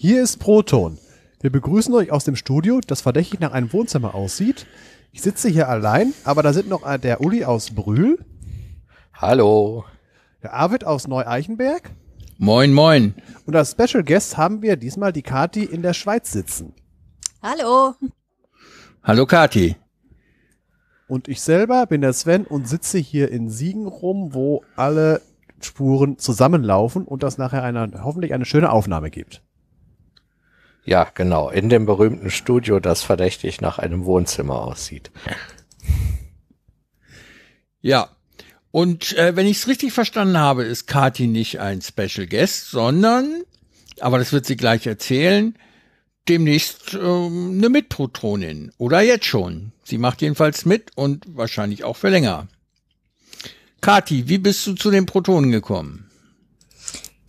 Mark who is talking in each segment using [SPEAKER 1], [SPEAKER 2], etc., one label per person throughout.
[SPEAKER 1] Hier ist Proton. Wir begrüßen euch aus dem Studio, das verdächtig nach einem Wohnzimmer aussieht. Ich sitze hier allein, aber da sind noch der Uli aus Brühl.
[SPEAKER 2] Hallo.
[SPEAKER 1] Der Arvid aus Neu-Eichenberg.
[SPEAKER 3] Moin, moin.
[SPEAKER 1] Und als Special Guest haben wir diesmal die Kati in der Schweiz sitzen.
[SPEAKER 4] Hallo.
[SPEAKER 3] Hallo Kati.
[SPEAKER 1] Und ich selber bin der Sven und sitze hier in Siegen rum, wo alle Spuren zusammenlaufen und das nachher eine, hoffentlich eine schöne Aufnahme gibt.
[SPEAKER 2] Ja, genau. In dem berühmten Studio, das verdächtig nach einem Wohnzimmer aussieht.
[SPEAKER 3] Ja. Und äh, wenn ich es richtig verstanden habe, ist Kati nicht ein Special Guest, sondern, aber das wird sie gleich erzählen, demnächst ähm, eine Mitprotonin. Oder jetzt schon. Sie macht jedenfalls mit und wahrscheinlich auch für länger. Kati, wie bist du zu den Protonen gekommen?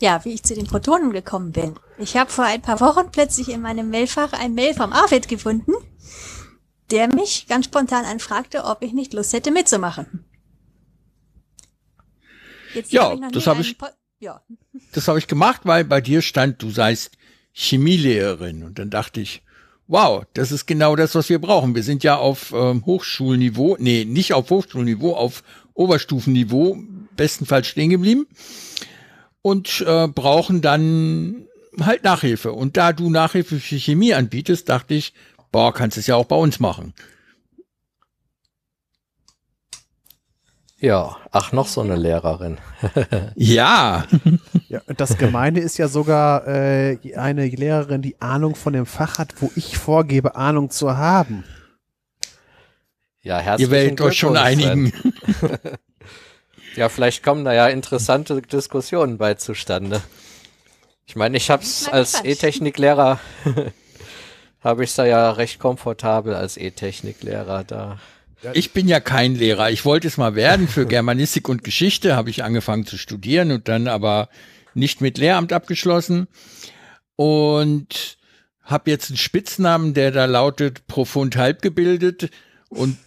[SPEAKER 4] Ja, wie ich zu den Protonen gekommen bin. Ich habe vor ein paar Wochen plötzlich in meinem Mailfach ein Mail vom Arvid gefunden, der mich ganz spontan anfragte, ob ich nicht Lust hätte mitzumachen.
[SPEAKER 3] Jetzt ja, hab das habe ich, ja. das habe ich gemacht, weil bei dir stand, du seist Chemielehrerin. Und dann dachte ich, wow, das ist genau das, was wir brauchen. Wir sind ja auf ähm, Hochschulniveau, nee, nicht auf Hochschulniveau, auf Oberstufenniveau bestenfalls stehen geblieben und äh, brauchen dann halt Nachhilfe. Und da du Nachhilfe für Chemie anbietest, dachte ich, boah, kannst es ja auch bei uns machen.
[SPEAKER 2] Ja, ach, noch so eine Lehrerin.
[SPEAKER 3] ja.
[SPEAKER 1] ja. Das Gemeine ist ja sogar äh, eine Lehrerin, die Ahnung von dem Fach hat, wo ich vorgebe, Ahnung zu haben.
[SPEAKER 2] Ja, herzlich
[SPEAKER 3] Ihr werdet euch schon einigen.
[SPEAKER 2] ja, vielleicht kommen da ja interessante Diskussionen bei zustande. Ich meine, ich habe es als E-Techniklehrer, habe ich da ja recht komfortabel als E-Techniklehrer da.
[SPEAKER 3] Ich bin ja kein Lehrer. Ich wollte es mal werden. Für Germanistik und Geschichte habe ich angefangen zu studieren und dann aber nicht mit Lehramt abgeschlossen. Und habe jetzt einen Spitznamen, der da lautet profund halbgebildet. Und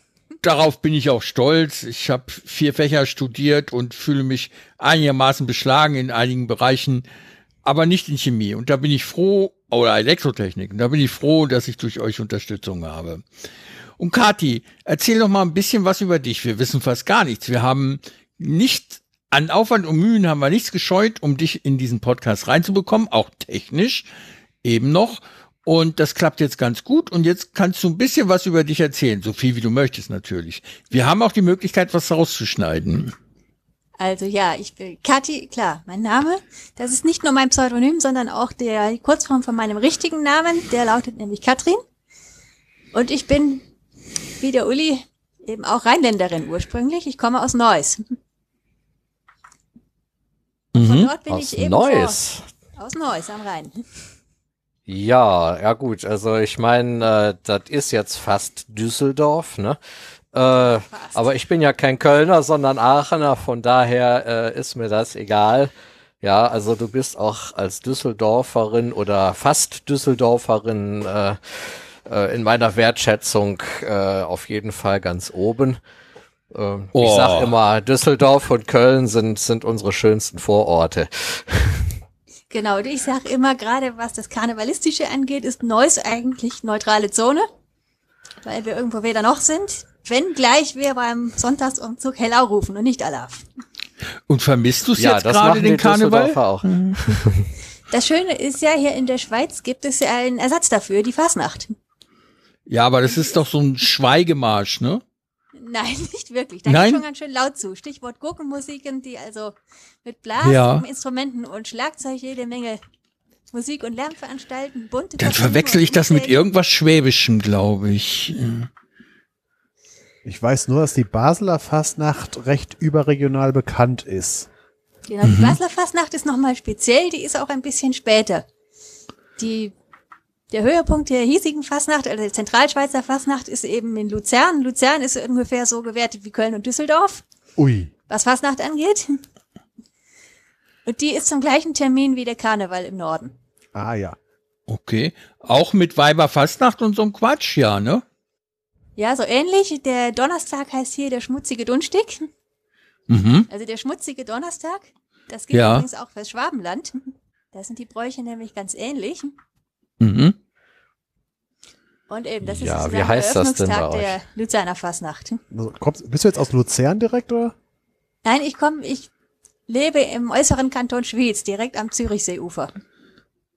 [SPEAKER 3] darauf bin ich auch stolz. Ich habe vier Fächer studiert und fühle mich einigermaßen beschlagen in einigen Bereichen, aber nicht in Chemie. Und da bin ich froh, oder Elektrotechnik, und da bin ich froh, dass ich durch euch Unterstützung habe. Und Kati, erzähl doch mal ein bisschen was über dich. Wir wissen fast gar nichts. Wir haben nicht an Aufwand und Mühen haben wir nichts gescheut, um dich in diesen Podcast reinzubekommen, auch technisch eben noch. Und das klappt jetzt ganz gut. Und jetzt kannst du ein bisschen was über dich erzählen, so viel wie du möchtest natürlich. Wir haben auch die Möglichkeit, was rauszuschneiden.
[SPEAKER 4] Also ja, ich bin Kathi, klar, mein Name. Das ist nicht nur mein Pseudonym, sondern auch der Kurzform von meinem richtigen Namen. Der lautet nämlich Katrin. Und ich bin wie der Uli eben auch Rheinländerin ursprünglich. Ich komme aus Neuss.
[SPEAKER 2] Mhm. Von dort bin aus ich eben Neuss.
[SPEAKER 4] Vor, aus Neuss am Rhein.
[SPEAKER 2] Ja, ja gut. Also ich meine, äh, das ist jetzt fast Düsseldorf, ne? Äh, aber ich bin ja kein Kölner, sondern Aachener, von daher äh, ist mir das egal. Ja, also du bist auch als Düsseldorferin oder fast Düsseldorferin äh, äh, in meiner Wertschätzung äh, auf jeden Fall ganz oben. Äh, oh. Ich sag immer, Düsseldorf und Köln sind, sind unsere schönsten Vororte.
[SPEAKER 4] Genau, und ich sag immer, gerade was das Karnevalistische angeht, ist Neuss eigentlich neutrale Zone, weil wir irgendwo weder noch sind, wenn gleich wir beim Sonntagsumzug Hellau rufen und nicht Alaf.
[SPEAKER 3] Und vermisst du es ja, jetzt gerade den Karneval?
[SPEAKER 2] Auch.
[SPEAKER 4] Das Schöne ist ja, hier in der Schweiz gibt es ja einen Ersatz dafür, die Fasnacht.
[SPEAKER 3] Ja, aber das ist doch so ein Schweigemarsch, ne?
[SPEAKER 4] Nein, nicht wirklich. Da Nein? geht schon ganz schön laut zu. Stichwort Gurkenmusiken, die also mit Blasinstrumenten ja. und Schlagzeug jede Menge Musik und Lärm veranstalten. Bunte
[SPEAKER 3] Dann verwechsel ich das mit irgendwas Schwäbischem, glaube ich.
[SPEAKER 1] Ich weiß nur, dass die Basler Fastnacht recht überregional bekannt ist.
[SPEAKER 4] Genau, die mhm. Basler Fastnacht ist nochmal speziell, die ist auch ein bisschen später. Die der Höhepunkt der hiesigen Fasnacht, also der Zentralschweizer Fasnacht, ist eben in Luzern. Luzern ist ungefähr so gewertet wie Köln und Düsseldorf.
[SPEAKER 1] Ui.
[SPEAKER 4] Was Fasnacht angeht. Und die ist zum gleichen Termin wie der Karneval im Norden.
[SPEAKER 1] Ah ja.
[SPEAKER 3] Okay. Auch mit Weiberfastnacht und so ein Quatsch, ja, ne?
[SPEAKER 4] Ja, so ähnlich. Der Donnerstag heißt hier der schmutzige Dunstig.
[SPEAKER 3] Mhm.
[SPEAKER 4] Also der schmutzige Donnerstag. Das gilt ja. übrigens auch fürs Schwabenland. Da sind die Bräuche nämlich ganz ähnlich.
[SPEAKER 3] Mhm.
[SPEAKER 4] Und eben, das ist
[SPEAKER 2] Ja, wie heißt
[SPEAKER 4] der
[SPEAKER 2] das denn bei
[SPEAKER 4] Eröffnungstag
[SPEAKER 2] euch?
[SPEAKER 4] der Luzerner Fastnacht.
[SPEAKER 1] Also, kommst, bist du jetzt aus Luzern direkt, oder?
[SPEAKER 4] Nein, ich komme, ich lebe im äußeren Kanton Schwyz, direkt am Zürichseeufer.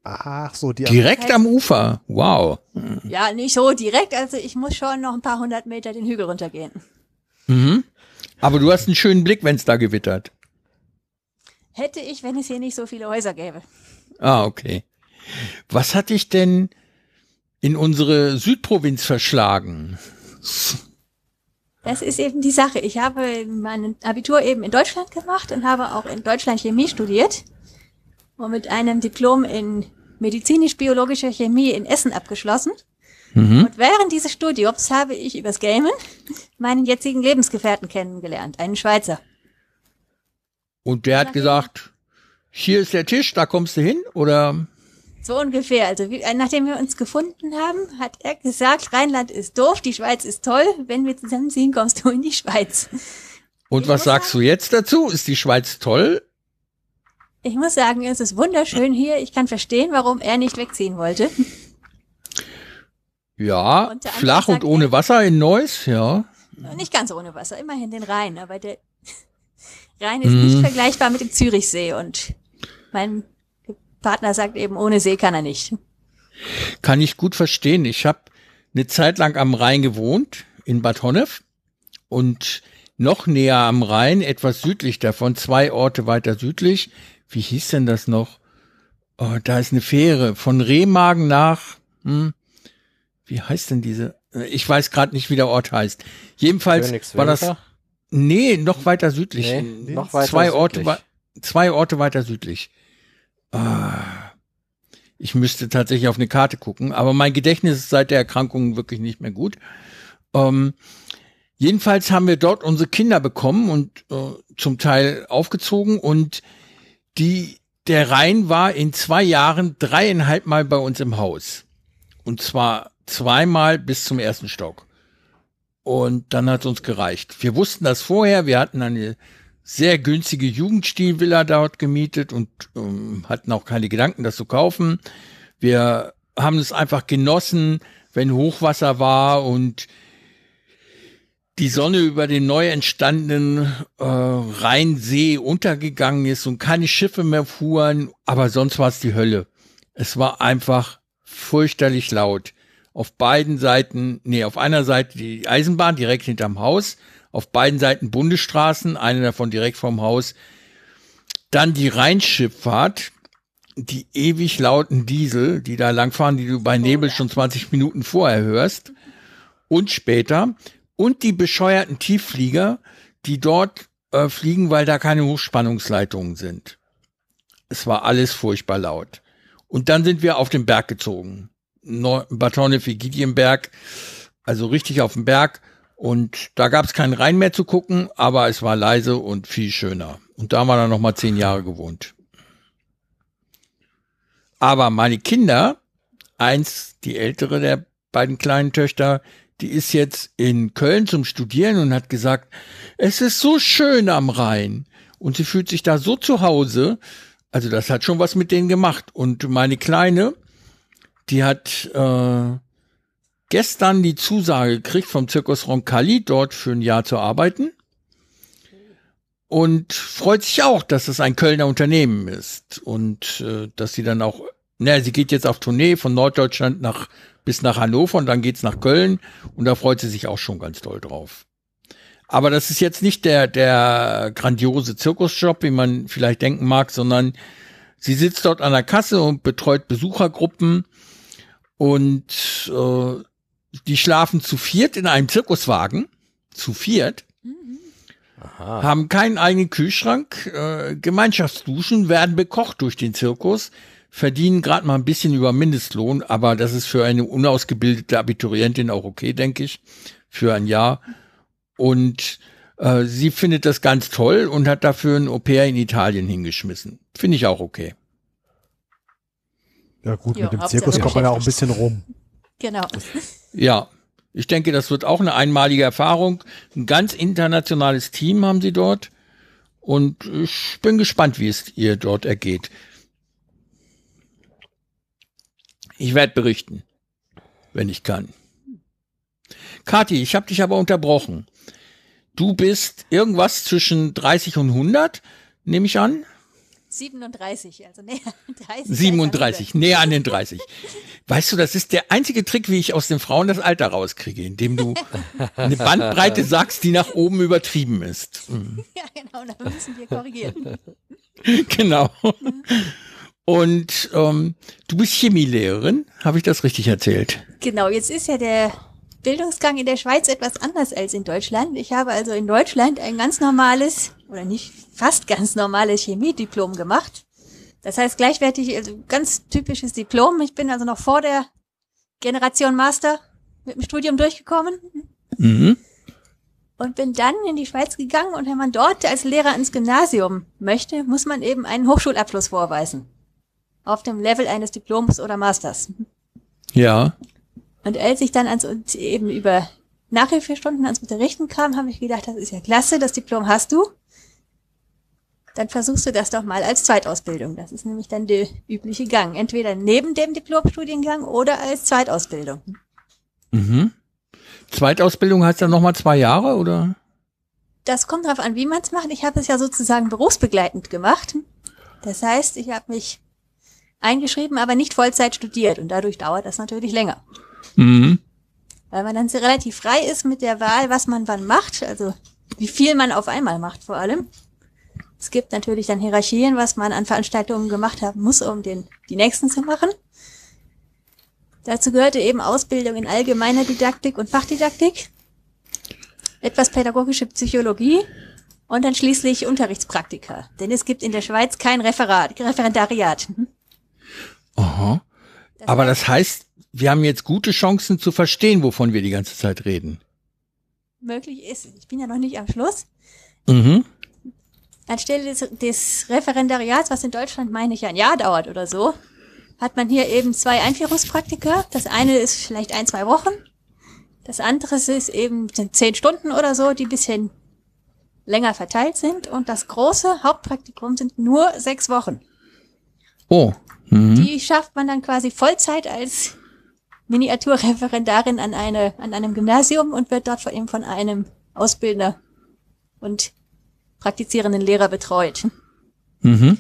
[SPEAKER 1] Ach so, die
[SPEAKER 3] Direkt am Ufer. Wow.
[SPEAKER 4] Ja, nicht so direkt, also ich muss schon noch ein paar hundert Meter den Hügel runtergehen.
[SPEAKER 3] Mhm. Aber du hast einen schönen Blick, wenn es da gewittert.
[SPEAKER 4] Hätte ich, wenn es hier nicht so viele Häuser gäbe.
[SPEAKER 3] Ah, okay. Was hat dich denn in unsere Südprovinz verschlagen?
[SPEAKER 4] Das ist eben die Sache. Ich habe mein Abitur eben in Deutschland gemacht und habe auch in Deutschland Chemie studiert und mit einem Diplom in medizinisch-biologischer Chemie in Essen abgeschlossen.
[SPEAKER 3] Mhm.
[SPEAKER 4] Und während dieses Studiums habe ich übers Gamen meinen jetzigen Lebensgefährten kennengelernt, einen Schweizer.
[SPEAKER 3] Und der hat gesagt, hier ist der Tisch, da kommst du hin? Oder?
[SPEAKER 4] So ungefähr. Also wie, äh, nachdem wir uns gefunden haben, hat er gesagt, Rheinland ist doof, die Schweiz ist toll. Wenn wir zusammenziehen, kommst du in die Schweiz.
[SPEAKER 3] Und
[SPEAKER 4] Ich
[SPEAKER 3] was sagst du jetzt dazu? Ist die Schweiz toll?
[SPEAKER 4] Ich muss sagen, es ist wunderschön hier. Ich kann verstehen, warum er nicht wegziehen wollte.
[SPEAKER 3] Ja, flach und ohne
[SPEAKER 4] er-
[SPEAKER 3] Wasser in Neuss, ja.
[SPEAKER 4] Nicht ganz ohne Wasser, immerhin den Rhein, aber der Rhein ist
[SPEAKER 3] Mhm.
[SPEAKER 4] nicht vergleichbar mit dem Zürichsee und mein Partner sagt eben, ohne See kann er nicht.
[SPEAKER 3] Kann ich gut verstehen. Ich habe eine Zeit lang am Rhein gewohnt, in Bad Honnef. Und noch näher am Rhein, etwas südlich davon, zwei Orte weiter südlich. Wie hieß denn das noch? Oh, da ist eine Fähre von Remagen nach, hm, wie heißt denn diese? Ich weiß gerade nicht, wie der Ort heißt. Jedenfalls war das, nee, noch weiter südlich.
[SPEAKER 2] Nee, noch weiter
[SPEAKER 3] zwei Orte,
[SPEAKER 2] südlich.
[SPEAKER 3] wei- zwei Orte weiter südlich. Ah, ich müsste tatsächlich auf eine Karte gucken, aber mein Gedächtnis ist seit der Erkrankung wirklich nicht mehr gut. Ähm, jedenfalls haben wir dort unsere Kinder bekommen und äh, zum Teil aufgezogen und die, der Rhein war in zwei Jahren dreieinhalb Mal bei uns im Haus. Und zwar zweimal bis zum ersten Stock. Und dann hat es uns gereicht. Wir wussten das vorher. Wir hatten eine sehr günstige Jugendstilvilla dort gemietet und ähm, hatten auch keine Gedanken, das zu kaufen. Wir haben es einfach genossen, wenn Hochwasser war und die Sonne über den neu entstandenen äh, Rheinsee untergegangen ist und keine Schiffe mehr fuhren, aber sonst war es die Hölle. Es war einfach fürchterlich laut. Auf beiden Seiten, nee, auf einer Seite die Eisenbahn direkt hinterm Haus, auf beiden Seiten Bundesstraßen, eine davon direkt vorm Haus. Dann die Rheinschifffahrt, die ewig lauten Diesel, die da langfahren, die du bei Nebel schon 20 Minuten vorher hörst. Und später. Und die bescheuerten Tiefflieger, die dort äh, fliegen, weil da keine Hochspannungsleitungen sind. Es war alles furchtbar laut. Und dann sind wir auf den Berg gezogen. Neu Batone Figidienberg, also richtig auf dem Berg. Und da gab es keinen Rhein mehr zu gucken, aber es war leise und viel schöner. Und da haben wir dann noch mal zehn Jahre gewohnt. Aber meine Kinder, eins, die ältere der beiden kleinen Töchter, die ist jetzt in Köln zum Studieren und hat gesagt, es ist so schön am Rhein. Und sie fühlt sich da so zu Hause. Also das hat schon was mit denen gemacht. Und meine Kleine, die hat äh, gestern die Zusage gekriegt vom Zirkus Roncalli, dort für ein Jahr zu arbeiten. Und freut sich auch, dass es ein Kölner Unternehmen ist. Und äh, dass sie dann auch, naja, sie geht jetzt auf Tournee von Norddeutschland nach bis nach Hannover und dann geht's nach Köln. Und da freut sie sich auch schon ganz doll drauf. Aber das ist jetzt nicht der, der grandiose Zirkusjob, wie man vielleicht denken mag, sondern sie sitzt dort an der Kasse und betreut Besuchergruppen und äh, die schlafen zu viert in einem Zirkuswagen, zu viert,
[SPEAKER 2] Aha.
[SPEAKER 3] haben keinen eigenen Kühlschrank, äh, Gemeinschaftsduschen, werden bekocht durch den Zirkus, verdienen gerade mal ein bisschen über Mindestlohn, aber das ist für eine unausgebildete Abiturientin auch okay, denke ich, für ein Jahr. Und äh, sie findet das ganz toll und hat dafür ein Au-pair in Italien hingeschmissen. Finde ich auch okay.
[SPEAKER 1] Ja gut,
[SPEAKER 4] Ja,
[SPEAKER 1] mit dem Zirkus kommt man ja auch ein bisschen rum.
[SPEAKER 4] Genau.
[SPEAKER 3] Ja, ich denke, das wird auch eine einmalige Erfahrung. Ein ganz internationales Team haben sie dort. Und ich bin gespannt, wie es ihr dort ergeht. Ich werde berichten, wenn ich kann. Kathi, ich habe dich aber unterbrochen. Du bist irgendwas zwischen 30 und 100, nehme ich an?
[SPEAKER 4] 37, also näher an 30.
[SPEAKER 3] 37, näher an den 30. Weißt du, das ist der einzige Trick, wie ich aus den Frauen das Alter rauskriege, indem du eine Bandbreite sagst, die nach oben übertrieben ist.
[SPEAKER 4] Ja, genau, da müssen wir korrigieren.
[SPEAKER 3] Genau. Und ähm, du bist Chemielehrerin, habe ich das richtig erzählt?
[SPEAKER 4] Genau, jetzt ist ja der Bildungsgang in der Schweiz etwas anders als in Deutschland. Ich habe also in Deutschland ein ganz normales, oder nicht fast ganz normales Chemiediplom gemacht. Das heißt gleichwertig, also ganz typisches Diplom. Ich bin also noch vor der Generation Master mit dem Studium durchgekommen
[SPEAKER 3] Mhm.
[SPEAKER 4] und bin dann in die Schweiz gegangen und wenn man dort als Lehrer ins Gymnasium möchte, muss man eben einen Hochschulabschluss vorweisen. Auf dem Level eines Diploms oder Masters.
[SPEAKER 3] Ja.
[SPEAKER 4] Und als ich dann ans, eben über Nachhilfestunden ans Unterrichten kam, habe ich gedacht, das ist ja klasse, das Diplom hast du. Dann versuchst du das doch mal als Zweitausbildung. Das ist nämlich dann der übliche Gang. Entweder neben dem Diplomstudiengang oder als Zweitausbildung.
[SPEAKER 3] Mhm. Zweitausbildung heißt dann nochmal zwei Jahre, oder?
[SPEAKER 4] Das kommt darauf an, wie man es macht. Ich habe es ja sozusagen berufsbegleitend gemacht. Das heißt, ich habe mich eingeschrieben, aber nicht Vollzeit studiert. Und dadurch dauert das natürlich länger.
[SPEAKER 3] Mhm.
[SPEAKER 4] Weil man dann so relativ frei ist mit der Wahl, was man wann macht. Also wie viel man auf einmal macht vor allem. Es gibt natürlich dann Hierarchien, was man an Veranstaltungen gemacht haben muss, um den, die nächsten zu machen. Dazu gehörte eben Ausbildung in allgemeiner Didaktik und Fachdidaktik, etwas pädagogische Psychologie und dann schließlich Unterrichtspraktika. Denn es gibt in der Schweiz kein Referat, Referendariat. Mhm.
[SPEAKER 3] Aha.
[SPEAKER 4] Das
[SPEAKER 3] Aber
[SPEAKER 4] heißt-
[SPEAKER 3] das heißt, wir haben jetzt gute Chancen zu verstehen, wovon wir die ganze Zeit reden.
[SPEAKER 4] möglich ist, ich bin ja noch nicht am Schluss,
[SPEAKER 3] Mhm.
[SPEAKER 4] Anstelle des, des Referendariats, was in Deutschland, meine ich, ein Jahr dauert oder so, hat man hier eben zwei Einführungspraktika. Das eine ist vielleicht ein, zwei Wochen. Das andere ist eben zehn Stunden oder so, die ein bisschen länger verteilt sind. Und das große Hauptpraktikum sind nur sechs Wochen.
[SPEAKER 3] Oh. Mhm.
[SPEAKER 4] Die schafft man dann quasi Vollzeit als Miniaturreferendarin an, eine, an einem Gymnasium und wird dort von, eben von einem Ausbilder und praktizierenden Lehrer betreut.
[SPEAKER 3] Mhm.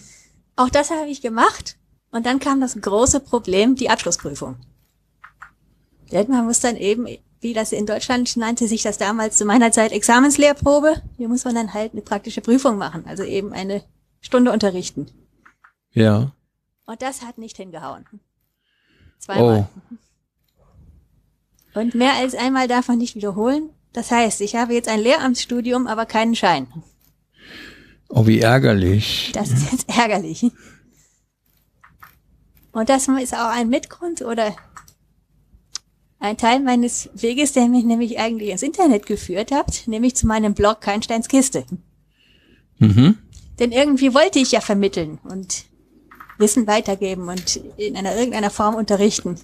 [SPEAKER 4] Auch das habe ich gemacht. Und dann kam das große Problem, die Abschlussprüfung. Denn man muss dann eben, wie das in Deutschland nannte sich das damals zu meiner Zeit Examenslehrprobe, hier muss man dann halt eine praktische Prüfung machen, also eben eine Stunde unterrichten.
[SPEAKER 3] Ja.
[SPEAKER 4] Und das hat nicht hingehauen. Zweimal.
[SPEAKER 3] Oh.
[SPEAKER 4] Und mehr als einmal darf man nicht wiederholen. Das heißt, ich habe jetzt ein Lehramtsstudium, aber keinen Schein.
[SPEAKER 3] Oh, wie ärgerlich.
[SPEAKER 4] Das ist jetzt ärgerlich. Und das ist auch ein Mitgrund oder ein Teil meines Weges, der mich nämlich eigentlich ins Internet geführt hat, nämlich zu meinem Blog Keinsteins Kiste.
[SPEAKER 3] Mhm.
[SPEAKER 4] Denn irgendwie wollte ich ja vermitteln und Wissen weitergeben und in einer irgendeiner Form unterrichten.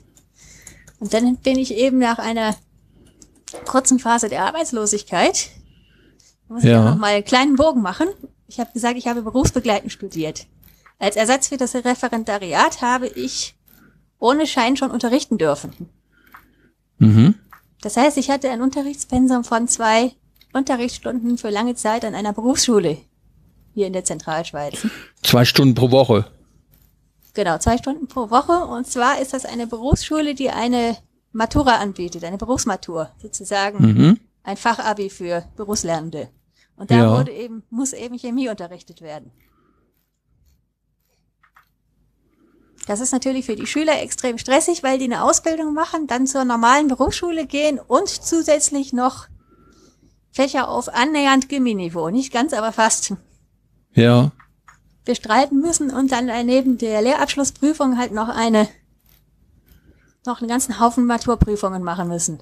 [SPEAKER 4] Und dann bin ich eben nach einer kurzen Phase der Arbeitslosigkeit, muss ich
[SPEAKER 3] Ja.
[SPEAKER 4] ja noch mal einen kleinen Bogen machen. Ich habe gesagt, ich habe berufsbegleitend studiert. Als Ersatz für das Referendariat habe ich ohne Schein schon unterrichten dürfen.
[SPEAKER 3] Mhm.
[SPEAKER 4] Das heißt, ich hatte ein Unterrichtspensum von zwei Unterrichtsstunden für lange Zeit an einer Berufsschule hier in der Zentralschweiz.
[SPEAKER 3] Zwei Stunden pro Woche.
[SPEAKER 4] Genau, zwei Stunden pro Woche. Und zwar ist das eine Berufsschule, die eine Matura anbietet, eine Berufsmatur, sozusagen
[SPEAKER 3] Mhm.
[SPEAKER 4] ein Fachabi für Berufslernende. Und da
[SPEAKER 3] Ja.
[SPEAKER 4] wurde eben, muss eben Chemie unterrichtet werden. Das ist natürlich für die Schüler extrem stressig, weil die eine Ausbildung machen, dann zur normalen Berufsschule gehen und zusätzlich noch Fächer auf annähernd Gimmi-Niveau. Nicht ganz, aber fast
[SPEAKER 3] Ja.
[SPEAKER 4] Bestreiten müssen und dann neben der Lehrabschlussprüfung halt noch eine, noch einen ganzen Haufen Maturprüfungen machen müssen.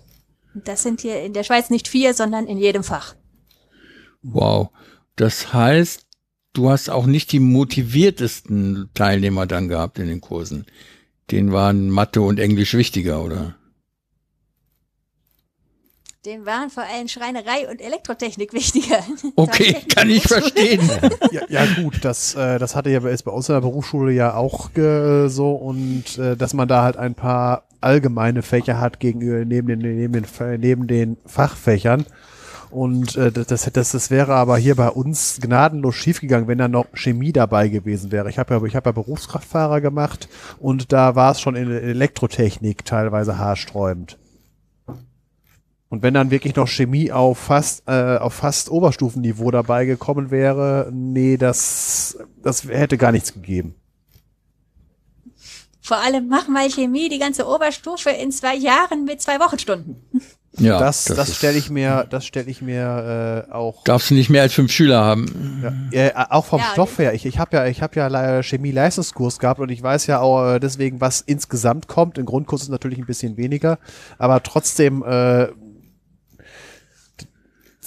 [SPEAKER 4] Und das sind hier in der Schweiz nicht vier, sondern in jedem Fach.
[SPEAKER 3] Wow. Das heißt, du hast auch nicht die motiviertesten Teilnehmer dann gehabt in den Kursen. Denen waren Mathe und Englisch wichtiger, oder?
[SPEAKER 4] Dem waren vor allem Schreinerei und Elektrotechnik wichtiger.
[SPEAKER 3] Okay, kann ich verstehen.
[SPEAKER 1] Ja, ja gut, das, äh, das hatte ja ist bei uns in der Berufsschule ja auch äh, so und äh, dass man da halt ein paar allgemeine Fächer hat gegenüber neben den neben den neben den Fachfächern und äh, das, das das wäre aber hier bei uns gnadenlos schiefgegangen, wenn da noch Chemie dabei gewesen wäre. Ich habe ja ich habe ja Berufskraftfahrer gemacht und da war es schon in Elektrotechnik teilweise haarsträubend. Und wenn dann wirklich noch Chemie auf fast, äh, auf fast Oberstufenniveau dabei gekommen wäre, nee, das, das hätte gar nichts gegeben.
[SPEAKER 4] Vor allem mach mal Chemie, die ganze Oberstufe in zwei Jahren mit zwei Wochenstunden.
[SPEAKER 3] Ja,
[SPEAKER 1] das das
[SPEAKER 3] ist-
[SPEAKER 1] stelle ich mir, das stelle ich mir äh, auch
[SPEAKER 3] Darfst du nicht mehr als fünf Schüler haben.
[SPEAKER 1] Ja, äh, auch vom
[SPEAKER 4] Ja,
[SPEAKER 1] Stoff her. Ich, ich habe ja, ich habe ja Chemie-Leistungskurs gehabt und ich weiß ja auch äh, deswegen, was insgesamt kommt. Im Grundkurs ist natürlich ein bisschen weniger, aber trotzdem äh,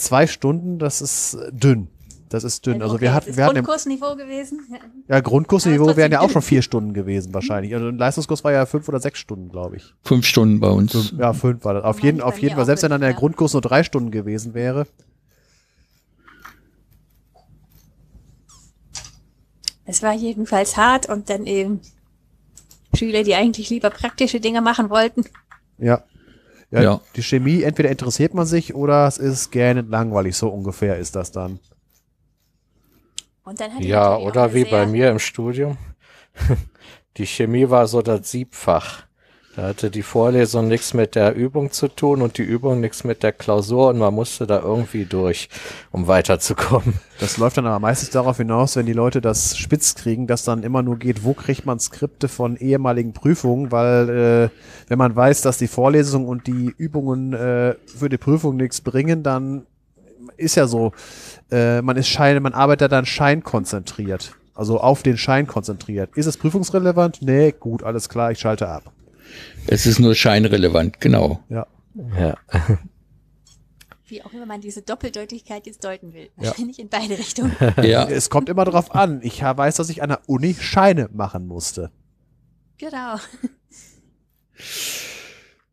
[SPEAKER 1] zwei Stunden, das ist dünn. Das ist dünn. Also wir
[SPEAKER 4] Okay,
[SPEAKER 1] hatten, wir hatten im,
[SPEAKER 4] Grundkursniveau gewesen. Ja.
[SPEAKER 1] ja Grundkursniveau wären ja auch schon vier Stunden gewesen wahrscheinlich. Also ein Leistungskurs war ja fünf oder sechs Stunden, glaube ich.
[SPEAKER 3] Fünf Stunden bei uns.
[SPEAKER 1] Ja, fünf war das. Auf jeden, auf jeden Fall. Selbst wenn dann der
[SPEAKER 4] ja.
[SPEAKER 1] Grundkurs nur drei Stunden gewesen wäre.
[SPEAKER 4] Es war jedenfalls hart und dann eben Schüler, die eigentlich lieber praktische Dinge machen wollten.
[SPEAKER 1] Ja. Ja,
[SPEAKER 3] Ja.
[SPEAKER 1] Die Chemie, entweder interessiert man sich oder es ist gähnend langweilig, so ungefähr ist das dann.
[SPEAKER 4] Und dann
[SPEAKER 2] Ja, oder wie bei mir im Studium. Die Chemie war so das Siebfach. Da hatte die Vorlesung nichts mit der Übung zu tun und die Übung nichts mit der Klausur und man musste da irgendwie durch, um weiterzukommen.
[SPEAKER 1] Das läuft dann aber meistens darauf hinaus, wenn die Leute das spitz kriegen, dass dann immer nur geht, wo kriegt man Skripte von ehemaligen Prüfungen, weil äh, wenn man weiß, dass die Vorlesung und die Übungen äh, für die Prüfung nichts bringen, dann ist ja so, äh, man ist Schein, man arbeitet dann scheinkonzentriert. Also auf den Schein konzentriert. Ist es prüfungsrelevant? Nee, gut, alles klar, ich schalte ab.
[SPEAKER 3] Es ist nur scheinrelevant, genau.
[SPEAKER 1] Ja.
[SPEAKER 2] Ja.
[SPEAKER 4] Wie auch immer man diese Doppeldeutigkeit jetzt deuten will.
[SPEAKER 1] Ja.
[SPEAKER 4] Wahrscheinlich in beide Richtungen.
[SPEAKER 3] Ja,
[SPEAKER 1] Es kommt immer darauf an. Ich weiß, dass ich an der Uni Scheine machen musste.
[SPEAKER 4] genau.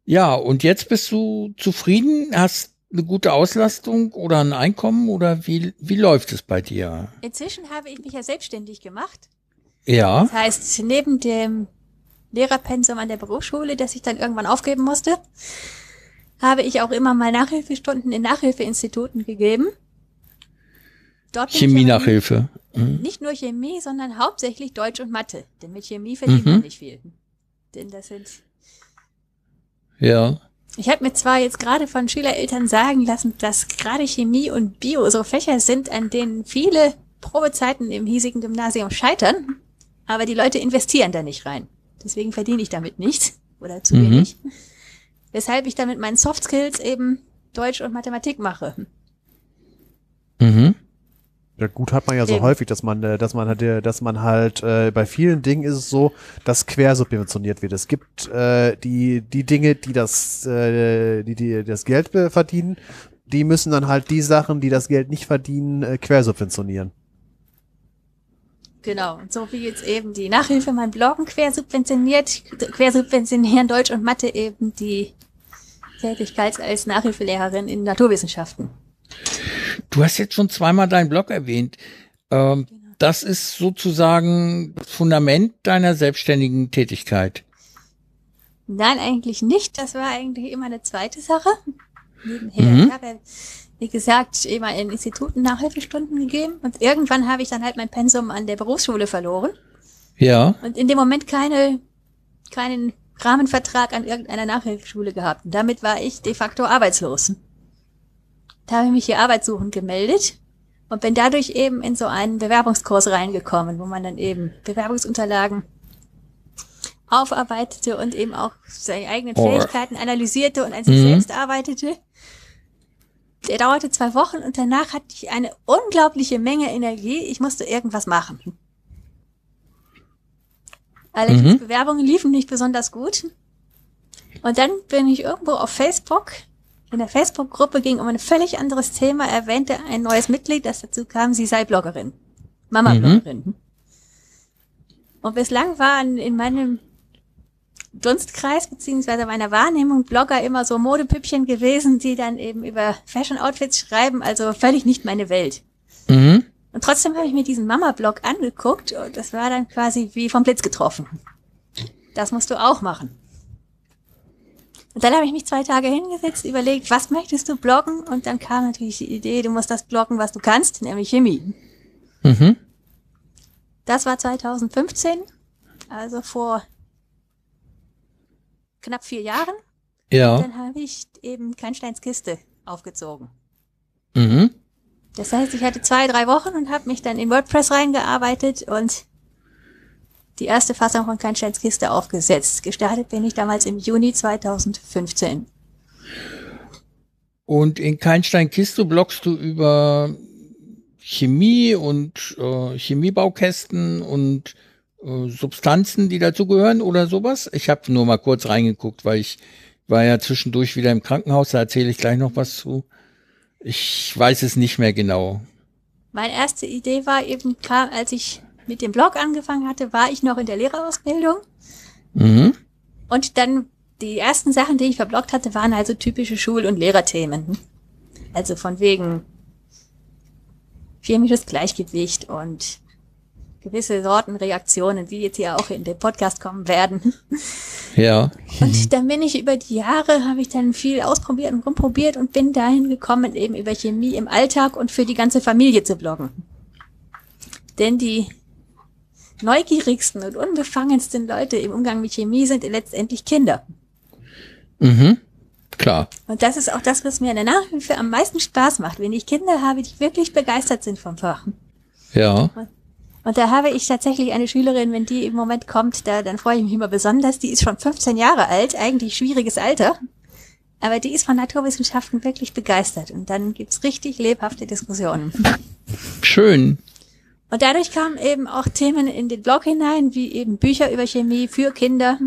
[SPEAKER 3] ja, und jetzt bist du zufrieden? Hast eine gute Auslastung oder ein Einkommen oder wie, wie läuft es bei dir?
[SPEAKER 4] Inzwischen habe ich mich ja selbstständig gemacht.
[SPEAKER 3] Ja,
[SPEAKER 4] Das heißt, neben dem Lehrerpensum an der Berufsschule, das ich dann irgendwann aufgeben musste, habe ich auch immer mal Nachhilfestunden in Nachhilfeinstituten gegeben.
[SPEAKER 3] Chemie-Nachhilfe. Mhm.
[SPEAKER 4] Nicht nur Chemie, sondern hauptsächlich Deutsch und Mathe. Denn mit Chemie verdient
[SPEAKER 3] Mhm.
[SPEAKER 4] man nicht viel. Denn das sind.
[SPEAKER 3] Ja.
[SPEAKER 4] Ich habe mir zwar jetzt gerade von Schülereltern sagen lassen, dass gerade Chemie und Bio so Fächer sind, an denen viele Probezeiten im hiesigen Gymnasium scheitern, aber die Leute investieren da nicht rein. Deswegen verdiene ich damit nichts oder zu
[SPEAKER 3] Mhm.
[SPEAKER 4] wenig. Weshalb ich dann mit meinen Soft Skills eben Deutsch und Mathematik mache.
[SPEAKER 3] Mhm.
[SPEAKER 1] Ja, gut hat man ja so
[SPEAKER 4] Eben.
[SPEAKER 1] häufig, dass man, äh, dass man halt, äh, dass man halt äh, bei vielen Dingen ist es so, dass quersubventioniert wird. Es gibt äh, die die Dinge, die das äh, die die das Geld verdienen, die müssen dann halt die Sachen, die das Geld nicht verdienen, äh, quersubventionieren.
[SPEAKER 4] Genau. Und so wie jetzt eben die Nachhilfe mein Bloggen quersubventioniert, quersubventionieren Deutsch und Mathe eben die Tätigkeit als Nachhilfelehrerin in Naturwissenschaften.
[SPEAKER 3] Du hast jetzt schon zweimal deinen Blog erwähnt. Ähm, das ist sozusagen das Fundament deiner selbstständigen Tätigkeit.
[SPEAKER 4] Nein, eigentlich nicht. Das war eigentlich immer eine zweite Sache. Nebenher.
[SPEAKER 3] Mhm.
[SPEAKER 4] Ich habe, wie gesagt, immer in Instituten Nachhilfestunden gegeben und irgendwann habe ich dann halt mein Pensum an der Berufsschule verloren
[SPEAKER 3] Ja.
[SPEAKER 4] und in dem Moment keine, keinen Rahmenvertrag an irgendeiner Nachhilfeschule gehabt. Und damit war ich de facto arbeitslos. Da habe ich mich hier arbeitssuchend gemeldet und bin dadurch eben in so einen Bewerbungskurs reingekommen, wo man dann eben Bewerbungsunterlagen aufarbeitete und eben auch seine eigenen
[SPEAKER 3] Oh.
[SPEAKER 4] Fähigkeiten analysierte und an sich
[SPEAKER 3] Mhm.
[SPEAKER 4] selbst arbeitete. Der dauerte zwei Wochen und danach hatte ich eine unglaubliche Menge Energie. Ich musste irgendwas machen. Allerdings
[SPEAKER 3] Mhm.
[SPEAKER 4] Bewerbungen liefen nicht besonders gut. Und dann bin ich irgendwo auf Facebook. In der Facebook-Gruppe ging um ein völlig anderes Thema, erwähnte ein neues Mitglied, das dazu kam, sie sei Bloggerin. Mama-Bloggerin. Und bislang waren in meinem Dunstkreis beziehungsweise meiner Wahrnehmung Blogger immer so Modepüppchen gewesen, die dann eben über Fashion Outfits schreiben, also völlig nicht meine Welt.
[SPEAKER 3] Mhm.
[SPEAKER 4] Und trotzdem habe ich mir diesen Mama-Blog angeguckt und das war dann quasi wie vom Blitz getroffen. Das musst du auch machen. Und dann habe ich mich zwei Tage hingesetzt, überlegt, was möchtest du bloggen? Und dann kam natürlich die Idee, du musst das bloggen, was du kannst, nämlich Chemie.
[SPEAKER 3] Mhm.
[SPEAKER 4] Das war 2015, also vor knapp vier Jahren.
[SPEAKER 3] Ja.
[SPEAKER 4] Dann habe ich eben Kleinsteins Kiste aufgezogen.
[SPEAKER 3] Mhm.
[SPEAKER 4] Das heißt, ich hatte zwei, drei Wochen und habe mich dann in WordPress reingearbeitet und die erste Fassung von Kleinsteins Kiste aufgesetzt. Gestartet bin ich damals im Juni 2015.
[SPEAKER 3] Und in Keinstein Kiste bloggst du über Chemie und äh, Chemiebaukästen und äh, Substanzen, die dazugehören oder sowas? Ich habe nur mal kurz reingeguckt, weil ich war ja zwischendurch wieder im Krankenhaus, da erzähle ich gleich noch was zu. Ich weiß es nicht mehr genau.
[SPEAKER 4] Meine erste Idee war eben, kam, als ich mit dem Blog angefangen hatte, war ich noch in der Lehrerausbildung.
[SPEAKER 3] Mhm.
[SPEAKER 4] Und dann die ersten Sachen, die ich verbloggt hatte, waren also typische Schul- und Lehrerthemen. Also von wegen chemisches Gleichgewicht und gewisse Sortenreaktionen, die jetzt hier auch in den Podcast kommen werden.
[SPEAKER 3] Ja.
[SPEAKER 4] Und dann bin ich über die Jahre, habe ich dann viel ausprobiert und rumprobiert und bin dahin gekommen, eben über Chemie im Alltag und für die ganze Familie zu bloggen. Denn die neugierigsten und unbefangensten Leute im Umgang mit Chemie sind letztendlich Kinder.
[SPEAKER 3] Mhm. Klar.
[SPEAKER 4] Und das ist auch das, was mir in der Nachhilfe am meisten Spaß macht, wenn ich Kinder habe, die wirklich begeistert sind vom Fach.
[SPEAKER 3] Ja.
[SPEAKER 4] Und da habe ich tatsächlich eine Schülerin, wenn die im Moment kommt, da, dann freue ich mich immer besonders. Die ist schon 15 Jahre alt, eigentlich schwieriges Alter. Aber die ist von Naturwissenschaften wirklich begeistert. Und dann gibt's richtig lebhafte Diskussionen.
[SPEAKER 3] Schön.
[SPEAKER 4] Und dadurch kamen eben auch Themen in den Blog hinein, wie eben Bücher über Chemie für Kinder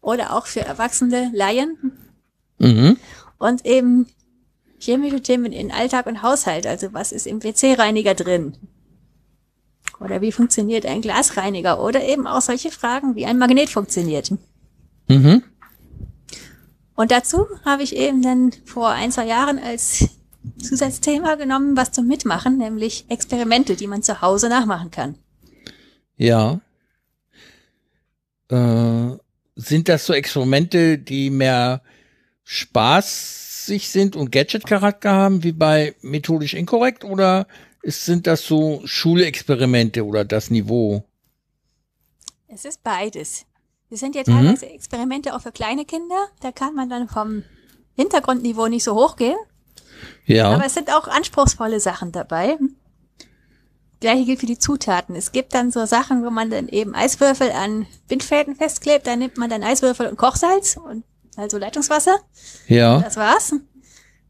[SPEAKER 4] oder auch für erwachsene Laien
[SPEAKER 3] Mhm.
[SPEAKER 4] und eben chemische Themen in Alltag und Haushalt. Also was ist im WC-Reiniger drin? Oder wie funktioniert ein Glasreiniger? Oder eben auch solche Fragen, wie ein Magnet funktioniert.
[SPEAKER 3] Mhm.
[SPEAKER 4] Und dazu habe ich eben dann vor ein, zwei Jahren als Zusatzthema genommen, was zum Mitmachen, nämlich Experimente, die man zu Hause nachmachen kann.
[SPEAKER 3] Ja. Äh, sind das so Experimente, die mehr spaßig sind und Gadget-Charakter haben, wie bei methodisch inkorrekt, oder ist, sind das so Schulexperimente oder das Niveau?
[SPEAKER 4] Es ist beides. Es sind ja
[SPEAKER 3] Mhm.
[SPEAKER 4] teilweise Experimente auch für kleine Kinder. Da kann man dann vom Hintergrundniveau nicht so hoch gehen.
[SPEAKER 3] Ja.
[SPEAKER 4] Aber es sind auch anspruchsvolle Sachen dabei. Gleiche gilt für die Zutaten. Es gibt dann so Sachen, wo man dann eben Eiswürfel an Bindfäden festklebt. Da nimmt man dann Eiswürfel und Kochsalz und also Leitungswasser.
[SPEAKER 3] ja.
[SPEAKER 4] Das war's.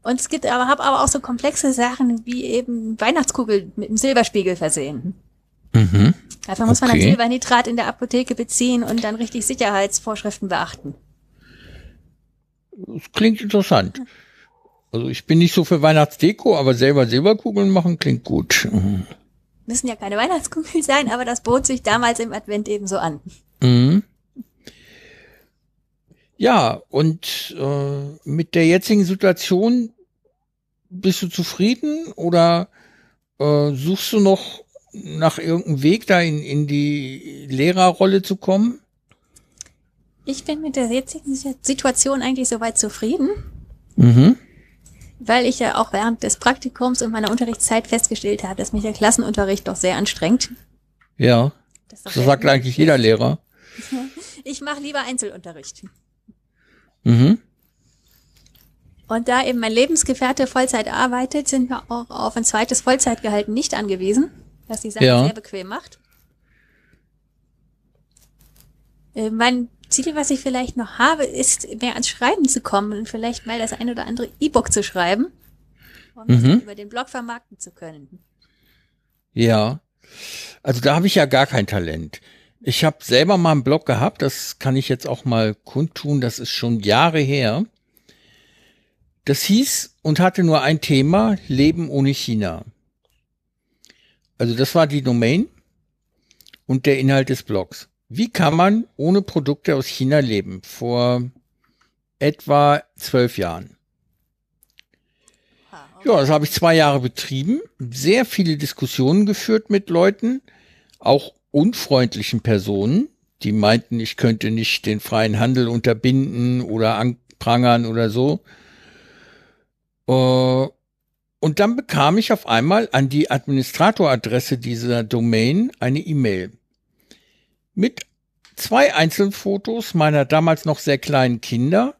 [SPEAKER 4] Und es gibt aber, hab aber auch so komplexe Sachen wie eben Weihnachtskugeln mit einem Silberspiegel versehen.
[SPEAKER 3] Mhm.
[SPEAKER 4] Dafür muss man dann
[SPEAKER 3] Okay.
[SPEAKER 4] Silbernitrat in der Apotheke beziehen und dann richtig Sicherheitsvorschriften beachten.
[SPEAKER 3] Das klingt interessant. Also ich bin nicht so für Weihnachtsdeko, aber selber Silberkugeln machen klingt gut. Mhm.
[SPEAKER 4] Müssen ja keine Weihnachtskugeln sein, aber das bot sich damals im Advent ebenso an.
[SPEAKER 3] Mhm. Ja, und äh, mit der jetzigen Situation bist du zufrieden oder äh, suchst du noch nach irgendeinem Weg, da in, in die Lehrerrolle zu kommen?
[SPEAKER 4] Ich bin mit der jetzigen Situation eigentlich soweit zufrieden,
[SPEAKER 3] Mhm.
[SPEAKER 4] weil ich ja auch während des Praktikums und meiner Unterrichtszeit festgestellt habe, dass mich der Klassenunterricht doch sehr anstrengt.
[SPEAKER 3] Ja,
[SPEAKER 4] Das
[SPEAKER 3] das sagt eigentlich jeder Lehrer.
[SPEAKER 4] Ich mache lieber Einzelunterricht.
[SPEAKER 3] Mhm.
[SPEAKER 4] Und da eben mein Lebensgefährte Vollzeit arbeitet, sind wir auch auf ein zweites Vollzeitgehalt nicht angewiesen, was die Sache
[SPEAKER 3] Ja.
[SPEAKER 4] sehr bequem macht. Äh, Mein Ziel, was ich vielleicht noch habe, ist mehr ans Schreiben zu kommen und vielleicht mal das ein oder andere E-Book zu schreiben, um
[SPEAKER 3] Mhm.
[SPEAKER 4] über den Blog vermarkten zu können.
[SPEAKER 3] Ja. Also da habe ich ja gar kein Talent. Ich habe selber mal einen Blog gehabt, das kann ich jetzt auch mal kundtun, das ist schon Jahre her. Das hieß und hatte nur ein Thema, Leben ohne China. Also das war die Domain und der Inhalt des Blogs. Wie kann man ohne Produkte aus China leben? Vor etwa zwölf Jahren. Ja, das habe ich zwei Jahre betrieben, sehr viele Diskussionen geführt mit Leuten, auch unfreundlichen Personen, die meinten, ich könnte nicht den freien Handel unterbinden oder anprangern oder so. Äh, und dann bekam ich auf einmal an die Administratoradresse dieser Domain eine E-Mail mit zwei Einzelfotos meiner damals noch sehr kleinen Kinder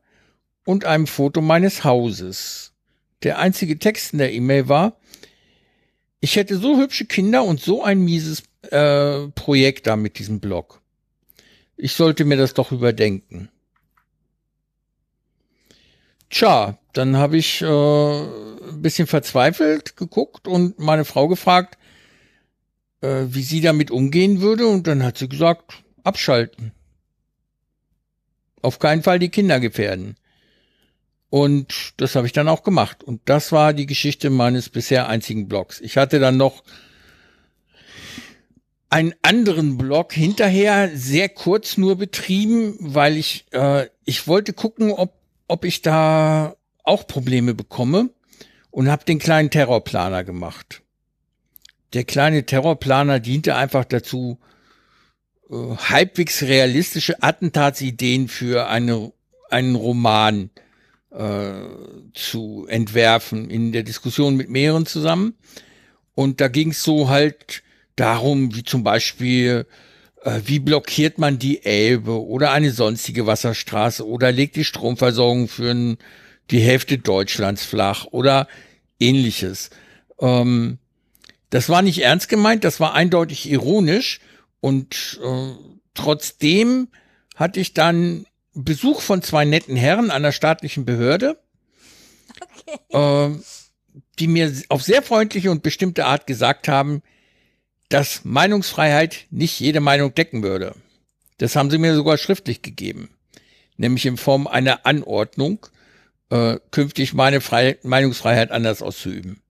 [SPEAKER 3] und einem Foto meines Hauses. Der einzige Text in der E-Mail war, ich hätte so hübsche Kinder und so ein mieses äh, Projekt da mit diesem Blog. Ich sollte mir das doch überdenken. Tja, dann habe ich äh, ein bisschen verzweifelt geguckt und meine Frau gefragt, äh, wie sie damit umgehen würde. Und dann hat sie gesagt, abschalten. Auf keinen Fall die Kinder gefährden. Und das habe ich dann auch gemacht. Und das war die Geschichte meines bisher einzigen Blogs. Ich hatte dann noch einen anderen Blog hinterher sehr kurz nur betrieben, weil ich äh, ich wollte gucken, ob ob ich da auch Probleme bekomme und habe den kleinen Terrorplaner gemacht. Der kleine Terrorplaner diente einfach dazu, äh, halbwegs realistische Attentatsideen für eine, einen Roman äh, zu entwerfen in der Diskussion mit mehreren zusammen. Und da ging es so halt darum, wie zum Beispiel, wie blockiert man die Elbe oder eine sonstige Wasserstraße oder legt die Stromversorgung für die Hälfte Deutschlands flach oder ähnliches. Ähm, das war nicht ernst gemeint, das war eindeutig ironisch und äh, trotzdem hatte ich dann Besuch von zwei netten Herren einer staatlichen Behörde, okay. äh, die mir auf sehr freundliche und bestimmte Art gesagt haben, dass Meinungsfreiheit nicht jede Meinung decken würde. Das haben sie mir sogar schriftlich gegeben, nämlich in Form einer Anordnung, äh, künftig meine Fre Meinungsfreiheit anders auszuüben.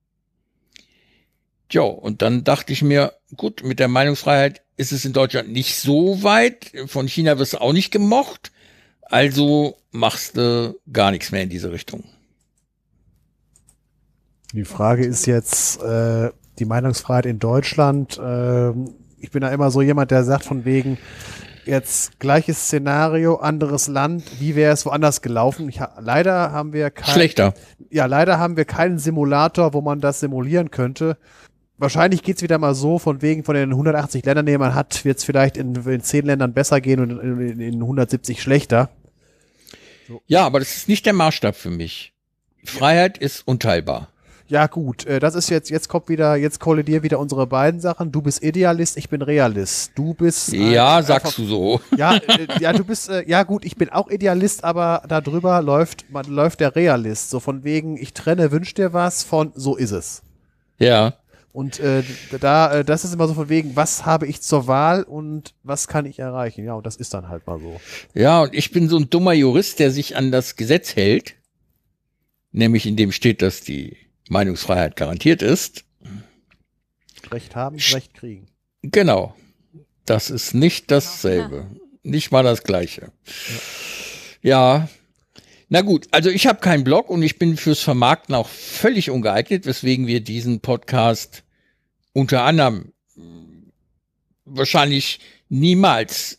[SPEAKER 3] Ja, und dann dachte ich mir, gut, mit der Meinungsfreiheit ist es in Deutschland nicht so weit, von China wirst du auch nicht gemocht, also machst du gar nichts mehr in diese Richtung.
[SPEAKER 1] Die Frage ist jetzt, äh, die Meinungsfreiheit in Deutschland. Äh, ich bin da immer so jemand, der sagt von wegen, jetzt gleiches Szenario, anderes Land, wie wäre es woanders gelaufen? Ich, leider haben wir
[SPEAKER 3] kein, Schlechter.
[SPEAKER 1] Ja, leider haben wir keinen Simulator, wo man das simulieren könnte. Wahrscheinlich geht's wieder mal so, von wegen von den 180 Ländern, die man hat, wird's vielleicht in, in 10 Ländern besser gehen und in, in, in 170 schlechter.
[SPEAKER 3] So. Ja, aber das ist nicht der Maßstab für mich. Freiheit ist unteilbar.
[SPEAKER 1] Ja, gut, äh, das ist jetzt, jetzt kommt wieder, jetzt kollidieren wieder unsere beiden Sachen. Du bist Idealist, ich bin Realist. Du bist.
[SPEAKER 3] Äh, ja, sagst einfach, du so.
[SPEAKER 1] Ja, äh, ja, du bist, äh, ja gut, ich bin auch Idealist, aber darüber läuft, man läuft der Realist. So von wegen, ich trenne, wünsch dir was von, so ist es.
[SPEAKER 3] Ja.
[SPEAKER 1] Und äh, da, äh, das ist immer so von wegen, was habe ich zur Wahl und was kann ich erreichen? Ja, und das ist dann halt mal so.
[SPEAKER 3] Ja, und ich bin so ein dummer Jurist, der sich an das Gesetz hält. Nämlich in dem steht, dass die Meinungsfreiheit garantiert ist.
[SPEAKER 1] Recht haben, Recht kriegen.
[SPEAKER 3] Genau. Das ist nicht dasselbe. Ja. Nicht mal das Gleiche. Ja. ja. Na gut, also ich habe keinen Blog und ich bin fürs Vermarkten auch völlig ungeeignet, weswegen wir diesen Podcast unter anderem wahrscheinlich niemals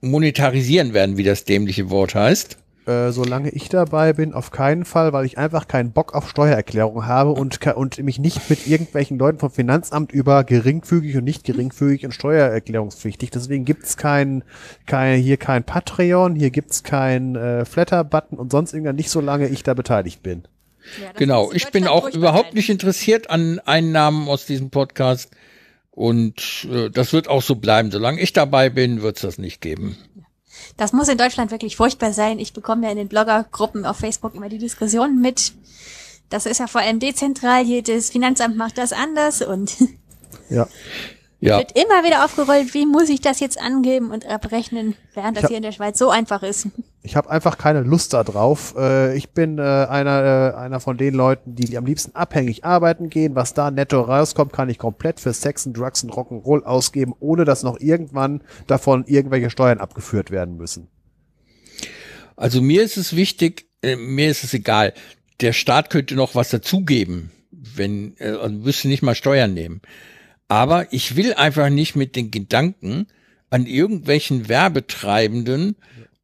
[SPEAKER 3] monetarisieren werden, wie das dämliche Wort heißt.
[SPEAKER 1] Äh, solange ich dabei bin, auf keinen Fall, weil ich einfach keinen Bock auf Steuererklärung habe und, und mich nicht mit irgendwelchen Leuten vom Finanzamt über geringfügig und nicht geringfügig und steuererklärungspflichtig. Deswegen gibt's kein, kein, hier kein Patreon, hier gibt's kein äh, Flatter-Button und sonst irgendwann nicht, solange ich da beteiligt bin.
[SPEAKER 3] Ja, genau, ich bin auch überhaupt nicht interessiert an Einnahmen aus diesem Podcast. Und äh, das wird auch so bleiben. Solange ich dabei bin, wird's das nicht geben.
[SPEAKER 4] Das muss in Deutschland wirklich furchtbar sein. Ich bekomme ja in den Bloggergruppen auf Facebook immer die Diskussionen mit. Das ist ja vor allem dezentral. Jedes Finanzamt macht das anders und.
[SPEAKER 1] Ja.
[SPEAKER 3] Ja.
[SPEAKER 4] Wird immer wieder aufgerollt, wie muss ich das jetzt angeben und abrechnen, während das
[SPEAKER 1] hab-
[SPEAKER 4] hier in der Schweiz so einfach ist.
[SPEAKER 1] Ich habe einfach keine Lust da drauf. Äh, ich bin äh, einer, äh, einer von den Leuten, die, am liebsten abhängig arbeiten gehen. Was da netto rauskommt, kann ich komplett für Sex und Drugs und Rock'n'Roll ausgeben, ohne dass noch irgendwann davon irgendwelche Steuern abgeführt werden müssen.
[SPEAKER 3] Also mir ist es wichtig, mir ist es egal. Der Staat könnte noch was dazugeben, wenn, also müsste nicht mal Steuern nehmen. Aber ich will einfach nicht mit den Gedanken an irgendwelchen Werbetreibenden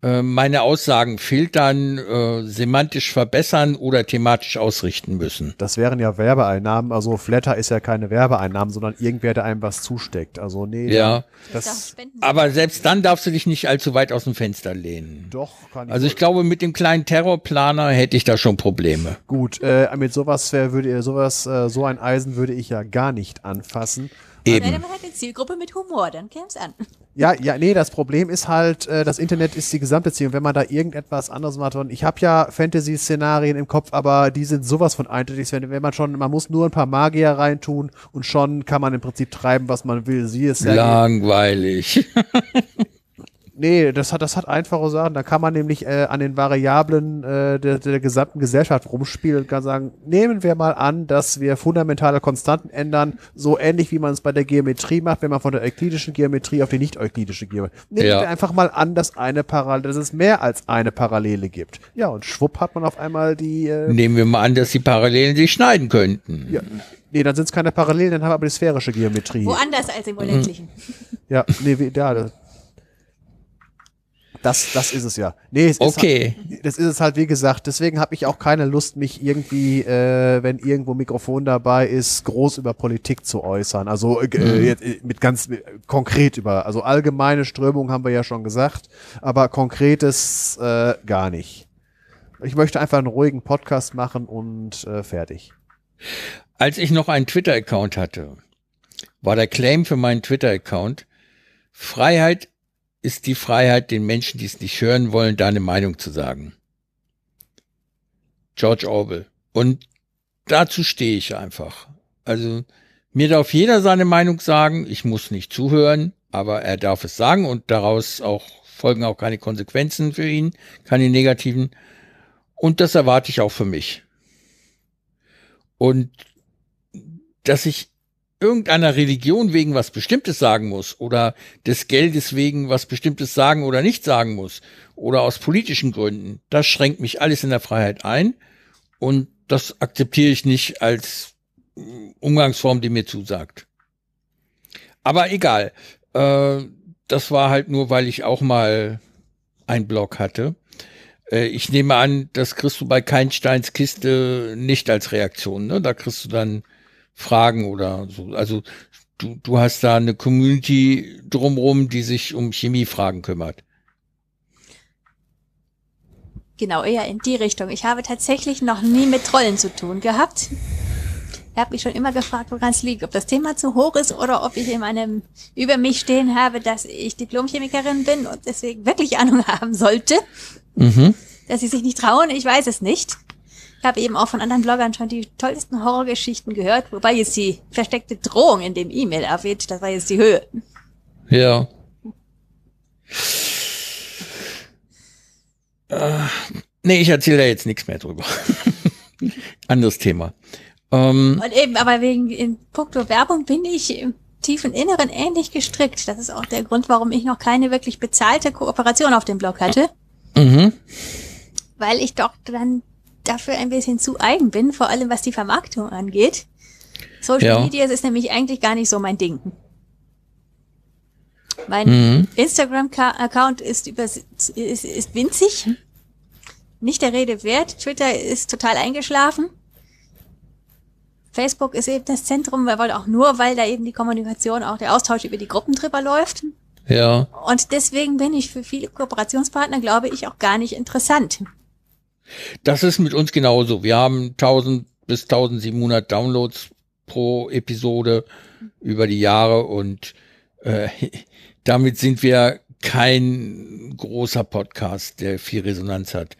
[SPEAKER 3] meine Aussagen filtern, äh, semantisch verbessern oder thematisch ausrichten müssen.
[SPEAKER 1] Das wären ja Werbeeinnahmen. Also Flatter ist ja keine Werbeeinnahmen, sondern irgendwer, der einem was zusteckt. Also nee.
[SPEAKER 3] Ja.
[SPEAKER 4] Das
[SPEAKER 3] Aber selbst dann darfst du dich nicht allzu weit aus dem Fenster lehnen.
[SPEAKER 1] doch kann ich.
[SPEAKER 3] Also ich glaube, mit dem kleinen Terrorplaner hätte ich da schon Probleme.
[SPEAKER 1] gut. Äh, mit sowas wär, würde ihr sowas, äh, so ein Eisen würde ich ja gar nicht anfassen.
[SPEAKER 4] Oder
[SPEAKER 3] Eben.
[SPEAKER 4] man hat eine Zielgruppe mit Humor, dann käme es an.
[SPEAKER 1] Ja, ja, nee, das Problem ist halt, äh, das Internet ist die Gesamtbeziehung. Wenn man da irgendetwas anderes macht, und ich habe ja Fantasy-Szenarien im Kopf, aber die sind sowas von eindeutig. Wenn, wenn man schon, man muss nur ein paar Magier reintun und schon kann man im Prinzip treiben, was man will. Sie ist ja
[SPEAKER 3] Langweilig.
[SPEAKER 1] Nee, das hat, das hat einfache Sachen. Da kann man nämlich äh, an den Variablen äh, der, der gesamten Gesellschaft rumspielen und kann sagen, nehmen wir mal an, dass wir fundamentale Konstanten ändern, so ähnlich wie man es bei der Geometrie macht, wenn man von der euklidischen Geometrie auf die nicht-euklidische Geometrie. Nehmen
[SPEAKER 3] Ja.
[SPEAKER 1] wir einfach mal an, dass eine Parallele, dass es mehr als eine Parallele gibt. Ja, und schwupp hat man auf einmal die, äh,
[SPEAKER 3] Nehmen wir mal an, dass die Parallelen sich schneiden könnten.
[SPEAKER 1] ja, nee, dann sind es keine Parallelen, dann haben wir aber die sphärische Geometrie.
[SPEAKER 4] Woanders als im Unendlichen.
[SPEAKER 1] Ja, nee, wie, das- das, das ist es ja. Nee, es ist
[SPEAKER 3] Okay.
[SPEAKER 1] das ist es halt, wie gesagt. Deswegen habe ich auch keine Lust, mich irgendwie, äh, wenn irgendwo Mikrofon dabei ist, groß über Politik zu äußern. Also äh, jetzt, äh, mit ganz äh, konkret über, also allgemeine Strömung haben wir ja schon gesagt, aber konkretes äh, gar nicht. Ich möchte einfach einen ruhigen Podcast machen und äh, fertig.
[SPEAKER 3] Als ich noch einen Twitter-Account hatte, war der Claim für meinen Twitter-Account, Freiheit ist die Freiheit, den Menschen, die es nicht hören wollen, deine Meinung zu sagen. George Orwell. Und dazu stehe ich einfach. Also mir darf jeder seine Meinung sagen, ich muss nicht zuhören, aber er darf es sagen und daraus auch folgen auch keine Konsequenzen für ihn, keine negativen. Und das erwarte ich auch für mich. Und dass ich irgendeiner Religion wegen was Bestimmtes sagen muss oder des Geldes wegen was Bestimmtes sagen oder nicht sagen muss oder aus politischen Gründen, das schränkt mich alles in der Freiheit ein und das akzeptiere ich nicht als äh, Umgangsform, die mir zusagt. Aber egal, äh, das war halt nur, weil ich auch mal einen Blog hatte. Äh, ich nehme an, das kriegst du bei Keinsteins Kiste nicht als Reaktion. Ne? Da kriegst du dann Fragen oder so. Also du, du hast da eine Community drumrum, die sich um Chemiefragen kümmert.
[SPEAKER 4] Genau, eher in die Richtung. Ich habe tatsächlich noch nie mit Trollen zu tun gehabt. Ich habe mich schon immer gefragt, woran es liegt. Ob das Thema zu hoch ist oder ob ich in meinem über mich stehen habe, dass ich Diplomchemikerin bin und deswegen wirklich Ahnung haben sollte.
[SPEAKER 3] Mhm.
[SPEAKER 4] Dass sie sich nicht trauen, ich weiß es nicht. Ich habe eben auch von anderen Bloggern schon die tollsten Horrorgeschichten gehört, wobei jetzt die versteckte Drohung in dem E-Mail erwähnt, das war jetzt die Höhe.
[SPEAKER 3] Ja. Äh, nee, ich erzähle da jetzt nichts mehr drüber. Anderes Thema. Ähm,
[SPEAKER 4] Und eben, aber wegen in puncto Werbung bin ich im tiefen Inneren ähnlich gestrickt. Das ist auch der Grund, warum ich noch keine wirklich bezahlte Kooperation auf dem Blog hatte,
[SPEAKER 3] mhm.
[SPEAKER 4] weil ich doch dann dafür ein bisschen zu eigen bin, vor allem was die Vermarktung angeht. Social
[SPEAKER 3] Ja.
[SPEAKER 4] Media ist nämlich eigentlich gar nicht so mein Ding. Mein
[SPEAKER 3] Mhm.
[SPEAKER 4] Instagram-Account ist, über, ist, ist winzig, nicht der Rede wert. Twitter ist total eingeschlafen. Facebook ist eben das Zentrum, weil auch nur, weil da eben die Kommunikation, auch der Austausch über die Gruppen drüber läuft.
[SPEAKER 3] Ja.
[SPEAKER 4] Und deswegen bin ich für viele Kooperationspartner, glaube ich, auch gar nicht interessant.
[SPEAKER 3] Das ist mit uns genauso. Wir haben 1000 bis 1700 Downloads pro Episode über die Jahre und äh, damit sind wir kein großer Podcast, der viel Resonanz hat.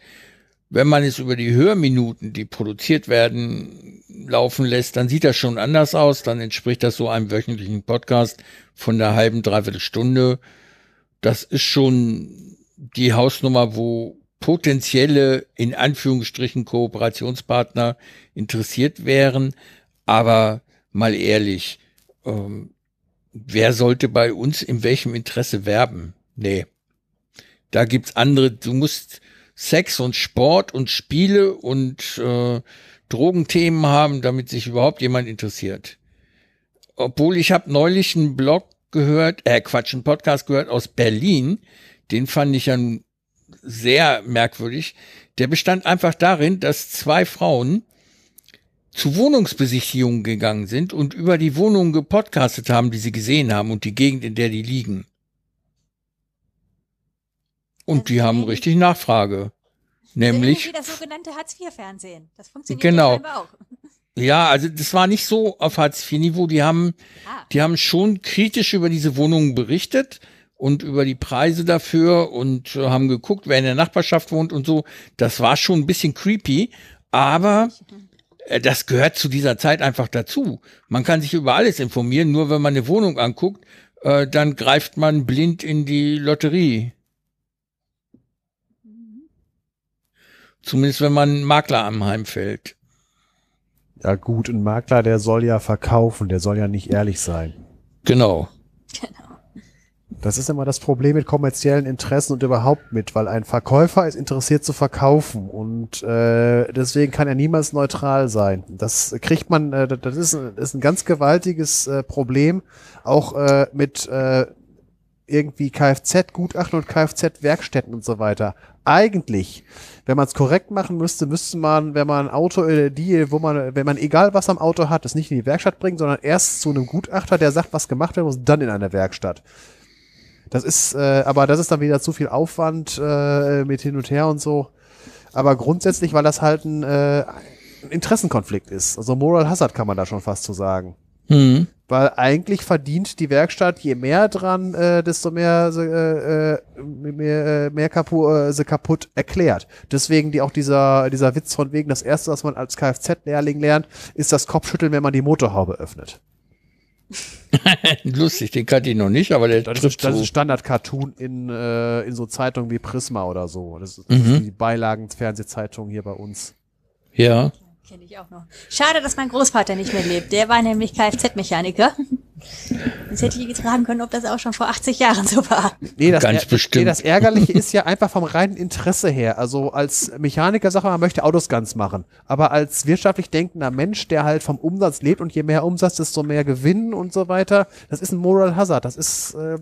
[SPEAKER 3] Wenn man es über die Hörminuten, die produziert werden, laufen lässt, dann sieht das schon anders aus. Dann entspricht das so einem wöchentlichen Podcast von der halben, dreiviertel Stunde. Das ist schon die Hausnummer, wo potenzielle, in Anführungsstrichen, Kooperationspartner interessiert wären. Aber mal ehrlich, ähm, wer sollte bei uns in welchem Interesse werben? Nee. Da gibt's andere, du musst Sex und Sport und Spiele und äh, Drogenthemen haben, damit sich überhaupt jemand interessiert. Obwohl ich habe neulich einen Blog gehört, äh Quatsch, einen Podcast gehört aus Berlin, den fand ich ja sehr merkwürdig. Der bestand einfach darin, dass zwei Frauen zu Wohnungsbesichtigungen gegangen sind und über die Wohnungen gepodcastet haben, die sie gesehen haben und die Gegend, in der die liegen. Und die haben richtig Nachfrage. Nämlich.
[SPEAKER 4] Wie das sogenannte Hartz-IV-Fernsehen. Das funktioniert
[SPEAKER 3] Genau.
[SPEAKER 4] ja auch.
[SPEAKER 3] Ja, also das war nicht so auf Hartz-IV-Niveau. Die haben,
[SPEAKER 4] Ah.
[SPEAKER 3] die haben schon kritisch über diese Wohnungen berichtet und über die Preise dafür und äh, haben geguckt, wer in der Nachbarschaft wohnt und so. Das war schon ein bisschen creepy, aber äh, das gehört zu dieser Zeit einfach dazu. Man kann sich über alles informieren, nur wenn man eine Wohnung anguckt, äh, dann greift man blind in die Lotterie. Zumindest wenn man einen Makler am Heim fällt.
[SPEAKER 1] Ja gut, ein Makler, der soll ja verkaufen, der soll ja nicht ehrlich sein.
[SPEAKER 3] Genau.
[SPEAKER 1] Das ist immer das Problem mit kommerziellen Interessen und überhaupt mit, weil ein Verkäufer ist interessiert zu verkaufen und äh, deswegen kann er niemals neutral sein. Das kriegt man, äh, das ist, ist ein ganz gewaltiges äh, Problem, auch äh, mit äh, irgendwie Kfz-Gutachten und Kfz-Werkstätten und so weiter. Eigentlich, wenn man es korrekt machen müsste, müsste man, wenn man ein Auto, äh, die, wo man, wenn man egal was am Auto hat, es nicht in die Werkstatt bringen, sondern erst zu einem Gutachter, der sagt, was gemacht werden muss, dann in einer Werkstatt. Das ist, äh, aber das ist dann wieder zu viel Aufwand äh, mit hin und her und so. Aber grundsätzlich, weil das halt ein, äh, ein Interessenkonflikt ist. Also Moral Hazard kann man da schon fast zu sagen.
[SPEAKER 3] Hm.
[SPEAKER 1] Weil eigentlich verdient die Werkstatt, je mehr dran, äh, desto mehr äh, äh, mehr, äh, mehr kapu äh, sie kaputt erklärt. Deswegen die auch dieser, dieser Witz von wegen, das erste, was man als Kfz-Lehrling lernt, ist das Kopfschütteln, wenn man die Motorhaube öffnet.
[SPEAKER 3] Lustig, den kannte ich noch nicht, aber der
[SPEAKER 1] Das
[SPEAKER 3] trifft
[SPEAKER 1] ist, das
[SPEAKER 3] zu.
[SPEAKER 1] ist Standard-Cartoon in, äh, in so Zeitungen wie Prisma oder so. Das ist,
[SPEAKER 3] Mhm.
[SPEAKER 1] die Beilagen-Fernsehzeitung hier bei uns.
[SPEAKER 3] Ja.
[SPEAKER 4] Kenne ich auch noch. Schade, dass mein Großvater nicht mehr lebt. Der war nämlich Kfz-Mechaniker. Jetzt hätte ich jetzt fragen können, ob das auch schon vor 80 Jahren so war.
[SPEAKER 1] Nee, das,
[SPEAKER 3] Ganz bestimmt.
[SPEAKER 1] Nee, das Ärgerliche ist ja einfach vom reinen Interesse her. Also als Mechaniker sagt man, man möchte Autos ganz machen. Aber als wirtschaftlich denkender Mensch, der halt vom Umsatz lebt und je mehr Umsatz, desto mehr Gewinn und so weiter, das ist ein Moral Hazard. Das ist, äh,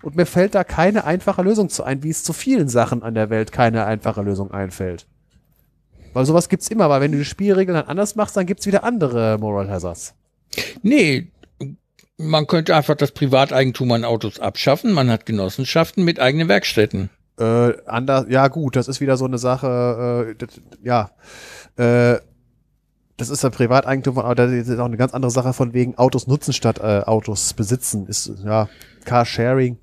[SPEAKER 1] und mir fällt da keine einfache Lösung zu ein, wie es zu vielen Sachen an der Welt keine einfache Lösung einfällt. Weil sowas gibt's immer, weil wenn du die Spielregeln dann anders machst, dann gibt's wieder andere Moral Hazards.
[SPEAKER 3] Nee, man könnte einfach das Privateigentum an Autos abschaffen. Man hat Genossenschaften mit eigenen Werkstätten.
[SPEAKER 1] Äh, anders, ja gut, das ist wieder so eine Sache, äh, das, ja, äh, das ist ja Privateigentum, aber das ist auch eine ganz andere Sache von wegen Autos nutzen statt äh, Autos besitzen. Ist ja Carsharing.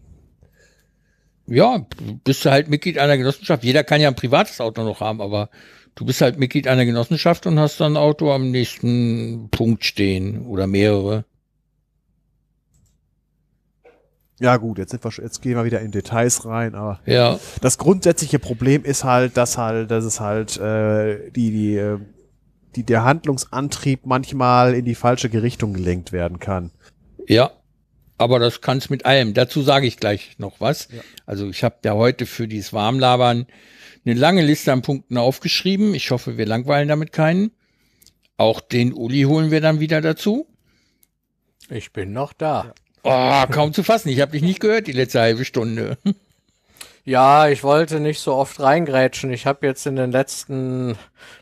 [SPEAKER 3] Ja, bist du halt Mitglied einer Genossenschaft. Jeder kann ja ein privates Auto noch haben, aber du bist halt Mitglied einer Genossenschaft und hast dann ein Auto am nächsten Punkt stehen oder mehrere.
[SPEAKER 1] Ja gut, jetzt sind wir, jetzt gehen wir wieder in Details rein, aber
[SPEAKER 3] Ja,
[SPEAKER 1] das grundsätzliche Problem ist halt, dass halt, dass es halt äh, die die äh, die der Handlungsantrieb manchmal in die falsche Richtung gelenkt werden kann.
[SPEAKER 3] ja. Aber das kann's mit allem. Dazu sage ich gleich noch was. Also ich habe ja heute für dieses Warmlabern eine lange Liste an Punkten aufgeschrieben. Ich hoffe, wir langweilen damit keinen. Auch den Uli holen wir dann wieder dazu.
[SPEAKER 2] Ich bin noch da.
[SPEAKER 3] Oh, kaum zu fassen. Ich habe dich nicht gehört die letzte halbe Stunde.
[SPEAKER 2] Ja, ich wollte nicht so oft reingrätschen. Ich habe jetzt in den letzten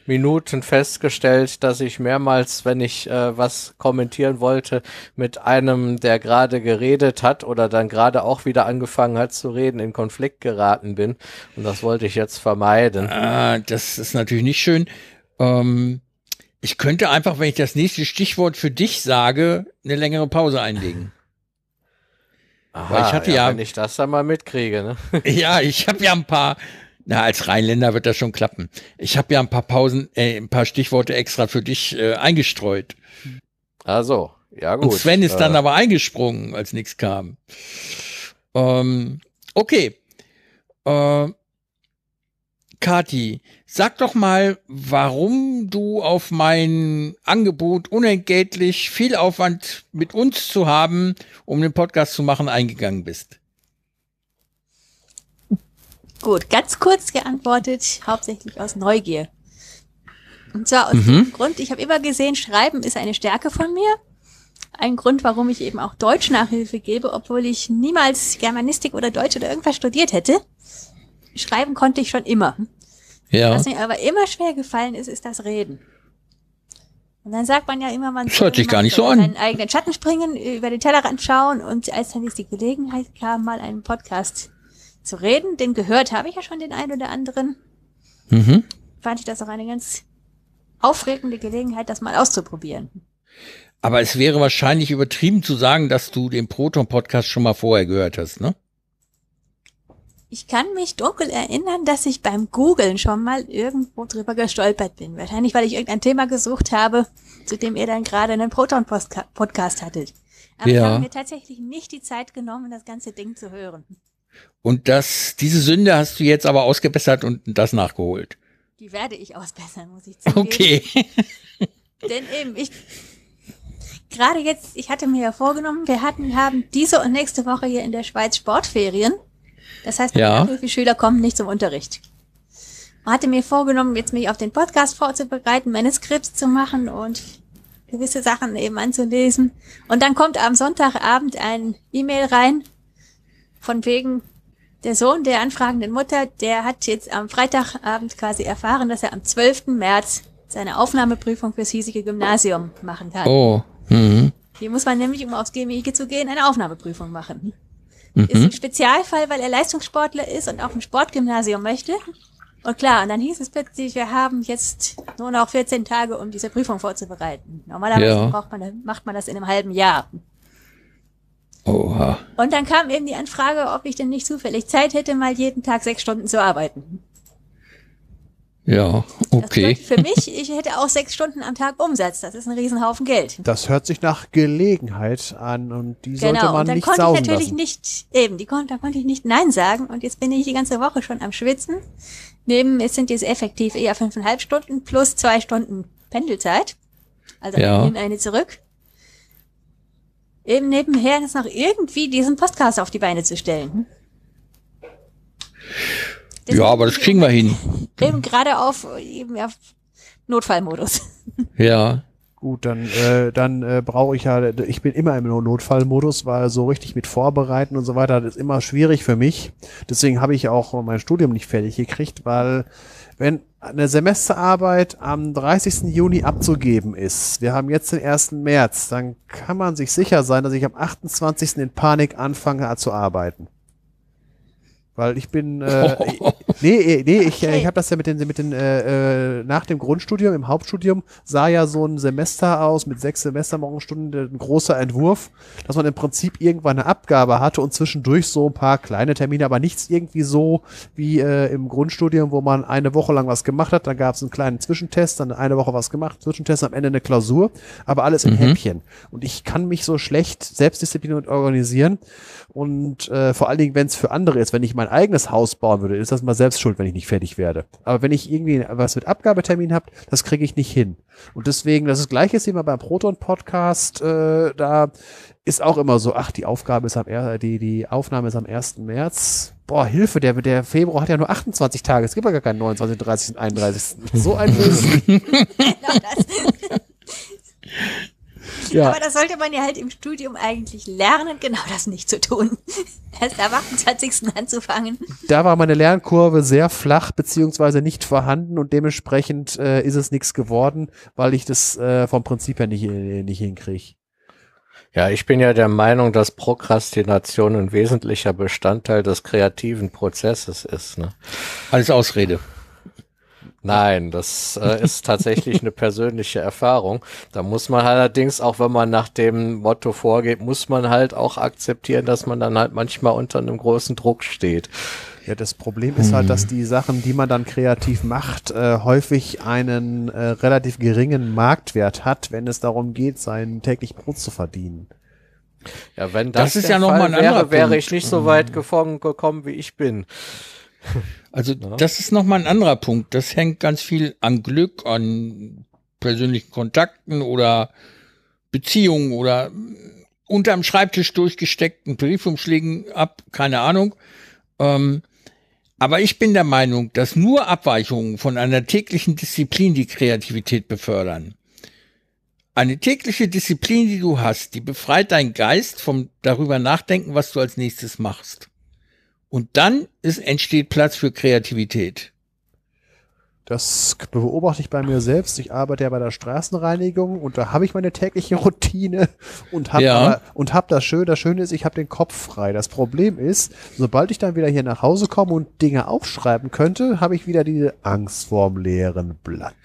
[SPEAKER 2] Minuten festgestellt, dass ich mehrmals, wenn ich äh, was kommentieren wollte, mit einem, der gerade geredet hat oder dann gerade auch wieder angefangen hat zu reden, in Konflikt geraten bin. Und das wollte ich jetzt vermeiden.
[SPEAKER 3] Ah, das ist natürlich nicht schön. Ähm, ich könnte einfach, wenn ich das nächste Stichwort für dich sage, eine längere Pause einlegen.
[SPEAKER 2] Aha,
[SPEAKER 3] ich hatte ja-
[SPEAKER 2] Wenn ich das dann mal mitkriege, ne?
[SPEAKER 3] ja, ich habe ja ein paar Na, als Rheinländer wird das schon klappen. Ich habe ja ein paar Pausen, äh, ein paar Stichworte extra für dich äh, eingestreut.
[SPEAKER 2] Also, ja gut.
[SPEAKER 3] Und Sven ist dann
[SPEAKER 2] Äh,
[SPEAKER 3] aber eingesprungen, als nichts kam. Ähm, okay. Äh, Kati, sag doch mal, warum du auf mein Angebot, unentgeltlich viel Aufwand mit uns zu haben, um den Podcast zu machen, eingegangen bist.
[SPEAKER 4] Gut, ganz kurz geantwortet, hauptsächlich aus Neugier. Und zwar aus
[SPEAKER 3] Mhm.
[SPEAKER 4] dem Grund, ich habe immer gesehen, Schreiben ist eine Stärke von mir. Ein Grund, warum ich eben auch Deutschnachhilfe gebe, obwohl ich niemals Germanistik oder Deutsch oder irgendwas studiert hätte. Schreiben konnte ich schon immer.
[SPEAKER 3] Ja.
[SPEAKER 4] Was mir aber immer schwer gefallen ist, ist das Reden. Und dann sagt man ja immer, man
[SPEAKER 3] Das hört sich gar nicht
[SPEAKER 4] soll
[SPEAKER 3] so an.
[SPEAKER 4] seinen eigenen Schatten springen, über den Tellerrand schauen und als dann jetzt die Gelegenheit kam, mal einen Podcast zu reden, den gehört habe ich ja schon den einen oder anderen,
[SPEAKER 3] Mhm.
[SPEAKER 4] fand ich das auch eine ganz aufregende Gelegenheit, das mal auszuprobieren.
[SPEAKER 3] Aber es wäre wahrscheinlich übertrieben zu sagen, dass du den Proton-Podcast schon mal vorher gehört hast, ne?
[SPEAKER 4] Ich kann mich dunkel erinnern, dass ich beim Googlen schon mal irgendwo drüber gestolpert bin. Wahrscheinlich, weil ich irgendein Thema gesucht habe, zu dem ihr dann gerade einen Proton-Podcast hattet. Aber ich
[SPEAKER 3] Ja.
[SPEAKER 4] habe mir tatsächlich nicht die Zeit genommen, das ganze Ding zu hören.
[SPEAKER 3] Und das, diese Sünde hast du jetzt aber ausgebessert und das nachgeholt.
[SPEAKER 4] Die werde ich ausbessern, muss ich zugeben.
[SPEAKER 3] Okay.
[SPEAKER 4] Denn eben, ich, gerade jetzt, ich hatte mir ja vorgenommen, wir hatten, haben diese und nächste Woche hier in der Schweiz Sportferien. Das heißt,
[SPEAKER 3] Ja.
[SPEAKER 4] viele Schüler kommen nicht zum Unterricht. Man hatte mir vorgenommen, jetzt mich auf den Podcast vorzubereiten, meine Skripts zu machen und gewisse Sachen eben anzulesen. Und dann kommt am Sonntagabend ein E-Mail rein, von wegen, der Sohn der anfragenden Mutter, der hat jetzt am Freitagabend quasi erfahren, dass er am 12. März seine Aufnahmeprüfung fürs hiesige Gymnasium machen kann.
[SPEAKER 3] Oh. Mhm.
[SPEAKER 4] Hier muss man nämlich, um aufs GMI zu gehen, eine Aufnahmeprüfung machen. Ist ein Spezialfall, weil er Leistungssportler ist und auf ein Sportgymnasium möchte. Und klar, und dann hieß es plötzlich, wir haben jetzt nur noch 14 Tage, um diese Prüfung vorzubereiten. Normalerweise
[SPEAKER 3] Ja.
[SPEAKER 4] braucht man, macht man das in einem halben Jahr.
[SPEAKER 3] Oha.
[SPEAKER 4] Und dann kam eben die Anfrage, ob ich denn nicht zufällig Zeit hätte, mal jeden Tag sechs Stunden zu arbeiten.
[SPEAKER 3] Ja, okay.
[SPEAKER 4] für mich, ich hätte auch sechs Stunden am Tag Umsatz. Das ist ein Riesenhaufen Geld.
[SPEAKER 1] Das hört sich nach Gelegenheit an und die sollte
[SPEAKER 4] Genau,
[SPEAKER 1] man
[SPEAKER 4] und dann
[SPEAKER 1] nicht
[SPEAKER 4] konnte ich natürlich
[SPEAKER 1] lassen.
[SPEAKER 4] nicht, eben, die konnte, da konnte ich nicht Nein sagen und jetzt bin ich die ganze Woche schon am Schwitzen. Neben, es sind jetzt effektiv eher fünfeinhalb Stunden plus zwei Stunden Pendelzeit. Also
[SPEAKER 3] Ja.
[SPEAKER 4] eine hin, eine zurück. Eben nebenher ist noch irgendwie diesen Podcast auf die Beine zu stellen.
[SPEAKER 3] Ja, aber das kriegen wir hin.
[SPEAKER 4] Eben gerade auf, eben auf Notfallmodus.
[SPEAKER 3] Ja.
[SPEAKER 1] Gut, dann, äh, dann äh, brauche ich ja, ich bin immer im Notfallmodus, weil so richtig mit Vorbereiten und so weiter, das ist immer schwierig für mich. Deswegen habe ich auch mein Studium nicht fertig gekriegt, weil wenn eine Semesterarbeit am 30. Juni abzugeben ist, wir haben jetzt den 1. März, dann kann man sich sicher sein, dass ich am 28. in Panik anfange zu arbeiten. Weil ich bin, äh, nee, eh, nee, ich, äh, ich habe das ja mit den, mit den äh, äh, nach dem Grundstudium, im Hauptstudium, sah ja so ein Semester aus mit sechs Semestermorgenstunden, ein großer Entwurf, dass man im Prinzip irgendwann eine Abgabe hatte und zwischendurch so ein paar kleine Termine, aber nichts irgendwie so wie äh, im Grundstudium, wo man eine Woche lang was gemacht hat, dann gab es einen kleinen Zwischentest, dann eine Woche was gemacht, Zwischentest, am Ende eine Klausur, aber alles in Häppchen. Und ich kann mich so schlecht selbstdiszipliniert organisieren. Und äh, vor allen Dingen, wenn es für andere ist, wenn ich mein eigenes Haus bauen würde, ist das mal selbst schuld, wenn ich nicht fertig werde. Aber wenn ich irgendwie was mit Abgabetermin habe, das kriege ich nicht hin. Und deswegen, das ist gleiche Thema beim Proton-Podcast, äh, da ist auch immer so, ach, die Aufgabe ist am, er- die, die Aufnahme ist am 1. März. Boah, Hilfe, der, der Februar hat ja nur 28 Tage. Es gibt ja gar keinen 29, 30, 31. So ein Blödsinn. Ja.
[SPEAKER 4] Aber das sollte man ja halt im Studium eigentlich lernen, genau das nicht zu tun. Erst am 28. anzufangen.
[SPEAKER 1] da war meine Lernkurve sehr flach beziehungsweise nicht vorhanden und dementsprechend äh, ist es nichts geworden, weil ich das äh, vom Prinzip her nicht, äh, nicht hinkriege.
[SPEAKER 2] Ja, ich bin ja der Meinung, dass Prokrastination ein wesentlicher Bestandteil des kreativen Prozesses ist. Ne?
[SPEAKER 3] Alles Ausrede.
[SPEAKER 2] Nein, das äh, ist tatsächlich eine persönliche Erfahrung. Da muss man allerdings, auch wenn man nach dem Motto vorgeht, muss man halt auch akzeptieren, dass man dann halt manchmal unter einem großen Druck steht.
[SPEAKER 1] Ja, das Problem ist halt, dass die Sachen, die man dann kreativ macht, äh, häufig einen äh, relativ geringen Marktwert hat, wenn es darum geht, sein täglich Brot zu verdienen.
[SPEAKER 2] Ja, wenn das,
[SPEAKER 3] Das ist
[SPEAKER 2] der
[SPEAKER 3] ja noch
[SPEAKER 2] Fall
[SPEAKER 3] mal ein
[SPEAKER 2] wäre, wäre ich nicht so weit gekommen, gekommen, wie ich bin.
[SPEAKER 3] Also das ist nochmal ein anderer Punkt. Das hängt ganz viel an Glück, an persönlichen Kontakten oder Beziehungen oder unterm Schreibtisch durchgesteckten Briefumschlägen ab, keine Ahnung. Ähm, aber ich bin der Meinung, dass nur Abweichungen von einer täglichen Disziplin die Kreativität befördern. Eine tägliche Disziplin, die du hast, die befreit deinen Geist vom darüber nachdenken, was du als nächstes machst. Und dann ist, entsteht Platz für Kreativität.
[SPEAKER 1] Das beobachte ich bei mir selbst. Ich arbeite ja bei der Straßenreinigung und da habe ich meine tägliche Routine und habe
[SPEAKER 3] Ja.
[SPEAKER 1] und hab das Schöne. Das Schöne ist, ich habe den Kopf frei. Das Problem ist, sobald ich dann wieder hier nach Hause komme und Dinge aufschreiben könnte, habe ich wieder diese Angst vorm leeren Blatt.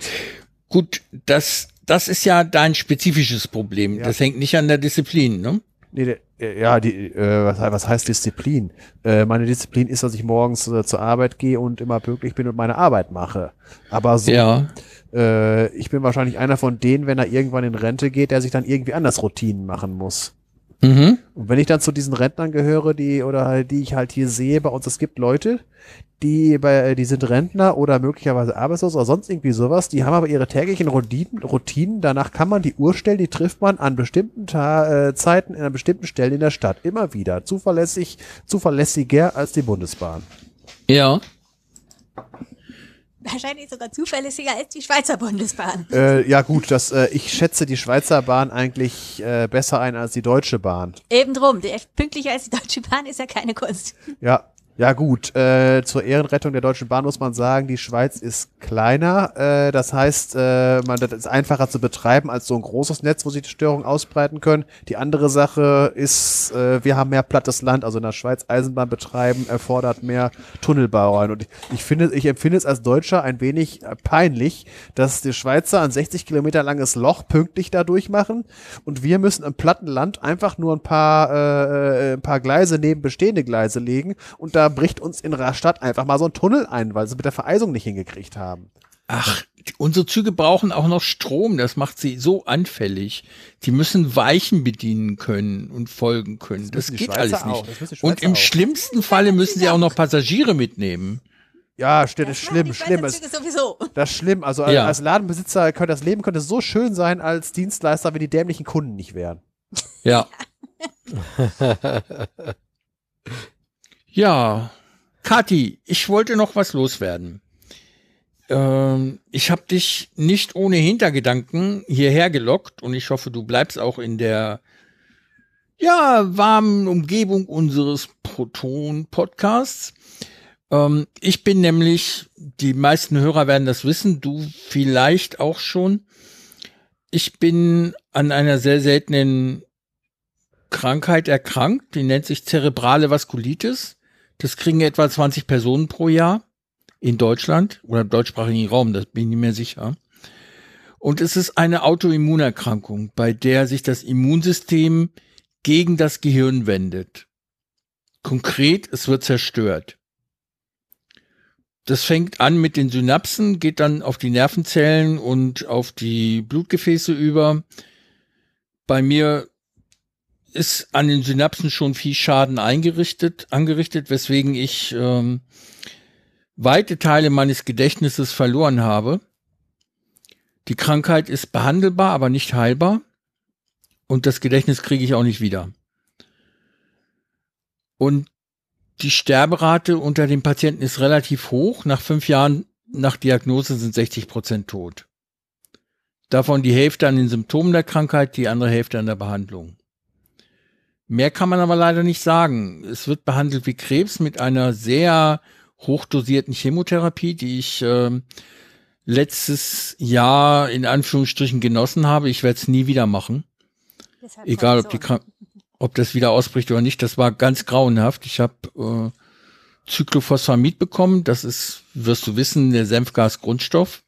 [SPEAKER 3] Gut, das, das ist ja dein spezifisches Problem.
[SPEAKER 1] Ja.
[SPEAKER 3] Das hängt nicht an der Disziplin, ne?
[SPEAKER 1] Nee, ja, die, äh, was, was heißt Disziplin? Äh, meine Disziplin ist, dass ich morgens äh, zur Arbeit gehe und immer pünktlich bin und meine Arbeit mache. Aber so,
[SPEAKER 3] Ja.
[SPEAKER 1] äh, ich bin wahrscheinlich einer von denen, wenn er irgendwann in Rente geht, der sich dann irgendwie anders Routinen machen muss.
[SPEAKER 3] Mhm.
[SPEAKER 1] Und wenn ich dann zu diesen Rentnern gehöre, die oder halt, die ich halt hier sehe bei uns, es gibt Leute, die bei, die sind Rentner oder möglicherweise arbeitslos oder sonst irgendwie sowas, die haben aber ihre täglichen Routinen, Routinen, danach kann man die Uhr stellen, die trifft man an bestimmten Ta äh, Zeiten in einer bestimmten Stellen in der Stadt. Immer wieder. Zuverlässig, zuverlässiger als die Bundesbahn.
[SPEAKER 3] Ja.
[SPEAKER 4] Wahrscheinlich sogar zuverlässiger als die Schweizer Bundesbahn.
[SPEAKER 1] Äh, ja gut, das, äh, ich schätze die Schweizer Bahn eigentlich äh, besser ein als die Deutsche Bahn.
[SPEAKER 4] Eben drum. Pünktlicher als die Deutsche Bahn ist ja keine Kunst.
[SPEAKER 1] Ja, ja gut. Äh, zur Ehrenrettung der Deutschen Bahn muss man sagen, die Schweiz ist kleiner. Äh, das heißt, äh, man, das ist einfacher zu betreiben als so ein großes Netz, wo sich die Störungen ausbreiten können. Die andere Sache ist, äh, wir haben mehr plattes Land. Also in der Schweiz Eisenbahn betreiben erfordert mehr Tunnelbauern. Und ich, ich finde, ich empfinde es als Deutscher ein wenig peinlich, dass die Schweizer ein 60 Kilometer langes Loch pünktlich da durchmachen und wir müssen im platten Land einfach nur ein paar, äh, äh, ein paar Gleise neben bestehende Gleise legen und da bricht uns in der Stadt einfach mal so ein Tunnel ein, weil sie mit der Vereisung nicht hingekriegt haben.
[SPEAKER 3] Ach, unsere Züge brauchen auch noch Strom. Das macht sie so anfällig. Die müssen Weichen bedienen können und folgen können. Das,
[SPEAKER 1] die
[SPEAKER 3] geht
[SPEAKER 1] Schweizer
[SPEAKER 3] alles nicht.
[SPEAKER 1] Das
[SPEAKER 3] Und im
[SPEAKER 1] auch.
[SPEAKER 3] schlimmsten Falle müssen sie auch noch Passagiere mitnehmen.
[SPEAKER 1] Ja, stimmt, ist
[SPEAKER 4] Das
[SPEAKER 1] schlimm, schlimm. Es,
[SPEAKER 4] Züge sowieso.
[SPEAKER 1] das ist schlimm. Also als-
[SPEAKER 3] Ja.
[SPEAKER 1] als Ladenbesitzer könnte das Leben könnte so schön sein als Dienstleister, wenn die dämlichen Kunden nicht wären.
[SPEAKER 3] Ja. ja, Kathi, ich wollte noch was loswerden. Ähm, ich habe dich nicht ohne Hintergedanken hierher gelockt und ich hoffe, du bleibst auch in der ja warmen Umgebung unseres Proton-Podcasts. Ähm, ich bin nämlich, die meisten Hörer werden das wissen, du vielleicht auch schon. Ich bin an einer sehr seltenen Krankheit erkrankt, die nennt sich zerebrale Vaskulitis. Das kriegen etwa 20 Personen pro Jahr in Deutschland oder im deutschsprachigen Raum, das bin ich nicht mehr sicher. Und es ist eine Autoimmunerkrankung, bei der sich das Immunsystem gegen das Gehirn wendet. Konkret, es wird zerstört. Das fängt an mit den Synapsen, geht dann auf die Nervenzellen und auf die Blutgefäße über. Bei mir ist an den Synapsen schon viel Schaden eingerichtet, angerichtet, weswegen ich ähm, weite Teile meines Gedächtnisses verloren habe. Die Krankheit ist behandelbar, aber nicht heilbar. Und das Gedächtnis kriege ich auch nicht wieder. Und die Sterberate unter den Patienten ist relativ hoch. Nach fünf Jahren nach Diagnose sind 60 Prozent tot. Davon die Hälfte an den Symptomen der Krankheit, die andere Hälfte an der Behandlung. Mehr kann man aber leider nicht sagen. Es wird behandelt wie Krebs mit einer sehr hochdosierten Chemotherapie, die ich ähm, letztes Jahr in Anführungsstrichen genossen habe. Ich werde es nie wieder machen.
[SPEAKER 4] Deshalb
[SPEAKER 3] Egal, ob, die ob das wieder ausbricht oder nicht. Das war ganz grauenhaft. Ich habe äh, Cyclophosphamid bekommen. Das ist, wirst du wissen, der Senfgas-Grundstoff.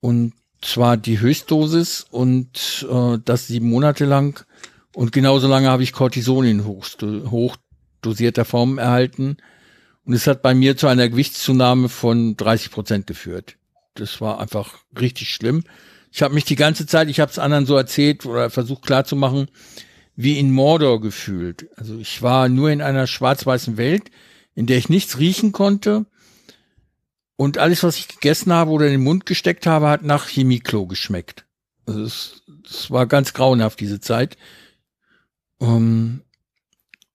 [SPEAKER 3] Und zwar die Höchstdosis und äh, das sieben Monate lang. Und genauso lange habe ich Cortison in Hochsto dosierter Form erhalten. Und es hat bei mir zu einer Gewichtszunahme von 30 Prozent geführt. Das war einfach richtig schlimm. Ich habe mich die ganze Zeit, ich habe es anderen so erzählt oder versucht klarzumachen, wie in Mordor gefühlt. Also ich war nur in einer schwarz-weißen Welt, in der ich nichts riechen konnte. Und alles, was ich gegessen habe oder in den Mund gesteckt habe, hat nach Chemieklo geschmeckt. Also es, es war ganz grauenhaft, diese Zeit. Ähm,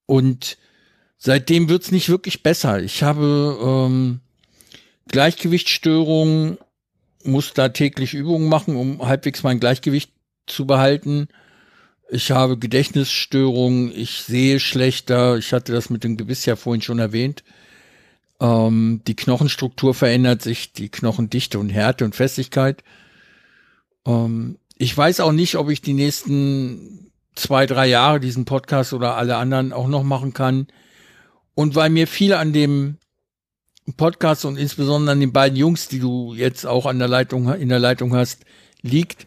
[SPEAKER 3] und seitdem wird's nicht wirklich besser. Ich habe ähm, Gleichgewichtsstörungen, muss da täglich Übungen machen, um halbwegs mein Gleichgewicht zu behalten. Ich habe Gedächtnisstörungen, ich sehe schlechter. Ich hatte das mit dem Gewiss ja vorhin schon erwähnt. Ähm, die Knochenstruktur verändert sich, die Knochendichte und Härte und Festigkeit. Ähm, ich weiß auch nicht, ob ich die nächsten zwei, drei Jahre diesen Podcast oder alle anderen auch noch machen kann. Und weil mir viel an dem Podcast und insbesondere an den beiden Jungs, die du jetzt auch an der Leitung, in der Leitung hast, liegt,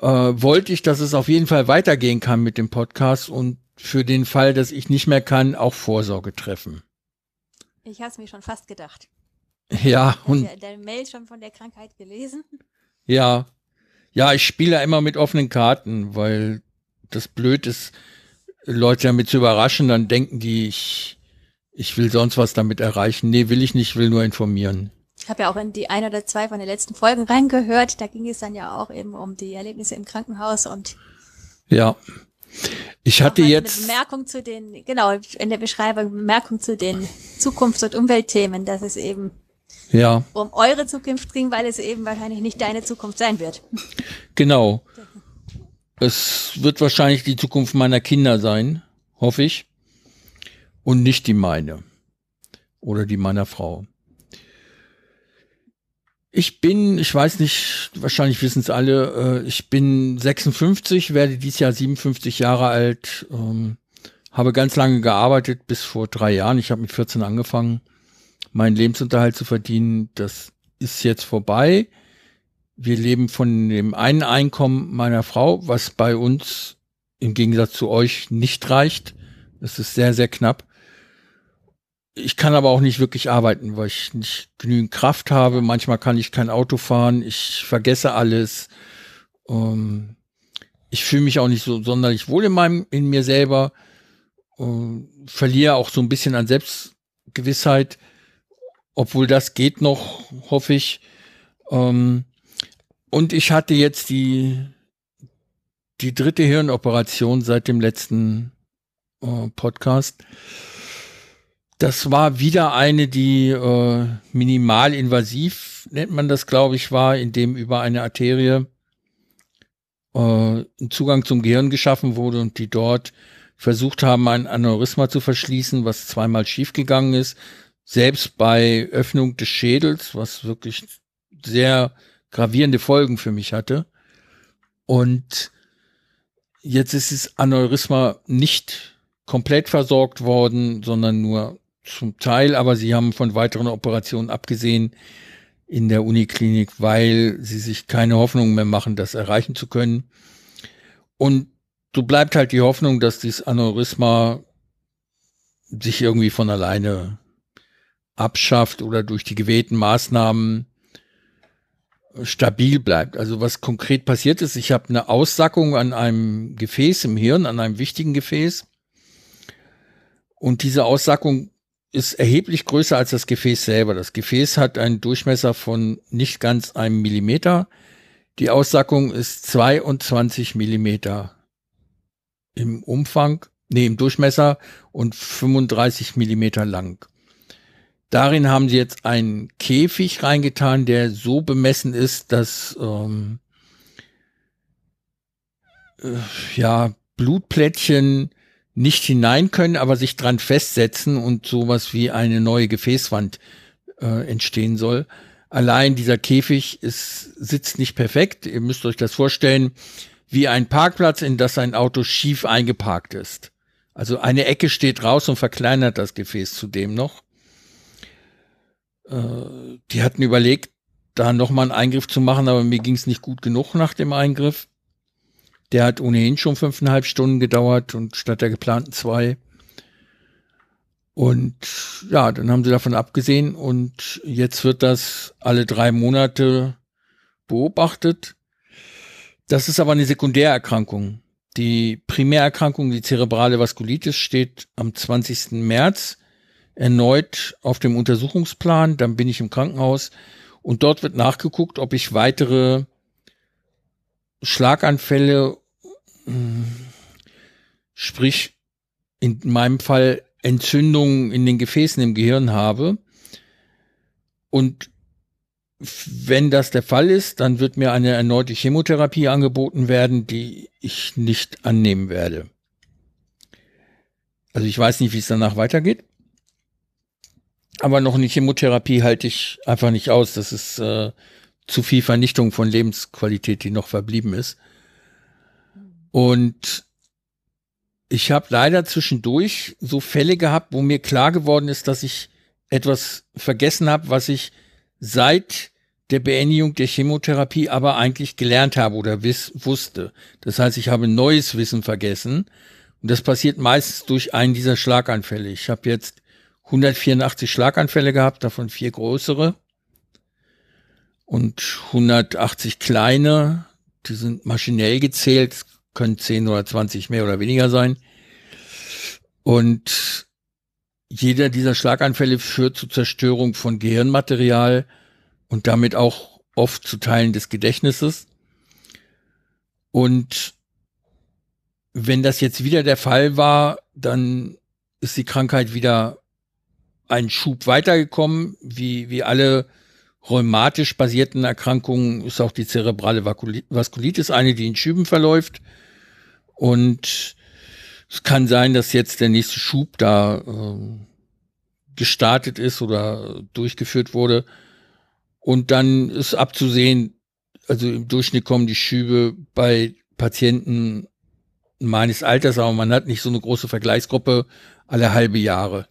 [SPEAKER 3] äh, wollte ich, dass es auf jeden Fall weitergehen kann mit dem Podcast und für den Fall, dass ich nicht mehr kann, auch Vorsorge treffen.
[SPEAKER 4] Ich habe es mir schon fast gedacht.
[SPEAKER 3] Ja, und.
[SPEAKER 4] Der, der Mail schon von der Krankheit gelesen.
[SPEAKER 3] Ja. Ja, ich spiele ja immer mit offenen Karten, weil das blöd ist, Leute damit zu überraschen, dann denken die, ich, ich will sonst was damit erreichen. Nee, will ich nicht, will nur informieren.
[SPEAKER 4] Ich habe ja auch in die eine oder zwei von den letzten Folgen reingehört. Da ging es dann ja auch eben um die Erlebnisse im Krankenhaus und
[SPEAKER 3] ja. Ich hatte jetzt
[SPEAKER 4] eine Bemerkung zu den genau in der Beschreibung Bemerkung zu den Zukunfts- und Umweltthemen, dass es eben
[SPEAKER 3] ja.
[SPEAKER 4] um eure Zukunft ging, weil es eben wahrscheinlich nicht deine Zukunft sein wird.
[SPEAKER 3] Genau. Es wird wahrscheinlich die Zukunft meiner Kinder sein, hoffe ich, und nicht die meine oder die meiner Frau. Ich bin, ich weiß nicht, wahrscheinlich wissen es alle, äh, ich bin 56, werde dieses Jahr 57 Jahre alt, ähm, habe ganz lange gearbeitet, bis vor drei Jahren. Ich habe mit 14 angefangen, meinen Lebensunterhalt zu verdienen. Das ist jetzt vorbei. Wir leben von dem einen Einkommen meiner Frau, was bei uns im Gegensatz zu euch nicht reicht. Das ist sehr, sehr knapp. Ich kann aber auch nicht wirklich arbeiten, weil ich nicht genügend Kraft habe. Manchmal kann ich kein Auto fahren. Ich vergesse alles. Ähm, ich fühle mich auch nicht so sonderlich wohl in meinem, in mir selber. Ähm, verliere auch so ein bisschen an Selbstgewissheit. Obwohl das geht noch, hoffe ich. Ähm, und ich hatte jetzt die, die dritte Hirnoperation seit dem letzten äh, Podcast. Das war wieder eine, die äh, minimalinvasiv, nennt man das, glaube ich, war, in dem über eine Arterie äh, ein Zugang zum Gehirn geschaffen wurde und die dort versucht haben, ein Aneurysma zu verschließen, was zweimal schiefgegangen ist. Selbst bei Öffnung des Schädels, was wirklich sehr gravierende Folgen für mich hatte. Und jetzt ist das Aneurysma nicht komplett versorgt worden, sondern nur zum Teil, aber sie haben von weiteren Operationen abgesehen in der Uniklinik, weil sie sich keine Hoffnung mehr machen, das erreichen zu können. Und so bleibt halt die Hoffnung, dass dieses Aneurysma sich irgendwie von alleine abschafft oder durch die gewählten Maßnahmen stabil bleibt. Also was konkret passiert ist, ich habe eine Aussackung an einem Gefäß im Hirn, an einem wichtigen Gefäß. Und diese Aussackung ist erheblich größer als das Gefäß selber. Das Gefäß hat einen Durchmesser von nicht ganz einem Millimeter. Die Aussackung ist 22 Millimeter im Umfang, nee, im Durchmesser und 35 Millimeter lang. Darin haben sie jetzt einen Käfig reingetan, der so bemessen ist, dass ähm, äh, ja Blutplättchen nicht hinein können, aber sich dran festsetzen und sowas wie eine neue Gefäßwand äh, entstehen soll. Allein dieser Käfig ist, sitzt nicht perfekt. Ihr müsst euch das vorstellen, wie ein Parkplatz, in das ein Auto schief eingeparkt ist. Also eine Ecke steht raus und verkleinert das Gefäß zudem noch. Äh, die hatten überlegt, da nochmal einen Eingriff zu machen, aber mir ging es nicht gut genug nach dem Eingriff. Der hat ohnehin schon fünfeinhalb Stunden gedauert und statt der geplanten zwei. Und ja, dann haben sie davon abgesehen und jetzt wird das alle drei Monate beobachtet. Das ist aber eine Sekundärerkrankung. Die Primärerkrankung, die zerebrale Vaskulitis, steht am 20. März erneut auf dem Untersuchungsplan. Dann bin ich im Krankenhaus und dort wird nachgeguckt, ob ich weitere Schlaganfälle, hm, sprich in meinem Fall Entzündungen in den Gefäßen im Gehirn habe. Und wenn das der Fall ist, dann wird mir eine erneute Chemotherapie angeboten werden, die ich nicht annehmen werde. Also ich weiß nicht, wie es danach weitergeht. Aber noch eine Chemotherapie halte ich einfach nicht aus. Das ist äh, zu viel Vernichtung von Lebensqualität, die noch verblieben ist. Und ich habe leider zwischendurch so Fälle gehabt, wo mir klar geworden ist, dass ich etwas vergessen habe, was ich seit der Beendigung der Chemotherapie aber eigentlich gelernt habe oder wiss, wusste. Das heißt, ich habe neues Wissen vergessen. Und das passiert meistens durch einen dieser Schlaganfälle. Ich habe jetzt 184 Schlaganfälle gehabt, davon vier größere und 180 kleine. Die sind maschinell gezählt, können 10 oder 20 mehr oder weniger sein. Und jeder dieser Schlaganfälle führt zu Zerstörung von Gehirnmaterial und damit auch oft zu Teilen des Gedächtnisses. Und wenn das jetzt wieder der Fall war, dann ist die Krankheit wieder ein Schub weitergekommen, wie, wie alle rheumatisch basierten Erkrankungen ist auch die zerebrale Vaskulitis eine, die in Schüben verläuft. Und es kann sein, dass jetzt der nächste Schub da äh, gestartet ist oder durchgeführt wurde. Und dann ist abzusehen, also im Durchschnitt kommen die Schübe bei Patienten meines Alters, aber man hat nicht so eine große Vergleichsgruppe alle halbe Jahre.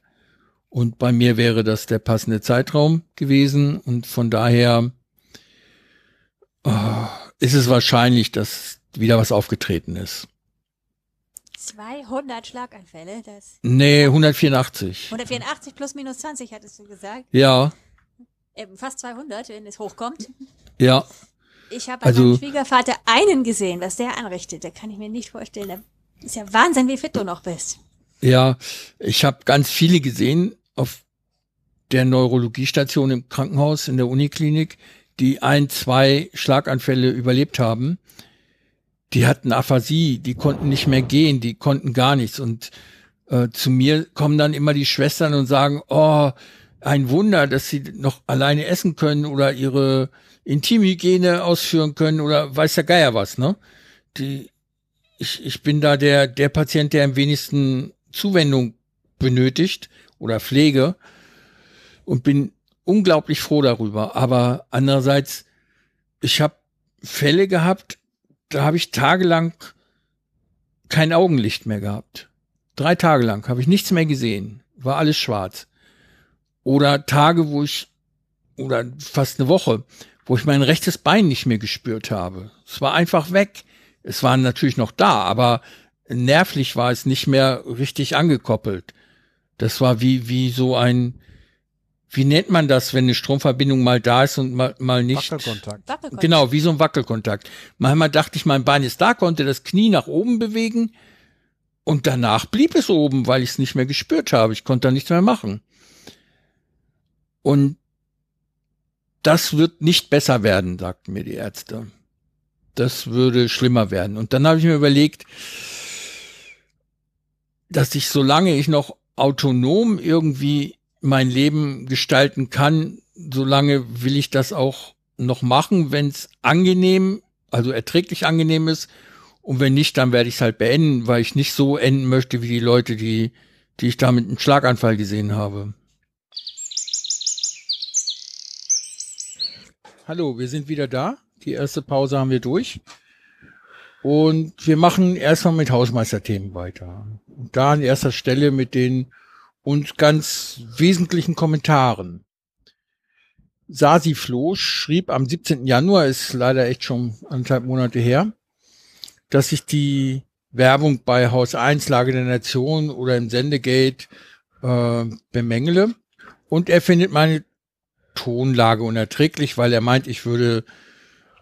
[SPEAKER 3] Und bei mir wäre das der passende Zeitraum gewesen. Und von daher oh, ist es wahrscheinlich, dass wieder was aufgetreten ist.
[SPEAKER 4] 200 Schlaganfälle? Das
[SPEAKER 3] nee, 184.
[SPEAKER 4] 184 plus minus 20 hattest du gesagt.
[SPEAKER 3] Ja.
[SPEAKER 4] Eben fast 200, wenn es hochkommt.
[SPEAKER 3] Ja.
[SPEAKER 4] Ich habe bei
[SPEAKER 3] Also-
[SPEAKER 4] meinem Schwiegervater einen gesehen, was der anrichtet. Da kann ich mir nicht vorstellen. Ist ja Wahnsinn, wie fit du noch bist.
[SPEAKER 3] Ja, ich habe ganz viele gesehen auf der Neurologiestation im Krankenhaus in der Uniklinik, die ein, zwei Schlaganfälle überlebt haben. Die hatten Aphasie, die konnten nicht mehr gehen, die konnten gar nichts. Und äh, zu mir kommen dann immer die Schwestern und sagen, oh, ein Wunder, dass sie noch alleine essen können oder ihre Intimhygiene ausführen können oder weiß der Geier was, ne? Die, ich, ich bin da der, der Patient, der am wenigsten Zuwendung benötigt oder Pflege und bin unglaublich froh darüber. Aber andererseits, ich habe Fälle gehabt, da habe ich tagelang kein Augenlicht mehr gehabt. Drei Tage lang habe ich nichts mehr gesehen, war alles schwarz. Oder Tage, wo ich, oder fast eine Woche, wo ich mein rechtes Bein nicht mehr gespürt habe. Es war einfach weg. Es war natürlich noch da, aber nervlich war es nicht mehr richtig angekoppelt. Das war wie, wie so ein, wie nennt man das, wenn eine Stromverbindung mal da ist und mal, mal nicht?
[SPEAKER 1] Wackelkontakt.
[SPEAKER 4] Wackelkontakt.
[SPEAKER 3] Genau, wie so ein Wackelkontakt. Manchmal dachte ich, mein Bein ist da, konnte das Knie nach oben bewegen und danach blieb es oben, weil ich es nicht mehr gespürt habe. Ich konnte da nichts mehr machen. Und das wird nicht besser werden, sagten mir die Ärzte. Das würde schlimmer werden. Und dann habe ich mir überlegt, dass ich, solange ich noch autonom irgendwie mein Leben gestalten kann, solange will ich das auch noch machen, wenn es angenehm, also erträglich angenehm ist. Und wenn nicht, dann werde ich es halt beenden, weil ich nicht so enden möchte wie die Leute, die, die ich da mit einem Schlaganfall gesehen habe. Hallo, wir sind wieder da. Die erste Pause haben wir durch. Und wir machen erstmal mit Hausmeisterthemen weiter. Und da an erster Stelle mit den uns ganz wesentlichen Kommentaren. Sasi Floh schrieb am 17. Januar, ist leider echt schon anderthalb Monate her, dass sich die Werbung bei Haus 1, Lage der Nation oder im Sendegate äh, bemängele. Und er findet meine Tonlage unerträglich, weil er meint, ich würde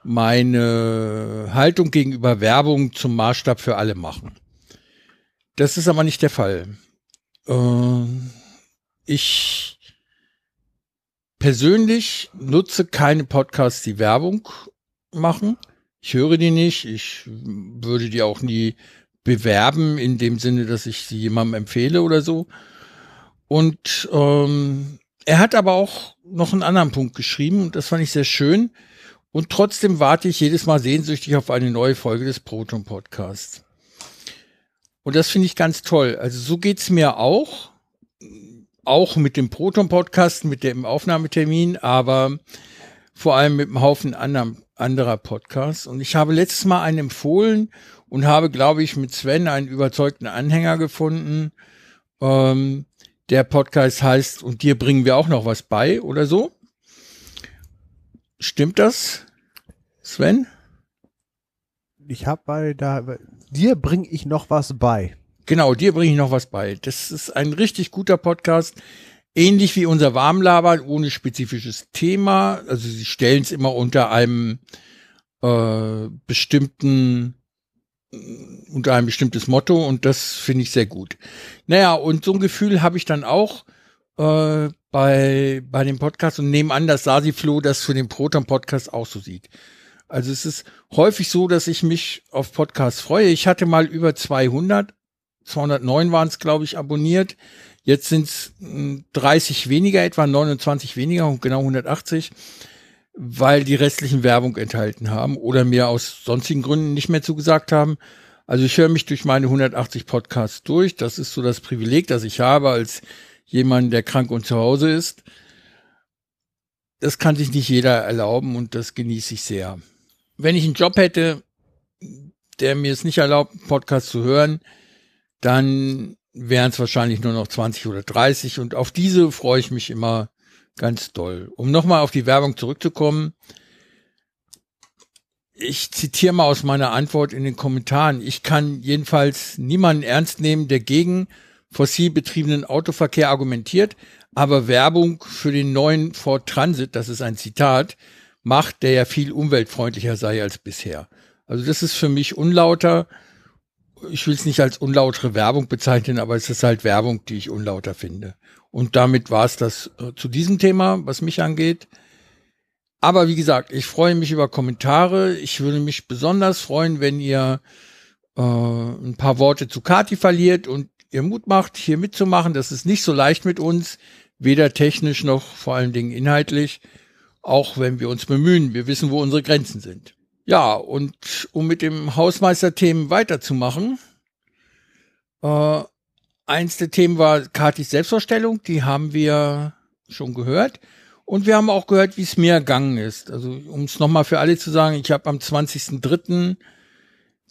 [SPEAKER 3] meine Haltung gegenüber Werbung zum Maßstab für alle machen. Das ist aber nicht der Fall. Äh, ich persönlich nutze keine Podcasts, die Werbung machen. Ich höre die nicht. Ich würde die auch nie bewerben, in dem Sinne, dass ich sie jemandem empfehle oder so. Und ähm, er hat aber auch noch einen anderen Punkt geschrieben und das fand ich sehr schön. Und trotzdem warte ich jedes Mal sehnsüchtig auf eine neue Folge des Proton Podcasts. Und das finde ich ganz toll. Also so geht's mir auch. Auch mit dem Proton Podcast, mit dem Aufnahmetermin, aber vor allem mit einem Haufen anderen, anderer Podcasts. Und ich habe letztes Mal einen empfohlen und habe, glaube ich, mit Sven einen überzeugten Anhänger gefunden. Ähm, der Podcast heißt, und dir bringen wir auch noch was bei oder so. Stimmt das, Sven?
[SPEAKER 1] Ich habe bei da, dir bringe ich noch was bei.
[SPEAKER 3] Genau, dir bringe ich noch was bei. Das ist ein richtig guter Podcast. Ähnlich wie unser Warmlabern, ohne spezifisches Thema. Also sie stellen es immer unter einem äh, bestimmten unter ein bestimmtes Motto und das finde ich sehr gut. Naja, und so ein Gefühl habe ich dann auch äh, bei, bei dem Podcast und nehme an, dass Sasiflo das für den Proton-Podcast auch so sieht. Also es ist häufig so, dass ich mich auf Podcasts freue. Ich hatte mal über 200, 209 waren es, glaube ich, abonniert. Jetzt sind es 30 weniger, etwa 29 weniger, genau 180 weil die restlichen Werbung enthalten haben oder mir aus sonstigen Gründen nicht mehr zugesagt haben. Also ich höre mich durch meine 180 Podcasts durch. Das ist so das Privileg, das ich habe als jemand, der krank und zu Hause ist. Das kann sich nicht jeder erlauben und das genieße ich sehr. Wenn ich einen Job hätte, der mir es nicht erlaubt, einen Podcast zu hören, dann wären es wahrscheinlich nur noch 20 oder 30 und auf diese freue ich mich immer Ganz toll. Um nochmal auf die Werbung zurückzukommen. Ich zitiere mal aus meiner Antwort in den Kommentaren. Ich kann jedenfalls niemanden ernst nehmen, der gegen fossil betriebenen Autoverkehr argumentiert, aber Werbung für den neuen Ford Transit, das ist ein Zitat, macht, der ja viel umweltfreundlicher sei als bisher. Also das ist für mich unlauter. Ich will es nicht als unlautere Werbung bezeichnen, aber es ist halt Werbung, die ich unlauter finde. Und damit war es das äh, zu diesem Thema, was mich angeht. Aber wie gesagt, ich freue mich über Kommentare. Ich würde mich besonders freuen, wenn ihr äh, ein paar Worte zu Kati verliert und ihr Mut macht, hier mitzumachen. Das ist nicht so leicht mit uns, weder technisch noch vor allen Dingen inhaltlich, auch wenn wir uns bemühen. Wir wissen, wo unsere Grenzen sind. Ja, und um mit dem Hausmeisterthemen weiterzumachen, äh, Eins der Themen war Katis Selbstvorstellung, die haben wir schon gehört. Und wir haben auch gehört, wie es mir ergangen ist. Also um es nochmal für alle zu sagen, ich habe am 20.03.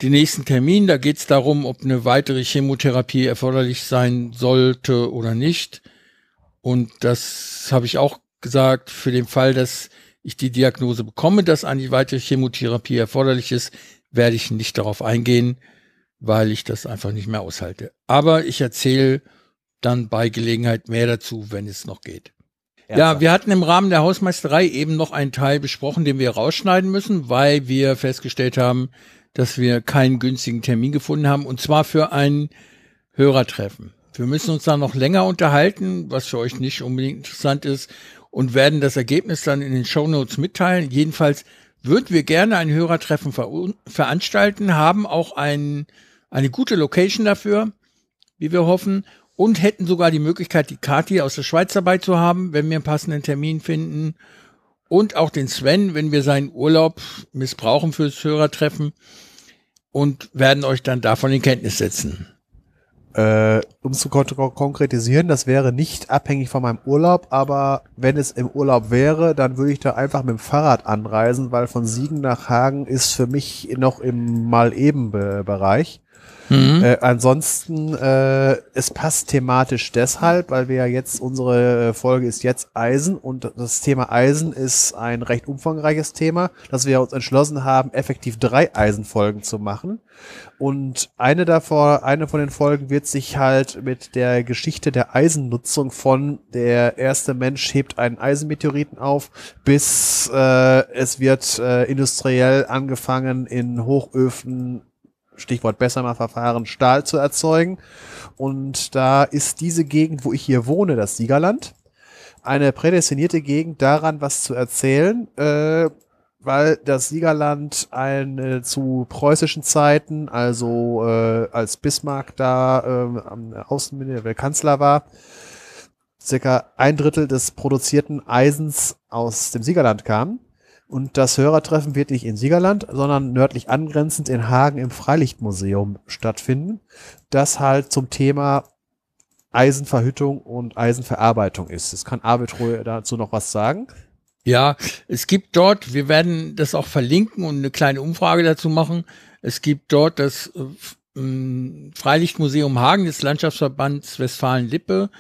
[SPEAKER 3] den nächsten Termin. Da geht es darum, ob eine weitere Chemotherapie erforderlich sein sollte oder nicht. Und das habe ich auch gesagt, für den Fall, dass ich die Diagnose bekomme, dass eine weitere Chemotherapie erforderlich ist, werde ich nicht darauf eingehen weil ich das einfach nicht mehr aushalte. Aber ich erzähle dann bei Gelegenheit mehr dazu, wenn es noch geht. Ernsthaft? Ja, wir hatten im Rahmen der Hausmeisterei eben noch einen Teil besprochen, den wir rausschneiden müssen, weil wir festgestellt haben, dass wir keinen günstigen Termin gefunden haben, und zwar für ein Hörertreffen. Wir müssen uns da noch länger unterhalten, was für euch nicht unbedingt interessant ist, und werden das Ergebnis dann in den Show Notes mitteilen. Jedenfalls würden wir gerne ein Hörertreffen ver veranstalten, haben auch ein eine gute Location dafür, wie wir hoffen, und hätten sogar die Möglichkeit, die Kati aus der Schweiz dabei zu haben, wenn wir einen passenden Termin finden. Und auch den Sven, wenn wir seinen Urlaub missbrauchen fürs Hörertreffen und werden euch dann davon in Kenntnis setzen.
[SPEAKER 1] Äh, um zu kon konkretisieren, das wäre nicht abhängig von meinem Urlaub, aber wenn es im Urlaub wäre, dann würde ich da einfach mit dem Fahrrad anreisen, weil von Siegen nach Hagen ist für mich noch im Mal-Eben-Bereich. Mhm. Äh, ansonsten, äh, es passt thematisch deshalb, weil wir ja jetzt, unsere äh, Folge ist jetzt Eisen und das Thema Eisen ist ein recht umfangreiches Thema, dass wir uns entschlossen haben, effektiv drei Eisenfolgen zu machen. Und eine davor, eine von den Folgen wird sich halt mit der Geschichte der Eisennutzung von der erste Mensch hebt einen Eisenmeteoriten auf, bis äh, es wird äh, industriell angefangen in Hochöfen Stichwort Bessemer-Verfahren, Stahl zu erzeugen. Und da ist diese Gegend, wo ich hier wohne, das Siegerland, eine prädestinierte Gegend daran, was zu erzählen, äh, weil das Siegerland eine zu preußischen Zeiten, also äh, als Bismarck da äh, am Außenminister, der Kanzler war, circa ein Drittel des produzierten Eisens aus dem Siegerland kam. Und das Hörertreffen wird nicht in Siegerland, sondern nördlich angrenzend in Hagen im Freilichtmuseum stattfinden, das halt zum Thema Eisenverhüttung und Eisenverarbeitung ist. Es kann Arvid Ruhe dazu noch was sagen.
[SPEAKER 3] Ja, es gibt dort, wir werden das auch verlinken und eine kleine Umfrage dazu machen. Es gibt dort das äh, Freilichtmuseum Hagen des Landschaftsverbands Westfalen-Lippe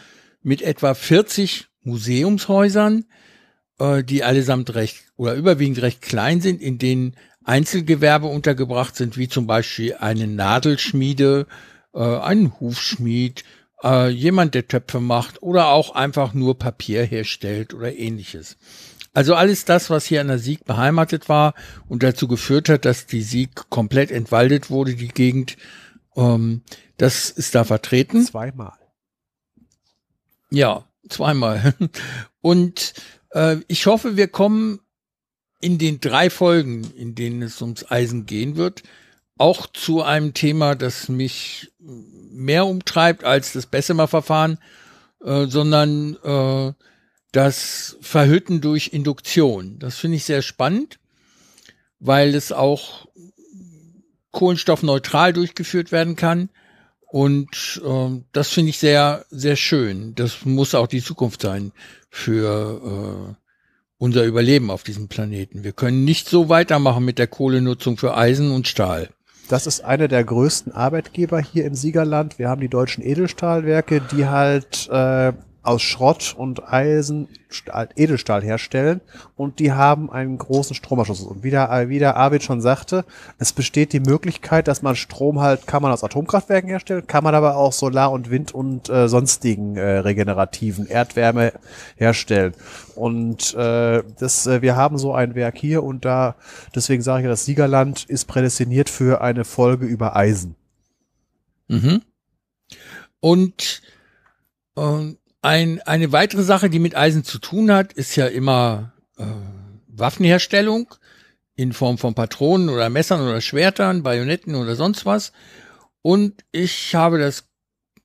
[SPEAKER 3] mit etwa 40 Museumshäusern, äh, die allesamt recht oder überwiegend recht klein sind, in denen Einzelgewerbe untergebracht sind, wie zum Beispiel eine Nadelschmiede, äh, ein Hufschmied, äh, jemand, der Töpfe macht oder auch einfach nur Papier herstellt oder ähnliches. Also alles das, was hier an der Sieg beheimatet war und dazu geführt hat, dass die Sieg komplett entwaldet wurde, die Gegend, ähm, das ist da vertreten.
[SPEAKER 1] Zweimal.
[SPEAKER 3] Ja, zweimal. Und äh, ich hoffe, wir kommen in den drei Folgen, in denen es ums Eisen gehen wird, auch zu einem Thema, das mich mehr umtreibt als das Bessemer-Verfahren, äh, sondern äh, das Verhütten durch Induktion. Das finde ich sehr spannend, weil es auch kohlenstoffneutral durchgeführt werden kann. Und äh, das finde ich sehr, sehr schön. Das muss auch die Zukunft sein für äh, unser Überleben auf diesem Planeten. Wir können nicht so weitermachen mit der Kohlenutzung für Eisen und Stahl.
[SPEAKER 1] Das ist einer der größten Arbeitgeber hier im Siegerland. Wir haben die deutschen Edelstahlwerke, die halt äh, aus Schrott und Eisen Edelstahl herstellen und die haben einen großen Stromanschluss. Und wie der, wie der Arvid schon sagte, es besteht die Möglichkeit, dass man Strom halt, kann man aus Atomkraftwerken herstellen, kann man aber auch Solar- und Wind- und äh, sonstigen äh, regenerativen Erdwärme herstellen. Und äh, das, äh, wir haben so ein Werk hier und da, deswegen sage ich, das Siegerland ist prädestiniert für eine Folge über Eisen.
[SPEAKER 3] Mhm. Und ähm ein, eine weitere Sache, die mit Eisen zu tun hat, ist ja immer äh, Waffenherstellung in Form von Patronen oder Messern oder Schwertern, Bajonetten oder sonst was. Und ich habe das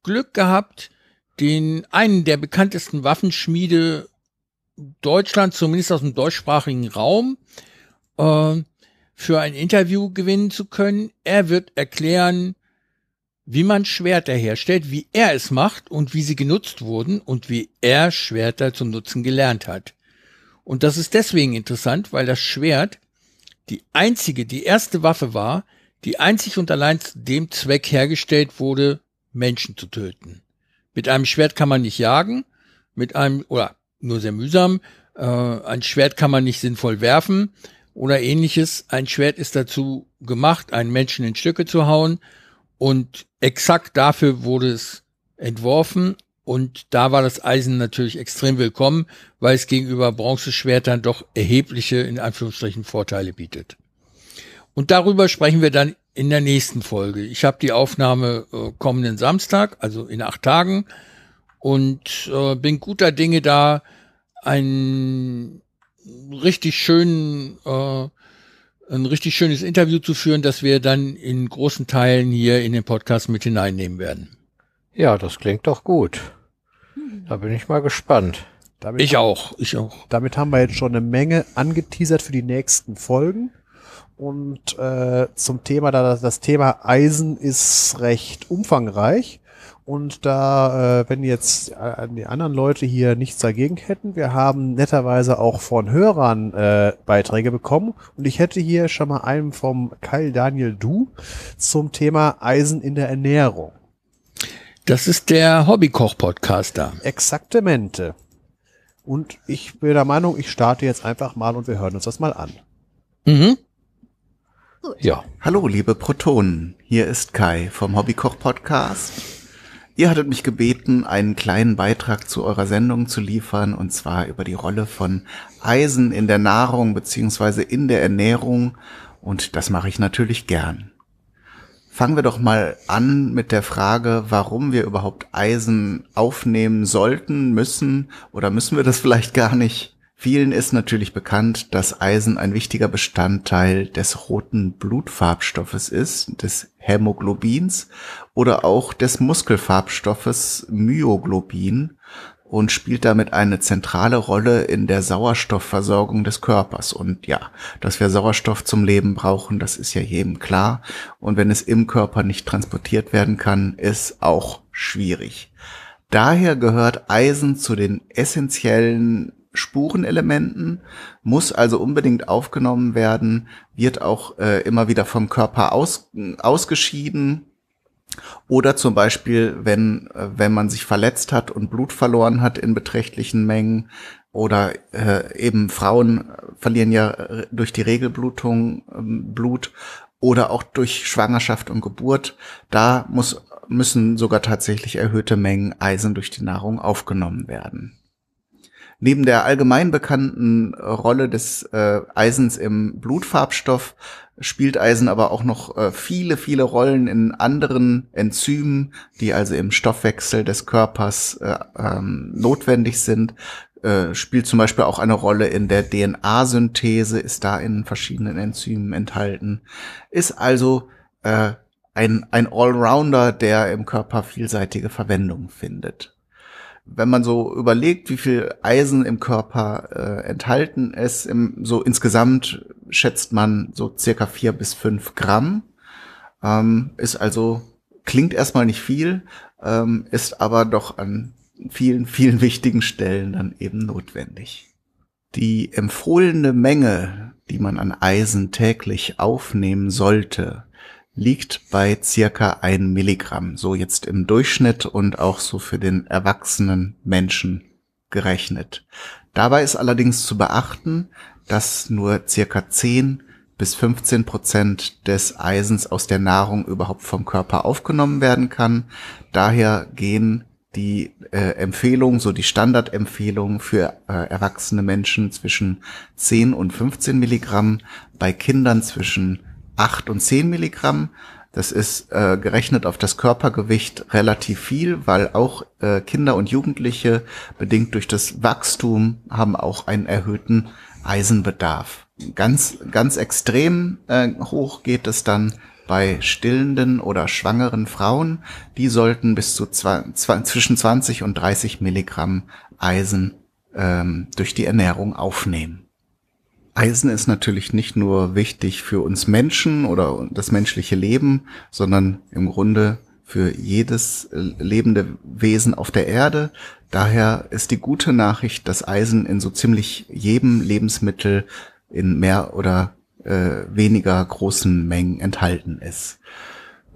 [SPEAKER 3] Glück gehabt, den einen der bekanntesten Waffenschmiede Deutschlands, zumindest aus dem deutschsprachigen Raum, äh, für ein Interview gewinnen zu können. Er wird erklären, wie man Schwerter herstellt, wie er es macht und wie sie genutzt wurden und wie er Schwerter zu nutzen gelernt hat. Und das ist deswegen interessant, weil das Schwert die einzige, die erste Waffe war, die einzig und allein zu dem Zweck hergestellt wurde, Menschen zu töten. Mit einem Schwert kann man nicht jagen, mit einem, oder nur sehr mühsam, äh, ein Schwert kann man nicht sinnvoll werfen oder ähnliches. Ein Schwert ist dazu gemacht, einen Menschen in Stücke zu hauen und exakt dafür wurde es entworfen. Und da war das Eisen natürlich extrem willkommen, weil es gegenüber Bronzeschwertern doch erhebliche, in Anführungsstrichen, Vorteile bietet. Und darüber sprechen wir dann in der nächsten Folge. Ich habe die Aufnahme äh, kommenden Samstag, also in acht Tagen, und äh, bin guter Dinge da, einen richtig schönen äh, ein richtig schönes Interview zu führen, das wir dann in großen Teilen hier in den Podcast mit hineinnehmen werden.
[SPEAKER 2] Ja, das klingt doch gut. Da bin ich mal gespannt.
[SPEAKER 3] Damit ich auch, ich auch.
[SPEAKER 1] Damit haben wir jetzt schon eine Menge angeteasert für die nächsten Folgen. Und äh, zum Thema, da das Thema Eisen ist recht umfangreich. Und da, äh, wenn jetzt äh, die anderen Leute hier nichts dagegen hätten, wir haben netterweise auch von Hörern äh, Beiträge bekommen. Und ich hätte hier schon mal einen vom Kyle Daniel Du zum Thema Eisen in der Ernährung.
[SPEAKER 3] Das ist der Hobbykoch-Podcast da.
[SPEAKER 1] Exaktamente. Und ich bin der Meinung, ich starte jetzt einfach mal und wir hören uns das mal an.
[SPEAKER 3] Mhm.
[SPEAKER 2] Ja.
[SPEAKER 5] Hallo, liebe Protonen. Hier ist Kai vom Hobbykoch Podcast. Ihr hattet mich gebeten, einen kleinen Beitrag zu eurer Sendung zu liefern, und zwar über die Rolle von Eisen in der Nahrung beziehungsweise in der Ernährung. Und das mache ich natürlich gern. Fangen wir doch mal an mit der Frage, warum wir überhaupt Eisen aufnehmen sollten, müssen oder müssen wir das vielleicht gar nicht? Vielen ist natürlich bekannt, dass Eisen ein wichtiger Bestandteil des roten Blutfarbstoffes ist, des Hämoglobins oder auch des Muskelfarbstoffes Myoglobin und spielt damit eine zentrale Rolle in der Sauerstoffversorgung des Körpers. Und ja, dass wir Sauerstoff zum Leben brauchen, das ist ja jedem klar. Und wenn es im Körper nicht transportiert werden kann, ist auch schwierig. Daher gehört Eisen zu den essentiellen Spurenelementen, muss also unbedingt aufgenommen werden, wird auch äh, immer wieder vom Körper aus, ausgeschieden. Oder zum Beispiel, wenn, äh, wenn man sich verletzt hat und Blut verloren hat in beträchtlichen Mengen, oder äh, eben Frauen verlieren ja äh, durch die Regelblutung ähm, Blut oder auch durch Schwangerschaft und Geburt. Da muss, müssen sogar tatsächlich erhöhte Mengen Eisen durch die Nahrung aufgenommen werden. Neben der allgemein bekannten Rolle des äh, Eisens im Blutfarbstoff spielt Eisen aber auch noch äh, viele, viele Rollen in anderen Enzymen, die also im Stoffwechsel des Körpers äh, ähm, notwendig sind. Äh, spielt zum Beispiel auch eine Rolle in der DNA-Synthese, ist da in verschiedenen Enzymen enthalten, ist also äh, ein, ein Allrounder, der im Körper vielseitige Verwendung findet wenn man so überlegt, wie viel Eisen im Körper äh, enthalten ist, im, so insgesamt schätzt man so circa vier bis fünf Gramm. Ähm, ist also, klingt erstmal nicht viel, ähm, ist aber doch an vielen, vielen wichtigen Stellen dann eben notwendig. Die empfohlene Menge, die man an Eisen täglich aufnehmen sollte, liegt bei circa ein Milligramm, so jetzt im Durchschnitt und auch so für den erwachsenen Menschen gerechnet. Dabei ist allerdings zu beachten, dass nur circa 10 bis 15 Prozent des Eisens aus der Nahrung überhaupt vom Körper aufgenommen werden kann. Daher gehen die äh, Empfehlungen, so die Standardempfehlungen für äh, erwachsene Menschen zwischen 10 und 15 Milligramm, bei Kindern zwischen 8 und 10 Milligramm. Das ist äh, gerechnet auf das Körpergewicht relativ viel, weil auch äh, Kinder und Jugendliche bedingt durch das Wachstum haben auch einen erhöhten Eisenbedarf. Ganz, ganz extrem äh, hoch geht es dann bei stillenden oder schwangeren Frauen. Die sollten bis zu zwei, zwei, zwischen 20 und 30 Milligramm Eisen ähm, durch die Ernährung aufnehmen. Eisen ist natürlich nicht nur wichtig für uns Menschen oder das menschliche Leben, sondern im Grunde für jedes äh, lebende Wesen auf der Erde. Daher ist die gute Nachricht, dass Eisen in so ziemlich jedem Lebensmittel in mehr oder äh, weniger großen Mengen enthalten ist.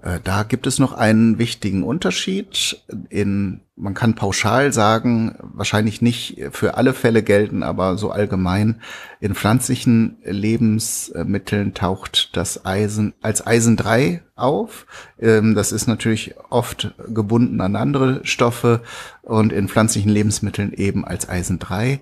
[SPEAKER 5] Äh, da gibt es noch einen wichtigen Unterschied. In, man kann pauschal sagen, wahrscheinlich nicht für alle Fälle gelten, aber so allgemein, in pflanzlichen Lebensmitteln taucht das Eisen als Eisen 3 auf. Ähm, das ist natürlich oft gebunden an andere Stoffe und in pflanzlichen Lebensmitteln eben als Eisen 3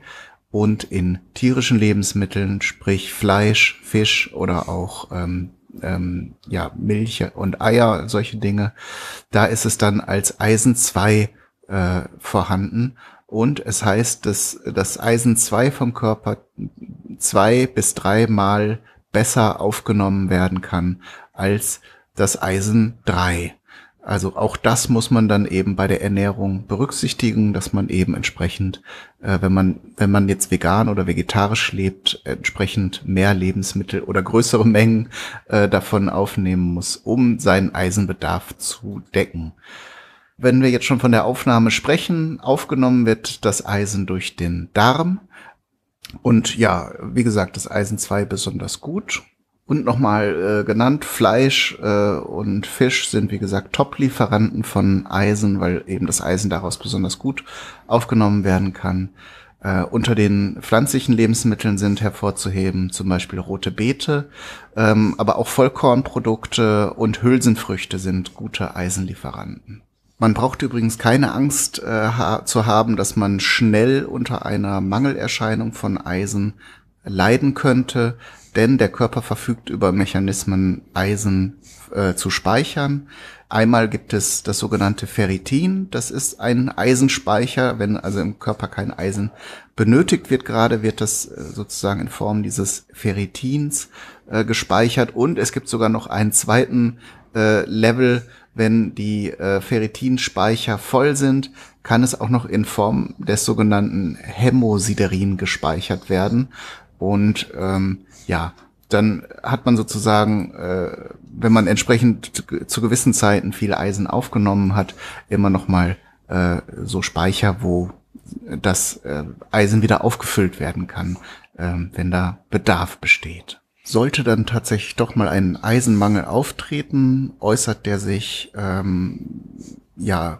[SPEAKER 5] und in tierischen Lebensmitteln, sprich Fleisch, Fisch oder auch ähm, ähm, ja, Milch und Eier, solche Dinge, da ist es dann als Eisen 2 äh, vorhanden. Und es heißt, dass das Eisen 2 vom Körper zwei bis dreimal besser aufgenommen werden kann als das Eisen 3. Also auch das muss man dann eben bei der Ernährung berücksichtigen, dass man eben entsprechend, äh, wenn man, wenn man jetzt vegan oder vegetarisch lebt, entsprechend mehr Lebensmittel oder größere Mengen äh, davon aufnehmen muss, um seinen Eisenbedarf zu decken. Wenn wir jetzt schon von der Aufnahme sprechen, aufgenommen wird das Eisen durch den Darm. Und ja, wie gesagt, das Eisen 2 besonders gut. Und nochmal äh, genannt, Fleisch äh, und Fisch sind wie gesagt Top-Lieferanten von Eisen, weil eben das Eisen daraus besonders gut aufgenommen werden kann. Äh, unter den pflanzlichen Lebensmitteln sind hervorzuheben zum Beispiel rote Beete, ähm, aber auch Vollkornprodukte und Hülsenfrüchte sind gute Eisenlieferanten. Man braucht übrigens keine Angst äh, ha zu haben, dass man schnell unter einer Mangelerscheinung von Eisen leiden könnte, denn der Körper verfügt über Mechanismen, Eisen äh, zu speichern. Einmal gibt es das sogenannte Ferritin, das ist ein Eisenspeicher. Wenn also im Körper kein Eisen benötigt wird, gerade wird das äh, sozusagen in Form dieses Ferritins äh, gespeichert. Und es gibt sogar noch einen zweiten äh, Level, wenn die äh, Ferritinspeicher voll sind, kann es auch noch in Form des sogenannten Hämosiderin gespeichert werden. Und ähm, ja, dann hat man sozusagen, äh, wenn man entsprechend zu gewissen Zeiten viel Eisen aufgenommen hat, immer noch mal äh, so Speicher, wo das äh, Eisen wieder aufgefüllt werden kann, äh, wenn da Bedarf besteht. Sollte dann tatsächlich doch mal ein Eisenmangel auftreten, äußert der sich ähm, ja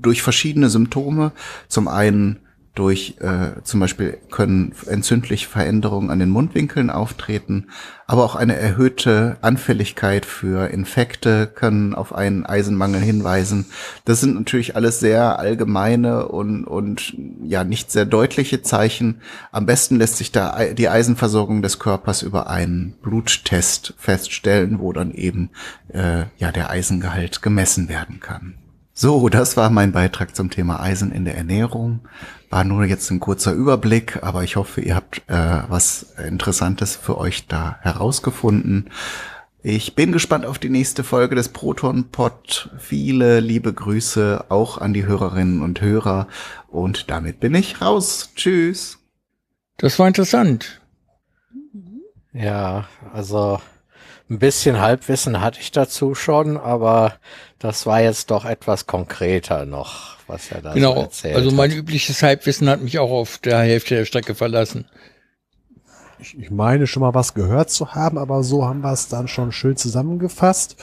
[SPEAKER 5] durch verschiedene Symptome. Zum einen durch äh, zum Beispiel können entzündliche Veränderungen an den Mundwinkeln auftreten, aber auch eine erhöhte Anfälligkeit für Infekte können auf einen Eisenmangel hinweisen. Das sind natürlich alles sehr allgemeine und, und ja nicht sehr deutliche Zeichen. Am besten lässt sich da die Eisenversorgung des Körpers über einen Bluttest feststellen, wo dann eben äh, ja der Eisengehalt gemessen werden kann. So, das war mein Beitrag zum Thema Eisen in der Ernährung. War nur jetzt ein kurzer Überblick, aber ich hoffe, ihr habt äh, was Interessantes für euch da herausgefunden. Ich bin gespannt auf die nächste Folge des Proton Pod. Viele liebe Grüße auch an die Hörerinnen und Hörer. Und damit bin ich raus. Tschüss.
[SPEAKER 3] Das war interessant.
[SPEAKER 2] Ja, also ein bisschen Halbwissen hatte ich dazu schon, aber das war jetzt doch etwas konkreter noch, was er da
[SPEAKER 3] genau.
[SPEAKER 2] so erzählt
[SPEAKER 3] Also mein
[SPEAKER 2] hat.
[SPEAKER 3] übliches Halbwissen hat mich auch auf der Hälfte der Strecke verlassen.
[SPEAKER 1] Ich, ich meine schon mal was gehört zu haben, aber so haben wir es dann schon schön zusammengefasst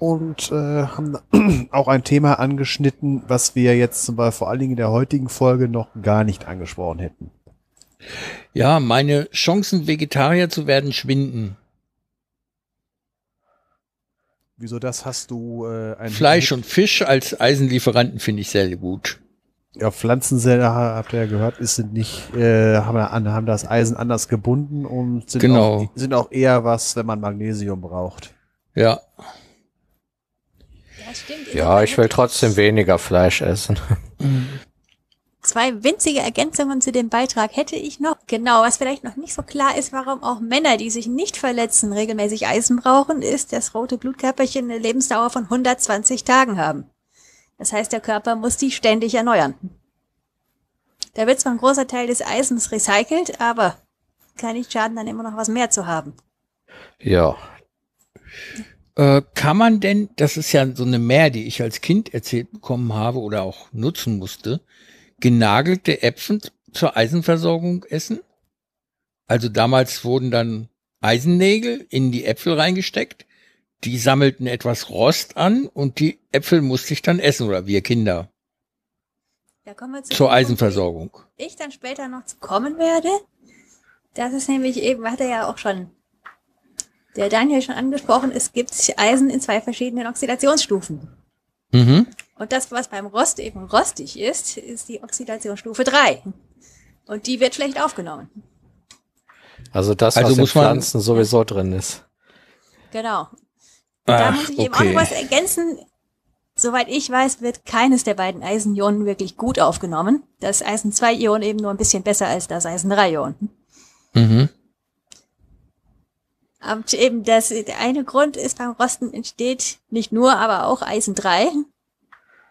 [SPEAKER 1] und äh, haben auch ein Thema angeschnitten, was wir jetzt zum Beispiel vor allen Dingen in der heutigen Folge noch gar nicht angesprochen hätten.
[SPEAKER 3] Ja, meine Chancen, Vegetarier zu werden, schwinden.
[SPEAKER 1] Wieso das hast du äh, ein
[SPEAKER 3] Fleisch und Fisch als Eisenlieferanten finde ich sehr gut.
[SPEAKER 1] Ja, Pflanzenselle habt ihr ja gehört, ist sind nicht, äh, haben, haben das Eisen anders gebunden und sind,
[SPEAKER 3] Genau.
[SPEAKER 1] auch, sind auch eher was, wenn man Magnesium braucht.
[SPEAKER 3] Ja,
[SPEAKER 4] Ja, stimmt.
[SPEAKER 2] Ja, ich will trotzdem weniger Fleisch essen.
[SPEAKER 4] Zwei winzige Ergänzungen zu dem Beitrag hätte ich noch. Genau, was vielleicht noch nicht so klar ist, warum auch Männer, die sich nicht verletzen, regelmäßig Eisen brauchen, ist, dass rote Blutkörperchen eine Lebensdauer von 120 Tagen haben. Das heißt, der Körper muss die ständig erneuern. Da wird zwar ein großer Teil des Eisens recycelt, aber kann nicht schaden, dann immer noch was mehr zu haben.
[SPEAKER 2] Ja,
[SPEAKER 3] Äh, kann man denn, das ist ja so eine Mehr, die ich als Kind erzählt bekommen habe oder auch nutzen musste, genagelte Äpfel zur Eisenversorgung essen? Also damals wurden dann Eisennägel in die Äpfel reingesteckt, die sammelten etwas Rost an und die Äpfel musste ich dann essen oder wir Kinder
[SPEAKER 4] Da kommen wir zu
[SPEAKER 3] zur Eisenversorgung.
[SPEAKER 4] ich dann später noch zu kommen werde. Das ist nämlich eben, hat er ja auch schon der Daniel schon angesprochen, es gibt Eisen in zwei verschiedenen Oxidationsstufen.
[SPEAKER 3] Mhm.
[SPEAKER 4] Und das, was beim Rost eben rostig ist, ist die Oxidationsstufe 3. Und die wird schlecht aufgenommen.
[SPEAKER 2] also das,
[SPEAKER 3] Also
[SPEAKER 2] was in
[SPEAKER 3] muss man-
[SPEAKER 2] Pflanzen sowieso drin ist.
[SPEAKER 4] Genau. Da
[SPEAKER 3] Ach,
[SPEAKER 4] muss ich eben auch noch was ergänzen. Soweit ich weiß, wird keines der beiden Eisenionen wirklich gut aufgenommen. Das Eisen 2-Ion eben nur ein bisschen besser als das Eisen 3-Ion.
[SPEAKER 3] Mhm.
[SPEAKER 4] Und eben das, der eine Grund ist, beim Rosten entsteht nicht nur, aber auch Eisen 3.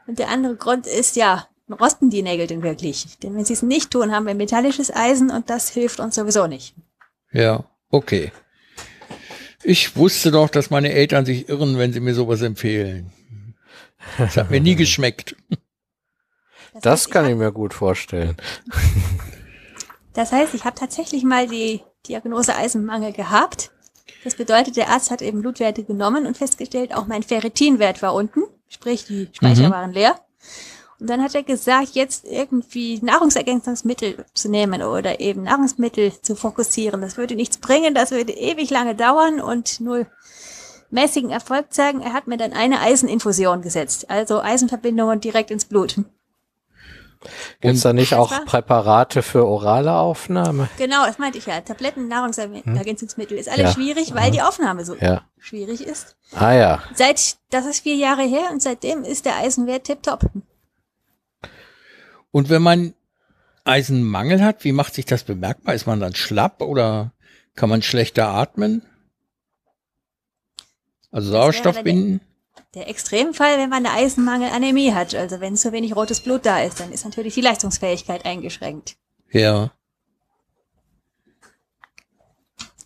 [SPEAKER 4] Und der andere Grund ist, ja, rosten die Nägel denn wirklich? Denn wenn sie es nicht tun, haben wir metallisches Eisen und das hilft uns sowieso nicht.
[SPEAKER 3] Ja, okay. Ich wusste doch, dass meine Eltern sich irren, wenn sie mir sowas empfehlen. Das hat mir nie geschmeckt.
[SPEAKER 2] Das
[SPEAKER 4] heißt,
[SPEAKER 2] kann
[SPEAKER 4] ich
[SPEAKER 2] ich mir gut vorstellen.
[SPEAKER 4] Das heißt, ich habe tatsächlich mal die Diagnose Eisenmangel gehabt. Das bedeutet, der Arzt hat eben Blutwerte genommen und festgestellt, auch mein Ferritinwert war unten, sprich die Speicher
[SPEAKER 3] Mhm.
[SPEAKER 4] waren leer. Und dann hat er gesagt, jetzt irgendwie Nahrungsergänzungsmittel zu nehmen oder eben Nahrungsmittel zu fokussieren. Das würde nichts bringen, das würde ewig lange dauern und nur mäßigen Erfolg zeigen. Er hat mir dann eine Eiseninfusion gesetzt, also Eisenverbindungen direkt ins Blut.
[SPEAKER 2] Gibt's da nicht auch
[SPEAKER 4] war-
[SPEAKER 2] Präparate für orale Aufnahme?
[SPEAKER 4] Genau, das meinte ich ja. Tabletten, Nahrungsergänzungsmittel ist alles
[SPEAKER 2] Ja.
[SPEAKER 4] schwierig, weil die Aufnahme so
[SPEAKER 2] Ja.
[SPEAKER 4] schwierig ist.
[SPEAKER 2] Ah ja.
[SPEAKER 4] Seit, das ist vier Jahre her und seitdem ist der Eisenwert tipptopp.
[SPEAKER 3] Und wenn man Eisenmangel hat, wie macht sich das bemerkbar? Ist man dann schlapp oder kann man schlechter atmen? Also Sauerstoff binden?
[SPEAKER 4] Der Extremfall, wenn man eine Eisenmangelanämie hat, also wenn zu wenig rotes Blut da ist, dann ist natürlich die Leistungsfähigkeit eingeschränkt.
[SPEAKER 3] Ja.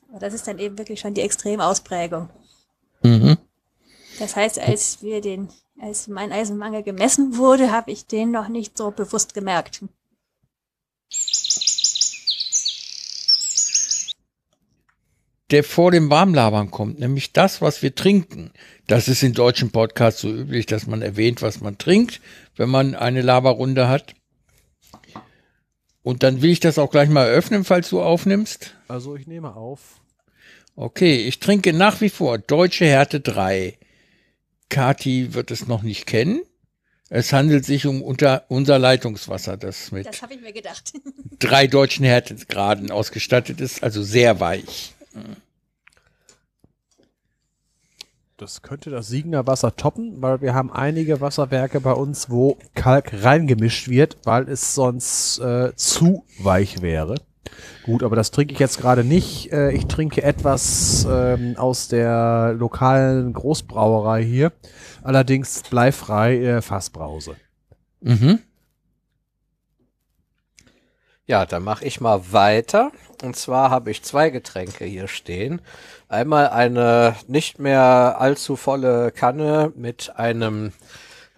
[SPEAKER 4] Aber das ist dann eben wirklich schon die Extremausprägung.
[SPEAKER 3] Mhm.
[SPEAKER 4] Das heißt, als wir den, als mein Eisenmangel gemessen wurde, habe ich den noch nicht so bewusst gemerkt.
[SPEAKER 3] Der vor dem Warmlabern kommt, nämlich das, was wir trinken. Das ist in deutschen Podcasts so üblich, dass man erwähnt, was man trinkt, wenn man eine Laberrunde hat. Und dann will ich das auch gleich mal eröffnen, falls du aufnimmst.
[SPEAKER 1] Also ich nehme auf.
[SPEAKER 3] Okay, ich trinke nach wie vor Deutsche Härte 3. Kati wird es noch nicht kennen. Es handelt sich um unter unser Leitungswasser, das mit
[SPEAKER 4] Das habe ich mir gedacht.
[SPEAKER 3] drei deutschen Härtegraden ausgestattet ist, also sehr weich.
[SPEAKER 1] Das könnte das Siegener Wasser toppen, weil wir haben einige Wasserwerke bei uns, wo Kalk reingemischt wird, weil es sonst äh, zu weich wäre. Gut, aber das trinke ich jetzt gerade nicht. Äh, ich trinke etwas ähm, aus der lokalen Großbrauerei hier. Allerdings bleifrei äh, Fassbrause.
[SPEAKER 3] Mhm.
[SPEAKER 2] Ja, dann mache ich mal weiter. Und zwar habe ich zwei Getränke hier stehen. Einmal eine nicht mehr allzu volle Kanne mit einem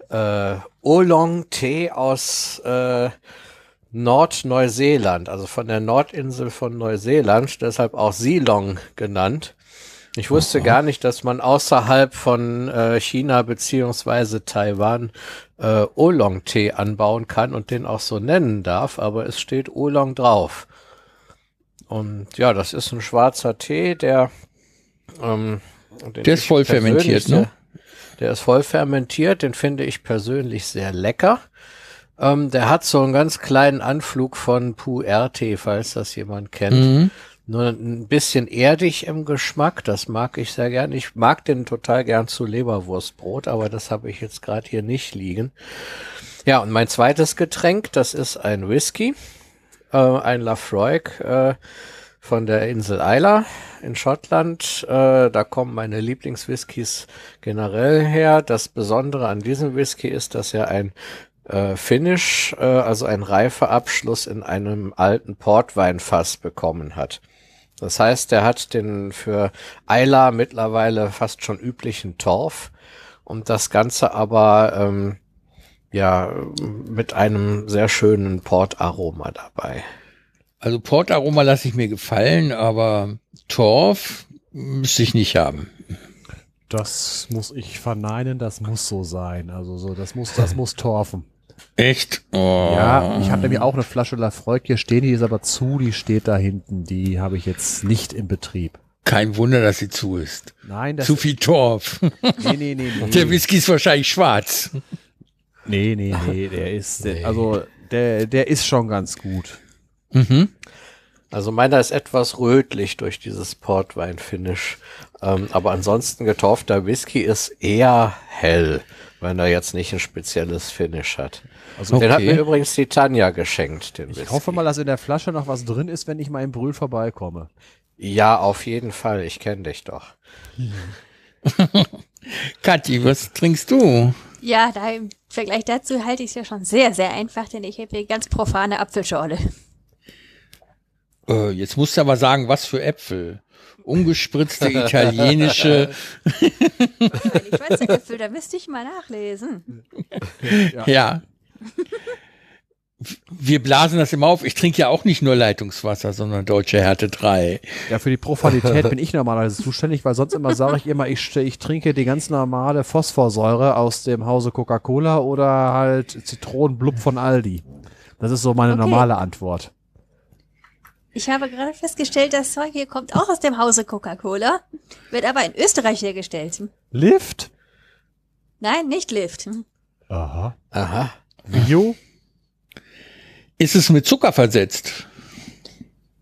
[SPEAKER 2] äh, Oolong-Tee aus äh, Nordneuseeland, also von der Nordinsel von Neuseeland, deshalb auch Silong genannt. Ich wusste gar nicht, dass man außerhalb von äh, China beziehungsweise Taiwan äh, Oolong-Tee anbauen kann und den auch so nennen darf, aber es steht Oolong drauf. Und ja, das ist ein schwarzer Tee, der ähm,
[SPEAKER 3] Der ist voll fermentiert, ne?
[SPEAKER 2] Der ist voll fermentiert, den finde ich persönlich sehr lecker. Ähm, der hat so einen ganz kleinen Anflug von Puer-Tee, falls das jemand kennt.
[SPEAKER 3] Mhm.
[SPEAKER 2] Nur ein bisschen erdig im Geschmack, das mag ich sehr gern. Ich mag den total gern zu Leberwurstbrot, aber das habe ich jetzt gerade hier nicht liegen. Ja, und mein zweites Getränk, das ist ein Whisky, äh, ein Lafroig äh, von der Insel Isla in Schottland. Äh, da kommen meine Lieblingswhiskys generell her. Das Besondere an diesem Whisky ist, dass er ein äh, Finish, äh, also ein Reifeabschluss in einem alten Portweinfass bekommen hat. Das heißt, er hat den für Eila mittlerweile fast schon üblichen Torf und das Ganze aber ähm, ja mit einem sehr schönen Portaroma dabei.
[SPEAKER 3] Also Portaroma lasse ich mir gefallen, aber Torf müsste ich nicht haben.
[SPEAKER 1] Das muss ich verneinen, das muss so sein. Also so, das muss, das muss torfen.
[SPEAKER 3] Echt? Oh.
[SPEAKER 1] Ja, ich habe nämlich auch eine Flasche Lafroig hier stehen, die ist aber zu, die steht da hinten. Die habe ich jetzt nicht im Betrieb.
[SPEAKER 3] Kein Wunder, dass sie zu ist.
[SPEAKER 1] Nein, das
[SPEAKER 3] Zu viel Torf.
[SPEAKER 1] Nee, nee, nee, nee.
[SPEAKER 3] Der Whisky ist wahrscheinlich schwarz.
[SPEAKER 1] Nee, nee, nee, der ist, der, also der, der ist schon ganz gut.
[SPEAKER 3] Mhm.
[SPEAKER 2] Also meiner ist etwas rötlich durch dieses Portwein-Finish. Ähm, aber ansonsten getorfter Whisky ist eher hell, wenn er jetzt nicht ein spezielles Finish hat.
[SPEAKER 1] Also
[SPEAKER 2] Den hat
[SPEAKER 3] Okay.
[SPEAKER 2] mir übrigens die Tanja geschenkt, den Whisky.
[SPEAKER 1] ich hoffe mal, dass in der Flasche noch was drin ist, wenn ich mal im Brühl vorbeikomme.
[SPEAKER 2] Ja, auf jeden Fall. Ich kenne dich doch.
[SPEAKER 3] Kathi, was trinkst du?
[SPEAKER 4] Ja, da im Vergleich dazu halte ich es ja schon sehr, sehr einfach, denn ich habe hier ganz profane Apfelschorle.
[SPEAKER 3] Äh, jetzt musst du aber sagen, was für Äpfel. Ungespritzte italienische.
[SPEAKER 4] Wenn ich weiß, der Äpfel, da müsste ich mal nachlesen.
[SPEAKER 3] ja. wir blasen das immer auf. Ich trinke ja auch nicht nur Leitungswasser, sondern deutsche Härte 3.
[SPEAKER 1] Ja, für die Profilität bin ich normalerweise zuständig, weil sonst immer sage ich immer, ich, ich trinke die ganz normale Phosphorsäure aus dem Hause Coca-Cola oder halt Zitronenblub von Aldi. Das ist so meine
[SPEAKER 4] Okay.
[SPEAKER 1] normale Antwort.
[SPEAKER 4] Ich habe gerade festgestellt, das Zeug hier kommt auch aus dem Hause Coca-Cola, wird aber in Österreich hergestellt.
[SPEAKER 1] Lift?
[SPEAKER 4] Nein, nicht Lift.
[SPEAKER 1] Aha.
[SPEAKER 2] Aha.
[SPEAKER 1] Bio?
[SPEAKER 3] Ist es mit Zucker versetzt?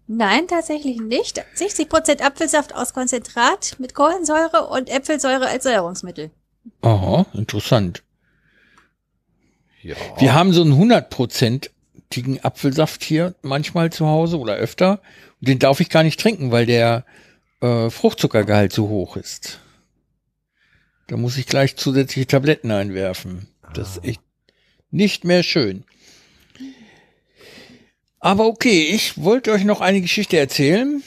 [SPEAKER 4] Nein, tatsächlich nicht. 60% Apfelsaft aus Konzentrat mit Kohlensäure und Äpfelsäure als Säuerungsmittel.
[SPEAKER 3] Aha, interessant.
[SPEAKER 2] Ja.
[SPEAKER 3] Wir haben so einen 100%igen Apfelsaft hier manchmal zu Hause oder öfter. Und den darf ich gar nicht trinken, weil der äh, Fruchtzuckergehalt zu hoch ist. Da muss ich gleich zusätzliche Tabletten einwerfen. Das ist echt nicht mehr schön. Aber okay, ich wollte euch noch eine Geschichte erzählen,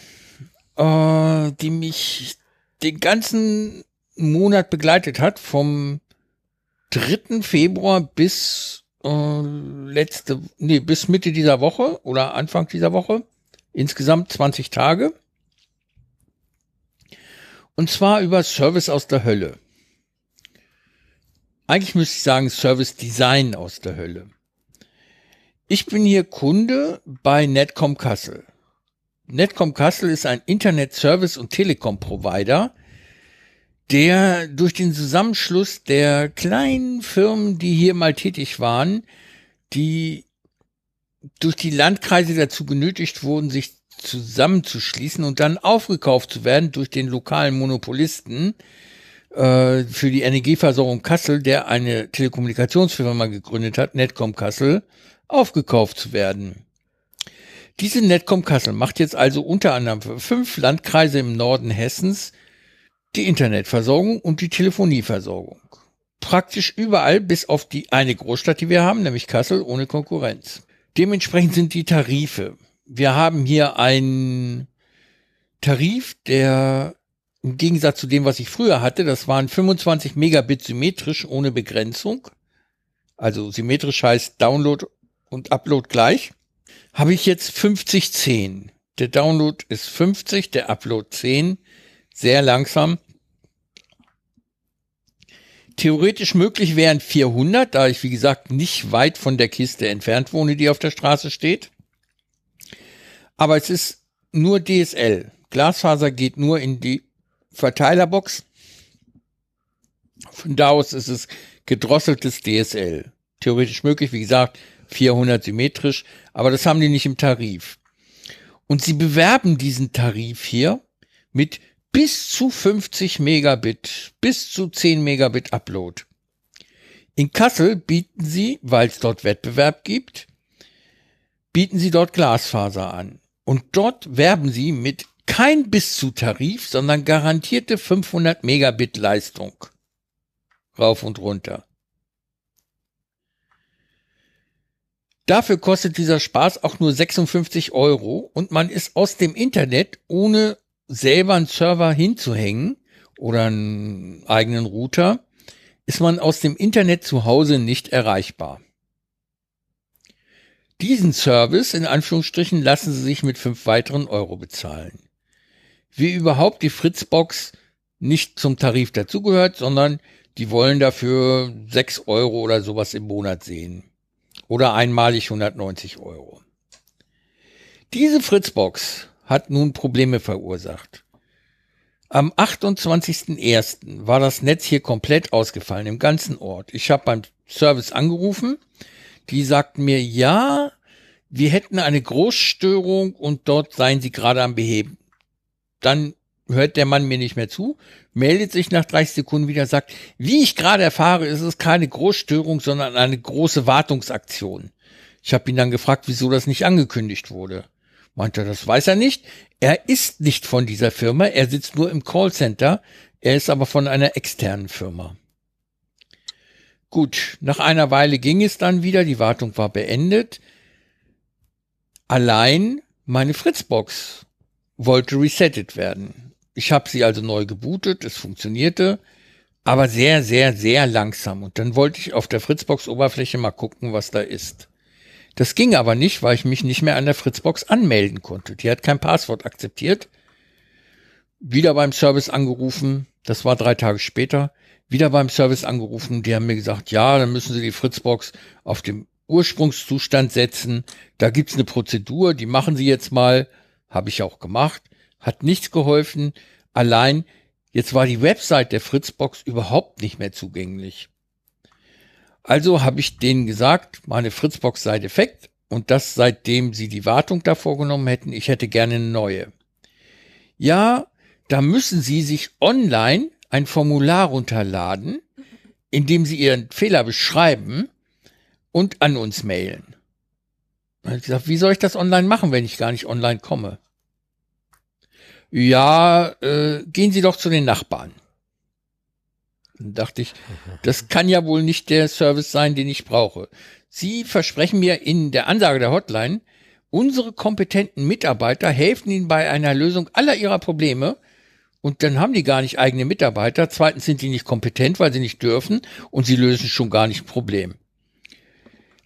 [SPEAKER 3] äh, die mich den ganzen Monat begleitet hat, vom 3. Februar bis äh, letzte, nee, bis Mitte dieser Woche oder Anfang dieser Woche. Insgesamt 20 Tage. Und zwar über Service aus der Hölle. Eigentlich müsste ich sagen Service Design aus der Hölle. Ich bin hier Kunde bei Netcom Kassel. Netcom Kassel ist ein Internet Service und Telekom Provider, der durch den Zusammenschluss der kleinen Firmen, die hier mal tätig waren, die durch die Landkreise dazu genötigt wurden, sich zusammenzuschließen und dann aufgekauft zu werden durch den lokalen Monopolisten äh, für die Energieversorgung Kassel, der eine Telekommunikationsfirma gegründet hat, Netcom Kassel, aufgekauft zu werden. Diese Netcom Kassel macht jetzt also unter anderem fünf Landkreise im Norden Hessens die Internetversorgung und die Telefonieversorgung. Praktisch überall bis auf die eine Großstadt, die wir haben, nämlich Kassel, ohne Konkurrenz. Dementsprechend sind die Tarife. Wir haben hier einen Tarif, der im Gegensatz zu dem, was ich früher hatte, das waren 25 Megabit symmetrisch ohne Begrenzung. Also symmetrisch heißt Download und Upload gleich. Habe ich jetzt 5010. Der Download ist 50, der Upload 10 sehr langsam. Theoretisch möglich wären 400, da ich wie gesagt nicht weit von der Kiste entfernt wohne, die auf der Straße steht. Aber es ist nur DSL. Glasfaser geht nur in die Verteilerbox. Von da aus ist es gedrosseltes DSL. Theoretisch möglich, wie gesagt, 400 symmetrisch, aber das haben die nicht im Tarif. Und sie bewerben diesen Tarif hier mit bis zu 50 Megabit, bis zu 10 Megabit Upload. In Kassel bieten sie, weil es dort Wettbewerb gibt, bieten sie dort Glasfaser an. Und dort werben sie mit kein bis zu Tarif, sondern garantierte 500 Megabit Leistung. Rauf und runter. Dafür kostet dieser Spaß auch nur 56 Euro und man ist aus dem Internet ohne selber einen Server hinzuhängen oder einen eigenen Router, ist man aus dem Internet zu Hause nicht erreichbar. Diesen Service in Anführungsstrichen lassen Sie sich mit fünf weiteren Euro bezahlen. Wie überhaupt die Fritzbox nicht zum Tarif dazugehört, sondern die wollen dafür sechs Euro oder sowas im Monat sehen. Oder einmalig 190 Euro. Diese Fritzbox hat nun Probleme verursacht. Am 28.01. war das Netz hier komplett ausgefallen, im ganzen Ort. Ich habe beim Service angerufen. Die sagten mir, ja, wir hätten eine Großstörung und dort seien sie gerade am Beheben. Dann hört der Mann mir nicht mehr zu, meldet sich nach 30 Sekunden wieder, sagt, wie ich gerade erfahre, ist es keine Großstörung, sondern eine große Wartungsaktion. Ich habe ihn dann gefragt, wieso das nicht angekündigt wurde. Meinte, er, das weiß er nicht. Er ist nicht von dieser Firma, er sitzt nur im Callcenter, er ist aber von einer externen Firma. Gut, nach einer Weile ging es dann wieder, die Wartung war beendet. Allein meine Fritzbox wollte resettet werden. Ich habe sie also neu gebootet, es funktionierte, aber sehr, sehr, sehr langsam. Und dann wollte ich auf der Fritzbox-Oberfläche mal gucken, was da ist. Das ging aber nicht, weil ich mich nicht mehr an der Fritzbox anmelden konnte. Die hat kein Passwort akzeptiert. Wieder beim Service angerufen, das war drei Tage später, wieder beim Service angerufen, die haben mir gesagt, ja, dann müssen Sie die Fritzbox auf dem Ursprungszustand setzen. Da gibt's eine Prozedur, die machen Sie jetzt mal. Habe ich auch gemacht. Hat nichts geholfen. Allein, jetzt war die Website der Fritzbox überhaupt nicht mehr zugänglich. Also habe ich denen gesagt, meine Fritzbox sei defekt und das seitdem sie die Wartung da vorgenommen hätten, ich hätte gerne eine neue. Ja, da müssen sie sich online ein Formular runterladen, in dem sie ihren Fehler beschreiben und an uns mailen. Da habe ich gesagt, wie soll ich das online machen, wenn ich gar nicht online komme? Ja, äh, gehen Sie doch zu den Nachbarn. Dann dachte ich, das kann ja wohl nicht der Service sein, den ich brauche. Sie versprechen mir in der Ansage der Hotline, unsere kompetenten Mitarbeiter helfen Ihnen bei einer Lösung aller Ihrer Probleme. Und dann haben die gar nicht eigene Mitarbeiter. Zweitens sind die nicht kompetent, weil sie nicht dürfen. Und sie lösen schon gar nicht ein Problem.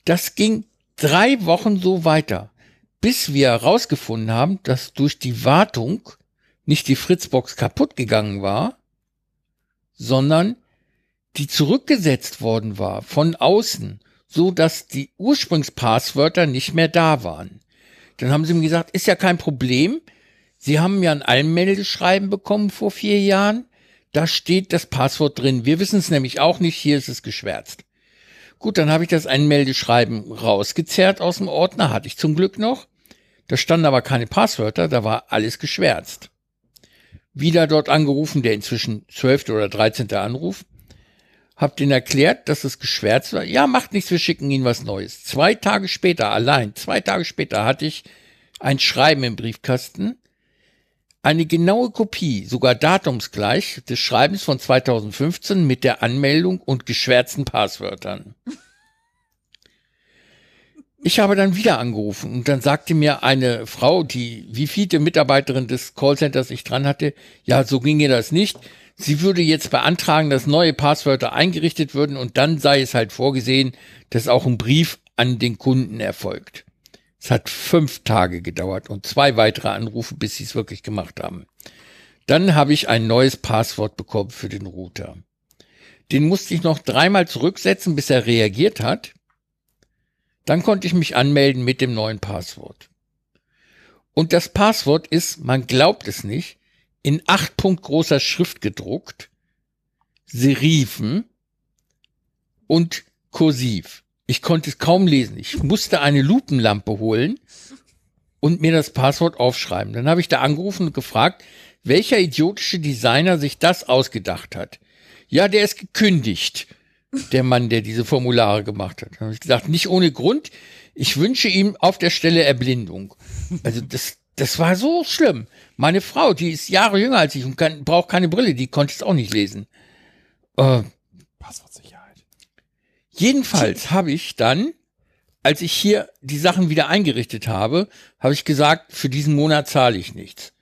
[SPEAKER 3] Das ging drei Wochen so weiter, bis wir herausgefunden haben, dass durch die Wartung nicht die Fritzbox kaputt gegangen war, sondern die zurückgesetzt worden war von außen, so dass die Ursprungspasswörter nicht mehr da waren. Dann haben sie mir gesagt, ist ja kein Problem. Sie haben ja ein Einmeldeschreiben bekommen vor vier Jahren. Da steht das Passwort drin. Wir wissen es nämlich auch nicht. Hier ist es geschwärzt. Gut, dann habe ich das Einmeldeschreiben rausgezerrt aus dem Ordner. Hatte ich zum Glück noch. Da standen aber keine Passwörter. Da war alles geschwärzt. Wieder dort angerufen, der inzwischen zwölfte oder dreizehnte Anruf hab den erklärt, dass es geschwärzt war. Ja, macht nichts, wir schicken Ihnen was Neues. Zwei Tage später, allein, zwei Tage später hatte ich ein Schreiben im Briefkasten, eine genaue Kopie, sogar datumsgleich, des Schreibens von 2015 mit der Anmeldung und geschwärzten Passwörtern. Ich habe dann wieder angerufen und dann sagte mir eine Frau, die wie viele Mitarbeiterin des Callcenters ich dran hatte, ja, so ginge das nicht. Sie würde jetzt beantragen, dass neue Passwörter eingerichtet würden und dann sei es halt vorgesehen, dass auch ein Brief an den Kunden erfolgt. Es hat fünf Tage gedauert und zwei weitere Anrufe, bis sie es wirklich gemacht haben. Dann habe ich ein neues Passwort bekommen für den Router. Den musste ich noch dreimal zurücksetzen, bis er reagiert hat. Dann konnte ich mich anmelden mit dem neuen Passwort. Und das Passwort ist, man glaubt es nicht, in acht Punkt großer Schrift gedruckt, Serifen und kursiv. Ich konnte es kaum lesen. Ich musste eine Lupenlampe holen und mir das Passwort aufschreiben. Dann habe ich da angerufen und gefragt, welcher idiotische Designer sich das ausgedacht hat. Ja, der ist gekündigt, der Mann, der diese Formulare gemacht hat. Dann habe ich gesagt, nicht ohne Grund. Ich wünsche ihm auf der Stelle Erblindung. Also das, das war so schlimm. Meine Frau, die ist Jahre jünger als ich und kann, braucht keine Brille, die konnte es auch nicht lesen. Äh,
[SPEAKER 1] Passwortsicherheit.
[SPEAKER 3] jedenfalls habe ich dann, als ich hier die Sachen wieder eingerichtet habe, habe ich gesagt, für diesen Monat zahle ich nichts.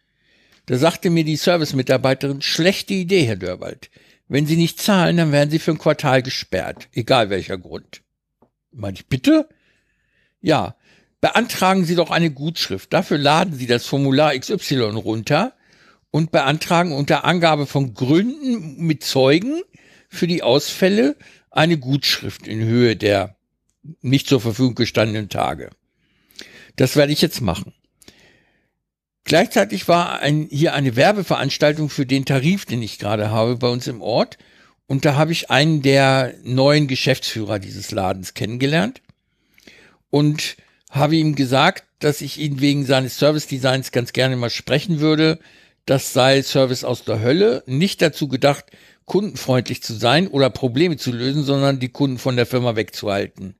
[SPEAKER 3] Da sagte mir die Service-Mitarbeiterin, schlechte Idee, Herr Dörwald. Wenn Sie nicht zahlen, dann werden Sie für ein Quartal gesperrt, egal welcher Grund. Meinte ich, bitte? Ja, beantragen Sie doch eine Gutschrift. Dafür laden Sie das Formular XY runter und beantragen unter Angabe von Gründen mit Zeugen für die Ausfälle eine Gutschrift in Höhe der nicht zur Verfügung gestandenen Tage. Das werde ich jetzt machen. Gleichzeitig war ein, hier eine Werbeveranstaltung für den Tarif, den ich gerade habe bei uns im Ort. Und da habe ich einen der neuen Geschäftsführer dieses Ladens kennengelernt. Und habe ihm gesagt, dass ich ihn wegen seines Service Designs ganz gerne mal sprechen würde. Das sei Service aus der Hölle, nicht dazu gedacht, kundenfreundlich zu sein oder Probleme zu lösen, sondern die Kunden von der Firma wegzuhalten.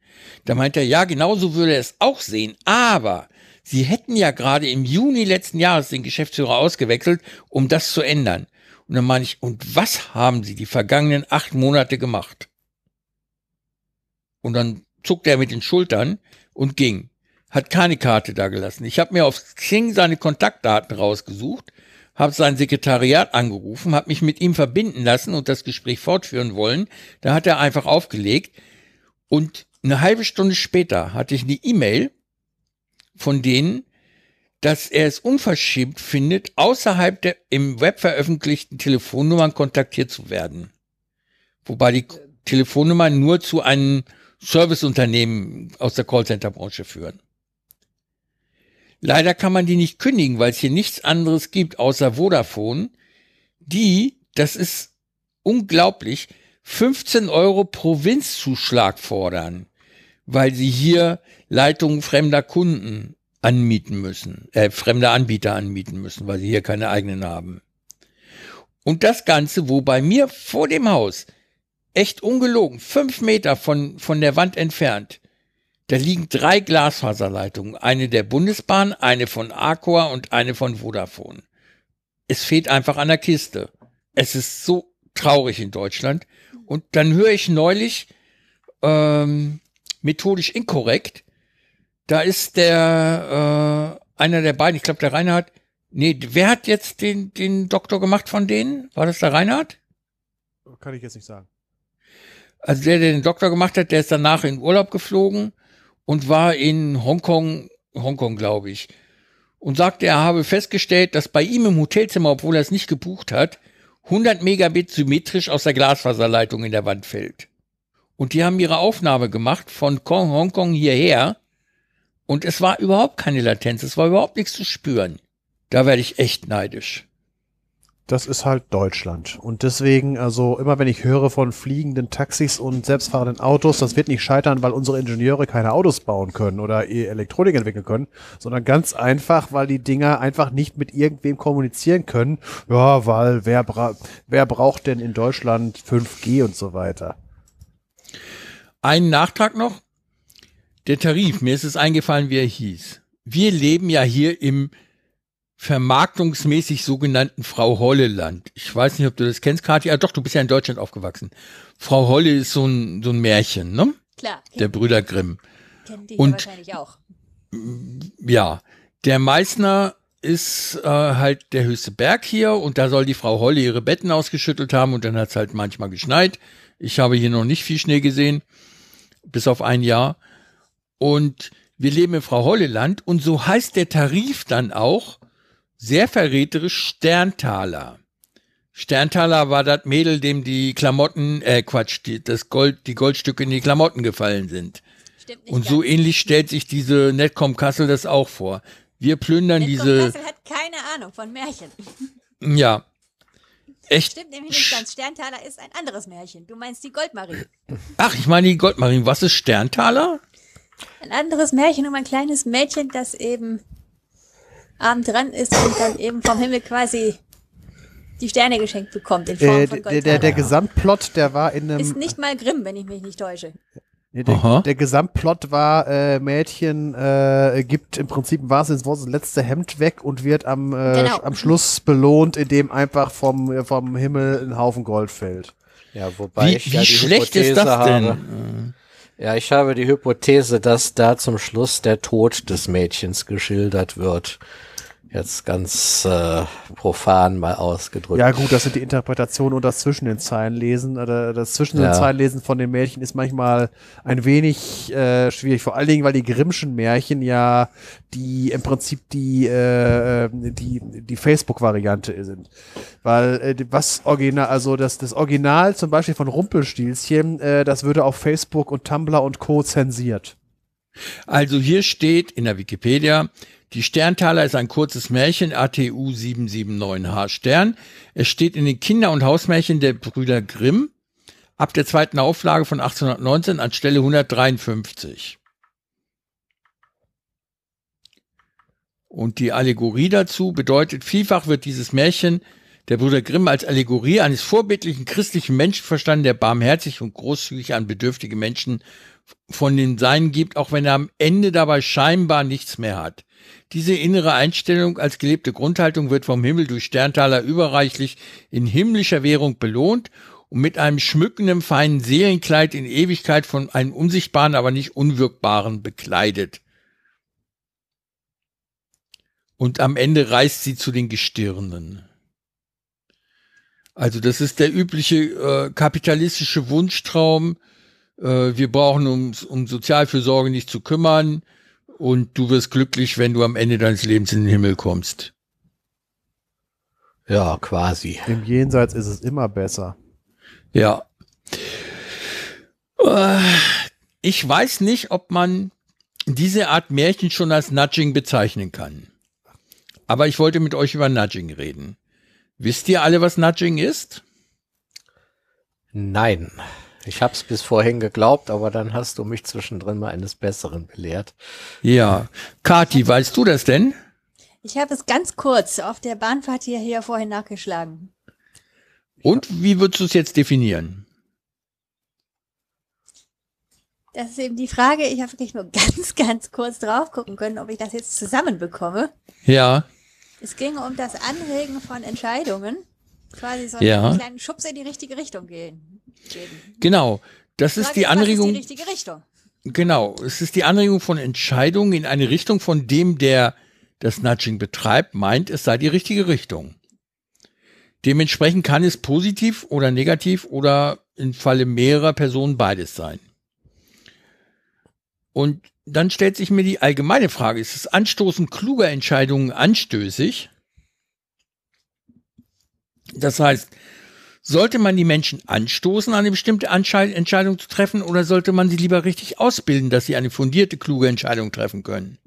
[SPEAKER 3] Da meint er, ja, genauso würde er es auch sehen, aber Sie hätten ja gerade im Juni letzten Jahres den Geschäftsführer ausgewechselt, um das zu ändern. Und dann meine ich, und was haben Sie die vergangenen acht Monate gemacht? Und dann zuckte er mit den Schultern und ging hat keine Karte da gelassen. Ich habe mir auf Xing seine Kontaktdaten rausgesucht, habe sein Sekretariat angerufen, habe mich mit ihm verbinden lassen und das Gespräch fortführen wollen. Da hat er einfach aufgelegt und eine halbe Stunde später hatte ich eine E-Mail von denen, dass er es unverschämt findet, außerhalb der im Web veröffentlichten Telefonnummern kontaktiert zu werden. Wobei die Telefonnummern nur zu einem Serviceunternehmen aus der Callcenter-Branche führen. Leider kann man die nicht kündigen, weil es hier nichts anderes gibt außer Vodafone, die, das ist unglaublich, 15 Euro Provinzzuschlag fordern, weil sie hier Leitungen fremder Kunden anmieten müssen, äh, fremde Anbieter anmieten müssen, weil sie hier keine eigenen haben. Und das Ganze, wo bei mir vor dem Haus, echt ungelogen, fünf Meter von, von der Wand entfernt, da liegen drei Glasfaserleitungen, eine der Bundesbahn, eine von Accor und eine von Vodafone. Es fehlt einfach an der Kiste. Es ist so traurig in Deutschland. Und dann höre ich neulich, ähm, methodisch inkorrekt, da ist der, äh, einer der beiden, ich glaube der Reinhard, nee, wer hat jetzt den, den Doktor gemacht von denen? War das der Reinhard?
[SPEAKER 1] Kann ich jetzt nicht sagen.
[SPEAKER 3] Also der, der den Doktor gemacht hat, der ist danach in Urlaub geflogen und war in Hongkong, Hongkong glaube ich, und sagte, er habe festgestellt, dass bei ihm im Hotelzimmer, obwohl er es nicht gebucht hat, 100 Megabit symmetrisch aus der Glasfaserleitung in der Wand fällt. Und die haben ihre Aufnahme gemacht von Hongkong hierher und es war überhaupt keine Latenz, es war überhaupt nichts zu spüren. Da werde ich echt neidisch.
[SPEAKER 1] Das ist halt Deutschland. Und deswegen, also immer wenn ich höre von fliegenden Taxis und selbstfahrenden Autos, das wird nicht scheitern, weil unsere Ingenieure keine Autos bauen können oder Elektronik entwickeln können, sondern ganz einfach, weil die Dinger einfach nicht mit irgendwem kommunizieren können. Ja, weil wer, bra wer braucht denn in Deutschland 5G und so weiter?
[SPEAKER 3] Ein Nachtrag noch. Der Tarif, mir ist es eingefallen, wie er hieß. Wir leben ja hier im vermarktungsmäßig sogenannten Frau Holle Land. Ich weiß nicht, ob du das kennst, Kathi. Ah, doch, du bist ja in Deutschland aufgewachsen. Frau Holle ist so ein, so ein Märchen, ne?
[SPEAKER 4] Klar.
[SPEAKER 3] Der Brüder Grimm.
[SPEAKER 4] Kennen die
[SPEAKER 3] Und-
[SPEAKER 4] ja wahrscheinlich auch.
[SPEAKER 3] Ja, der Meißner ist äh, halt der höchste Berg hier und da soll die Frau Holle ihre Betten ausgeschüttelt haben und dann hat's halt manchmal geschneit. Ich habe hier noch nicht viel Schnee gesehen, bis auf ein Jahr. Und wir leben im Frau Holle Land und so heißt der Tarif dann auch sehr verräterisch Sterntaler. Sterntaler war das Mädel, dem die Klamotten, äh Quatsch, die, das Gold, die Goldstücke in die Klamotten gefallen sind.
[SPEAKER 4] Stimmt nicht
[SPEAKER 3] Und so
[SPEAKER 4] ganz.
[SPEAKER 3] ähnlich stellt sich diese Netcom Kassel das auch vor. Wir plündern
[SPEAKER 4] Netcom
[SPEAKER 3] diese,
[SPEAKER 4] Kassel hat keine Ahnung von Märchen.
[SPEAKER 3] ja, echt.
[SPEAKER 4] Stimmt nämlich nicht ganz. Sterntaler ist ein anderes Märchen. Du meinst die Goldmarie.
[SPEAKER 3] Ach, ich meine die Goldmarien. Was ist Sterntaler?
[SPEAKER 4] Ein anderes Märchen um ein kleines Mädchen, das eben abend dran ist und dann eben vom Himmel quasi die Sterne geschenkt bekommt in Form
[SPEAKER 1] Äh,
[SPEAKER 4] von
[SPEAKER 1] der, der, der
[SPEAKER 4] Goldtaler.
[SPEAKER 1] Gesamtplot, der war in einem.
[SPEAKER 4] Ist nicht mal Grimm, wenn ich mich nicht täusche.
[SPEAKER 1] Nee, der, der Gesamtplot war, äh, Mädchen äh, gibt im Prinzip im wahrsten Sinne das letzte Hemd weg und wird am, äh,
[SPEAKER 4] Genau.
[SPEAKER 1] am Schluss belohnt, indem einfach vom, äh, vom Himmel ein Haufen Gold fällt.
[SPEAKER 2] Ja, wobei
[SPEAKER 3] Wie,
[SPEAKER 2] ich ja
[SPEAKER 3] wie
[SPEAKER 2] die
[SPEAKER 3] schlecht
[SPEAKER 2] Hypothese
[SPEAKER 3] ist das denn?
[SPEAKER 2] habe. Ja, ich habe die Hypothese, dass da zum Schluss der Tod des Mädchens geschildert wird. Jetzt ganz äh, profan mal ausgedrückt.
[SPEAKER 1] Ja gut, das sind die Interpretationen und das zwischen den Zeilen lesen. Oder das zwischen den
[SPEAKER 2] Ja.
[SPEAKER 1] Zeilen lesen von den Märchen ist manchmal ein wenig äh, schwierig. Vor allen Dingen, weil die Grimmschen Märchen ja die im Prinzip die äh, die die Facebook-Variante sind. Weil äh, was Original, also das das Original zum Beispiel von Rumpelstilzchen, äh, das würde auf Facebook und Tumblr und Co. zensiert.
[SPEAKER 3] Also hier steht in der Wikipedia, die Sterntaler ist ein kurzes Märchen, ATU 779H Stern. Es steht in den Kinder- und Hausmärchen der Brüder Grimm ab der zweiten Auflage von 1819 an Stelle 153. Und die Allegorie dazu bedeutet, vielfach wird dieses Märchen der Brüder Grimm als Allegorie eines vorbildlichen christlichen Menschen verstanden, der barmherzig und großzügig an bedürftige Menschen von den Seinen gibt, auch wenn er am Ende dabei scheinbar nichts mehr hat. Diese innere Einstellung als gelebte Grundhaltung wird vom Himmel durch Sterntaler überreichlich in himmlischer Währung belohnt und mit einem schmückenden feinen Seelenkleid in Ewigkeit von einem unsichtbaren, aber nicht unwirkbaren bekleidet. Und am Ende reist sie zu den Gestirnen. Also das ist der übliche äh, kapitalistische Wunschtraum äh, wir brauchen uns um Sozialfürsorge nicht zu kümmern und du wirst glücklich, wenn du am Ende deines Lebens in den Himmel kommst.
[SPEAKER 2] Ja, quasi.
[SPEAKER 1] Im Jenseits ist es immer besser.
[SPEAKER 3] Ja. Äh, Ich weiß nicht, ob man diese Art Märchen schon als Nudging bezeichnen kann. Aber ich wollte mit euch über Nudging reden. Wisst ihr alle, was Nudging ist?
[SPEAKER 2] Nein. Ich hab's bis vorhin geglaubt, aber dann hast du mich zwischendrin mal eines Besseren belehrt.
[SPEAKER 3] Ja. Kati, weißt du das denn?
[SPEAKER 4] Ich habe es ganz kurz auf der Bahnfahrt hierher vorhin nachgeschlagen.
[SPEAKER 3] Und wie würdest du es jetzt definieren?
[SPEAKER 4] Das ist eben die Frage. Ich habe wirklich nur ganz, ganz kurz drauf gucken können, ob ich das jetzt zusammenbekomme.
[SPEAKER 3] Ja.
[SPEAKER 4] Es ging um das Anregen von Entscheidungen. Quasi so
[SPEAKER 3] Ja.
[SPEAKER 4] einen kleinen Schubs in die richtige Richtung gehen. Geben.
[SPEAKER 3] Genau. Das ist die
[SPEAKER 4] was ist
[SPEAKER 3] Anregung.
[SPEAKER 4] die richtige Richtung.
[SPEAKER 3] Genau, es ist die Anregung von Entscheidungen in eine Richtung, von dem der das Nudging betreibt, meint, es sei die richtige Richtung. Dementsprechend kann es positiv oder negativ oder im Falle mehrerer Personen beides sein. Und dann stellt sich mir die allgemeine Frage, ist das Anstoßen kluger Entscheidungen anstößig? Das heißt, sollte man die Menschen anstoßen, eine bestimmte Entscheidung zu treffen, oder sollte man sie lieber richtig ausbilden, dass sie eine fundierte, kluge Entscheidung treffen können?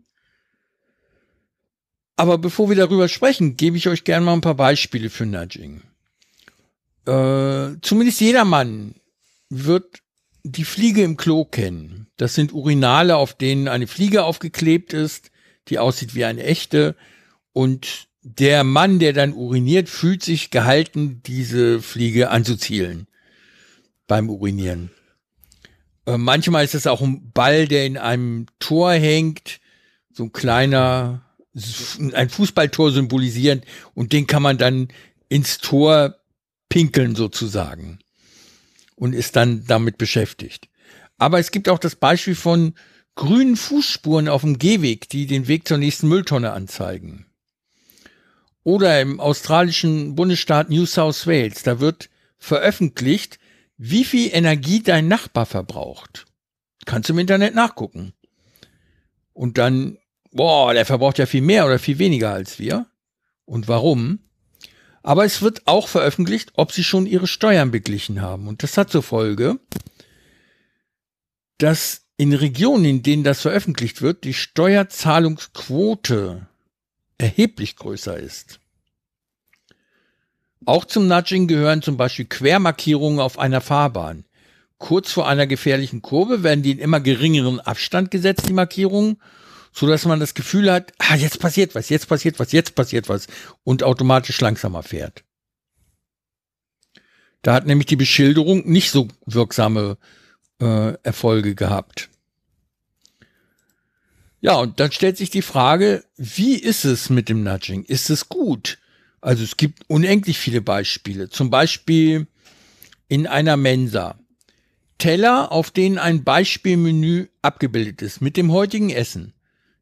[SPEAKER 3] Aber bevor wir darüber sprechen, gebe ich euch gerne mal ein paar Beispiele für Nudging. Äh, zumindest jedermann wird die Fliege im Klo kennen. Das sind Urinale, auf denen eine Fliege aufgeklebt ist, die aussieht wie eine echte. Und der Mann, der dann uriniert, fühlt sich gehalten, diese Fliege anzuzielen beim Urinieren. Äh, manchmal ist es auch ein Ball, der in einem Tor hängt, so ein kleiner, ein Fußballtor symbolisierend, und den kann man dann ins Tor pinkeln sozusagen und ist dann damit beschäftigt. Aber es gibt auch das Beispiel von grünen Fußspuren auf dem Gehweg, die den Weg zur nächsten Mülltonne anzeigen. Oder im australischen Bundesstaat New South Wales, da wird veröffentlicht, wie viel Energie dein Nachbar verbraucht. Kannst du im Internet nachgucken. Und dann, boah, der verbraucht ja viel mehr oder viel weniger als wir. Und warum? Aber es wird auch veröffentlicht, ob sie schon ihre Steuern beglichen haben. Und das hat zur Folge, dass in Regionen, in denen das veröffentlicht wird, die Steuerzahlungsquote erheblich größer ist. Auch zum Nudging gehören zum Beispiel Quermarkierungen auf einer Fahrbahn. Kurz vor einer gefährlichen Kurve werden die in immer geringeren Abstand gesetzt, die Markierungen, so dass man das Gefühl hat, ah, jetzt passiert was, jetzt passiert was, jetzt passiert was und automatisch langsamer fährt. Da hat nämlich die Beschilderung nicht so wirksame äh, Erfolge gehabt. Ja, und dann stellt sich die Frage, wie ist es mit dem Nudging? Ist es gut? Also es gibt unendlich viele Beispiele. Zum Beispiel in einer Mensa. Teller, auf denen ein Beispielmenü abgebildet ist mit dem heutigen Essen.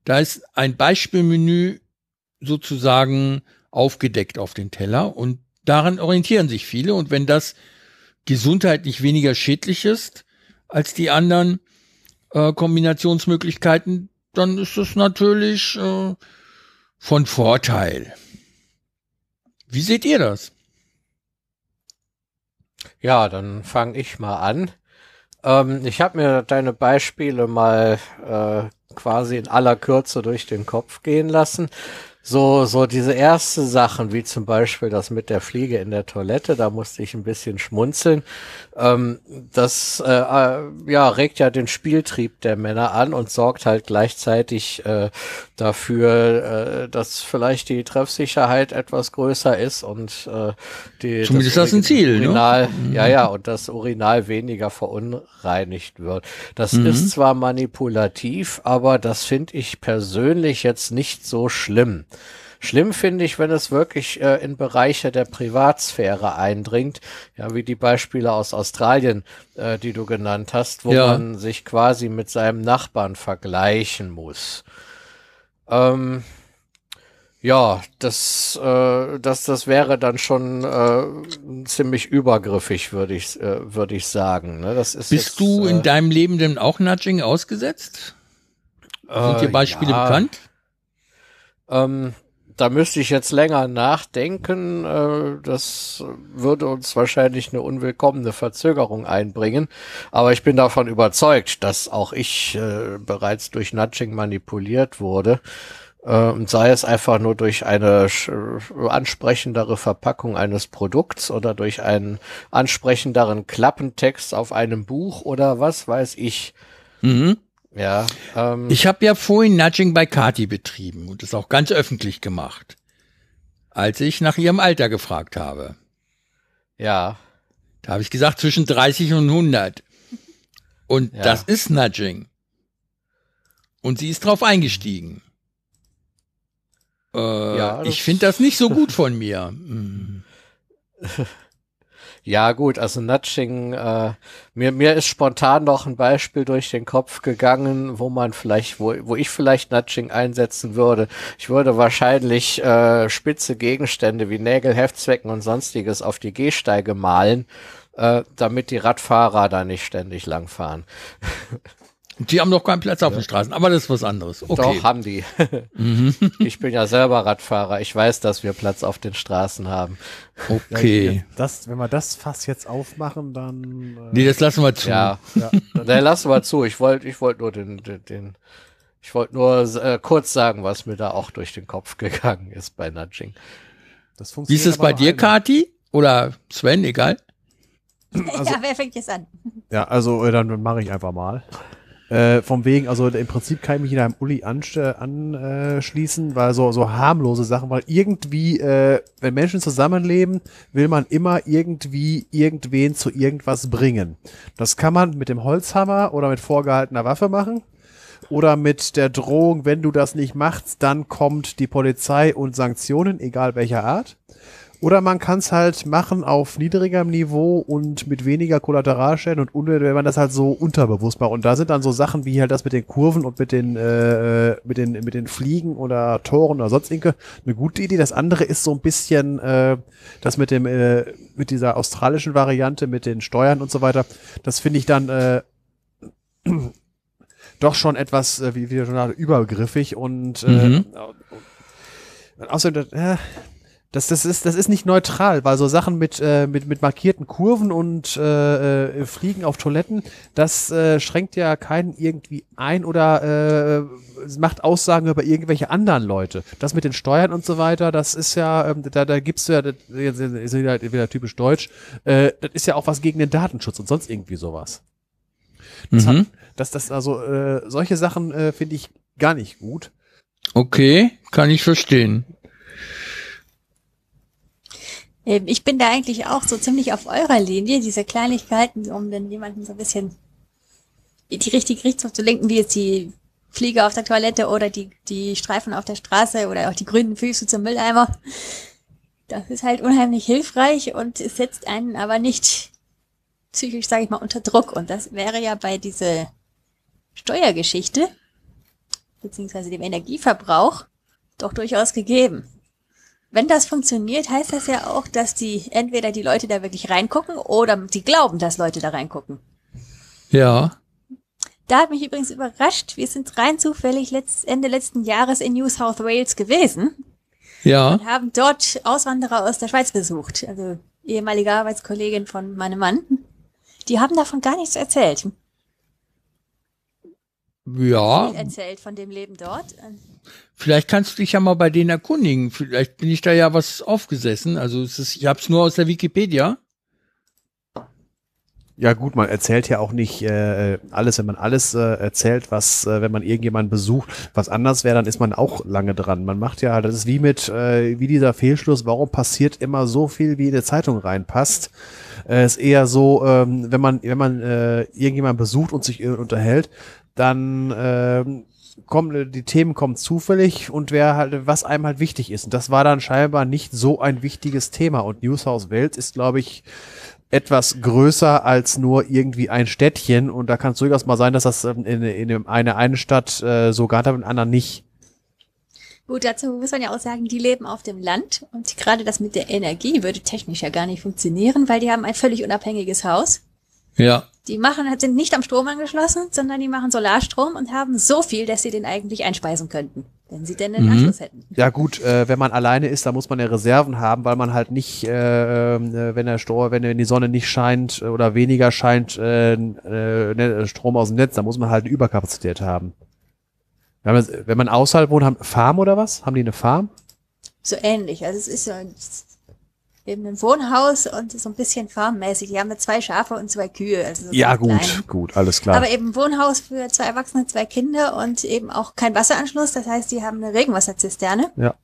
[SPEAKER 3] Da ist ein Beispielmenü sozusagen aufgedeckt auf den Teller und daran orientieren sich viele. Und wenn das gesundheitlich weniger schädlich ist als die anderen äh, Kombinationsmöglichkeiten, dann ist es natürlich äh, von Vorteil. Wie seht ihr das?
[SPEAKER 2] Ja, dann fange ich mal an. Ähm, ich habe mir deine Beispiele mal äh, quasi in aller Kürze durch den Kopf gehen lassen. So, so diese erste Sachen, wie zum Beispiel das mit der Fliege in der Toilette, da musste ich ein bisschen schmunzeln. Ähm, das äh, ja, regt ja den Spieltrieb der Männer an und sorgt halt gleichzeitig äh, dafür, äh, dass vielleicht die Treffsicherheit etwas größer ist und äh, die
[SPEAKER 3] Zumindest das ist ein Ziel, ne?
[SPEAKER 2] Urinal, ja, ja, und das Urinal weniger verunreinigt wird. Das ist zwar manipulativ, aber das finde ich persönlich jetzt nicht so schlimm. Schlimm finde ich, wenn es wirklich äh, in Bereiche der Privatsphäre eindringt, ja, wie die Beispiele aus Australien, äh, die du genannt hast, wo
[SPEAKER 3] Ja.
[SPEAKER 2] man sich quasi mit seinem Nachbarn vergleichen muss. Ähm, Ja, das, äh, das, das wäre dann schon äh, ziemlich übergriffig, würde ich, äh, würde ich sagen. Ne? Das ist
[SPEAKER 3] Bist
[SPEAKER 2] jetzt,
[SPEAKER 3] du in
[SPEAKER 2] äh,
[SPEAKER 3] deinem Leben denn auch Nudging ausgesetzt? Sind dir
[SPEAKER 2] äh,
[SPEAKER 3] Beispiele
[SPEAKER 2] ja,
[SPEAKER 3] bekannt?
[SPEAKER 2] Ähm, da müsste ich jetzt länger nachdenken. Äh, das würde uns wahrscheinlich eine unwillkommene Verzögerung einbringen. Aber ich bin davon überzeugt, dass auch ich äh, bereits durch Nudging manipuliert wurde. Und sei es einfach nur durch eine äh, ansprechendere Verpackung eines Produkts oder durch einen ansprechenderen Klappentext auf einem Buch oder was weiß ich.
[SPEAKER 3] Mhm.
[SPEAKER 2] Ja, ähm,
[SPEAKER 3] Ich habe ja vorhin Nudging bei Kati betrieben und das auch ganz öffentlich gemacht, als ich nach ihrem Alter gefragt habe.
[SPEAKER 2] ja,
[SPEAKER 3] Da habe ich gesagt zwischen 30 und 100. Und
[SPEAKER 2] Ja.
[SPEAKER 3] das ist Nudging. Und sie ist drauf eingestiegen. Äh,
[SPEAKER 2] Ja,
[SPEAKER 3] ich finde das nicht so gut von mir.
[SPEAKER 2] Ja, gut, also Nudging, äh, mir, mir ist spontan noch ein Beispiel durch den Kopf gegangen, wo man vielleicht, wo, wo ich vielleicht Nudging einsetzen würde. Ich würde wahrscheinlich äh, spitze Gegenstände wie Nägel, Heftzwecken und sonstiges auf die Gehsteige malen, äh, damit die Radfahrer da nicht ständig langfahren.
[SPEAKER 3] Die haben doch keinen Platz auf den Straßen, aber das ist was anderes. Okay.
[SPEAKER 2] Doch, haben die. ich bin ja selber Radfahrer. Ich weiß, dass wir Platz auf den Straßen haben.
[SPEAKER 3] Okay.
[SPEAKER 1] Das, wenn wir das Fass jetzt aufmachen, dann. Äh,
[SPEAKER 3] Nee, das lassen wir zu.
[SPEAKER 2] Ja,
[SPEAKER 1] ja,
[SPEAKER 2] Na, lass mal zu. Ich wollte, ich wollte nur den, den, den ich wollte nur äh, kurz sagen, was mir da auch durch den Kopf gegangen ist bei Nudging.
[SPEAKER 1] das
[SPEAKER 3] Wie
[SPEAKER 1] funktioniert
[SPEAKER 3] ist es bei dir. Kati? Oder Sven, egal?
[SPEAKER 1] Also-
[SPEAKER 4] ja, wer fängt jetzt an?
[SPEAKER 1] Ja, also äh, dann mache ich einfach mal. Äh, vom wegen, also im Prinzip kann ich mich in einem Uli anschließen, anschließen, weil so, so harmlose Sachen, weil irgendwie, äh, wenn Menschen zusammenleben, will man immer irgendwie irgendwen zu irgendwas bringen. Das kann man mit dem Holzhammer oder mit vorgehaltener Waffe machen. Oder mit der Drohung, wenn du das nicht machst, dann kommt die Polizei und Sanktionen, egal welcher Art. Oder man kann es halt machen auf niedrigerem Niveau und mit weniger Kollateralschäden und un- wenn man das halt so unterbewusst macht. Und da sind dann so Sachen wie halt das mit den Kurven und mit den, äh, mit den, mit den Fliegen oder Toren oder sonst irgendwas eine gute Idee. Das andere ist so ein bisschen äh, das mit dem, äh, mit dieser australischen Variante, mit den Steuern und so weiter. Das finde ich dann äh, doch schon etwas, äh, wie wir schon sagten, übergriffig und äh,
[SPEAKER 3] Mhm.
[SPEAKER 1] außerdem, äh, das, das, ist, das ist nicht neutral, weil so Sachen mit, äh, mit, mit markierten Kurven und äh, äh, Fliegen auf Toiletten, das äh, schränkt ja keinen irgendwie ein oder äh, es macht Aussagen über irgendwelche anderen Leute. Das mit den Steuern und so weiter, das ist ja, ähm, da, da gibt's ja, das ist wieder, wieder typisch deutsch, äh, das ist ja auch was gegen den Datenschutz und sonst irgendwie sowas. Das, hat,
[SPEAKER 3] Mhm.
[SPEAKER 1] das, das also äh, solche Sachen äh, finde ich gar nicht gut.
[SPEAKER 3] Okay, kann ich verstehen.
[SPEAKER 4] Ähm, Ich bin da eigentlich auch so ziemlich auf eurer Linie, diese Kleinigkeiten, um dann jemanden so ein bisschen in die richtige Richtung zu lenken, wie jetzt die Fliege auf der Toilette oder die, die Streifen auf der Straße oder auch die grünen Füße zum Mülleimer. Das ist halt unheimlich hilfreich und es setzt einen aber nicht psychisch, sage ich mal, unter Druck. Und das wäre ja bei dieser Steuergeschichte, beziehungsweise dem Energieverbrauch, doch durchaus gegeben. Wenn das funktioniert, heißt das ja auch, dass die entweder die Leute da wirklich reingucken oder die glauben, dass Leute da reingucken.
[SPEAKER 3] Ja.
[SPEAKER 4] Da hat mich übrigens überrascht, wir sind rein zufällig letzt, Ende letzten Jahres in New South Wales gewesen
[SPEAKER 3] Ja.
[SPEAKER 4] und haben dort Auswanderer aus der Schweiz besucht, also ehemalige Arbeitskollegin von meinem Mann. Die haben davon gar nichts erzählt.
[SPEAKER 3] Ja.
[SPEAKER 4] Viel erzählt von dem Leben dort.
[SPEAKER 3] Vielleicht kannst du dich ja mal bei denen erkundigen. Vielleicht bin ich da ja was aufgesessen. Also es ist, ich hab's nur aus der Wikipedia.
[SPEAKER 1] Ja gut, man erzählt ja auch nicht äh, alles, wenn man alles äh, erzählt, was, äh, wenn man irgendjemanden besucht, was anders wäre, dann ist man auch lange dran. Man macht ja, das ist wie mit, äh, wie dieser Fehlschluss, warum passiert immer so viel, wie in eine Zeitung reinpasst. Äh, ist eher so, ähm, wenn man, wenn man äh, irgendjemanden besucht und sich äh, unterhält, dann ähm, kommen die Themen kommen zufällig und wer halt, was einem halt wichtig ist. Und das war dann scheinbar nicht so ein wichtiges Thema. Und New South Wales ist, glaube ich, etwas größer als nur irgendwie ein Städtchen und da kann es durchaus mal sein, dass das in, in dem- eine eine Stadt äh, so gehandhabt und in anderen nicht.
[SPEAKER 4] Gut, dazu muss man ja auch sagen, die leben auf dem Land und gerade das mit der Energie würde technisch ja gar nicht funktionieren, weil die haben ein völlig unabhängiges Haus.
[SPEAKER 3] Ja.
[SPEAKER 4] Die machen, sind nicht am Strom angeschlossen, sondern die machen Solarstrom und haben so viel, dass sie den eigentlich einspeisen könnten, wenn sie denn einen
[SPEAKER 3] Mhm.
[SPEAKER 4] Anschluss hätten.
[SPEAKER 1] Ja gut, äh, wenn man alleine ist, dann muss man ja Reserven haben, weil man halt nicht, äh, äh, wenn der Strom, wenn, wenn die Sonne nicht scheint oder weniger scheint, äh, äh, ne- Strom aus dem Netz, dann muss man halt eine Überkapazität haben. Wenn man, wenn man außerhalb wohnt, haben Farm oder was? Haben die eine Farm?
[SPEAKER 4] So ähnlich. Also es ist so eben ein Wohnhaus und so ein bisschen farmmäßig. Die haben da zwei Schafe und zwei Kühe. Also so
[SPEAKER 1] Ja gut,
[SPEAKER 4] klein.
[SPEAKER 1] gut, alles klar.
[SPEAKER 4] Aber eben ein Wohnhaus für zwei Erwachsene, zwei Kinder und eben auch kein Wasseranschluss. Das heißt, die haben eine Regenwasserzisterne.
[SPEAKER 1] Ja.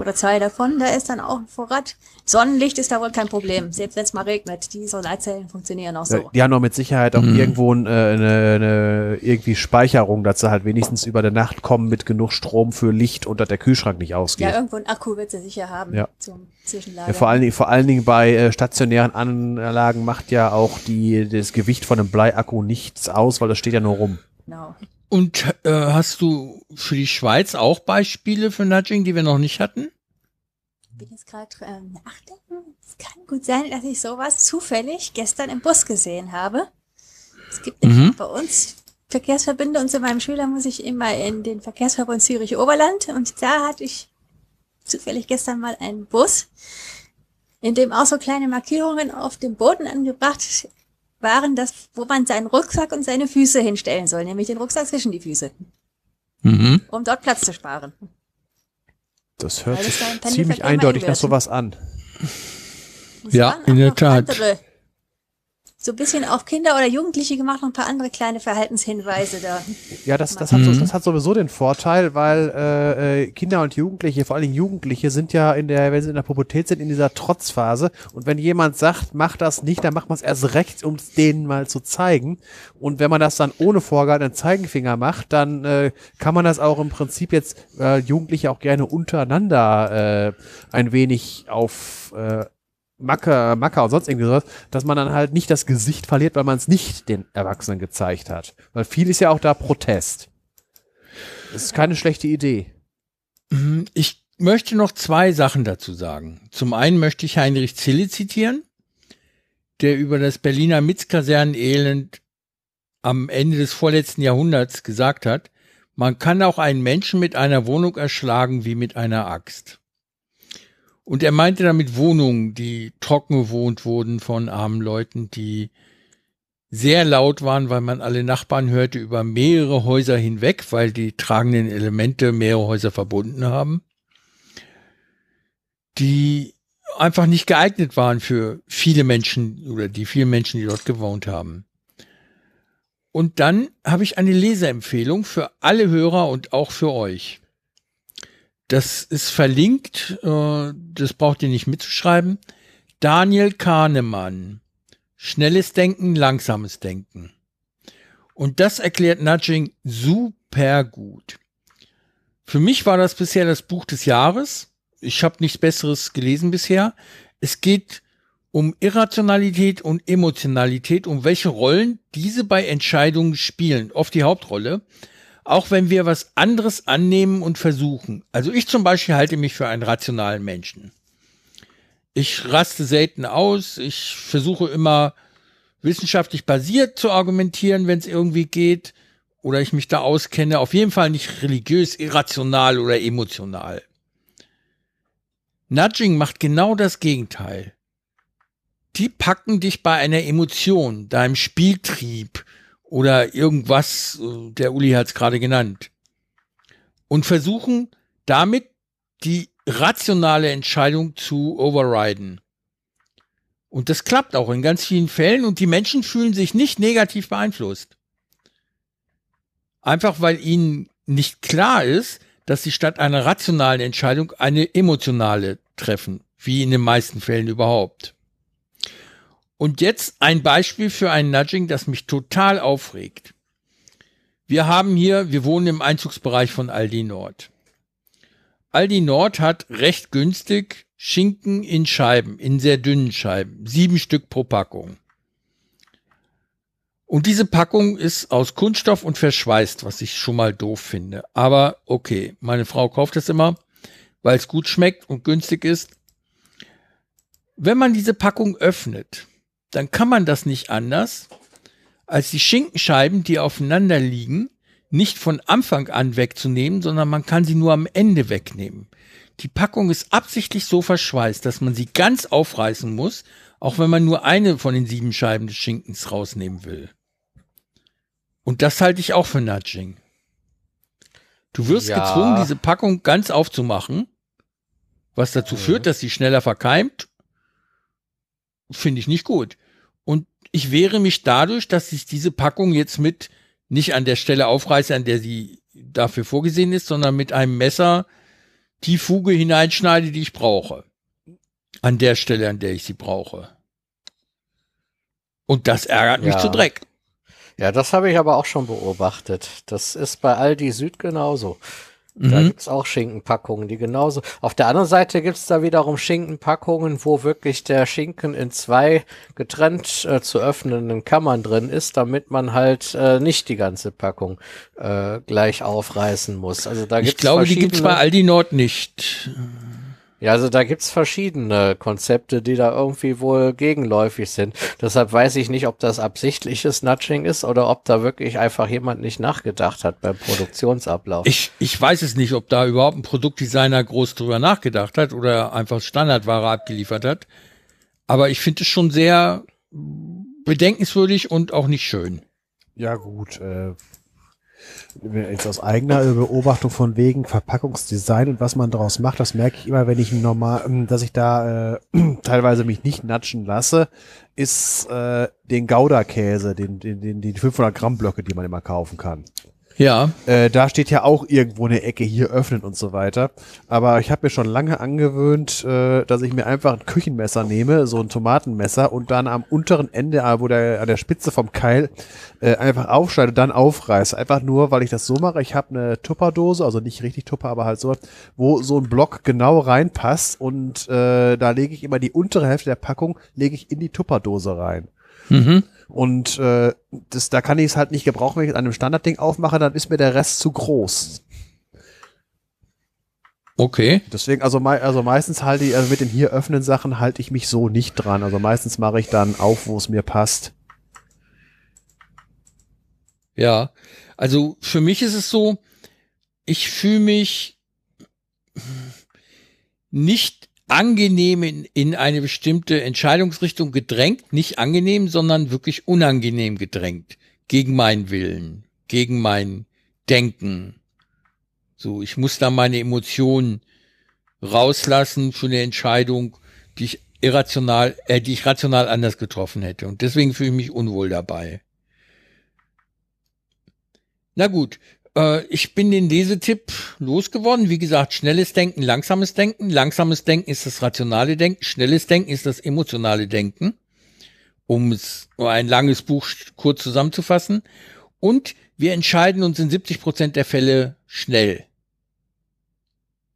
[SPEAKER 4] Oder zwei davon. Da ist dann auch ein Vorrat. Sonnenlicht ist da wohl kein Problem. Selbst wenn es mal regnet. Die Solarzellen funktionieren auch
[SPEAKER 1] Ja,
[SPEAKER 4] so.
[SPEAKER 1] Die haben doch mit Sicherheit auch irgendwo äh, eine, eine irgendwie Speicherung, dass sie halt wenigstens über der Nacht kommen mit genug Strom für Licht und dass der Kühlschrank nicht ausgeht.
[SPEAKER 4] Ja, irgendwo ein Akku wird sie sicher haben
[SPEAKER 1] Ja.
[SPEAKER 4] zum Zwischenlager.
[SPEAKER 1] Ja, vor allen Dingen, vor allen Dingen bei äh, stationären Anlagen macht ja auch die, das Gewicht von einem Bleiakku nichts aus, weil das steht ja nur rum.
[SPEAKER 4] Genau.
[SPEAKER 3] Und äh, hast du für die Schweiz auch Beispiele für Nudging, die wir noch nicht hatten?
[SPEAKER 4] Ich bin jetzt gerade ähm, nachdenken. Es kann gut sein, dass ich sowas zufällig gestern im Bus gesehen habe. Es gibt
[SPEAKER 3] Mhm.
[SPEAKER 4] bei uns Verkehrsverbünde und zu meinem Schüler muss ich immer in den Verkehrsverbund Zürich Oberland und da hatte ich zufällig gestern mal einen Bus, in dem auch so kleine Markierungen auf dem Boden angebracht waren, das, wo man seinen Rucksack und seine Füße hinstellen soll, nämlich den Rucksack zwischen die Füße,
[SPEAKER 3] Mhm.
[SPEAKER 4] um dort Platz zu sparen.
[SPEAKER 1] Das hört
[SPEAKER 4] das
[SPEAKER 1] sich ziemlich eindeutig nach sowas an.
[SPEAKER 4] Es
[SPEAKER 3] Ja, in der Tat.
[SPEAKER 4] Andere, so ein bisschen auf Kinder oder Jugendliche gemacht und ein paar andere kleine Verhaltenshinweise da.
[SPEAKER 1] Ja, das, das, hat, so,
[SPEAKER 3] Mhm.
[SPEAKER 1] das hat sowieso den Vorteil, weil äh, äh, Kinder und Jugendliche, vor allen Dingen Jugendliche, sind ja in der, wenn sie in der Pubertät sind, in dieser Trotzphase. Und wenn jemand sagt, mach das nicht, dann macht man es erst recht, um es denen mal zu zeigen. Und wenn man das dann ohne vorgehaltenen Zeigenfinger macht, dann äh, kann man das auch im Prinzip jetzt äh, Jugendliche auch gerne untereinander äh, ein wenig auf äh, Macker, Macker und sonst irgendwie sowas, dass man dann halt nicht das Gesicht verliert, weil man es nicht den Erwachsenen gezeigt hat. Weil viel ist ja auch da Protest. Das ist keine schlechte Idee.
[SPEAKER 3] Mhm. Ich möchte noch zwei Sachen dazu sagen. Zum einen möchte ich Heinrich Zille zitieren, der über das Berliner Mitzkasernenelend am Ende des vorletzten Jahrhunderts gesagt hat, man kann auch einen Menschen mit einer Wohnung erschlagen wie mit einer Axt. Und er meinte damit Wohnungen, die trocken bewohnt wurden von armen Leuten, die sehr laut waren, weil man alle Nachbarn hörte über mehrere Häuser hinweg, weil die tragenden Elemente mehrere Häuser verbunden haben, die einfach nicht geeignet waren für viele Menschen oder die vielen Menschen, die dort gewohnt haben. Und dann habe ich eine Leseempfehlung für alle Hörer und auch für euch. Das ist verlinkt, äh, das braucht ihr nicht mitzuschreiben. Daniel Kahnemann. Schnelles Denken, langsames Denken. Und das erklärt Nudging super gut. Für mich war das bisher das Buch des Jahres. Ich habe nichts Besseres gelesen bisher. Es geht um Irrationalität und Emotionalität, um welche Rollen diese bei Entscheidungen spielen. Oft die Hauptrolle. Auch wenn wir was anderes annehmen und versuchen. Also ich zum Beispiel halte mich für einen rationalen Menschen. Ich raste selten aus. Ich versuche immer wissenschaftlich basiert zu argumentieren, wenn es irgendwie geht. Oder ich mich da auskenne. Auf jeden Fall nicht religiös, irrational oder emotional. Nudging macht genau das Gegenteil. Die packen dich bei einer Emotion, deinem Spieltrieb oder irgendwas, äh, der Uli hat es gerade genannt, und versuchen damit die rationale Entscheidung zu overriden. Und das klappt auch in ganz vielen Fällen und die Menschen fühlen sich nicht negativ beeinflusst. Einfach weil ihnen nicht klar ist, dass sie statt einer rationalen Entscheidung eine emotionale treffen, wie in den meisten Fällen überhaupt. Und jetzt ein Beispiel für ein Nudging, das mich total aufregt. Wir haben hier, wir wohnen im Einzugsbereich von Aldi Nord. Aldi Nord hat recht günstig Schinken in Scheiben, in sehr dünnen Scheiben, sieben Stück pro Packung. Und diese Packung ist aus Kunststoff und verschweißt, was ich schon mal doof finde. Aber okay, meine Frau kauft es immer, weil es gut schmeckt und günstig ist. Wenn man diese Packung öffnet, dann kann man das nicht anders, als die Schinkenscheiben, die aufeinander liegen, nicht von Anfang an wegzunehmen, sondern man kann sie nur am Ende wegnehmen. Die Packung ist absichtlich so verschweißt, dass man sie ganz aufreißen muss, auch wenn man nur eine von den sieben Scheiben des Schinkens rausnehmen will. Und das halte ich auch für Nudging. Du wirst
[SPEAKER 2] Ja.
[SPEAKER 3] gezwungen, diese Packung ganz aufzumachen, was dazu
[SPEAKER 2] Mhm.
[SPEAKER 3] führt, dass sie schneller verkeimt. Finde ich nicht gut. Und ich wehre mich dadurch, dass ich diese Packung jetzt mit nicht an der Stelle aufreiße, an der sie dafür vorgesehen ist, sondern mit einem Messer die Fuge hineinschneide, die ich brauche. An der Stelle, an der ich sie brauche. Und das ärgert mich
[SPEAKER 2] Ja.
[SPEAKER 3] zu Dreck.
[SPEAKER 2] Ja, das habe ich aber auch schon beobachtet. Das ist bei Aldi Süd genauso. Da
[SPEAKER 3] Mhm.
[SPEAKER 2] gibt's auch Schinkenpackungen, die genauso. Auf der anderen Seite gibt's da wiederum Schinkenpackungen, wo wirklich der Schinken in zwei getrennt äh, zu öffnenden Kammern drin ist, damit man halt äh, nicht die ganze Packung äh, gleich aufreißen muss. Also da
[SPEAKER 3] Ich
[SPEAKER 2] gibt's
[SPEAKER 3] glaube, die gibt's bei Aldi Nord nicht.
[SPEAKER 2] Ja, also da gibt's verschiedene Konzepte, die da irgendwie wohl gegenläufig sind. Deshalb weiß ich nicht, ob das absichtliches Nudging ist oder ob da wirklich einfach jemand nicht nachgedacht hat beim Produktionsablauf.
[SPEAKER 3] Ich, ich weiß es nicht, ob da überhaupt ein Produktdesigner groß drüber nachgedacht hat oder einfach Standardware abgeliefert hat. Aber ich finde es schon sehr bedenkenswürdig und auch nicht schön.
[SPEAKER 1] Ja, gut. Äh, jetzt aus eigener Beobachtung von wegen Verpackungsdesign und was man daraus macht, das merke ich immer, wenn ich normal, ähm, dass ich da äh, teilweise mich nicht natschen lasse, ist äh, den Gouda-Käse, den, den, den, die 500 Gramm Blöcke, die man immer kaufen kann.
[SPEAKER 3] Ja,
[SPEAKER 1] Äh, da steht ja auch irgendwo eine Ecke hier öffnen und so weiter. Aber ich habe mir schon lange angewöhnt, äh, dass ich mir einfach ein Küchenmesser nehme, so ein Tomatenmesser und dann am unteren Ende, äh, wo der an der Spitze vom Keil äh, einfach aufschneide, dann aufreiße. Einfach nur, weil ich das so mache. Ich habe eine Tupperdose, also nicht richtig Tupper, aber halt so, wo so ein Block genau reinpasst und äh, da lege ich immer die untere Hälfte der Packung lege ich in die Tupperdose rein.
[SPEAKER 3] mhm.
[SPEAKER 1] Und äh, das, da kann ich es halt nicht gebrauchen, wenn ich es an einem Standardding aufmache, dann ist mir der Rest zu groß.
[SPEAKER 3] okay.
[SPEAKER 1] Deswegen, also, mei also meistens halte ich, also mit den hier öffnen Sachen halte ich mich so nicht dran. Also meistens mache ich dann auf, wo es mir passt.
[SPEAKER 3] Ja, also für mich ist es so, ich fühle mich nicht angenehm in, in eine bestimmte Entscheidungsrichtung gedrängt, nicht angenehm, sondern wirklich unangenehm gedrängt, gegen meinen Willen, gegen mein Denken. So, ich muss da meine Emotionen rauslassen für eine Entscheidung, die ich irrational, äh, die ich rational anders getroffen hätte. Und deswegen fühle ich mich unwohl dabei. Na gut, äh, ich bin den Lesetipp losgeworden. Wie gesagt, schnelles Denken, langsames Denken. Langsames Denken ist das rationale Denken, schnelles Denken ist das emotionale Denken. Um es ein langes Buch kurz zusammenzufassen. Und wir entscheiden uns in 70 Prozent der Fälle schnell.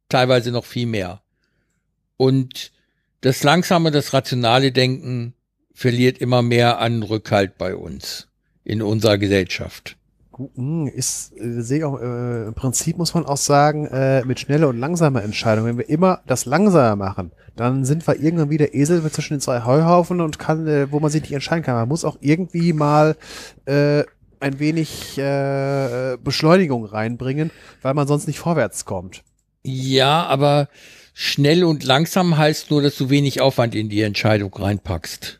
[SPEAKER 3] Teilweise noch viel mehr. Und das langsame, das rationale Denken verliert immer mehr an Rückhalt bei uns in unserer Gesellschaft.
[SPEAKER 1] Hm, Ist, äh, sehe ich auch, äh, im Prinzip muss man auch sagen, äh, mit schnelle und langsame Entscheidungen, wenn wir immer das langsamer machen, dann sind wir irgendwann wieder Esel zwischen den zwei Heuhaufen und kann, äh, wo man sich nicht entscheiden kann. Man muss auch irgendwie mal äh, ein wenig äh, Beschleunigung reinbringen, weil man sonst nicht vorwärts kommt.
[SPEAKER 3] Ja, aber schnell und langsam heißt nur, dass du wenig Aufwand in die Entscheidung reinpackst.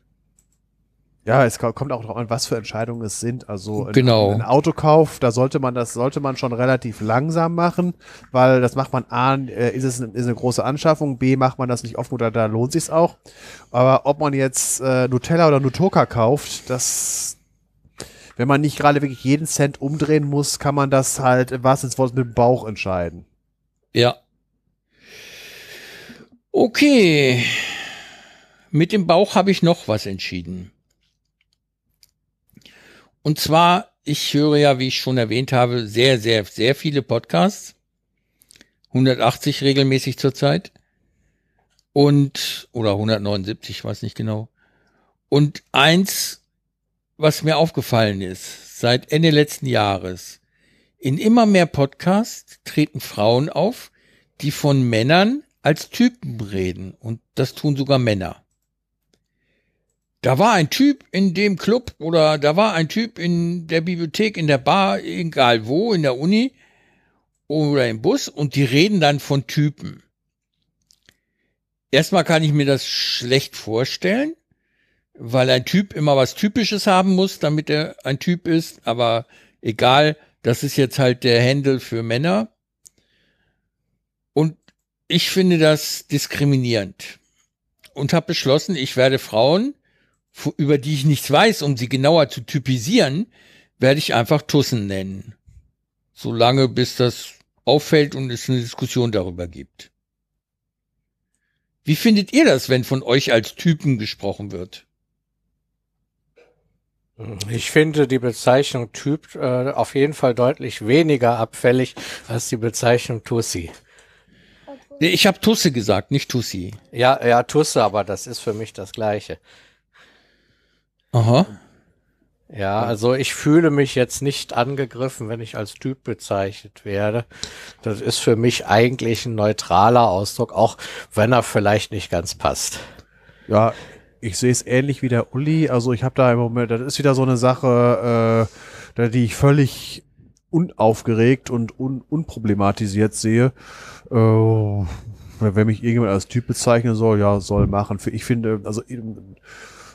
[SPEAKER 1] Ja, es ko- kommt auch darauf an, was für Entscheidungen es sind. Also ein,
[SPEAKER 3] Genau.
[SPEAKER 1] ein Autokauf, da sollte man das sollte man schon relativ langsam machen, weil das macht man A, äh, ist es eine, ist eine große Anschaffung, B macht man das nicht oft oder da lohnt sich's auch. Aber ob man jetzt äh, Nutella oder Nutoka kauft, das wenn man nicht gerade wirklich jeden Cent umdrehen muss, kann man das halt Sinne des Wortes mit dem Bauch entscheiden.
[SPEAKER 3] Ja. Okay. Mit dem Bauch habe ich noch was entschieden. Und zwar, ich höre ja, wie ich schon erwähnt habe, sehr, sehr, sehr viele Podcasts. 180 regelmäßig zurzeit. Und, oder 179, ich weiß nicht genau. Und eins was mir aufgefallen ist, seit Ende letzten Jahres. In immer mehr Podcasts treten Frauen auf, die von Männern als Typen reden. Und das tun sogar Männer. Da war ein Typ in dem Club oder da war ein Typ in der Bibliothek, in der Bar, egal wo, in der Uni oder im Bus und die reden dann von Typen. Erstmal kann ich mir das schlecht vorstellen, weil ein Typ immer was Typisches haben muss, damit er ein Typ ist, aber egal, das ist jetzt halt der Händel für Männer. Und ich finde das diskriminierend und habe beschlossen, ich werde Frauen, über die ich nichts weiß, um sie genauer zu typisieren, werde ich einfach Tussen nennen. Solange bis das auffällt und es eine Diskussion darüber gibt. Wie findet ihr das, wenn von euch als Typen gesprochen wird?
[SPEAKER 2] Ich finde die Bezeichnung Typ äh, auf jeden Fall deutlich weniger abfällig als die Bezeichnung Tussi.
[SPEAKER 3] Nee, ich habe Tusse gesagt, nicht Tussi.
[SPEAKER 2] Ja, ja, Tusse, aber das ist für mich das Gleiche.
[SPEAKER 3] Aha.
[SPEAKER 2] Ja, also ich fühle mich jetzt nicht angegriffen, wenn ich als Typ bezeichnet werde. Das ist für mich eigentlich ein neutraler Ausdruck, auch wenn er vielleicht nicht ganz passt.
[SPEAKER 1] Ja, ich sehe es ähnlich wie der Uli. Also ich habe da im Moment, das ist wieder so eine Sache, äh, die ich völlig unaufgeregt und un unproblematisiert sehe. Äh, wenn mich irgendjemand als Typ bezeichnen soll, ja, soll machen. Ich finde, also,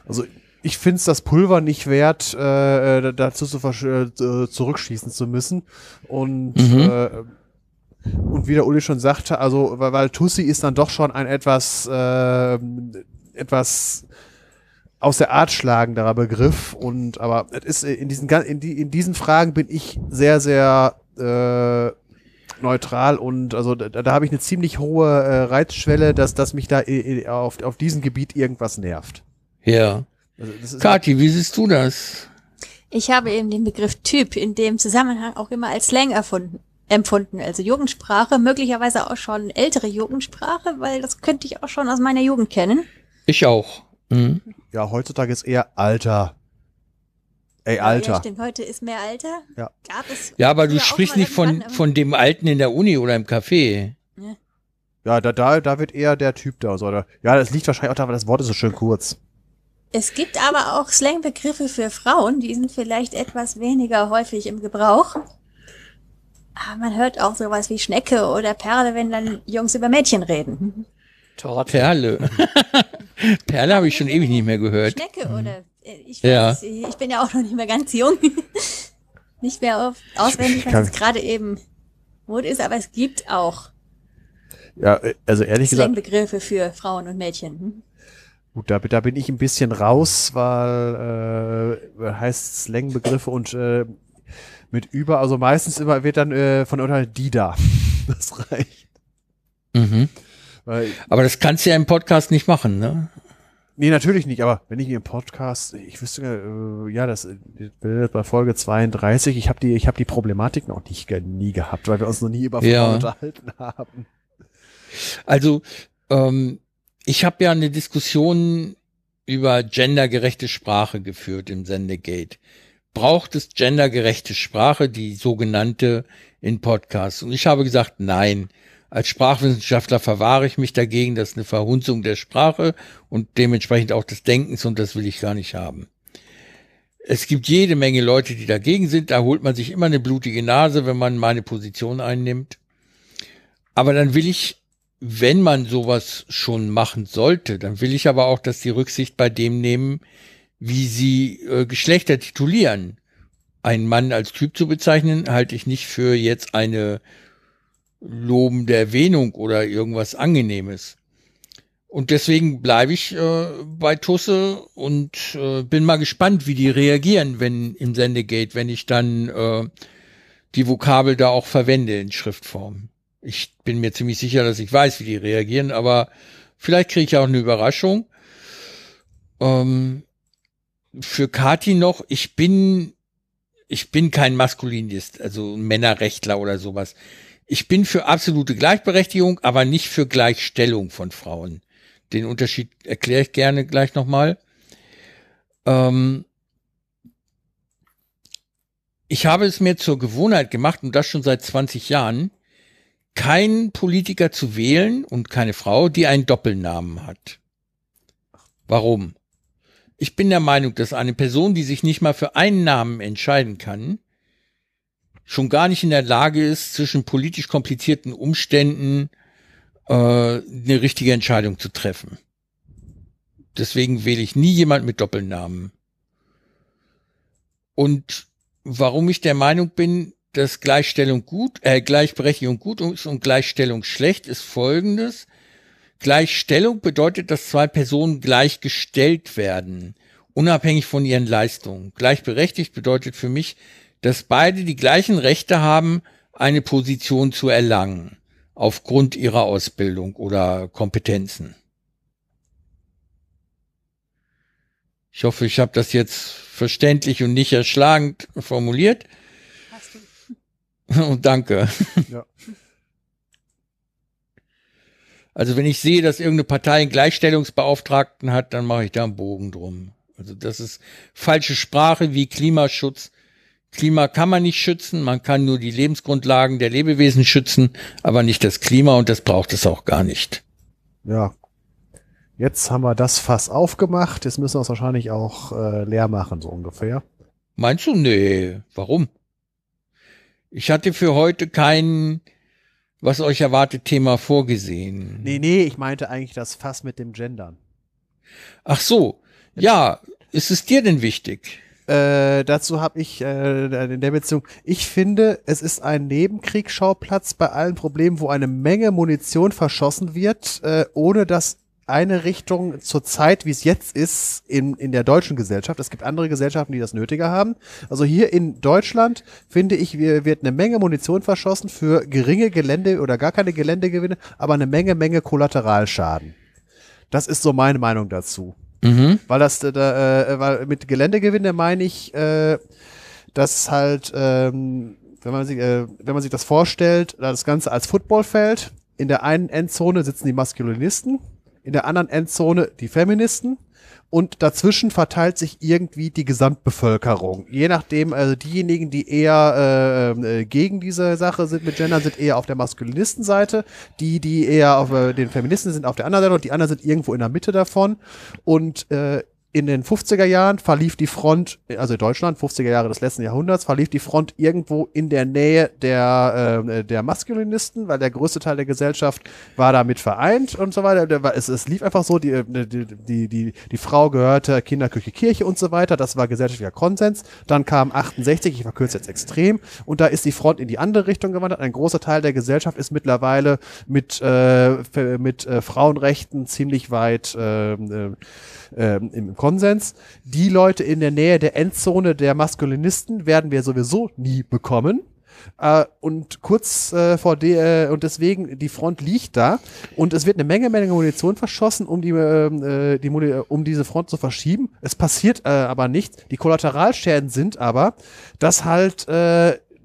[SPEAKER 1] also ich finde es das Pulver nicht wert, äh, dazu zu äh, zurückschießen zu müssen. Und mhm. äh, und wie der Uli schon sagte, also weil, weil Tussi ist dann doch schon ein etwas äh, etwas aus der Art schlagenderer Begriff und aber es ist in diesen in, die, in diesen Fragen bin ich sehr sehr äh, neutral und also da, da habe ich eine ziemlich hohe äh, Reizschwelle, dass dass mich da auf auf diesem Gebiet irgendwas nervt.
[SPEAKER 3] Ja. Also Kathi, wie siehst du das?
[SPEAKER 4] Ich habe eben den Begriff Typ in dem Zusammenhang auch immer als Slang erfunden, empfunden. Also Jugendsprache, möglicherweise auch schon ältere Jugendsprache, weil das könnte ich auch schon aus meiner Jugend kennen.
[SPEAKER 3] Ich auch. Mhm.
[SPEAKER 1] Ja, heutzutage ist eher Alter. Ey, Alter. Ja,
[SPEAKER 4] stimmt, heute ist mehr Alter.
[SPEAKER 3] Ja, ja aber du sprichst nicht von, von dem Alten in der Uni oder im Café.
[SPEAKER 1] Ja, ja da, da, da wird eher der Typ da. So, oder? Ja, das liegt wahrscheinlich auch daran, weil das Wort ist so schön kurz.
[SPEAKER 4] Es gibt aber auch Slangbegriffe für Frauen, die sind vielleicht etwas weniger häufig im Gebrauch. Aber man hört auch sowas wie Schnecke oder Perle, wenn dann Jungs über Mädchen reden.
[SPEAKER 3] Torte. Perle. Perle habe ich schon ewig nicht mehr gehört.
[SPEAKER 4] Schnecke oder äh, ich, weiß, ja. ich bin ja auch noch nicht mehr ganz jung. nicht mehr auf, auswendig, was es gerade eben Mode ist, aber es gibt auch
[SPEAKER 1] ja, also ehrlich gesagt.
[SPEAKER 4] Begriffe für Frauen und Mädchen.
[SPEAKER 1] Gut, da, da bin ich ein bisschen raus, weil äh, heißt Slangbegriffe und äh, mit über, also meistens immer wird dann äh, von Urteil die da. Das reicht.
[SPEAKER 3] Mhm. Weil, aber das kannst du ja im Podcast nicht machen, ne?
[SPEAKER 1] Nee, natürlich nicht, aber wenn ich im Podcast, ich wüsste, äh, ja, das bildet bei Folge 32, ich habe die, ich habe die Problematik noch nicht nie gehabt, weil wir uns noch nie über Frauen ja. unterhalten haben.
[SPEAKER 3] Also, ähm, ich habe ja eine Diskussion über gendergerechte Sprache geführt im Sendegate. Braucht es gendergerechte Sprache, die sogenannte in Podcasts? Und ich habe gesagt, nein. Als Sprachwissenschaftler verwahre ich mich dagegen, das ist eine Verhunzung der Sprache und dementsprechend auch des Denkens und das will ich gar nicht haben. Es gibt jede Menge Leute, die dagegen sind, da holt man sich immer eine blutige Nase, wenn man meine Position einnimmt. Aber dann will ich wenn man sowas schon machen sollte, dann will ich aber auch, dass die Rücksicht bei dem nehmen, wie sie äh, Geschlechter titulieren. Einen Mann als Typ zu bezeichnen, halte ich nicht für jetzt eine lobende Erwähnung oder irgendwas Angenehmes. Und deswegen bleibe ich äh, bei Tusse und äh, bin mal gespannt, wie die reagieren, wenn im Sendegate, wenn ich dann äh, die Vokabel da auch verwende in Schriftform. Ich bin mir ziemlich sicher, dass ich weiß, wie die reagieren, aber vielleicht kriege ich auch eine Überraschung. Ähm, für Kati noch, ich bin, ich bin kein Maskulinist, also Männerrechtler oder sowas. Ich bin für absolute Gleichberechtigung, aber nicht für Gleichstellung von Frauen. Den Unterschied erkläre ich gerne gleich nochmal. Ähm, ich habe es mir zur Gewohnheit gemacht und das schon seit 20 Jahren, keinen Politiker zu wählen und keine Frau, die einen Doppelnamen hat. Warum? Ich bin der Meinung, dass eine Person, die sich nicht mal für einen Namen entscheiden kann, schon gar nicht in der Lage ist, zwischen politisch komplizierten Umständen äh, eine richtige Entscheidung zu treffen. Deswegen wähle ich nie jemand mit Doppelnamen. Und warum ich der Meinung bin, dass Gleichstellung gut, äh, Gleichberechtigung gut ist und Gleichstellung schlecht, ist folgendes. Gleichstellung bedeutet, dass zwei Personen gleichgestellt werden, unabhängig von ihren Leistungen. Gleichberechtigt bedeutet für mich, dass beide die gleichen Rechte haben, eine Position zu erlangen, aufgrund ihrer Ausbildung oder Kompetenzen. Ich hoffe, ich habe das jetzt verständlich und nicht erschlagend formuliert. Und danke. Ja. Also wenn ich sehe, dass irgendeine Partei einen Gleichstellungsbeauftragten hat, dann mache ich da einen Bogen drum. Also das ist falsche Sprache wie Klimaschutz. Klima kann man nicht schützen, man kann nur die Lebensgrundlagen der Lebewesen schützen, aber nicht das Klima und das braucht es auch gar nicht.
[SPEAKER 1] Ja. Jetzt haben wir das Fass aufgemacht, jetzt müssen wir es wahrscheinlich auch äh, leer machen, so ungefähr.
[SPEAKER 3] Meinst du? Nee. Warum? Ich hatte für heute keinen was euch erwartet Thema vorgesehen.
[SPEAKER 1] Nee, nee, ich meinte eigentlich das Fass mit dem Gendern.
[SPEAKER 3] Ach so. Ja, ist es dir denn wichtig?
[SPEAKER 1] Äh, dazu habe ich äh, in der Beziehung, ich finde, es ist ein Nebenkriegsschauplatz bei allen Problemen, wo eine Menge Munition verschossen wird, äh, ohne dass eine Richtung zur Zeit, wie es jetzt ist, in, in der deutschen Gesellschaft. Es gibt andere Gesellschaften, die das nötiger haben. Also hier in Deutschland, finde ich, wird eine Menge Munition verschossen für geringe Gelände oder gar keine Geländegewinne, aber eine Menge, Menge Kollateralschaden. Das ist so meine Meinung dazu. Mhm. Weil das, äh, äh, weil mit Geländegewinne meine ich, äh, dass halt, ähm, wenn man sich, äh, wenn man sich das vorstellt, das Ganze als Footballfeld, in der einen Endzone sitzen die Maskulinisten, in der anderen Endzone die Feministen und dazwischen verteilt sich irgendwie die Gesamtbevölkerung. Je nachdem, also diejenigen, die eher äh, äh, gegen diese Sache sind mit Gender, sind eher auf der Maskulinistenseite, die, die eher auf äh, den Feministen sind auf der anderen Seite und die anderen sind irgendwo in der Mitte davon. Und äh, in den 50er Jahren verlief die Front, also Deutschland, 50er Jahre des letzten Jahrhunderts, verlief die Front irgendwo in der Nähe der, äh, der Maskulinisten, weil der größte Teil der Gesellschaft war damit vereint und so weiter. Es, es lief einfach so, die, die, die, die, die Frau gehörte Kinderküche, Kirche und so weiter. Das war gesellschaftlicher Konsens. Dann kam 68, ich verkürze jetzt extrem, und da ist die Front in die andere Richtung gewandert. Ein großer Teil der Gesellschaft ist mittlerweile mit, äh, mit äh, Frauenrechten ziemlich weit äh, äh, im Konsens. Die Leute in der Nähe der Endzone der Maskulinisten werden wir sowieso nie bekommen. Uh, und kurz uh, vor der, uh, und deswegen, die Front liegt da und es wird eine Menge, Menge Munition verschossen, um die, ähm, die um diese Front zu verschieben. Es passiert aber nichts. Die Kollateralschäden sind aber, dass halt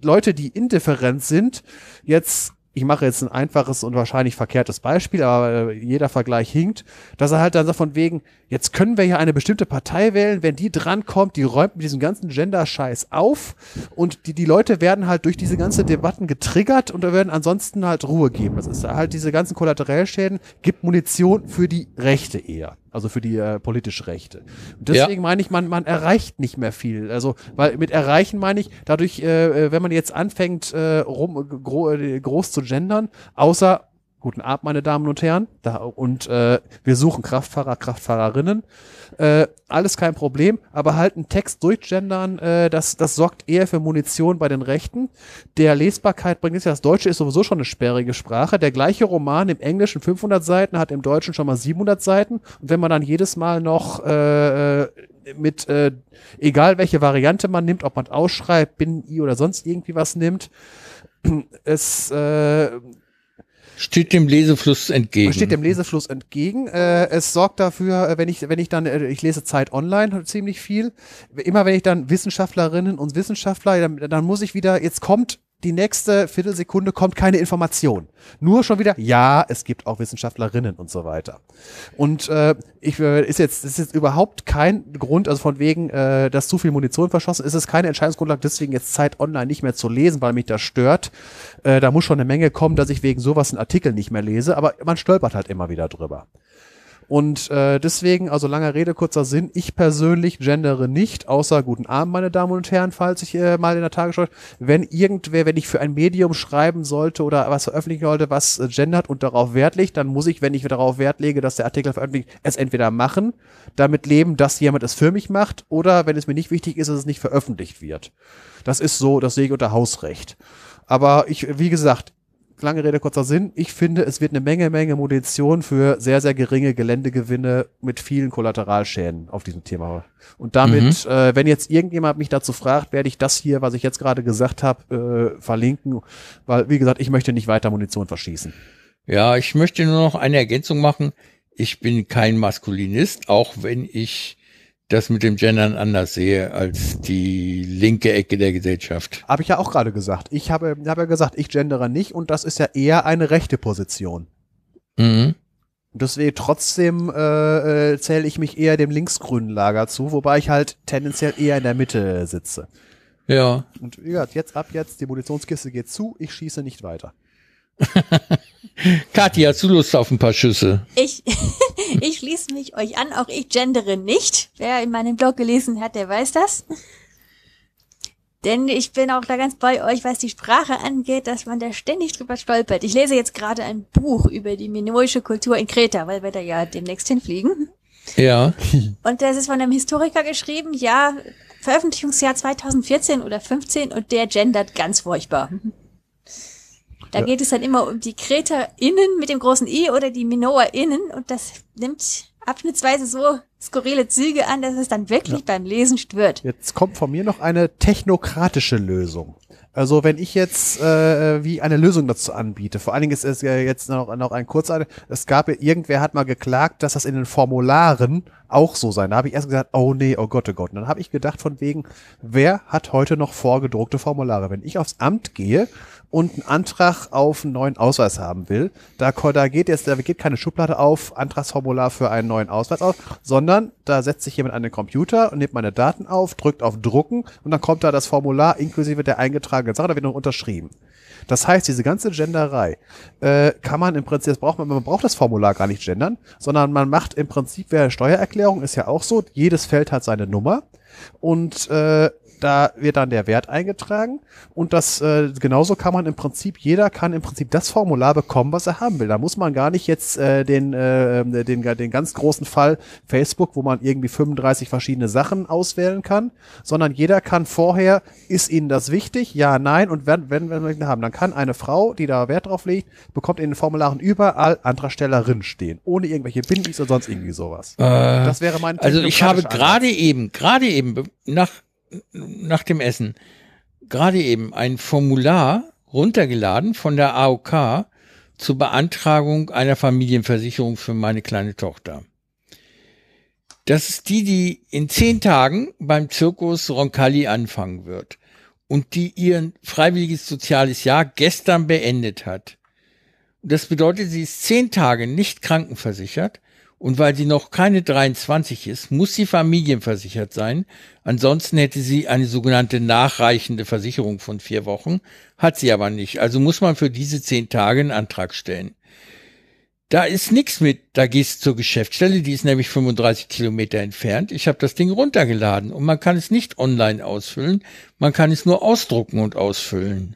[SPEAKER 1] Leute, die indifferent sind, jetzt ich mache jetzt ein einfaches und wahrscheinlich verkehrtes Beispiel, aber jeder Vergleich hinkt, dass er halt dann so von wegen, jetzt können wir ja eine bestimmte Partei wählen, wenn die drankommt, die räumt mit diesem ganzen Gender-Scheiß auf und die, die Leute werden halt durch diese ganze Debatten getriggert und da werden ansonsten halt Ruhe geben. Das ist halt diese ganzen Kollateralschäden, gibt Munition für die Rechte eher. Also für die äh, politische Rechte. Und deswegen ja. meine ich, man, man erreicht nicht mehr viel. Also, weil mit erreichen meine ich, dadurch, äh, äh wenn man jetzt anfängt, äh, rum, gro äh, groß zu gendern, außer Guten Abend, meine Damen und Herren. Da, und äh, wir suchen Kraftfahrer, Kraftfahrerinnen. Äh, alles kein Problem, aber halt einen Text durchgendern, äh, das, das sorgt eher für Munition bei den Rechten. Der Lesbarkeit bringt es ja, das Deutsche ist sowieso schon eine sperrige Sprache. Der gleiche Roman im Englischen 500 Seiten hat im Deutschen schon mal 700 Seiten. Und wenn man dann jedes Mal noch äh, äh mit, äh, egal welche Variante man nimmt, ob man ausschreibt, Binnen, I oder sonst irgendwie was nimmt, es äh,
[SPEAKER 3] Steht dem Lesefluss entgegen.
[SPEAKER 1] Steht dem Lesefluss entgegen. Äh, es sorgt dafür, äh, wenn ich, wenn ich dann, äh, ich lese Zeit online ziemlich viel. Immer wenn ich dann Wissenschaftlerinnen und Wissenschaftler, dann, dann muss ich wieder, jetzt kommt die nächste Viertelsekunde kommt keine Information. Nur schon wieder, ja, es gibt auch Wissenschaftlerinnen und so weiter. Und äh, ich äh, ist jetzt ist jetzt überhaupt kein Grund, also von wegen, äh, dass zu viel Munition verschossen ist, es keine Entscheidungsgrundlage, deswegen jetzt Zeit online nicht mehr zu lesen, weil mich das stört. Äh, da muss schon eine Menge kommen, dass ich wegen sowas einen Artikel nicht mehr lese, aber man stolpert halt immer wieder drüber. Und äh, deswegen, also langer Rede, kurzer Sinn, ich persönlich gendere nicht, außer guten Abend, meine Damen und Herren, falls ich äh, mal in der Tagesschau, wenn irgendwer, wenn ich für ein Medium schreiben sollte oder was veröffentlichen sollte, was äh, gendert und darauf Wert legt, dann muss ich, wenn ich darauf Wert lege, dass der Artikel veröffentlicht, es entweder machen, damit leben, dass jemand es für mich macht, oder wenn es mir nicht wichtig ist, dass es nicht veröffentlicht wird. Das ist so, das sehe ich unter Hausrecht. Aber ich, wie gesagt, lange Rede, kurzer Sinn. Ich finde, es wird eine Menge, Menge Munition für sehr, sehr geringe Geländegewinne mit vielen Kollateralschäden auf diesem Thema. Und damit,
[SPEAKER 3] Mhm.
[SPEAKER 1] äh, wenn jetzt irgendjemand mich dazu fragt, werde ich das hier, was ich jetzt gerade gesagt habe, äh, verlinken, weil, wie gesagt, ich möchte nicht weiter Munition verschießen.
[SPEAKER 3] Ja, ich möchte nur noch eine Ergänzung machen. Ich bin kein Maskulinist, auch wenn ich das mit dem Gendern anders sehe als die linke Ecke der Gesellschaft.
[SPEAKER 1] Habe ich ja auch gerade gesagt. Ich habe, habe ja gesagt, ich gendere nicht und das ist ja eher eine rechte Position.
[SPEAKER 3] Mhm.
[SPEAKER 1] Deswegen trotzdem äh, äh, zähle ich mich eher dem linksgrünen Lager zu, wobei ich halt tendenziell eher in der Mitte sitze.
[SPEAKER 3] Ja.
[SPEAKER 1] Und wie gesagt, jetzt ab jetzt, die Munitionskiste geht zu, ich schieße nicht weiter.
[SPEAKER 3] Kathi, hast du Lust auf ein paar Schüsse?
[SPEAKER 4] Ich, ich schließe mich euch an, auch ich gendere nicht. Wer in meinem Blog gelesen hat, der weiß das. Denn ich bin auch da ganz bei euch, was die Sprache angeht, dass man da ständig drüber stolpert. Ich lese jetzt gerade ein Buch über die minoische Kultur in Kreta, weil wir da ja demnächst hinfliegen.
[SPEAKER 3] Ja.
[SPEAKER 4] Und das ist von einem Historiker geschrieben, ja, Veröffentlichungsjahr 2014 oder 15 und der gendert ganz furchtbar. Da
[SPEAKER 1] Ja.
[SPEAKER 4] geht es dann immer um die KreterInnen mit dem großen I oder die MinoerInnen und das nimmt abschnittsweise so skurrile Züge an, dass es dann wirklich beim Lesen stört.
[SPEAKER 1] Jetzt kommt von mir noch eine technokratische Lösung. Also wenn ich jetzt äh, wie eine Lösung dazu anbiete, vor allen Dingen ist es ja jetzt noch, noch ein kurzer, es gab ja, irgendwer hat mal geklagt, dass das in den Formularen auch so sein. Da habe ich erst gesagt, oh nee, oh Gott, oh Gott. Und dann habe ich gedacht von wegen, wer hat heute noch vorgedruckte Formulare? Wenn ich aufs Amt gehe und einen Antrag auf einen neuen Ausweis haben will, da, da geht jetzt, da geht keine Schublade auf, Antragsformular für einen neuen Ausweis auf, sondern da setzt sich jemand an den Computer und nimmt meine Daten auf, drückt auf Drucken und dann kommt da das Formular inklusive der eingetragenen Sache, da wird noch unterschrieben. Das heißt, diese ganze Genderei äh, kann man im Prinzip, das braucht man, man braucht das Formular gar nicht gendern, sondern man macht im Prinzip, wer Steuererklärung ist ja auch so, jedes Feld hat seine Nummer. Und äh, da wird dann der Wert eingetragen und das äh, genauso kann man im Prinzip jeder kann im Prinzip das Formular bekommen, was er haben will. Da muss man gar nicht jetzt äh, den äh, den den ganz großen Fall Facebook, wo man irgendwie 35 verschiedene Sachen auswählen kann, sondern jeder kann vorher ist ihnen das wichtig? Ja, nein und wenn wenn wenn wir ihn haben, dann kann eine Frau, die da Wert drauf legt, bekommt in den Formularen überall Antragstellerin stehen, ohne irgendwelche Bindis oder sonst irgendwie sowas. das wäre mein
[SPEAKER 3] Also ich habe gerade eben, gerade eben be- nach, nach dem Essen, gerade eben ein Formular runtergeladen von der AOK zur Beantragung einer Familienversicherung für meine kleine Tochter. Das ist die, die in zehn Tagen beim Zirkus Roncalli anfangen wird und die ihr freiwilliges soziales Jahr gestern beendet hat. Das bedeutet, sie ist zehn Tage nicht krankenversichert und weil sie noch keine 23 ist, muss sie familienversichert sein. Ansonsten hätte sie eine sogenannte nachreichende Versicherung von vier Wochen, hat sie aber nicht. Also muss man für diese zehn Tage einen Antrag stellen. Da ist nichts mit, da gehst du zur Geschäftsstelle, die ist nämlich 35 Kilometer entfernt. Ich habe das Ding runtergeladen und man kann es nicht online ausfüllen, man kann es nur ausdrucken und ausfüllen.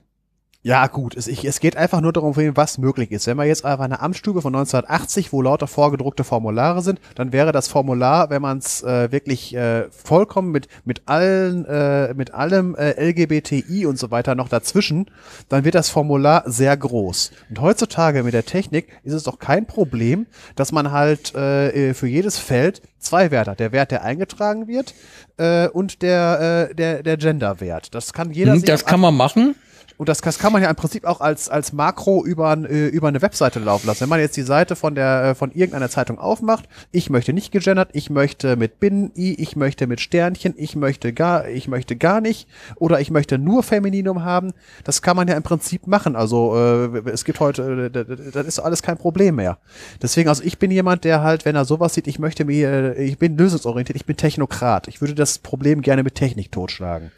[SPEAKER 1] Ja, gut, es, ich, es geht einfach nur darum, was möglich ist. Wenn man jetzt einfach eine Amtsstube von 1980, wo lauter vorgedruckte Formulare sind, dann wäre das Formular, wenn man es äh, wirklich äh, vollkommen mit mit allen äh, mit allem äh, LGBTI und so weiter noch dazwischen, dann wird das Formular sehr groß. Und heutzutage mit der Technik ist es doch kein Problem, dass man halt äh, für jedes Feld zwei Werte hat. Der Wert, der eingetragen wird äh, und der äh, der der Genderwert. Das kann jeder
[SPEAKER 3] Hm, Das kann man machen.
[SPEAKER 1] Und das, das kann man ja im Prinzip auch als, als Makro über, äh, über eine Webseite laufen lassen. Wenn man jetzt die Seite von der, äh, von irgendeiner Zeitung aufmacht, ich möchte nicht gegendert, ich möchte mit Binnen-I, ich möchte mit Sternchen, ich möchte gar, ich möchte gar nicht, oder ich möchte nur Femininum haben, das kann man ja im Prinzip machen. Also, äh, es gibt heute, äh, das ist alles kein Problem mehr. Deswegen, also ich bin jemand, der halt, wenn er sowas sieht, ich möchte mir, ich bin lösungsorientiert, ich bin Technokrat. Ich würde das Problem gerne mit Technik totschlagen.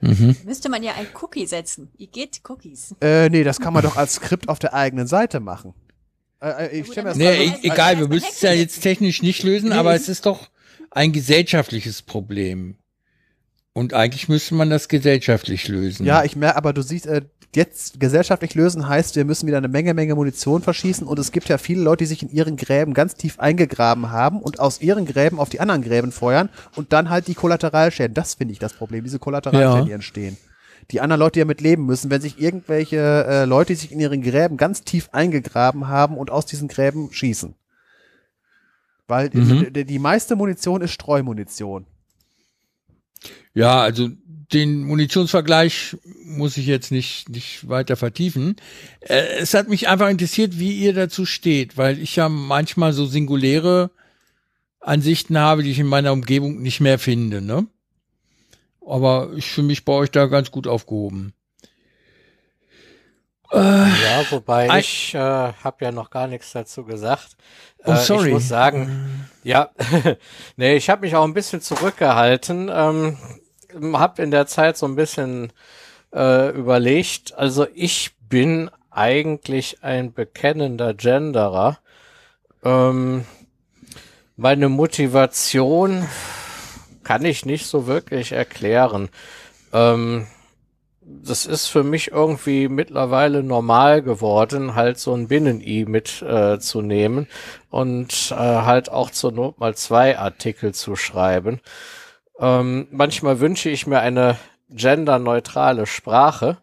[SPEAKER 3] Mhm.
[SPEAKER 4] Müsste man ja ein Cookie setzen. Ihr geht Cookies.
[SPEAKER 1] Äh, nee, das kann man doch als Skript auf der eigenen Seite machen. Äh, äh, ich mir das
[SPEAKER 3] Nee,
[SPEAKER 4] Also,
[SPEAKER 3] egal, wir müssen es ja jetzt technisch nicht lösen,
[SPEAKER 1] Nee,
[SPEAKER 3] aber es ist doch ein gesellschaftliches Problem. Und eigentlich müsste man das gesellschaftlich lösen.
[SPEAKER 1] Ja, ich merke, aber du siehst, äh, jetzt gesellschaftlich lösen heißt, wir müssen wieder eine Menge, Menge Munition verschießen und es gibt ja viele Leute, die sich in ihren Gräben ganz tief eingegraben haben und aus ihren Gräben auf die anderen Gräben feuern und dann halt die Kollateralschäden. Das finde ich das Problem, diese Kollateralschäden,
[SPEAKER 3] Ja.
[SPEAKER 1] die entstehen. Die anderen Leute, die damit leben müssen, wenn sich irgendwelche äh, Leute, die sich in ihren Gräben ganz tief eingegraben haben und aus diesen Gräben schießen. Weil
[SPEAKER 3] Mhm.
[SPEAKER 1] die, die meiste Munition ist Streumunition.
[SPEAKER 3] Ja, also den Munitionsvergleich muss ich jetzt nicht, nicht weiter vertiefen. Äh, es hat mich einfach interessiert, wie ihr dazu steht, weil ich ja manchmal so singuläre Ansichten habe, die ich in meiner Umgebung nicht mehr finde, ne? Aber ich fühle mich bei euch da ganz gut aufgehoben. Äh,
[SPEAKER 2] Ja, wobei
[SPEAKER 3] Ein-
[SPEAKER 2] ich äh, habe ja noch gar nichts dazu gesagt.
[SPEAKER 3] Oh, sorry.
[SPEAKER 2] Ich muss sagen, ja, nee, ich habe mich auch ein bisschen zurückgehalten, ähm, habe in der Zeit so ein bisschen äh, überlegt. Also ich bin eigentlich ein bekennender Genderer. Ähm, meine Motivation kann ich nicht so wirklich erklären. Ähm, das ist für mich irgendwie mittlerweile normal geworden, halt so ein Binnen-I mitzunehmen äh, und äh, halt auch zur Not mal zwei Artikel zu schreiben. Ähm, manchmal wünsche ich mir eine genderneutrale Sprache.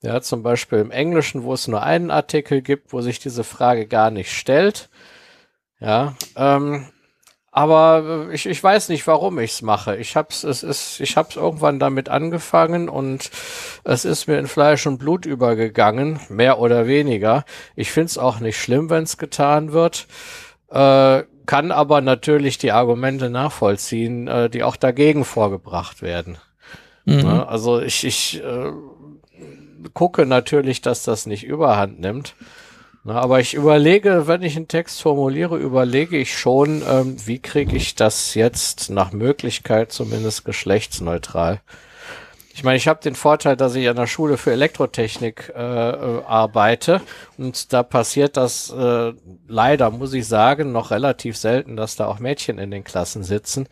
[SPEAKER 2] Ja, zum Beispiel im Englischen, wo es nur einen Artikel gibt, wo sich diese Frage gar nicht stellt. Ja, ähm, aber äh, ich, ich weiß nicht, warum ich's mache. Ich hab's, es ist, ich hab's irgendwann damit angefangen und es ist mir in Fleisch und Blut übergegangen, mehr oder weniger. Ich find's auch nicht schlimm, wenn's getan wird. Äh, kann aber natürlich die Argumente nachvollziehen, äh, die auch dagegen vorgebracht werden.
[SPEAKER 3] mhm.
[SPEAKER 2] Ne? Also ich, ich äh, gucke natürlich, dass das nicht überhand nimmt. Na, aber ich überlege, wenn ich einen Text formuliere, überlege ich schon, ähm, wie kriege ich das jetzt nach Möglichkeit zumindest geschlechtsneutral. Ich meine, ich habe den Vorteil, dass ich an der Schule für Elektrotechnik äh, äh, arbeite und da passiert das äh, leider, muss ich sagen, noch relativ selten, dass da auch Mädchen in den Klassen sitzen.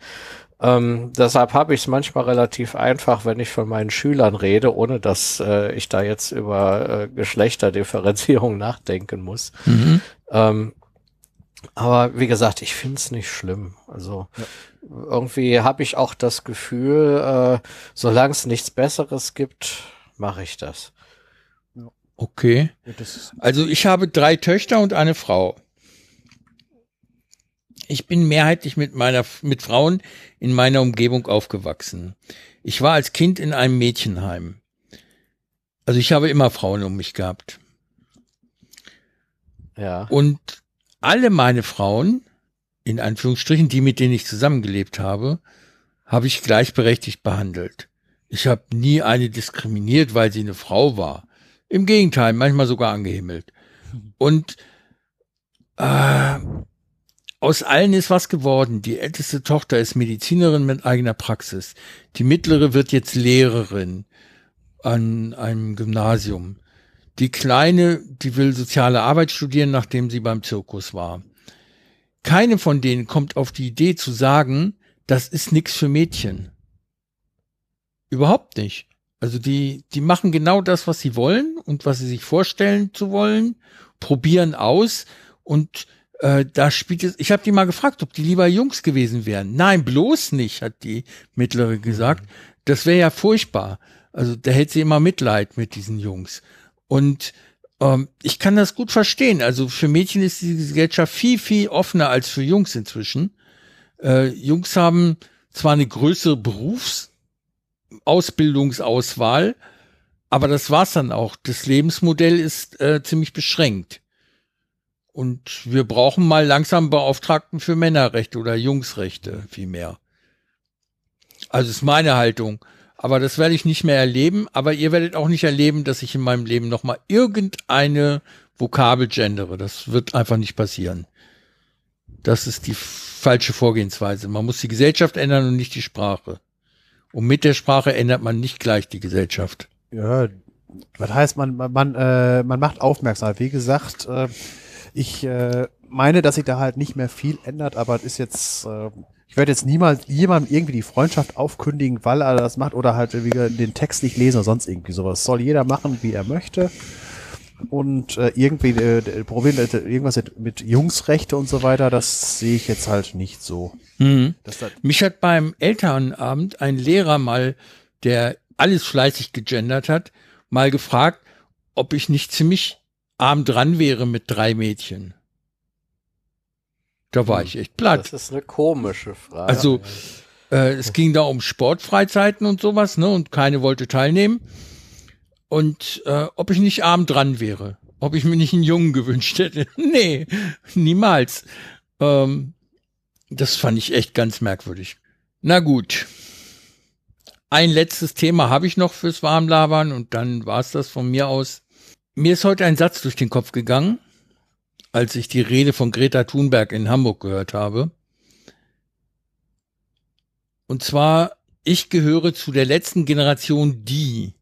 [SPEAKER 2] Ähm, deshalb habe ich es manchmal relativ einfach, wenn ich von meinen Schülern rede, ohne dass äh, ich da jetzt über äh, Geschlechterdifferenzierung nachdenken muss.
[SPEAKER 3] Mhm.
[SPEAKER 2] Ähm, aber wie gesagt, ich finde es nicht schlimm. Also irgendwie habe ich auch das Gefühl, äh, solange es nichts Besseres gibt, mache ich das.
[SPEAKER 3] Okay. Also ich habe drei Töchter und eine Frau. Ich bin mehrheitlich mit meiner, mit Frauen in meiner Umgebung aufgewachsen. Ich war als Kind in einem Mädchenheim. Also ich habe immer Frauen um mich gehabt.
[SPEAKER 2] Ja.
[SPEAKER 3] Und alle meine Frauen, in Anführungsstrichen, die mit denen ich zusammengelebt habe, habe ich gleichberechtigt behandelt. Ich habe nie eine diskriminiert, weil sie eine Frau war. Im Gegenteil, manchmal sogar angehimmelt. Und äh, aus allen ist was geworden. Die älteste Tochter ist Medizinerin mit eigener Praxis. Die mittlere wird jetzt Lehrerin an einem Gymnasium. Die Kleine, die will soziale Arbeit studieren, nachdem sie beim Zirkus war. Keine von denen kommt auf die Idee zu sagen, das ist nix für Mädchen. Überhaupt nicht. Also die, die machen genau das, was sie wollen und was sie sich vorstellen zu wollen, probieren aus und äh, da spielt es. Ich habe die mal gefragt, ob die lieber Jungs gewesen wären. Nein, bloß nicht, hat die mittlere gesagt. Das wäre ja furchtbar. Also da hätte sie immer Mitleid mit diesen Jungs. Und ähm, ich kann das gut verstehen. Also für Mädchen ist die Gesellschaft viel, viel offener als für Jungs inzwischen. Äh, Jungs haben zwar eine größere Berufsausbildungsauswahl, Aber das war's dann auch. Das Lebensmodell ist äh, ziemlich beschränkt. Und wir brauchen mal langsam Beauftragten für Männerrechte oder Jungsrechte vielmehr. Also ist meine Haltung. Aber das werde ich nicht mehr erleben. Aber ihr werdet auch nicht erleben, dass ich in meinem Leben nochmal irgendeine Vokabel gendere. Das wird einfach nicht passieren. Das ist die falsche Vorgehensweise. Man muss die Gesellschaft ändern und nicht die Sprache. Und mit der Sprache ändert man nicht gleich die Gesellschaft.
[SPEAKER 1] Ja, was heißt, man, man, man, äh, man macht aufmerksam. Wie gesagt, äh, ich äh, meine, dass sich da halt nicht mehr viel ändert, aber es ist jetzt, äh, ich werde jetzt niemals jemandem irgendwie die Freundschaft aufkündigen, weil er das macht oder halt irgendwie den Text nicht lesen oder sonst irgendwie sowas. Soll jeder machen, wie er möchte. Und äh, irgendwie äh, Problem, äh, irgendwas mit, mit Jungsrechte und so weiter, das sehe ich jetzt halt nicht so.
[SPEAKER 3] Mhm.
[SPEAKER 1] Da,
[SPEAKER 3] Mich hat beim Elternabend ein Lehrer mal, der alles fleißig gegendert hat, mal gefragt, ob ich nicht ziemlich arm dran wäre mit drei Mädchen. Da war ich echt platt.
[SPEAKER 2] Das ist eine komische Frage.
[SPEAKER 3] Also äh, es ging da um Sportfreizeiten und sowas, ne? Und keine wollte teilnehmen. Und äh, ob ich nicht arm dran wäre, ob ich mir nicht einen Jungen gewünscht hätte. nee, niemals. Ähm, das fand ich echt ganz merkwürdig. Na gut. Ein letztes Thema habe ich noch fürs Warmlabern und dann war's das von mir aus. Mir ist heute ein Satz durch den Kopf gegangen, als ich die Rede von Greta Thunberg in Hamburg gehört habe. Und zwar, ich gehöre zu der letzten Generation, die.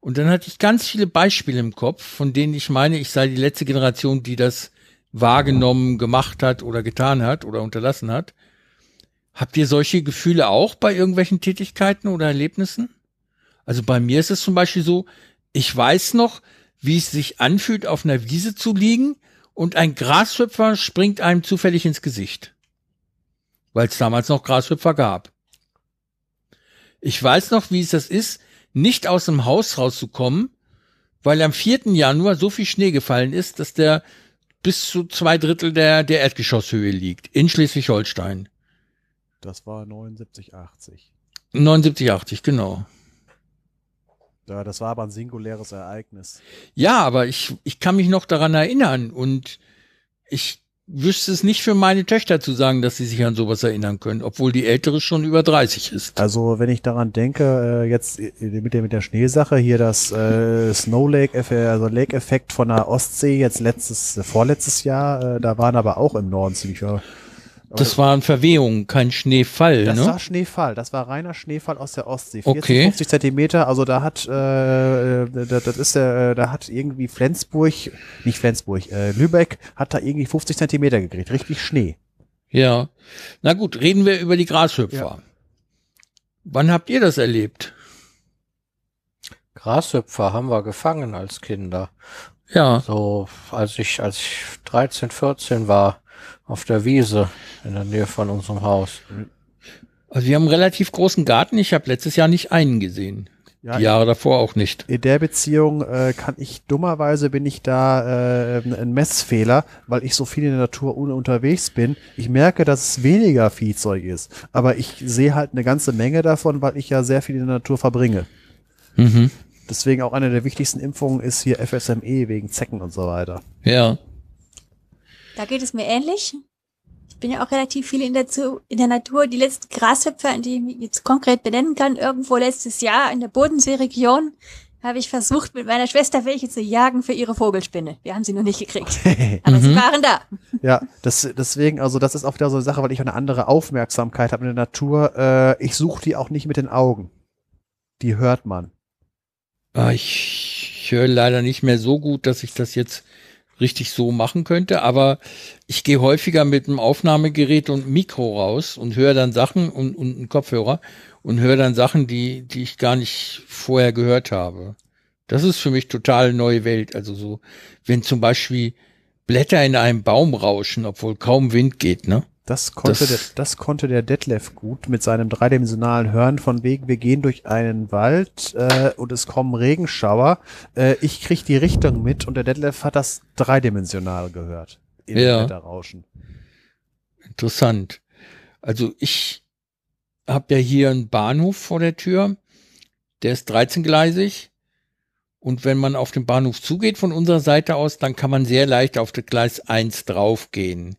[SPEAKER 3] Und dann hatte ich ganz viele Beispiele im Kopf, von denen ich meine, ich sei die letzte Generation, die das wahrgenommen, gemacht hat oder getan hat oder unterlassen hat. Habt ihr solche Gefühle auch bei irgendwelchen Tätigkeiten oder Erlebnissen? Also bei mir ist es zum Beispiel so, ich weiß noch, wie es sich anfühlt, auf einer Wiese zu liegen und ein Grashüpfer springt einem zufällig ins Gesicht. Weil es damals noch Grashüpfer gab. Ich weiß noch, wie es das ist, nicht aus dem Haus rauszukommen, weil am 4. Januar so viel Schnee gefallen ist, dass der bis zu zwei Drittel der, der Erdgeschosshöhe liegt, in Schleswig-Holstein.
[SPEAKER 1] das war 79, 80.
[SPEAKER 3] 79, 80, genau.
[SPEAKER 1] Ja, das war aber ein singuläres Ereignis.
[SPEAKER 3] Ja, aber ich, ich kann mich noch daran erinnern und ich wüsste es nicht für meine Töchter zu sagen, dass sie sich an sowas erinnern können, obwohl die ältere schon über 30 ist.
[SPEAKER 1] Also wenn ich daran denke, äh, jetzt äh, mit der mit der Schneesache hier das äh, Snow Lake, also Lake Effekt von der Ostsee jetzt letztes vorletztes Jahr, da waren aber auch im Norden ziemlich
[SPEAKER 3] Das waren Verwehungen, kein Schneefall,
[SPEAKER 1] Das
[SPEAKER 3] ne?
[SPEAKER 1] war Schneefall, das war reiner Schneefall aus der Ostsee. 40,
[SPEAKER 3] Okay.
[SPEAKER 1] 50 Zentimeter, also da hat, äh, äh, das, das ist der, äh, da hat irgendwie Flensburg, nicht Flensburg, äh, Lübeck hat da irgendwie 50 Zentimeter gekriegt, richtig Schnee.
[SPEAKER 3] Ja. Na gut, reden wir über die Grashüpfer.
[SPEAKER 1] Ja.
[SPEAKER 3] Wann habt ihr das erlebt?
[SPEAKER 2] Grashüpfer haben wir gefangen als Kinder.
[SPEAKER 3] Ja.
[SPEAKER 2] So, als ich, als ich 13, 14 war, auf der Wiese in der Nähe von unserem Haus.
[SPEAKER 3] Also wir haben einen relativ großen Garten. Ich habe letztes Jahr nicht einen gesehen.
[SPEAKER 1] Ja,
[SPEAKER 3] Die Jahre davor auch nicht.
[SPEAKER 1] In der Beziehung äh, kann ich dummerweise bin ich da äh, ein Messfehler, weil ich so viel in der Natur un unterwegs bin. Ich merke, dass es weniger Viehzeug ist, aber ich sehe halt eine ganze Menge davon, weil ich ja sehr viel in der Natur verbringe.
[SPEAKER 3] Mhm.
[SPEAKER 1] Deswegen auch eine der wichtigsten Impfungen ist hier FSME wegen Zecken und so weiter.
[SPEAKER 3] Ja.
[SPEAKER 4] Da geht es mir ähnlich. Ich bin ja auch relativ viel in der, Zu in der Natur. Die letzten Grashüpfer, die ich jetzt konkret benennen kann, irgendwo letztes Jahr in der Bodenseeregion, habe ich versucht, mit meiner Schwester welche zu jagen für ihre Vogelspinne. Wir haben sie noch nicht gekriegt. Aber sie waren da.
[SPEAKER 1] Ja, das, deswegen, also das ist auch wieder so eine Sache, weil ich eine andere Aufmerksamkeit habe in der Natur. Äh, ich suche die auch nicht mit den Augen. Die hört man.
[SPEAKER 3] Ah, Ich höre leider nicht mehr so gut, dass ich das jetzt richtig so machen könnte, aber ich gehe häufiger mit einem Aufnahmegerät und Mikro raus und höre dann Sachen und, und einen Kopfhörer und höre dann Sachen, die, die ich gar nicht vorher gehört habe. Das ist für mich total neue Welt. Also so, wenn zum Beispiel Blätter in einem Baum rauschen, obwohl kaum Wind geht, ne?
[SPEAKER 1] Das konnte,
[SPEAKER 3] Das-
[SPEAKER 1] der, das konnte der Detlef gut mit seinem dreidimensionalen Hören von wegen, wir gehen durch einen Wald äh, und es kommen Regenschauer. Äh, ich krieg die Richtung mit und der Detlef hat das dreidimensional gehört. In
[SPEAKER 3] Ja.
[SPEAKER 1] Wetterrauschen.
[SPEAKER 3] Interessant. Also ich habe ja hier einen Bahnhof vor der Tür. Der ist 13-gleisig. Und wenn man auf den Bahnhof zugeht von unserer Seite aus, dann kann man sehr leicht auf das Gleis 1 draufgehen.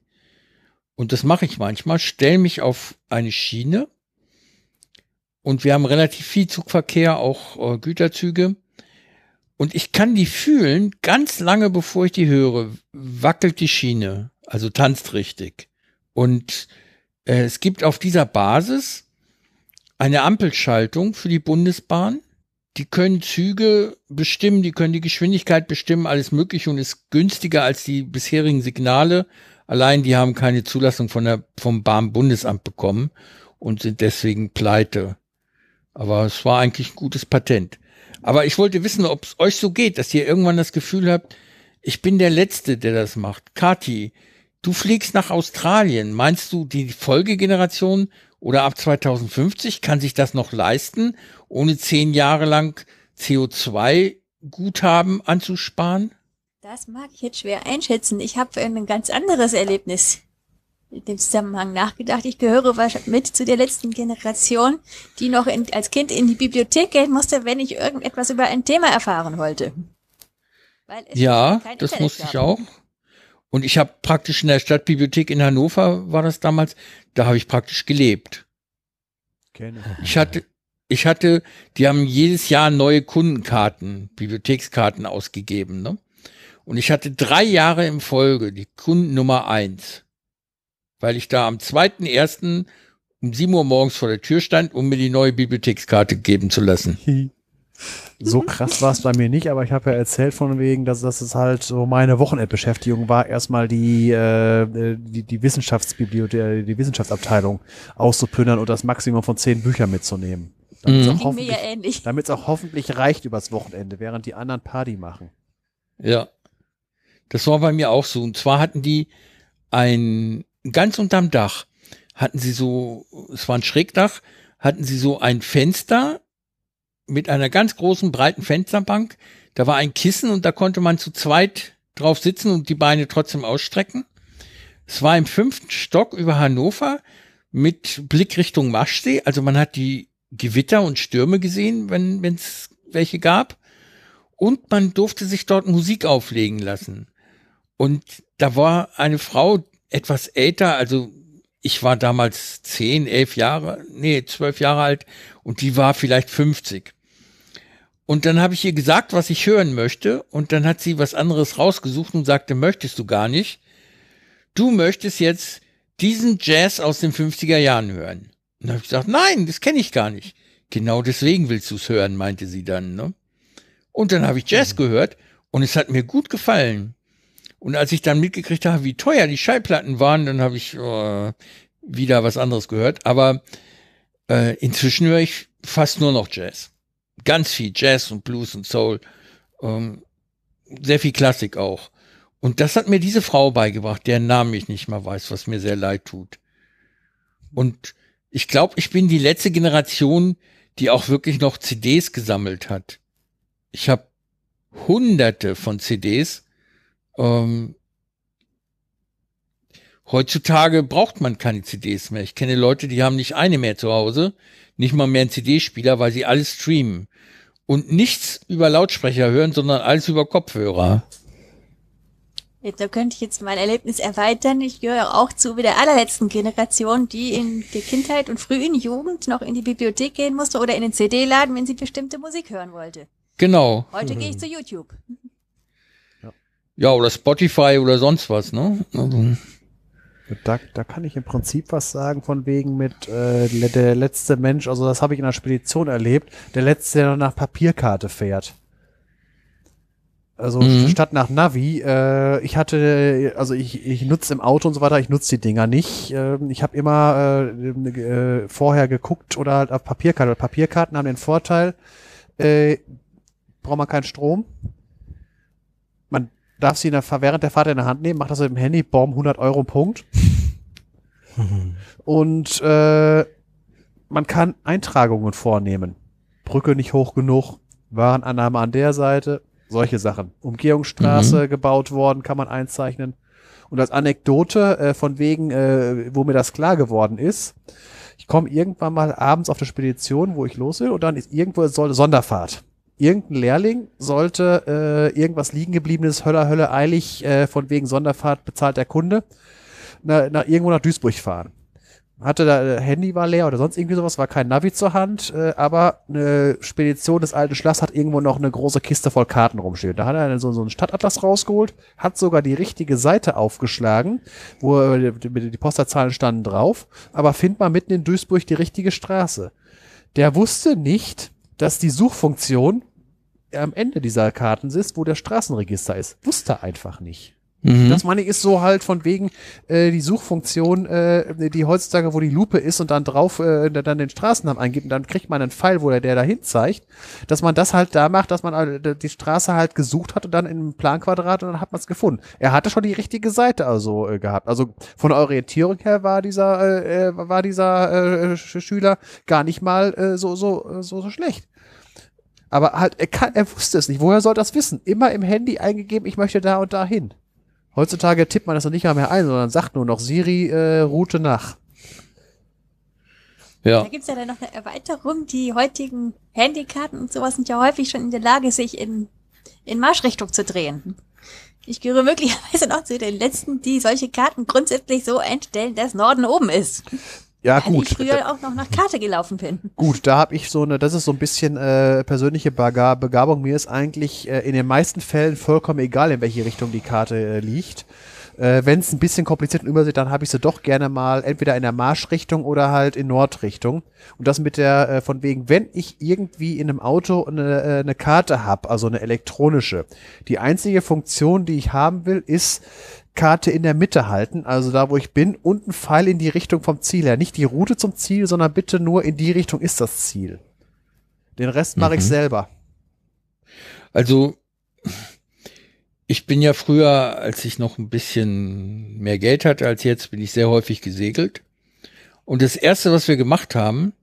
[SPEAKER 3] Und das mache ich manchmal, stelle mich auf eine Schiene und wir haben relativ viel Zugverkehr, auch äh, Güterzüge. Und ich kann die fühlen, ganz lange bevor ich die höre, wackelt die Schiene, also tanzt richtig. Und äh, es gibt auf dieser Basis eine Ampelschaltung für die Bundesbahn. Die können Züge bestimmen, die können die Geschwindigkeit bestimmen, alles Mögliche und ist günstiger als die bisherigen Signale. Allein die haben keine Zulassung von der, vom Bahnbundesamt bekommen und sind deswegen pleite. Aber es war eigentlich ein gutes Patent. Aber ich wollte wissen, ob es euch so geht, dass ihr irgendwann das Gefühl habt, ich bin der Letzte, der das macht. Kati, du fliegst nach Australien. Meinst du, die Folgegeneration oder ab 2050 kann sich das noch leisten, ohne zehn Jahre lang CO2-Guthaben anzusparen?
[SPEAKER 4] Das mag ich jetzt schwer einschätzen. Ich habe ein ganz anderes Erlebnis in dem Zusammenhang nachgedacht. Ich gehöre mit zu der letzten Generation, die noch in, als Kind in die Bibliothek gehen musste, wenn ich irgendetwas über ein Thema erfahren wollte.
[SPEAKER 3] ja, das Internet musste gab. ich auch. Und ich habe praktisch in der Stadtbibliothek in Hannover, war das damals, da habe ich praktisch gelebt. Kenne. Ich hatte, ich hatte, die haben jedes Jahr neue Kundenkarten, Bibliothekskarten ausgegeben, ne? Und ich hatte drei Jahre im Folge die Kunden Nummer eins weil ich da am 2.1. um 7 Uhr morgens vor der Tür stand, um mir die neue Bibliothekskarte geben zu lassen.
[SPEAKER 1] So krass war es bei mir nicht, aber ich habe ja erzählt von wegen, dass das ist halt so meine Wochenendbeschäftigung war, erstmal die, äh, die, die Wissenschaftsbibliothek, die Wissenschaftsabteilung auszuplündern und das Maximum von zehn Büchern mitzunehmen. Damit es mhm. auch, ja auch hoffentlich reicht übers Wochenende, während die anderen Party machen.
[SPEAKER 3] Ja. Das war bei mir auch so. Und zwar hatten die ein ganz unterm Dach hatten sie so, es war ein Schrägdach, hatten sie so ein Fenster mit einer ganz großen, breiten Fensterbank. Da war ein Kissen und da konnte man zu zweit drauf sitzen und die Beine trotzdem ausstrecken. Es war im fünften Stock über Hannover mit Blick Richtung Maschsee. Also man hat die Gewitter und Stürme gesehen, wenn es welche gab. Und man durfte sich dort Musik auflegen lassen. Und da war eine Frau, etwas älter, also ich war damals zehn, elf Jahre, nee, zwölf Jahre alt und die war vielleicht 50. Und dann habe ich ihr gesagt, was ich hören möchte und dann hat sie was anderes rausgesucht und sagte, möchtest du gar nicht. Du möchtest jetzt diesen Jazz aus den 50er Jahren hören. Und dann habe ich gesagt, nein, das kenne ich gar nicht. Genau deswegen willst du es hören, meinte sie dann. Ne? Und dann habe ich Jazz gehört und es hat mir gut gefallen. Und als ich dann mitgekriegt habe, wie teuer die Schallplatten waren, dann habe ich äh, wieder was anderes gehört. Aber äh, inzwischen höre ich fast nur noch Jazz. Ganz viel Jazz und Blues und Soul. Ähm, sehr viel Klassik auch. Und das hat mir diese Frau beigebracht, deren Namen ich nicht mal weiß, was mir sehr leid tut. Und ich glaube, ich bin die letzte Generation, die auch wirklich noch CDs gesammelt hat. Ich habe hunderte von CDs ähm, heutzutage braucht man keine CDs mehr. Ich kenne Leute, die haben nicht eine mehr zu Hause, nicht mal mehr einen CD-Spieler, weil sie alles streamen und nichts über Lautsprecher hören, sondern alles über Kopfhörer.
[SPEAKER 4] da könnte ich jetzt mein Erlebnis erweitern. Ich gehöre auch zu der allerletzten Generation, die in der Kindheit und frühen Jugend noch in die Bibliothek gehen musste oder in den CD-Laden, wenn sie bestimmte Musik hören wollte.
[SPEAKER 3] Genau.
[SPEAKER 4] Heute gehe ich zu YouTube.
[SPEAKER 3] Ja, oder Spotify oder sonst was, ne? Also.
[SPEAKER 1] Da, da kann ich im Prinzip was sagen von wegen mit äh, der letzte Mensch, also das habe ich in der Spedition erlebt, der letzte, der noch nach Papierkarte fährt. Also mhm. statt nach Navi, äh, ich hatte, also ich, ich nutze im Auto und so weiter, ich nutze die Dinger nicht. Äh, ich habe immer äh, äh, vorher geguckt oder halt auf Papierkarte. Papierkarten haben den Vorteil, äh, braucht man keinen Strom, darf sie in der, während der Fahrt in der Hand nehmen, macht das mit dem Handy, Baum 100 Euro Punkt. Und äh, man kann Eintragungen vornehmen. Brücke nicht hoch genug, Warenannahme an der Seite, solche Sachen. Umgehungsstraße mhm. gebaut worden, kann man einzeichnen. Und als Anekdote äh, von wegen, äh, wo mir das klar geworden ist, ich komme irgendwann mal abends auf der Spedition, wo ich los will, und dann ist irgendwo Sonderfahrt irgendein Lehrling sollte äh, irgendwas liegen gebliebenes, Höller, Hölle, eilig, äh, von wegen Sonderfahrt bezahlt der Kunde, na, na, irgendwo nach Duisburg fahren. Hatte da, äh, Handy war leer oder sonst irgendwie sowas, war kein Navi zur Hand, äh, aber eine Spedition des alten Schloss hat irgendwo noch eine große Kiste voll Karten rumstehen. Da hat er so, so einen Stadtatlas rausgeholt, hat sogar die richtige Seite aufgeschlagen, wo äh, die, die Posterzahlen standen drauf, aber find mal mitten in Duisburg die richtige Straße. Der wusste nicht, dass die Suchfunktion am Ende dieser Karten ist, wo der Straßenregister ist. Wusste einfach nicht.
[SPEAKER 3] Mhm.
[SPEAKER 1] Das meine ich ist so halt von wegen äh, die Suchfunktion, äh, die heutzutage, wo die Lupe ist und dann drauf äh, dann den Straßennamen eingibt und dann kriegt man einen Pfeil, wo der, der dahin zeigt, dass man das halt da macht, dass man äh, die Straße halt gesucht hat und dann im Planquadrat und dann hat man es gefunden. Er hatte schon die richtige Seite also äh, gehabt. Also von der Orientierung her war dieser äh, äh, war dieser äh, Sch- Schüler gar nicht mal äh, so so äh, so so schlecht. Aber halt, er, kann, er wusste es nicht. Woher soll das wissen? Immer im Handy eingegeben, ich möchte da und da hin. Heutzutage tippt man das noch nicht mal mehr ein, sondern sagt nur noch Siri, äh, Route nach.
[SPEAKER 3] Ja.
[SPEAKER 4] Da gibt's ja dann noch eine Erweiterung. Die heutigen Handykarten und sowas sind ja häufig schon in der Lage, sich in, in Marschrichtung zu drehen. Ich gehöre möglicherweise noch zu den letzten, die solche Karten grundsätzlich so einstellen, dass Norden oben ist.
[SPEAKER 1] Ja,
[SPEAKER 4] Weil
[SPEAKER 1] gut.
[SPEAKER 4] ich früher auch noch nach Karte gelaufen bin.
[SPEAKER 1] Gut, da habe ich so eine, das ist so ein bisschen äh, persönliche Begabung. Mir ist eigentlich äh, in den meisten Fällen vollkommen egal, in welche Richtung die Karte äh, liegt. Äh, Wenn es ein bisschen kompliziert und übersieht, dann habe ich sie doch gerne mal entweder in der Marschrichtung oder halt in Nordrichtung. Und das mit der, äh, von wegen, wenn ich irgendwie in einem Auto eine, äh, eine Karte habe, also eine elektronische, die einzige Funktion, die ich haben will, ist Karte in der Mitte halten, also da, wo ich bin, und ein Pfeil in die Richtung vom Ziel her. Nicht die Route zum Ziel, sondern bitte nur in die Richtung ist das Ziel. Den Rest mache ich
[SPEAKER 3] Mhm.
[SPEAKER 1] selber.
[SPEAKER 3] Also, ich bin ja früher, als ich noch ein bisschen mehr Geld hatte als jetzt, bin ich sehr häufig gesegelt. Und das erste, was wir gemacht haben,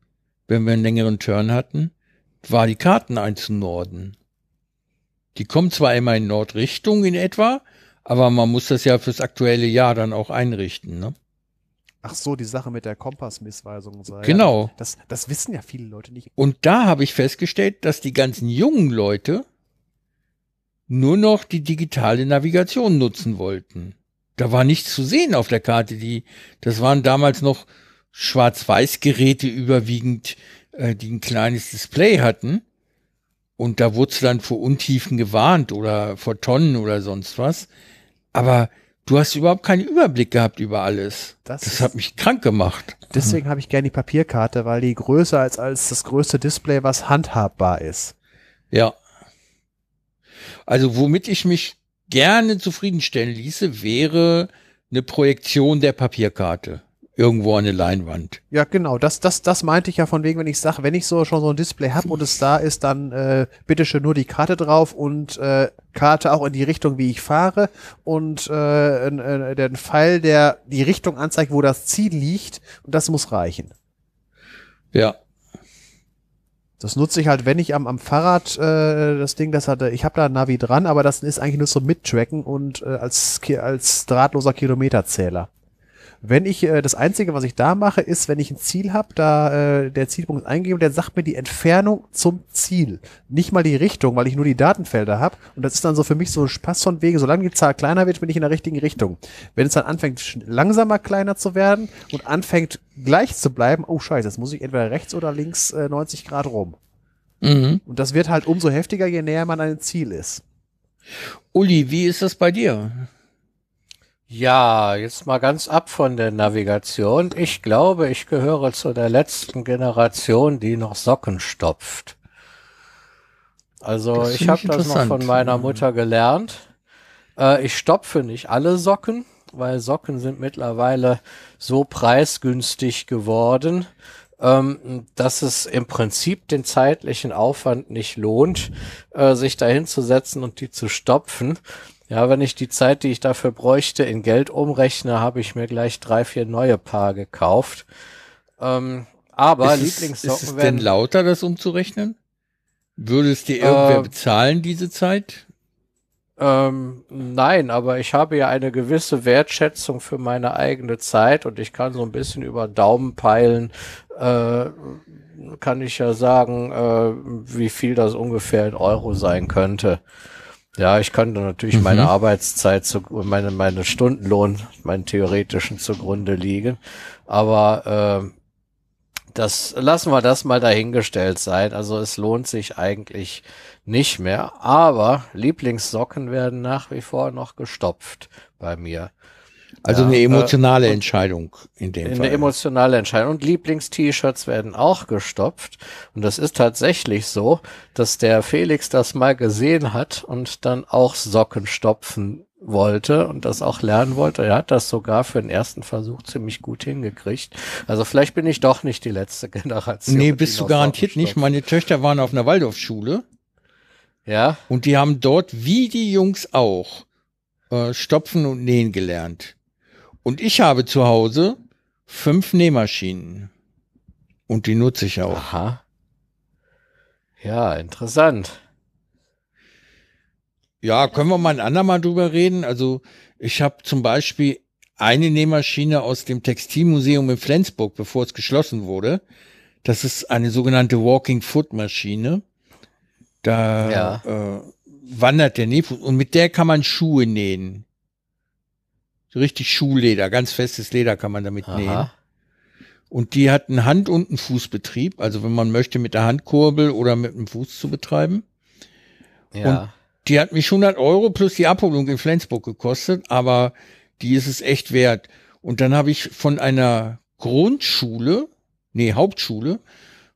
[SPEAKER 3] wenn wir einen längeren Turn hatten, war die Karten einzunorden. Die kommen zwar immer in Nordrichtung in etwa, aber man muss das ja fürs aktuelle Jahr dann auch einrichten, ne?
[SPEAKER 1] Ach so, die Sache mit der Kompassmissweisung. sei-
[SPEAKER 3] Genau.
[SPEAKER 1] Das, das wissen ja viele Leute nicht.
[SPEAKER 3] Und da habe ich festgestellt, dass die ganzen jungen Leute nur noch die digitale Navigation nutzen wollten. Da war nichts zu sehen auf der Karte. Die, das waren damals noch Schwarz-Weiß-Geräte überwiegend, äh, die ein kleines Display hatten. Und da wurde dann vor Untiefen gewarnt oder vor Tonnen oder sonst was. Aber du hast überhaupt keinen Überblick gehabt über alles.
[SPEAKER 1] Das
[SPEAKER 3] Das
[SPEAKER 1] ist-
[SPEAKER 3] hat mich krank gemacht.
[SPEAKER 1] Deswegen habe ich gerne die Papierkarte, weil die größer als, als das größte Display, was handhabbar ist.
[SPEAKER 3] Ja. Also womit ich mich gerne zufriedenstellen ließe, wäre eine Projektion der Papierkarte. Irgendwo an eine Leinwand.
[SPEAKER 1] Ja, genau. Das, das, das meinte ich ja von wegen, wenn ich sage, wenn ich so schon so ein Display habe und es da ist, dann äh, bitteschön nur die Karte drauf und äh, Karte auch in die Richtung, wie ich fahre und äh, äh, der Pfeil, der die Richtung anzeigt, wo das Ziel liegt und das muss reichen.
[SPEAKER 3] Ja.
[SPEAKER 1] Das nutze ich halt, wenn ich am, am Fahrrad äh, das Ding, das hatte, ich habe da ein Navi dran, aber das ist eigentlich nur so mittracken und äh, als als drahtloser Kilometerzähler. Wenn ich äh, das einzige, was ich da mache, ist, wenn ich ein Ziel habe, da äh, der Zielpunkt ist eingegeben, der sagt mir die Entfernung zum Ziel, nicht mal die Richtung, weil ich nur die Datenfelder habe und das ist dann so für mich so ein Spaß von Wege. Solange die Zahl kleiner wird, bin ich in der richtigen Richtung. Wenn es dann anfängt langsamer kleiner zu werden und anfängt gleich zu bleiben, oh scheiße, jetzt muss ich entweder rechts oder links äh, 90 Grad rum.
[SPEAKER 3] Mhm.
[SPEAKER 1] Und das wird halt umso heftiger, je näher man an ein Ziel ist.
[SPEAKER 3] Uli, wie ist das bei dir?
[SPEAKER 2] Ja, jetzt mal ganz ab von der Navigation. Ich glaube, ich gehöre zu der letzten Generation, die noch Socken stopft. Also ich habe das noch von meiner Mutter gelernt. Äh, ich stopfe nicht alle Socken, weil Socken sind mittlerweile so preisgünstig geworden, ähm, dass es im Prinzip den zeitlichen Aufwand nicht lohnt, äh, sich dahin zu setzen und die zu stopfen. Ja, wenn ich die Zeit, die ich dafür bräuchte, in Geld umrechne, habe ich mir gleich drei, vier neue Paar gekauft. Ähm, aber
[SPEAKER 3] ist, es, ist
[SPEAKER 2] Lieblingssocken
[SPEAKER 3] es
[SPEAKER 2] werden
[SPEAKER 3] denn lauter, das umzurechnen? Würde es dir irgendwer
[SPEAKER 2] Äh,
[SPEAKER 3] bezahlen, diese Zeit?
[SPEAKER 2] Ähm, nein, aber ich habe ja eine gewisse Wertschätzung für meine eigene Zeit und ich kann so ein bisschen über Daumen peilen, äh, kann ich ja sagen, äh, wie viel das ungefähr in Euro sein könnte. Ja, ich könnte natürlich
[SPEAKER 3] Mhm.
[SPEAKER 2] meine Arbeitszeit, zu, meine, meine Stundenlohn, meinen theoretischen zugrunde liegen. Aber äh, das lassen wir das mal dahingestellt sein. Also es lohnt sich eigentlich nicht mehr. Aber Lieblingssocken werden nach wie vor noch gestopft bei mir.
[SPEAKER 3] Also
[SPEAKER 2] Ja,
[SPEAKER 3] eine
[SPEAKER 2] äh,
[SPEAKER 3] emotionale Entscheidung in dem Fall.
[SPEAKER 2] Eine emotionale Entscheidung. Und Lieblingst-T-Shirts werden auch gestopft. Und das ist tatsächlich so, dass der Felix das mal gesehen hat und dann auch Socken stopfen wollte und das auch lernen wollte. Er hat das sogar für den ersten Versuch ziemlich gut hingekriegt. Also vielleicht bin ich doch nicht die letzte Generation.
[SPEAKER 3] nee, bist du garantiert nicht. Meine Töchter waren auf einer Waldorfschule
[SPEAKER 2] Ja,
[SPEAKER 3] und die haben dort, wie die Jungs auch, äh, stopfen und nähen gelernt. Und ich habe zu Hause fünf Nähmaschinen. Und die nutze ich auch.
[SPEAKER 2] aha. Ja, interessant.
[SPEAKER 3] Ja, können wir mal ein andermal drüber reden? Also ich habe zum Beispiel eine Nähmaschine aus dem Textilmuseum in Flensburg, bevor es geschlossen wurde. Das ist eine sogenannte Walking Foot Maschine. Da
[SPEAKER 2] Ja.
[SPEAKER 3] äh, wandert der Nähfuß und mit der kann man Schuhe nähen. Richtig Schuhleder, ganz festes Leder kann man damit nähen.
[SPEAKER 2] Aha.
[SPEAKER 3] Und die hat einen Hand- und einen Fußbetrieb, also wenn man möchte mit der Handkurbel oder mit dem Fuß zu betreiben.
[SPEAKER 2] Ja.
[SPEAKER 3] Die hat mich 100 Euro plus die Abholung in Flensburg gekostet, aber die ist es echt wert. Und dann habe ich von einer Grundschule, nee, Hauptschule,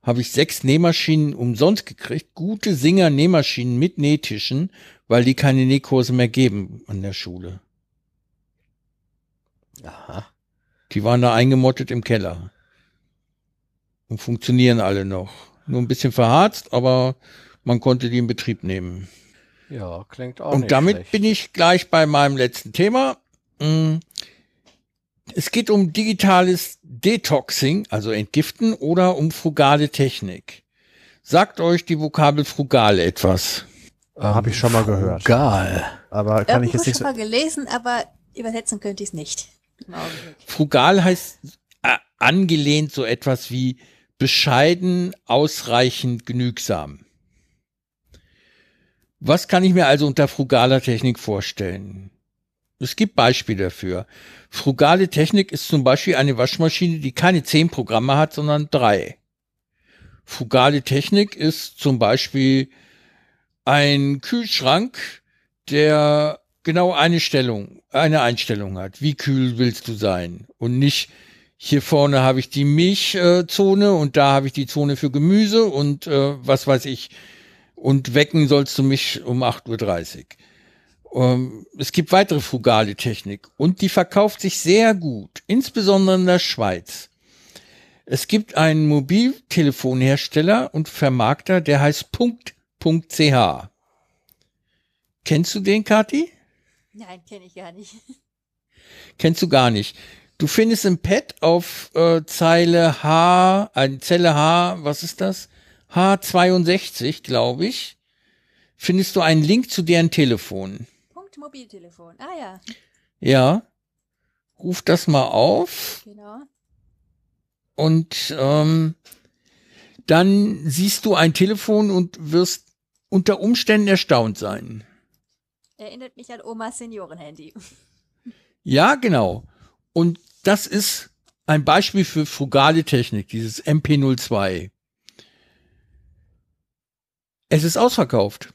[SPEAKER 3] habe ich sechs Nähmaschinen umsonst gekriegt. Gute Singer Nähmaschinen mit Nähtischen, weil die keine Nähkurse mehr geben an der Schule.
[SPEAKER 2] Aha.
[SPEAKER 3] Die waren da eingemottet im Keller. Und funktionieren alle noch. Nur ein bisschen verharzt, aber man konnte die in Betrieb nehmen.
[SPEAKER 2] Ja, klingt auch
[SPEAKER 3] Und
[SPEAKER 2] nicht
[SPEAKER 3] damit
[SPEAKER 2] schlecht.
[SPEAKER 3] bin ich gleich bei meinem letzten Thema. Mm. Es geht um digitales Detoxing, also Entgiften oder um frugale Technik. Sagt euch die Vokabel frugal etwas?
[SPEAKER 1] Habe ich schon mal gehört.
[SPEAKER 2] Geil.
[SPEAKER 1] Aber kann ich
[SPEAKER 4] Irgendwo
[SPEAKER 1] jetzt nicht
[SPEAKER 4] schon
[SPEAKER 1] so.
[SPEAKER 4] mal gelesen, aber übersetzen könnte ich es nicht.
[SPEAKER 3] Frugal heißt äh, angelehnt so etwas wie bescheiden, ausreichend, genügsam. Was kann ich mir also unter frugaler Technik vorstellen? Es gibt Beispiele dafür. Frugale Technik ist zum Beispiel eine Waschmaschine, die keine zehn Programme hat, sondern drei. Frugale Technik ist zum Beispiel ein Kühlschrank, der genau eine Stellung, eine Einstellung hat. Wie kühl willst du sein? Und nicht hier vorne habe ich die Milchzone und da habe ich die Zone für Gemüse und äh, was weiß ich. Und wecken sollst du mich um 8.30 Uhr. Ähm, es gibt weitere frugale Technik und die verkauft sich sehr gut, insbesondere in der Schweiz. Es gibt einen Mobiltelefonhersteller und Vermarkter, der heißt Punkt.ch. Kennst du den, Kathi?
[SPEAKER 4] Nein, kenne ich gar nicht.
[SPEAKER 3] Kennst du gar nicht. Du findest im Pad auf äh, Zeile H, äh, Zelle H, was ist das? H62, glaube ich, findest du einen Link zu deren Telefon.
[SPEAKER 4] Punkt Mobiltelefon. Ah ja,
[SPEAKER 3] Ja. Ruf das mal auf
[SPEAKER 4] genau.
[SPEAKER 3] und ähm, dann siehst du ein Telefon und wirst unter Umständen erstaunt sein.
[SPEAKER 4] Erinnert mich an Omas Seniorenhandy.
[SPEAKER 3] Ja, genau. Und das ist ein Beispiel für frugale Technik, dieses MP02. Es ist ausverkauft.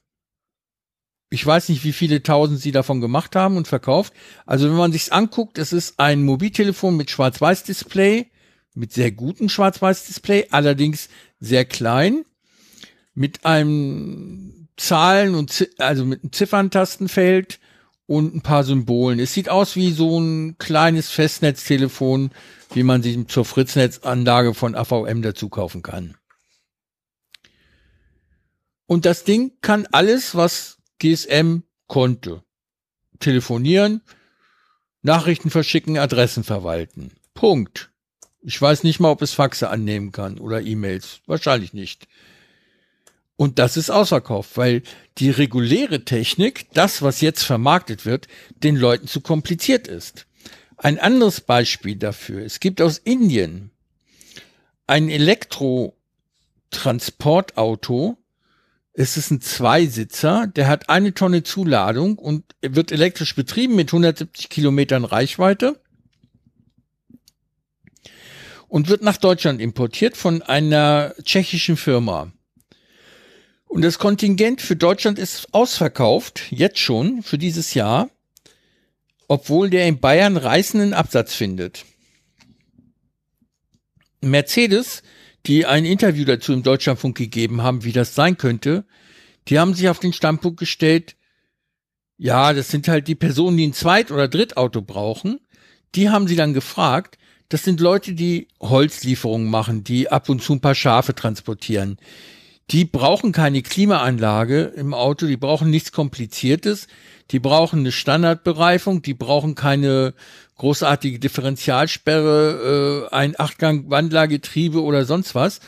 [SPEAKER 3] Ich weiß nicht, wie viele tausend sie davon gemacht haben und verkauft. Also wenn man sich's anguckt, es ist ein Mobiltelefon mit Schwarz-Weiß-Display, mit sehr gutem Schwarz-Weiß-Display, allerdings sehr klein, mit einem Zahlen und Zi also mit einem Zifferntastenfeld und ein paar Symbolen. Es sieht aus wie so ein kleines Festnetztelefon, wie man sie zur Fritznetzanlage von AVM dazu kaufen kann. Und das Ding kann alles, was GSM konnte. Telefonieren, Nachrichten verschicken, Adressen verwalten. Punkt. Ich weiß nicht mal, ob es Faxe annehmen kann oder E-Mails. Wahrscheinlich nicht. Und das ist ausverkauft, weil die reguläre Technik, das, was jetzt vermarktet wird, den Leuten zu kompliziert ist. Ein anderes Beispiel dafür. Es gibt aus Indien ein Elektrotransportauto. Es ist ein Zweisitzer, der hat eine Tonne Zuladung und wird elektrisch betrieben mit 170 Kilometern Reichweite und wird nach Deutschland importiert von einer tschechischen Firma. Und das Kontingent für Deutschland ist ausverkauft, jetzt schon, für dieses Jahr, obwohl der in Bayern reißenden Absatz findet. Mercedes, die ein Interview dazu im Deutschlandfunk gegeben haben, wie das sein könnte, die haben sich auf den Standpunkt gestellt, ja, das sind halt die Personen, die ein Zweit- oder Drittauto brauchen. Die haben sie dann gefragt, das sind Leute, die Holzlieferungen machen, die ab und zu ein paar Schafe transportieren. Die brauchen keine Klimaanlage im Auto, die brauchen nichts Kompliziertes, die brauchen eine Standardbereifung, die brauchen keine großartige Differentialsperre, äh, ein Achtgang-Wandlergetriebe oder sonst was.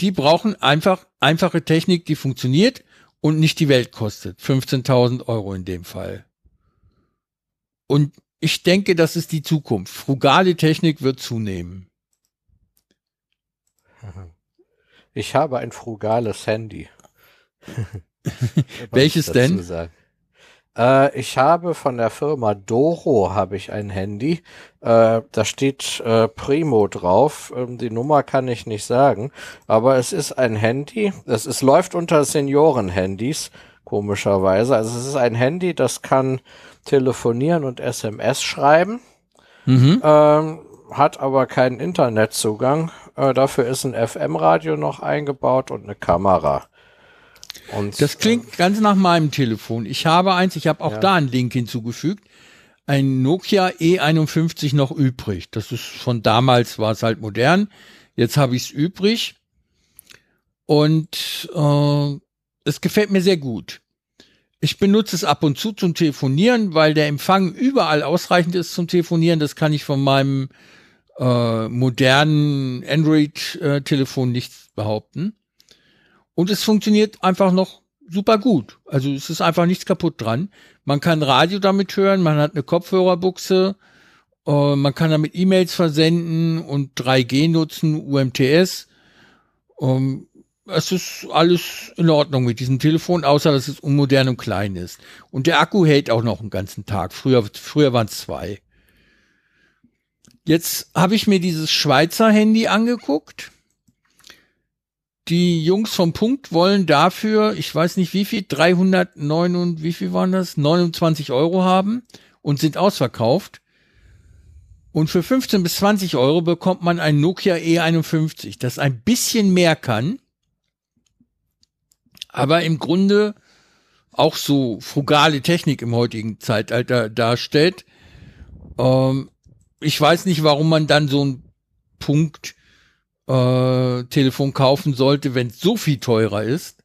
[SPEAKER 3] Die brauchen einfach einfache Technik, die funktioniert und nicht die Welt kostet. 15.000 Euro in dem Fall. Und ich denke, das ist die Zukunft. Frugale Technik wird zunehmen.
[SPEAKER 2] Ich habe ein frugales Handy.
[SPEAKER 3] Welches denn?
[SPEAKER 2] Äh, ich habe von der Firma Doro habe ich ein Handy. Äh, da steht äh, Primo drauf. Ähm, die Nummer kann ich nicht sagen, aber es ist ein Handy. Es, es läuft unter Senioren-Handys komischerweise. Also es ist ein Handy, das kann telefonieren und SMS schreiben, mhm. ähm, hat aber keinen Internetzugang. Äh, dafür ist ein FM-Radio noch eingebaut und eine Kamera.
[SPEAKER 3] Und, das klingt äh, ganz nach meinem Telefon. Ich habe eins, ich habe auch ja. da einen Link hinzugefügt. Ein Nokia E51 noch übrig. Das ist von damals war es halt modern. Jetzt habe ich es übrig. Und äh, es gefällt mir sehr gut. Ich benutze es ab und zu zum Telefonieren, weil der Empfang überall ausreichend ist zum Telefonieren. Das kann ich von meinem äh, modernen Android-Telefon äh, nicht behaupten. Und es funktioniert einfach noch super gut. Also es ist einfach nichts kaputt dran. Man kann Radio damit hören, man hat eine Kopfhörerbuchse, äh, man kann damit E-Mails versenden und 3G nutzen, UMTS. Ähm, es ist alles in Ordnung mit diesem Telefon, außer dass es unmodern und klein ist. Und der Akku hält auch noch einen ganzen Tag. Früher, früher waren es zwei. Jetzt habe ich mir dieses Schweizer Handy angeguckt. Die Jungs vom Punkt wollen dafür, ich weiß nicht wie viel, 309 und wie viel waren das? 29 Euro haben und sind ausverkauft. Und für 15 bis 20 Euro bekommt man ein Nokia E51, das ein bisschen mehr kann aber im Grunde auch so frugale Technik im heutigen Zeitalter darstellt. Ähm, ich weiß nicht, warum man dann so ein Punkt äh, Telefon kaufen sollte, wenn es so viel teurer ist.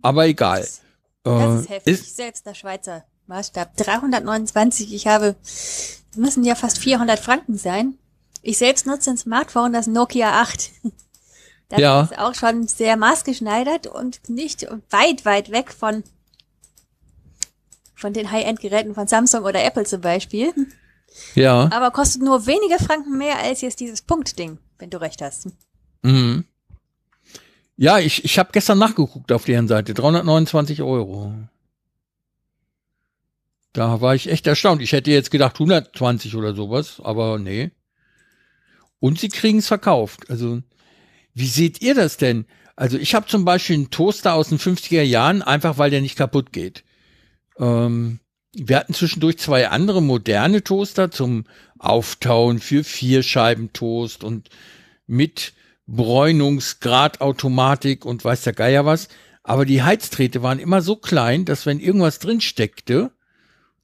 [SPEAKER 3] Aber egal. Das,
[SPEAKER 4] das ist äh, heftig. Ist, Selbst der Schweizer Maßstab. 329. Ich habe, müssen ja fast 400 Franken sein. Ich selbst nutze ein Smartphone, das Nokia 8. Das ja. ist auch schon sehr maßgeschneidert und nicht weit, weit weg von, von den High-End-Geräten von Samsung oder Apple zum Beispiel.
[SPEAKER 3] Ja.
[SPEAKER 4] Aber kostet nur wenige Franken mehr als jetzt dieses Punktding, wenn du recht hast.
[SPEAKER 3] Mhm. Ja, ich, ich habe gestern nachgeguckt auf deren Seite. 329 Euro. Da war ich echt erstaunt. Ich hätte jetzt gedacht 120 oder sowas, aber nee. Und sie kriegen es verkauft. Also wie seht ihr das denn? Also ich habe zum Beispiel einen Toaster aus den 50er Jahren, einfach weil der nicht kaputt geht. Ähm, wir hatten zwischendurch zwei andere moderne Toaster zum Auftauen für vier Scheiben Toast und mit Bräunungsgradautomatik und weiß der Geier was. Aber die Heizträte waren immer so klein, dass wenn irgendwas drin steckte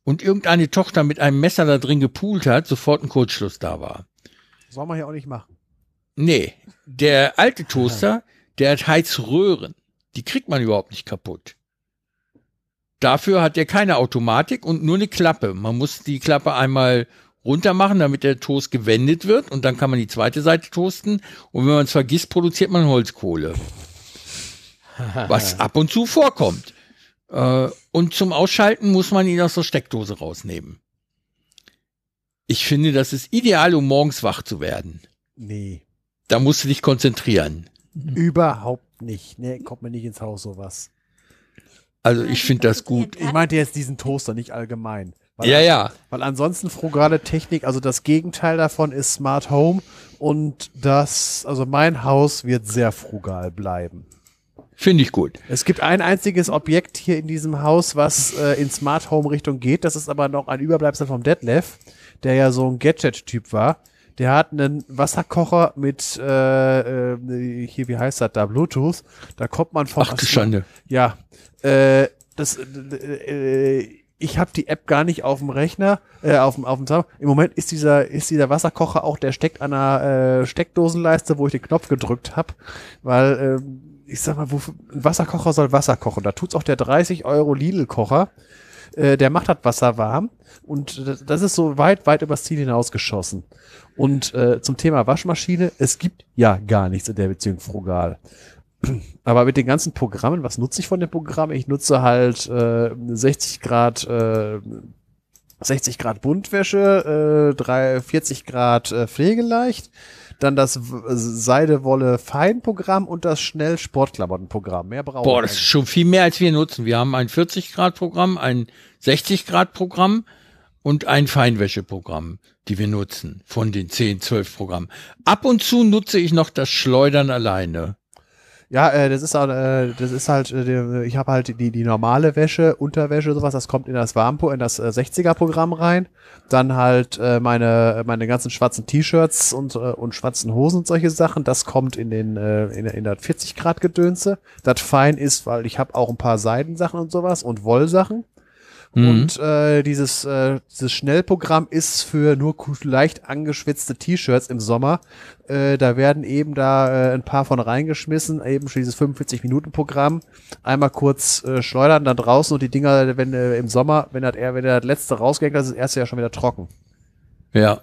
[SPEAKER 3] und irgendeine Tochter mit einem Messer da drin gepult hat, sofort ein Kurzschluss da war.
[SPEAKER 1] soll man ja auch nicht machen.
[SPEAKER 3] Nee, der alte Toaster, der hat Heizröhren. Die kriegt man überhaupt nicht kaputt. Dafür hat er keine Automatik und nur eine Klappe. Man muss die Klappe einmal runter machen, damit der Toast gewendet wird und dann kann man die zweite Seite toasten und wenn man es vergisst, produziert man Holzkohle. was ab und zu vorkommt. Äh, und zum Ausschalten muss man ihn aus der Steckdose rausnehmen. Ich finde, das ist ideal, um morgens wach zu werden.
[SPEAKER 1] Nee,
[SPEAKER 3] Da musst du dich konzentrieren.
[SPEAKER 1] überhaupt nicht. Nee, kommt mir nicht ins Haus sowas.
[SPEAKER 3] Also ich finde das gut.
[SPEAKER 1] Ich meinte jetzt diesen Toaster, nicht allgemein. Weil,
[SPEAKER 3] Ja, ja.
[SPEAKER 1] Weil ansonsten frugale Technik, also das Gegenteil davon ist Smart Home und das, also mein Haus wird sehr frugal bleiben.
[SPEAKER 3] Finde ich gut.
[SPEAKER 1] Es gibt ein einziges Objekt hier in diesem Haus, was äh, in Smart Home Richtung geht. Das ist aber noch ein Überbleibsel vom Detlef, der ja so ein Gadget-Typ war. Der hat einen Wasserkocher mit, äh, äh, hier, wie heißt das da, Bluetooth. Da kommt man vom
[SPEAKER 3] Ach Schande.
[SPEAKER 1] ja, äh, das, äh, äh, ich habe die App gar nicht auf dem Rechner, äh, auf dem auf dem Zahn. Im Moment ist dieser ist dieser Wasserkocher auch, der steckt an einer äh, Steckdosenleiste, wo ich den Knopf gedrückt habe, weil ähm, ich sag mal, wofür, ein Wasserkocher soll Wasser kochen. Da tut's auch der 30 Euro Lidl-Kocher. Äh, der macht das Wasser warm und das, das ist so weit, weit übers Ziel hinausgeschossen. Und äh, zum Thema Waschmaschine, es gibt ja gar nichts in der Beziehung frugal. Aber mit den ganzen Programmen, was nutze ich von den Programmen? Ich nutze halt äh, 60 Grad äh, 60 Grad Buntwäsche, äh, 3, 40 Grad äh, pflegeleicht, dann das Seide-Wolle-Fein-Programm und das Schnell-Sportklamottenprogramm. Mehr brauche
[SPEAKER 3] Boah, das ist schon viel mehr, als wir nutzen. Wir haben ein 40-Grad-Programm, ein 60-Grad-Programm und ein Feinwäsche-Programm, die wir nutzen von den 10, 12 Programmen. Ab und zu nutze ich noch das Schleudern alleine.
[SPEAKER 1] Ja, äh, das ist auch, äh, das ist halt, äh, ich habe halt die die normale Wäsche, Unterwäsche, sowas, das kommt in das Warmpo, in das äh, 60er Programm rein. Dann halt äh, meine meine ganzen schwarzen T-Shirts und äh, und schwarzen Hosen und solche Sachen, das kommt in den äh, in, der- in der 40 Grad Gedönse. Das fein ist, weil ich habe auch ein paar Seidensachen und sowas und Wollsachen.
[SPEAKER 3] Mhm.
[SPEAKER 1] Und äh, dieses, äh, dieses Schnellprogramm ist für nur leicht angeschwitzte T-Shirts im Sommer. Äh, da werden eben da äh, ein paar von reingeschmissen, eben für dieses 45-Minuten-Programm. Einmal kurz äh, schleudern, dann draußen und die Dinger, wenn äh, im Sommer, wenn das eher, wenn der letzte rausgeht, das ist das erste ja schon wieder trocken.
[SPEAKER 3] Ja.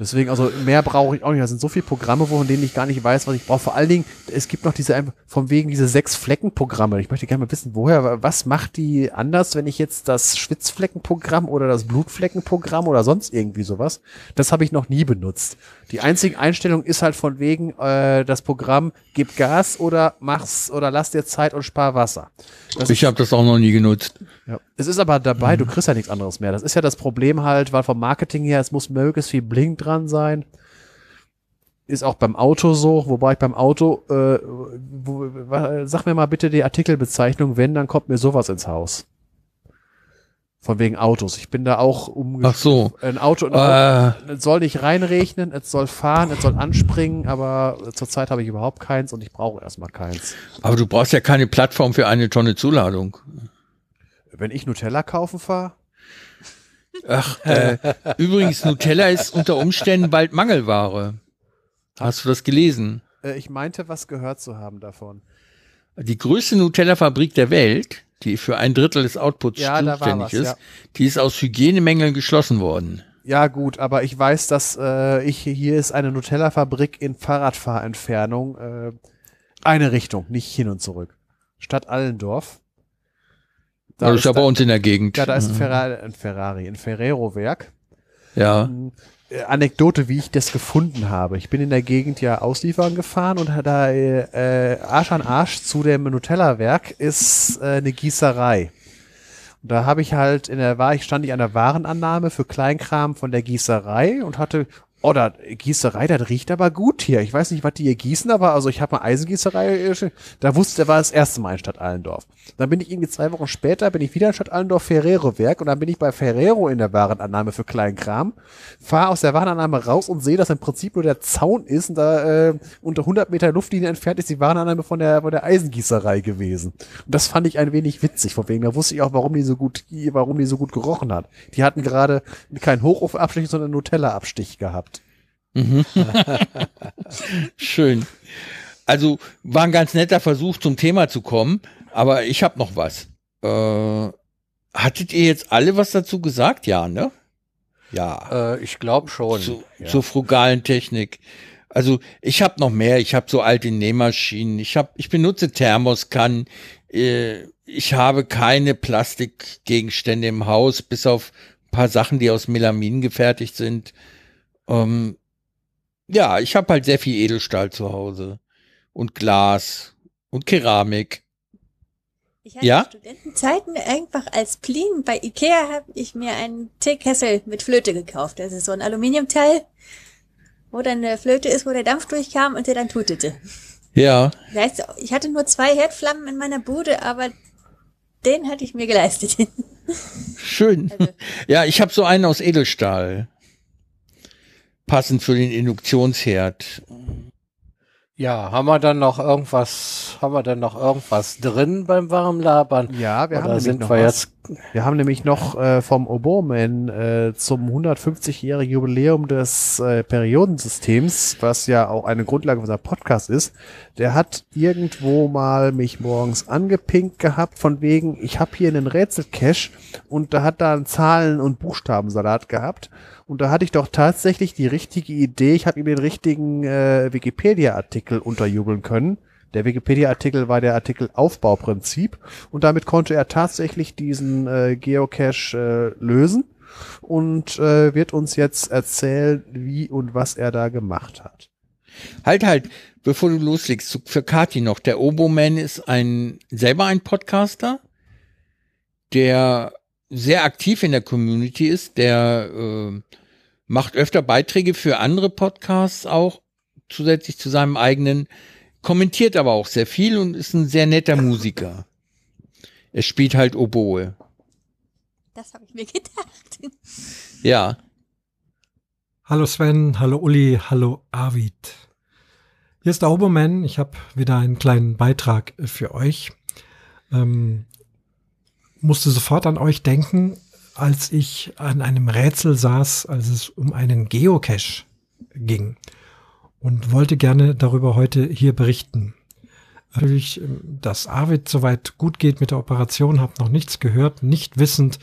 [SPEAKER 1] Deswegen, also mehr brauche ich auch nicht. Das sind so viele Programme, von denen ich gar nicht weiß, was ich brauche. Vor allen Dingen, es gibt noch diese, von wegen diese sechs Flecken-Programme. Ich möchte gerne mal wissen, woher, was macht die anders, wenn ich jetzt das Schwitzflecken-Programm oder das Blutflecken-Programm oder sonst irgendwie sowas, das habe ich noch nie benutzt. Die einzige Einstellung ist halt von wegen, äh, das Programm gib Gas oder mach's oder lass dir Zeit und spar Wasser. Das
[SPEAKER 3] Ich habe das auch noch nie genutzt.
[SPEAKER 1] ja. Es ist aber dabei, du kriegst ja nichts anderes mehr. Das ist ja das Problem halt, weil vom Marketing her, es muss möglichst viel Bling dran sein. Ist auch beim Auto so, wobei ich beim Auto, äh, wo, sag mir mal bitte die Artikelbezeichnung, wenn, dann kommt mir sowas ins Haus. Von wegen Autos. Ich bin da auch um
[SPEAKER 3] Ach so.
[SPEAKER 1] ein Auto, ein Auto
[SPEAKER 3] Äh,
[SPEAKER 1] es soll nicht reinregnen, es soll fahren, es soll anspringen, aber zurzeit habe ich überhaupt keins und ich brauche erstmal keins.
[SPEAKER 3] aber du brauchst ja keine Plattform für eine Tonne Zuladung.
[SPEAKER 1] Wenn ich Nutella kaufen fahre,
[SPEAKER 3] Ach, äh, übrigens, Nutella ist unter Umständen bald Mangelware. Hast du das gelesen?
[SPEAKER 1] äh, ich meinte, was gehört zu haben davon.
[SPEAKER 3] Die größte Nutella-Fabrik der Welt, die für ein Drittel des Outputs
[SPEAKER 1] Ja,
[SPEAKER 3] zuständig
[SPEAKER 1] was,
[SPEAKER 3] ist,
[SPEAKER 1] ja.
[SPEAKER 3] die ist aus Hygienemängeln geschlossen worden.
[SPEAKER 1] Ja, gut, aber ich weiß, dass äh, ich hier ist eine Nutella-Fabrik in Fahrradfahrentfernung. Äh, eine Richtung, nicht hin und zurück. Stadt Allendorf.
[SPEAKER 3] Das ist ja bei
[SPEAKER 1] da,
[SPEAKER 3] uns in der Gegend.
[SPEAKER 1] ja, da ist ein Ferrari, ein Ferrari, ein Ferrero-Werk.
[SPEAKER 3] ja.
[SPEAKER 1] Äh, Anekdote, wie ich das gefunden habe. Ich bin in der Gegend ja ausliefern gefahren und da äh, Arsch an Arsch zu dem Nutella-Werk ist äh, eine Gießerei. Und da habe ich halt in der war ich stand ich an der Warenannahme für Kleinkram von der Gießerei und hatte Oh, da, Gießerei, das riecht aber gut hier. Ich weiß nicht, was die hier gießen, aber also ich habe mal Eisengießerei, äh, da wusste, da war das erste Mal in Stadt Allendorf. Dann bin ich irgendwie zwei Wochen später, bin ich wieder in Stadt Allendorf Ferrero-Werk und dann bin ich bei Ferrero in der Warenannahme für Kleinkram, fahre aus der Warenannahme raus und sehe, dass im Prinzip nur der Zaun ist und da äh, unter 100 Meter Luftlinie entfernt ist die Warenannahme von der, von der Eisengießerei gewesen. Und das fand ich ein wenig witzig, von wegen, da wusste ich auch, warum die so gut, warum die so gut gerochen hat. Die hatten gerade keinen Hochofenabstich, sondern Nutella-Abstich gehabt.
[SPEAKER 3] Schön. Also war ein ganz netter Versuch, zum Thema zu kommen, aber ich habe noch was. Äh, hattet ihr jetzt alle was dazu gesagt? Ja, ne? Ja.
[SPEAKER 2] Äh, ich glaube schon.
[SPEAKER 3] Zu,
[SPEAKER 2] ja.
[SPEAKER 3] Zur frugalen Technik. Also ich habe noch mehr. Ich habe so alte Nähmaschinen. Ich habe, ich benutze Thermoskannen. Äh, ich habe keine Plastikgegenstände im Haus, bis auf ein paar Sachen, die aus Melamin gefertigt sind. Ähm, ja, ich habe halt sehr viel Edelstahl zu Hause und Glas und Keramik.
[SPEAKER 4] Ich hatte ja? Studentenzeiten einfach als Plin bei Ikea habe ich mir einen Teekessel mit Flöte gekauft. Das ist so ein Aluminiumteil, wo dann eine Flöte ist, wo der Dampf durchkam und der dann tutete.
[SPEAKER 3] Ja.
[SPEAKER 4] Das heißt, ich hatte nur zwei Herdflammen in meiner Bude, aber den hatte ich mir geleistet.
[SPEAKER 3] Schön. Also. Ja, ich habe so einen aus Edelstahl. Passend für den Induktionsherd.
[SPEAKER 2] Ja, haben wir dann noch irgendwas, haben wir dann noch irgendwas drin beim Warmlabern?
[SPEAKER 1] Ja, wir
[SPEAKER 2] Oder
[SPEAKER 1] haben
[SPEAKER 2] sind
[SPEAKER 1] noch
[SPEAKER 2] wir
[SPEAKER 1] was.
[SPEAKER 2] jetzt
[SPEAKER 1] Wir haben nämlich noch äh, vom Oboman äh, zum 150-jährigen Jubiläum des äh, Periodensystems, was ja auch eine Grundlage für unser Podcast ist, der hat irgendwo mal mich morgens angepinkt gehabt von wegen, ich habe hier einen Rätselcache und da hat da einen Zahlen- und Buchstabensalat gehabt und da hatte ich doch tatsächlich die richtige Idee. Ich habe ihm den richtigen äh, Wikipedia-Artikel unterjubeln können. Der Wikipedia-Artikel war der Artikel Aufbauprinzip und damit konnte er tatsächlich diesen äh, Geocache äh, lösen und äh, wird uns jetzt erzählen, wie und was er da gemacht hat.
[SPEAKER 3] Halt, halt, bevor du loslegst, für Kati noch. Der Oboman ist ein, selber ein Podcaster, der sehr aktiv in der Community ist, der äh, macht öfter Beiträge für andere Podcasts auch, zusätzlich zu seinem eigenen, kommentiert aber auch sehr viel und ist ein sehr netter Musiker. Er spielt halt Oboe.
[SPEAKER 4] Das habe ich mir gedacht.
[SPEAKER 3] Ja.
[SPEAKER 6] Hallo Sven, hallo Uli, hallo Arvid. Hier ist der Oberman. Ich habe wieder einen kleinen Beitrag für euch. Ähm, musste sofort an euch denken, als ich an einem Rätsel saß, als es um einen Geocache ging und wollte gerne darüber heute hier berichten. Natürlich, ähm, dass Arvid soweit gut geht mit der Operation, habe noch nichts gehört, nicht wissend,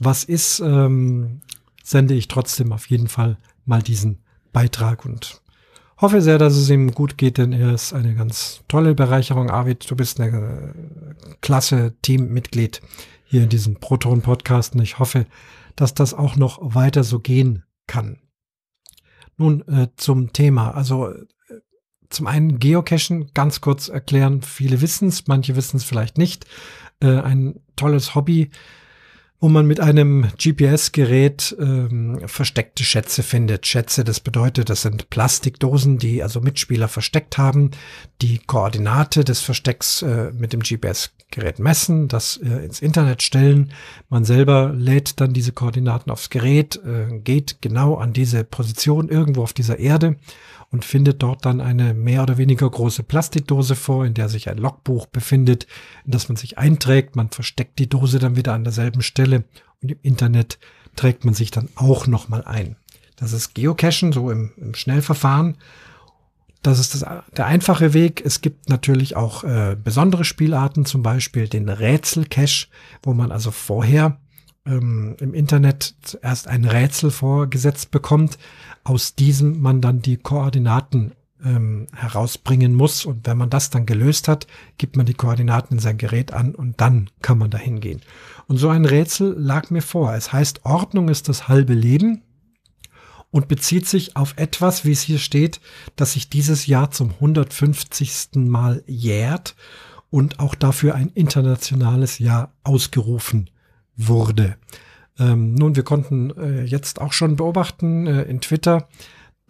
[SPEAKER 6] was ist, ähm, sende ich trotzdem auf jeden Fall mal diesen Beitrag und hoffe sehr, dass es ihm gut geht, denn er ist eine ganz tolle Bereicherung. Arvid, du bist eine äh, klasse Teammitglied hier in diesem Proton-Podcast und ich hoffe, dass das auch noch weiter so gehen kann. Nun äh, zum Thema. Also äh, zum einen Geocachen ganz kurz erklären. Viele wissen es, manche wissen es vielleicht nicht. Äh, ein tolles Hobby, wo man mit einem GPS-Gerät ähm, versteckte Schätze findet. Schätze, das bedeutet, das sind Plastikdosen, die also Mitspieler versteckt haben, die Koordinate des Verstecks äh, mit dem GPS-Gerät messen, das äh, ins Internet stellen. Man selber lädt dann diese Koordinaten aufs Gerät, äh, geht genau an diese Position irgendwo auf dieser Erde und findet dort dann eine mehr oder weniger große Plastikdose vor, in der sich ein Logbuch befindet, in das man sich einträgt. Man versteckt die Dose dann wieder an derselben Stelle und im Internet trägt man sich dann auch nochmal ein. Das ist Geocachen, so im, im Schnellverfahren. Das ist das, der einfache Weg. Es gibt natürlich auch äh, besondere Spielarten, zum Beispiel den Rätselcache, wo man also vorher ähm, im Internet erst ein Rätsel vorgesetzt bekommt, aus diesem man dann die Koordinaten ähm, herausbringen muss. Und wenn man das dann gelöst hat, gibt man die Koordinaten in sein Gerät an und dann kann man dahin gehen. Und so ein Rätsel lag mir vor. Es heißt, Ordnung ist das halbe Leben und bezieht sich auf etwas, wie es hier steht, das sich dieses Jahr zum 150. Mal jährt und auch dafür ein internationales Jahr ausgerufen wurde. Ähm, nun, wir konnten äh, jetzt auch schon beobachten äh, in Twitter,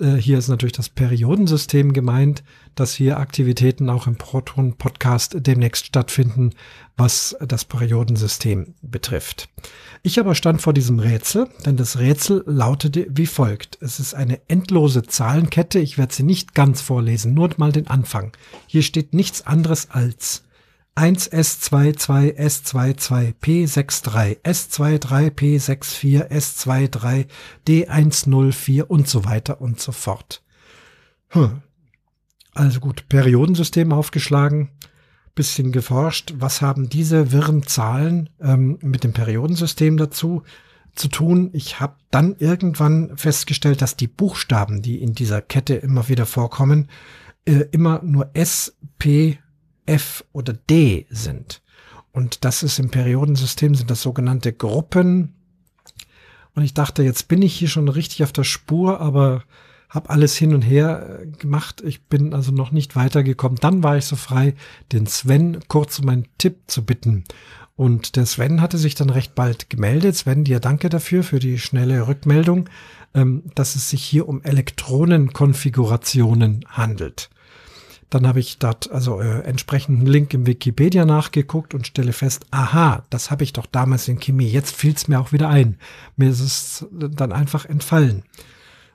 [SPEAKER 6] äh, hier ist natürlich das Periodensystem gemeint, dass hier Aktivitäten auch im Proton-Podcast demnächst stattfinden, was das Periodensystem betrifft. Ich aber stand vor diesem Rätsel, denn das Rätsel lautete wie folgt. Es ist eine endlose Zahlenkette, ich werde sie nicht ganz vorlesen, nur mal den Anfang. Hier steht nichts anderes als 1S22, S22, P63, S23, P64, S23, D104 und so weiter und so fort. Hm. Also gut, Periodensystem aufgeschlagen, bisschen geforscht, was haben diese wirren Zahlen ähm, mit dem Periodensystem dazu zu tun. Ich habe dann irgendwann festgestellt, dass die Buchstaben, die in dieser Kette immer wieder vorkommen, äh, immer nur S, P, F oder D sind. Und das ist im Periodensystem, sind das sogenannte Gruppen. Und ich dachte, jetzt bin ich hier schon richtig auf der Spur, aber habe alles hin und her äh, gemacht. Ich bin also noch nicht weitergekommen. Dann war ich so frei, den Sven kurz um einen Tipp zu bitten. Und der Sven hatte sich dann recht bald gemeldet. Sven, dir danke dafür, für die schnelle Rückmeldung, ähm, dass es sich hier um Elektronenkonfigurationen handelt. Dann habe ich dort also äh, entsprechenden Link im Wikipedia nachgeguckt und stelle fest, aha, das habe ich doch damals in Chemie. Jetzt fiel es mir auch wieder ein. Mir ist es dann einfach entfallen.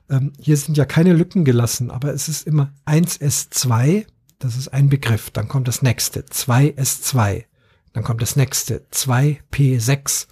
[SPEAKER 6] Ähm, hier sind ja keine Lücken gelassen, aber es ist immer 1S2, das ist ein Begriff. Dann kommt das nächste, 2S2. Dann kommt das nächste, 2P6.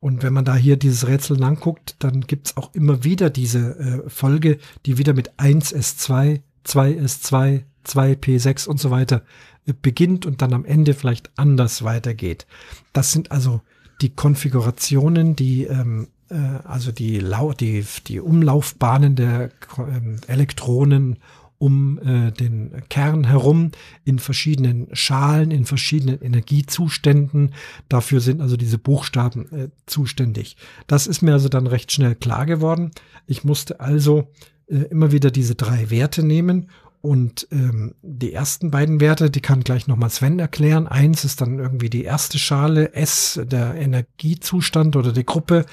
[SPEAKER 6] Und wenn man da hier dieses Rätsel anguckt, dann gibt's auch immer wieder diese äh, Folge, die wieder mit 1S2, 2S2, 2P6 und so weiter äh, beginnt und dann am Ende vielleicht anders weitergeht. Das sind also die Konfigurationen, die ähm, äh, also die, Lau die, die Umlaufbahnen der ähm, Elektronen um äh, den Kern herum in verschiedenen Schalen, in verschiedenen Energiezuständen. Dafür sind also diese Buchstaben äh, zuständig. Das ist mir also dann recht schnell klar geworden. Ich musste also äh, immer wieder diese drei Werte nehmen und ähm, die ersten beiden Werte, die kann gleich nochmal Sven erklären. Eins ist dann irgendwie die erste Schale, S, der Energiezustand oder die Gruppe.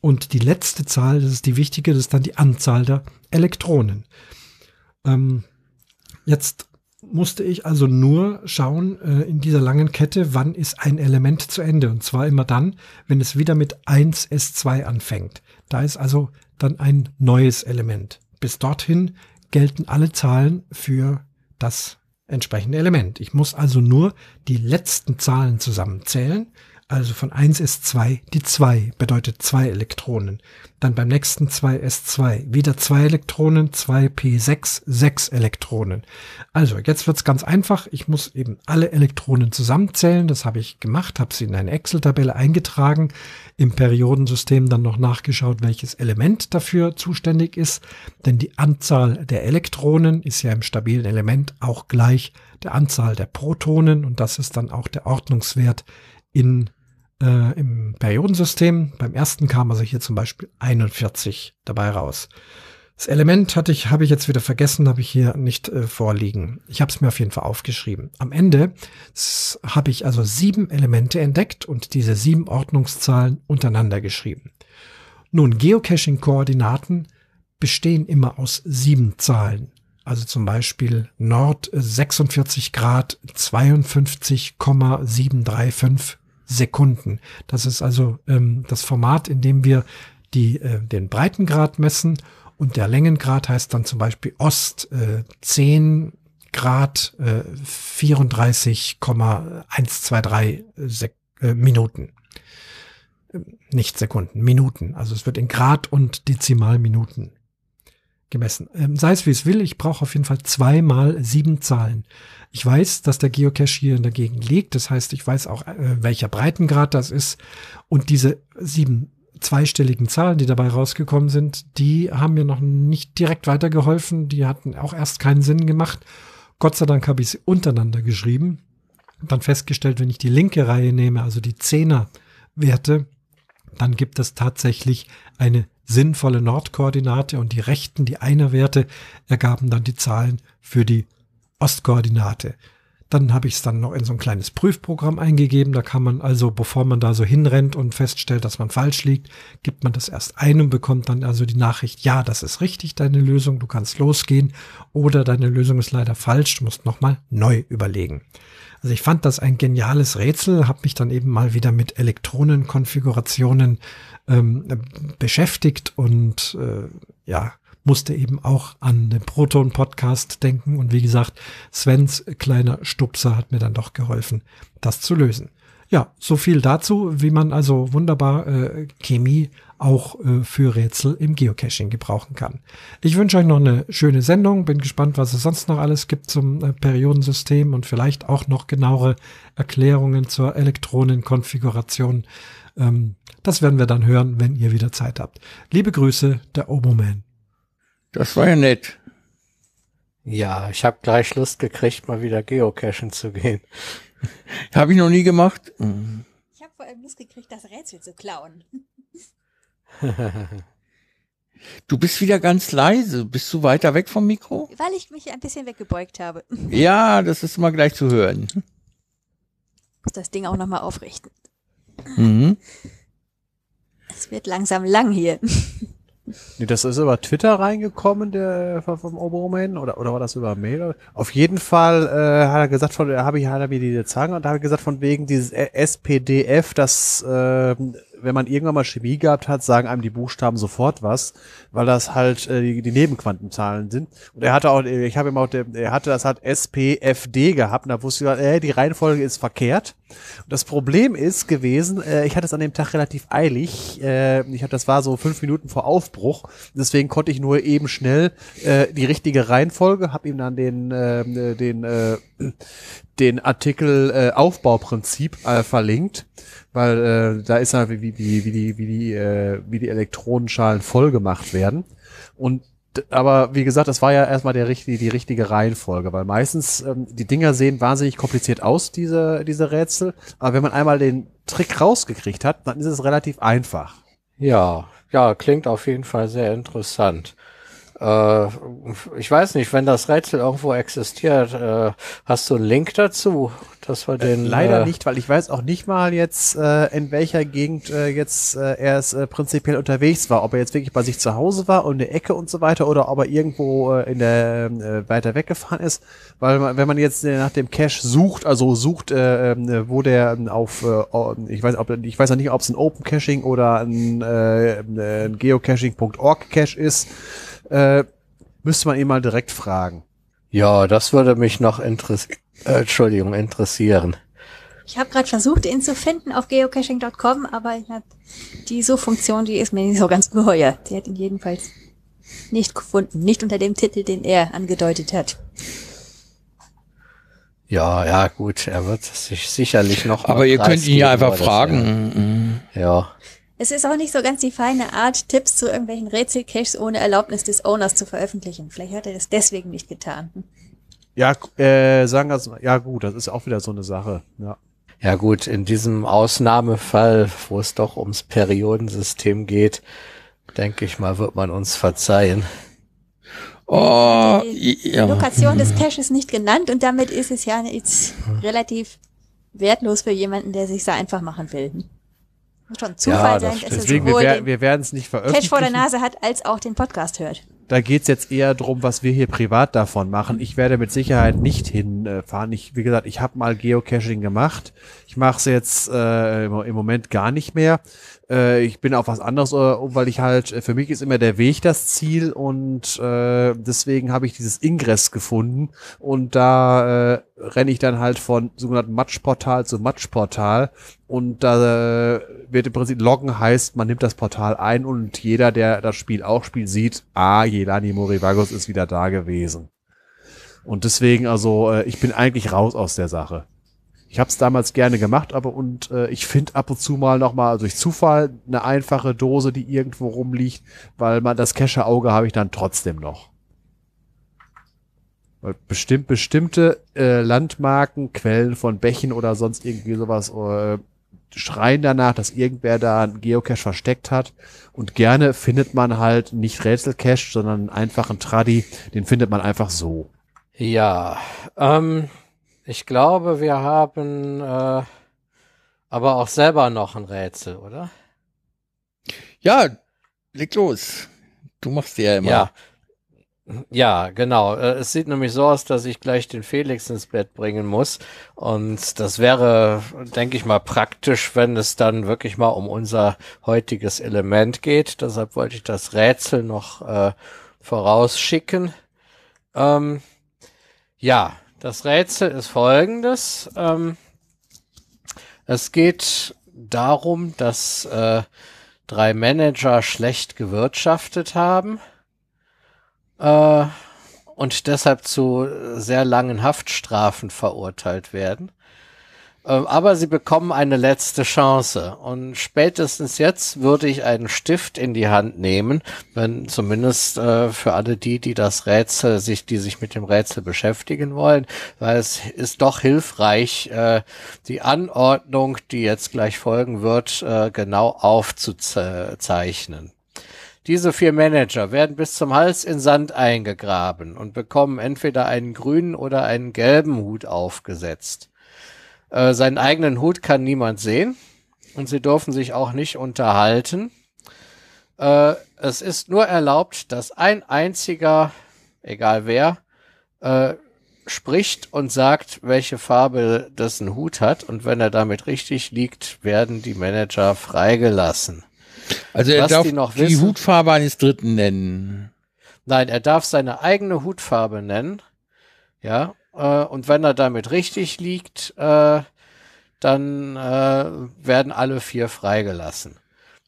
[SPEAKER 6] Und die letzte Zahl, das ist die wichtige, das ist dann die Anzahl der Elektronen. Ähm, jetzt musste ich also nur schauen äh, in dieser langen Kette, wann ist ein Element zu Ende. Und zwar immer dann, wenn es wieder mit 1s2 anfängt. Da ist also dann ein neues Element. Bis dorthin gelten alle Zahlen für das entsprechende Element. Ich muss also nur die letzten Zahlen zusammenzählen also von 1 ist 2, die 2 bedeutet 2 Elektronen. Dann beim nächsten 2 ist 2, wieder 2 Elektronen, 2 P6, 6 Elektronen. Also jetzt wird's ganz einfach. Ich muss eben alle Elektronen zusammenzählen. Das habe ich gemacht, habe sie in eine Excel-Tabelle eingetragen, im Periodensystem dann noch nachgeschaut, welches Element dafür zuständig ist. Denn die Anzahl der Elektronen ist ja im stabilen Element auch gleich der Anzahl der Protonen und das ist dann auch der Ordnungswert in äh, im Periodensystem. Beim ersten kam also hier zum Beispiel 41 dabei raus. Das Element hatte ich, habe ich jetzt wieder vergessen, habe ich hier nicht äh, vorliegen. Ich habe es mir auf jeden Fall aufgeschrieben. Am Ende habe ich also sieben Elemente entdeckt und diese sieben Ordnungszahlen untereinander geschrieben. Nun, Geocaching-Koordinaten bestehen immer aus sieben Zahlen. Also zum Beispiel Nord 46 Grad 52,735 Sekunden. Das ist also ähm, das Format, in dem wir die, äh, den Breitengrad messen und der Längengrad heißt dann zum Beispiel Ost äh, 10 Grad äh, 34,123 Sek äh, Minuten. Ähm, nicht Sekunden, Minuten. Also es wird in Grad und Dezimalminuten gemessen. Ähm, sei es wie es will, ich brauche auf jeden Fall zweimal sieben Zahlen. Ich weiß, dass der Geocache hier in der Gegend liegt. Das heißt, ich weiß auch, äh, welcher Breitengrad das ist. Und diese sieben zweistelligen Zahlen, die dabei rausgekommen sind, die haben mir noch nicht direkt weitergeholfen. Die hatten auch erst keinen Sinn gemacht. Gott sei Dank habe ich sie untereinander geschrieben. Dann festgestellt, wenn ich die linke Reihe nehme, also die Zehner-Werte, dann gibt es tatsächlich eine sinnvolle Nordkoordinate und die rechten, die Einer-Werte, ergaben dann die Zahlen für die Ostkoordinate. Dann habe ich es dann noch in so ein kleines Prüfprogramm eingegeben. Da kann man also, bevor man da so hinrennt und feststellt, dass man falsch liegt, gibt man das erst ein und bekommt dann also die Nachricht, ja, das ist richtig, deine Lösung, du kannst losgehen. Oder deine Lösung ist leider falsch, du musst nochmal neu überlegen. Also ich fand das ein geniales Rätsel, habe mich dann eben mal wieder mit Elektronenkonfigurationen ähm, beschäftigt und äh, ja, musste eben auch an den Proton-Podcast denken. Und wie gesagt, Svens kleiner Stupser hat mir dann doch geholfen, das zu lösen. Ja, so viel dazu, wie man also wunderbar äh, Chemie auch äh, für Rätsel im Geocaching gebrauchen kann. Ich wünsche euch noch eine schöne Sendung, bin gespannt, was es sonst noch alles gibt zum äh, Periodensystem und vielleicht auch noch genauere Erklärungen zur Elektronenkonfiguration. Ähm, das werden wir dann hören, wenn ihr wieder Zeit habt. Liebe Grüße, der Oboman.
[SPEAKER 3] Das war ja nett.
[SPEAKER 2] Ja, ich habe gleich Lust gekriegt, mal wieder geocachen zu gehen.
[SPEAKER 3] Habe ich noch nie gemacht.
[SPEAKER 4] Ich habe vor allem Lust gekriegt, das Rätsel zu klauen.
[SPEAKER 3] Du bist wieder ganz leise. Bist du weiter weg vom Mikro?
[SPEAKER 4] Weil ich mich ein bisschen weggebeugt habe.
[SPEAKER 3] Ja, das ist mal gleich zu hören.
[SPEAKER 4] Muss das Ding auch nochmal aufrichten.
[SPEAKER 3] Mhm.
[SPEAKER 4] Es wird langsam lang hier.
[SPEAKER 1] Nee, das ist über Twitter reingekommen, der vom, vom Oberman, oder, oder war das über Mail? Auf jeden Fall äh, hat er gesagt, von, habe ich, hat er mir die Zahlen und da habe ich gesagt, von wegen dieses SPDF, das äh, wenn man irgendwann mal Chemie gehabt hat, sagen einem die Buchstaben sofort was, weil das halt äh, die, die Nebenquantenzahlen sind. Und er hatte auch, ich habe ihm auch, er hatte das halt SPFD gehabt und da wusste ich, äh, die Reihenfolge ist verkehrt. Und das Problem ist gewesen, äh, ich hatte es an dem Tag relativ eilig. Äh, ich hatte, das war so fünf Minuten vor Aufbruch. Deswegen konnte ich nur eben schnell äh, die richtige Reihenfolge, habe ihm dann den, äh, den, äh, den Artikel äh, Aufbauprinzip äh, verlinkt weil äh, da ist ja wie, wie, wie, wie die wie die äh, wie die Elektronenschalen voll gemacht werden und aber wie gesagt, das war ja erstmal der richtige, die richtige Reihenfolge, weil meistens ähm, die Dinger sehen wahnsinnig kompliziert aus, diese, diese Rätsel. Aber wenn man einmal den Trick rausgekriegt hat, dann ist es relativ einfach.
[SPEAKER 2] Ja, ja, klingt auf jeden Fall sehr interessant. Äh, ich weiß nicht, wenn das Rätsel irgendwo existiert, äh, hast du einen Link dazu, dass wir den
[SPEAKER 1] äh, leider nicht, weil ich weiß auch nicht mal jetzt äh, in welcher Gegend äh, jetzt äh, er es äh, prinzipiell unterwegs war, ob er jetzt wirklich bei sich zu Hause war und eine Ecke und so weiter oder ob er irgendwo äh, in der äh, weiter weggefahren ist, weil man, wenn man jetzt äh, nach dem Cache sucht, also sucht, äh, äh, wo der auf, äh, ich weiß, ob ich weiß auch nicht, ob es ein Open Caching oder ein, äh, ein Geocaching.org Cache ist äh, müsste man ihn mal direkt fragen.
[SPEAKER 2] Ja, das würde mich noch interessieren. Äh, Entschuldigung, interessieren.
[SPEAKER 4] Ich habe gerade versucht, ihn zu finden auf geocaching.com, aber ich hab die Suchfunktion, die ist mir nicht so ganz geheuer. Die hat ihn jedenfalls nicht gefunden. Nicht unter dem Titel, den er angedeutet hat.
[SPEAKER 2] Ja, ja, gut, er wird sich sicherlich noch.
[SPEAKER 3] Aber ihr könnt ihn ja einfach fragen.
[SPEAKER 2] Ja. ja.
[SPEAKER 4] Es ist auch nicht so ganz die feine Art, Tipps zu irgendwelchen Rätselcaches ohne Erlaubnis des Owners zu veröffentlichen. Vielleicht hat er das deswegen nicht getan.
[SPEAKER 1] Ja, äh, sagen wir mal, ja gut, das ist auch wieder so eine Sache. Ja.
[SPEAKER 2] Ja gut, in diesem Ausnahmefall, wo es doch ums Periodensystem geht, denke ich mal, wird man uns verzeihen.
[SPEAKER 3] Oh,
[SPEAKER 4] die, die Lokation des Caches nicht genannt und damit ist es ja jetzt relativ wertlos für jemanden, der sich so einfach machen will. Muss schon Zufall ja, sein, dass
[SPEAKER 1] Deswegen,
[SPEAKER 4] er sowohl
[SPEAKER 1] wir, wir werden es nicht veröffentlichen.
[SPEAKER 4] Cache vor der Nase hat, als auch den Podcast hört.
[SPEAKER 1] Da geht's jetzt eher drum, was wir hier privat davon machen. Ich werde mit Sicherheit nicht hinfahren. Ich, wie gesagt, ich habe mal Geocaching gemacht. Ich mache es jetzt äh, im Moment gar nicht mehr. Äh, ich bin auf was anderes, äh, weil ich halt, äh, für mich ist immer der Weg das Ziel und äh, deswegen habe ich dieses Ingress gefunden und da äh, renne ich dann halt von sogenannten Matchportal zu Matchportal und da äh, wird im Prinzip loggen heißt, man nimmt das Portal ein und jeder, der das Spiel auch spielt, sieht, ah, Jelani Morivagos ist wieder da gewesen. Und deswegen, also, äh, ich bin eigentlich raus aus der Sache. Ich habe es damals gerne gemacht, aber und äh, ich finde ab und zu mal nochmal durch Zufall eine einfache Dose, die irgendwo rumliegt, weil man das Cache-Auge habe ich dann trotzdem noch. Weil bestimmt, bestimmte äh, Landmarken, Quellen von Bächen oder sonst irgendwie sowas äh, schreien danach, dass irgendwer da einen Geocache versteckt hat. Und gerne findet man halt nicht Rätselcache, sondern einen einfachen Tradi, den findet man einfach so.
[SPEAKER 2] Ja, ähm, ich glaube, wir haben äh, aber auch selber noch ein Rätsel, oder?
[SPEAKER 3] Ja, leg los. Du machst ja immer.
[SPEAKER 2] Ja, ja, genau. Äh, es sieht nämlich so aus, dass ich gleich den Felix ins Bett bringen muss. Und das wäre, denke ich mal, praktisch, wenn es dann wirklich mal um unser heutiges Element geht. Deshalb wollte ich das Rätsel noch äh, vorausschicken. Ähm, ja, das Rätsel ist folgendes. Ähm, es geht darum, dass äh, drei Manager schlecht gewirtschaftet haben äh, und deshalb zu sehr langen Haftstrafen verurteilt werden. Ähm, aber sie bekommen eine letzte Chance. Und spätestens jetzt würde ich einen Stift in die Hand nehmen, wenn zumindest äh, für alle die, die das Rätsel sich, die sich mit dem Rätsel beschäftigen wollen, weil es ist doch hilfreich, äh, die Anordnung, die jetzt gleich folgen wird, äh, genau aufzuzeichnen. Diese vier Manager werden bis zum Hals in Sand eingegraben und bekommen entweder einen grünen oder einen gelben Hut aufgesetzt. Äh, seinen eigenen Hut kann niemand sehen und sie dürfen sich auch nicht unterhalten. Äh, es ist nur erlaubt, dass ein einziger, egal wer, äh, spricht und sagt, welche Farbe dessen Hut hat. Und wenn er damit richtig liegt, werden die Manager freigelassen.
[SPEAKER 3] Also er
[SPEAKER 2] Was
[SPEAKER 3] darf
[SPEAKER 2] die noch
[SPEAKER 3] die
[SPEAKER 2] wissen-
[SPEAKER 3] Hutfarbe eines Dritten nennen.
[SPEAKER 2] Nein, er darf seine eigene Hutfarbe nennen. Ja, äh, und wenn er damit richtig liegt, äh, dann äh, werden alle vier freigelassen.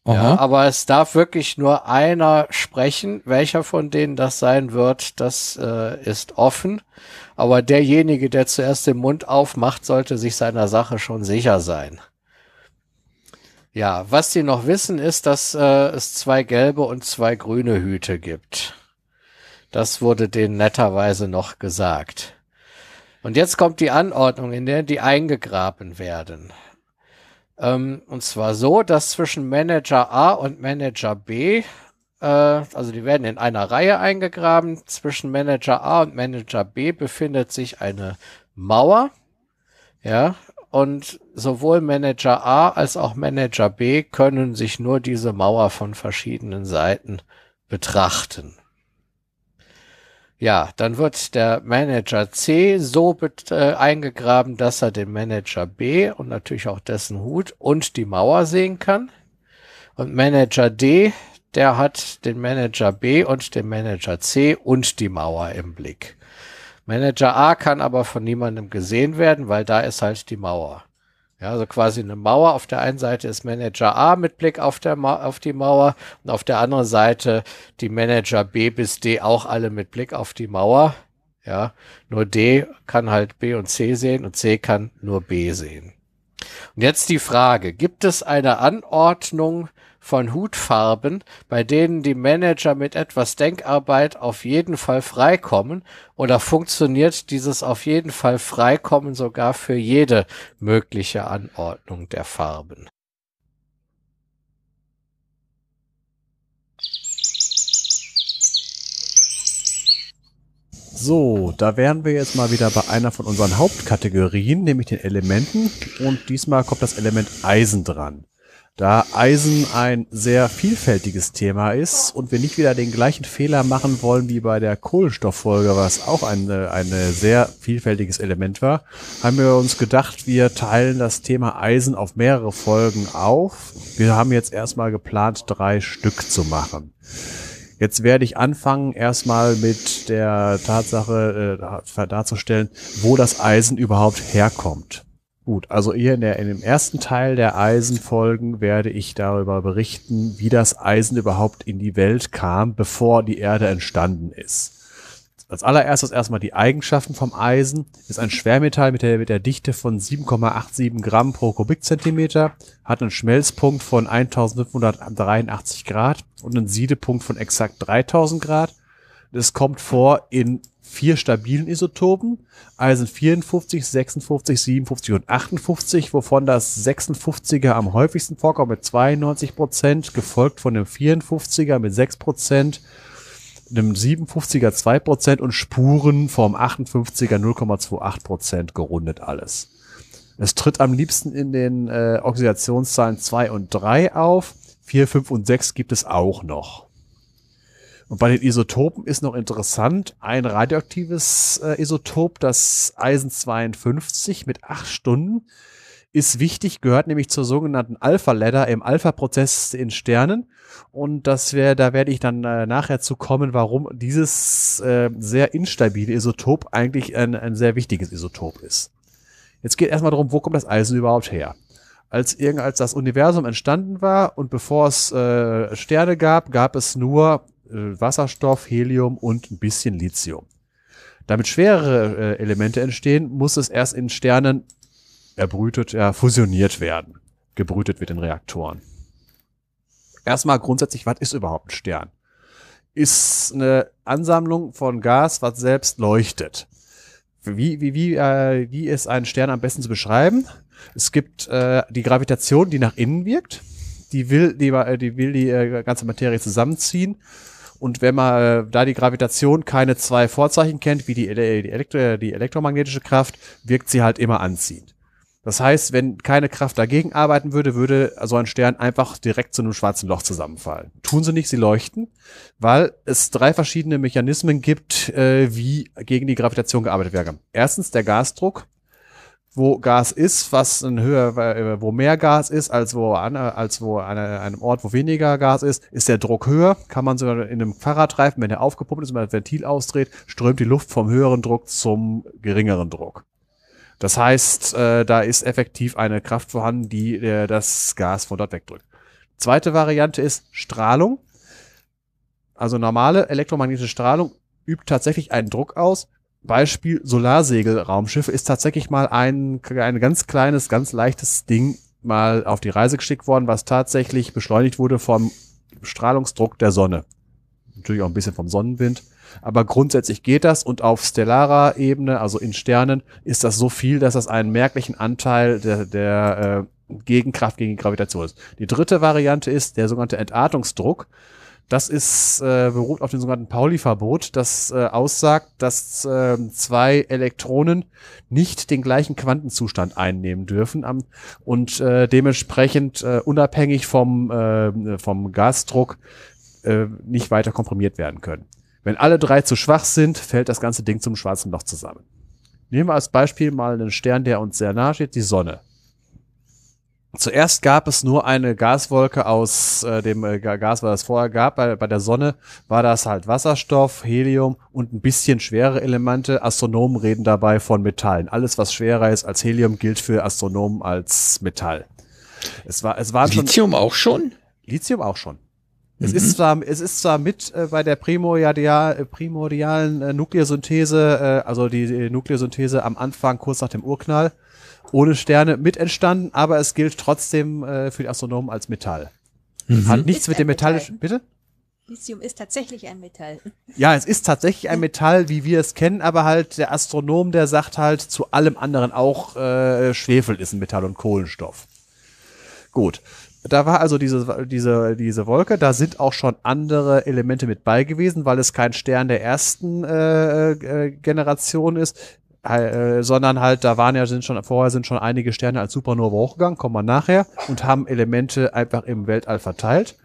[SPEAKER 2] Ja, aber es darf wirklich nur einer sprechen. Welcher von denen das sein wird, das äh, ist offen. Aber derjenige, der zuerst den Mund aufmacht, sollte sich seiner Sache schon sicher sein. Ja, was die noch wissen, ist, dass äh, es zwei gelbe und zwei grüne Hüte gibt. Das wurde denen netterweise noch gesagt. Und jetzt kommt die Anordnung, in der die eingegraben werden. Ähm, und zwar so, dass zwischen Manager A und Manager B, äh, also die werden in einer Reihe eingegraben, zwischen Manager A und Manager B befindet sich eine Mauer. Ja, und sowohl Manager A als auch Manager B können sich nur diese Mauer von verschiedenen Seiten betrachten. Ja, dann wird der Manager C so äh, eingegraben, dass er den Manager B und natürlich auch dessen Hut und die Mauer sehen kann. Und Manager D, der hat den Manager B und den Manager C und die Mauer im Blick. Manager A kann aber von niemandem gesehen werden, weil da ist halt die Mauer. Ja, also quasi eine Mauer. Auf der einen Seite ist Manager A mit Blick auf, der Ma auf die Mauer und auf der anderen Seite die Manager B bis D auch alle mit Blick auf die Mauer. Ja, nur D kann halt B und C sehen und C kann nur B sehen. Und jetzt die Frage, gibt es eine Anordnung von Hutfarben, bei denen die Manager mit etwas Denkarbeit auf jeden Fall freikommen oder funktioniert dieses auf jeden Fall freikommen sogar für jede mögliche Anordnung der Farben?
[SPEAKER 1] So, da wären wir jetzt mal wieder bei einer von unseren Hauptkategorien, nämlich den Elementen. Und diesmal kommt das Element Eisen dran. Da Eisen ein sehr vielfältiges Thema ist und wir nicht wieder den gleichen Fehler machen wollen wie bei der Kohlenstofffolge, was auch ein ein sehr vielfältiges Element war, haben wir uns gedacht, wir teilen das Thema Eisen auf mehrere Folgen auf. Wir haben jetzt erstmal geplant, drei Stück zu machen. Jetzt werde ich anfangen, erstmal mit der Tatsache äh, darzustellen, wo das Eisen überhaupt herkommt. Gut, also hier in, der, in dem ersten Teil der Eisenfolgen werde ich darüber berichten, wie das Eisen überhaupt in die Welt kam, bevor die Erde entstanden ist. Als allererstes erstmal die Eigenschaften vom Eisen. Ist ein Schwermetall mit der, mit der Dichte von 7,87 Gramm pro Kubikzentimeter, hat einen Schmelzpunkt von 1583 Grad und einen Siedepunkt von exakt 3000 Grad. Es kommt vor in vier stabilen Isotopen, Eisen 54, 56, 57 und 58, wovon das 56er am häufigsten vorkommt mit 92 Prozent, gefolgt von dem 54er mit 6 Prozent, einem 57er 2 Prozent und Spuren vom 58er 0,28 Prozent gerundet alles. Es tritt am liebsten in den äh, Oxidationszahlen 2 und 3 auf, 4, 5 und 6 gibt es auch noch. Und bei den Isotopen ist noch interessant, ein radioaktives äh, Isotop, das Eisen 52 mit 8 Stunden, ist wichtig, gehört nämlich zur sogenannten Alpha-Ladder im Alpha-Prozess in Sternen. Und das wäre, da werde ich dann äh, nachher zu kommen, warum dieses äh, sehr instabile Isotop eigentlich ein, ein sehr wichtiges Isotop ist. Jetzt geht erstmal darum, wo kommt das Eisen überhaupt her? Als, irgend, als das Universum entstanden war und bevor es äh, Sterne gab, gab es nur Wasserstoff, Helium und ein bisschen Lithium. Damit schwerere äh, Elemente entstehen, muss es erst in Sternen erbrütet, ja, fusioniert werden. Gebrütet wird in Reaktoren. Erstmal grundsätzlich, was ist überhaupt ein Stern? Ist eine Ansammlung von Gas, was selbst leuchtet. Wie, wie, wie, äh, wie ist ein Stern am besten zu beschreiben? Es gibt äh, die Gravitation, die nach innen wirkt. Die will die, äh, die, will die äh, ganze Materie zusammenziehen. Und wenn man äh, da die Gravitation keine zwei Vorzeichen kennt, wie die, die, Elektro die elektromagnetische Kraft, wirkt sie halt immer anziehend. Das heißt, wenn keine Kraft dagegen arbeiten würde, würde so ein Stern einfach direkt zu einem schwarzen Loch zusammenfallen. Tun sie nicht, sie leuchten, weil es drei verschiedene Mechanismen gibt, äh, wie gegen die Gravitation gearbeitet werden. Erstens der Gasdruck, wo Gas ist, was ein höher, äh, wo mehr Gas ist, als wo an, als wo an einem Ort, wo weniger Gas ist, ist der Druck höher. Kann man sogar in einem Fahrradreifen, wenn der aufgepumpt ist und man das Ventil ausdreht, strömt die Luft vom höheren Druck zum geringeren Druck. Das heißt, äh, da ist effektiv eine Kraft vorhanden, die äh, das Gas von dort wegdrückt. Zweite Variante ist Strahlung. Also normale elektromagnetische Strahlung übt tatsächlich einen Druck aus. Beispiel Solarsegelraumschiffe ist tatsächlich mal ein, ein ganz kleines, ganz leichtes Ding mal auf die Reise geschickt worden, was tatsächlich beschleunigt wurde vom Strahlungsdruck der Sonne. Natürlich auch ein bisschen vom Sonnenwind. Aber grundsätzlich geht das und auf stellarer Ebene, also in Sternen, ist das so viel, dass das einen merklichen Anteil der, der äh, Gegenkraft gegen Gravitation ist. Die dritte Variante ist der sogenannte Entartungsdruck. Das ist äh, beruht auf dem sogenannten Pauli-Verbot, das äh, aussagt, dass äh, zwei Elektronen nicht den gleichen Quantenzustand einnehmen dürfen am, und äh, dementsprechend äh, unabhängig vom, äh, vom Gasdruck äh, nicht weiter komprimiert werden können. Wenn alle drei zu schwach sind, fällt das ganze Ding zum schwarzen Loch zusammen. Nehmen wir als Beispiel mal einen Stern, der uns sehr nahe steht, die Sonne. Zuerst gab es nur eine Gaswolke aus äh, dem äh, Gas, was es vorher gab. Bei, bei der Sonne war das halt Wasserstoff, Helium und ein bisschen schwere Elemente. Astronomen reden dabei von Metallen. Alles, was schwerer ist als Helium, gilt für Astronomen als Metall. Es war, es war
[SPEAKER 3] Lithium auch schon?
[SPEAKER 1] Lithium auch schon. Es ist zwar, es ist zwar mit äh, bei der primordial, äh, primordialen äh, Nukleosynthese, äh, also die, die Nukleosynthese am Anfang kurz nach dem Urknall, ohne Sterne mit entstanden, aber es gilt trotzdem äh, für die Astronomen als Metall.
[SPEAKER 3] Mhm.
[SPEAKER 1] Hat nichts
[SPEAKER 4] Ist
[SPEAKER 1] mit dem metallischen, bitte?
[SPEAKER 4] Lithium ist tatsächlich ein Metall.
[SPEAKER 1] Ja, es ist tatsächlich ein Metall, wie wir es kennen, aber halt der Astronom, der sagt halt zu allem anderen auch, äh, Schwefel ist ein Metall und Kohlenstoff. Gut. Da war also diese, diese, diese Wolke, da sind auch schon andere Elemente mit bei gewesen, weil es kein Stern der ersten äh, äh, Generation ist, äh, sondern halt, da waren ja sind schon, vorher sind schon einige Sterne als Supernova hochgegangen, kommen wir nachher, und haben Elemente einfach im Weltall verteilt.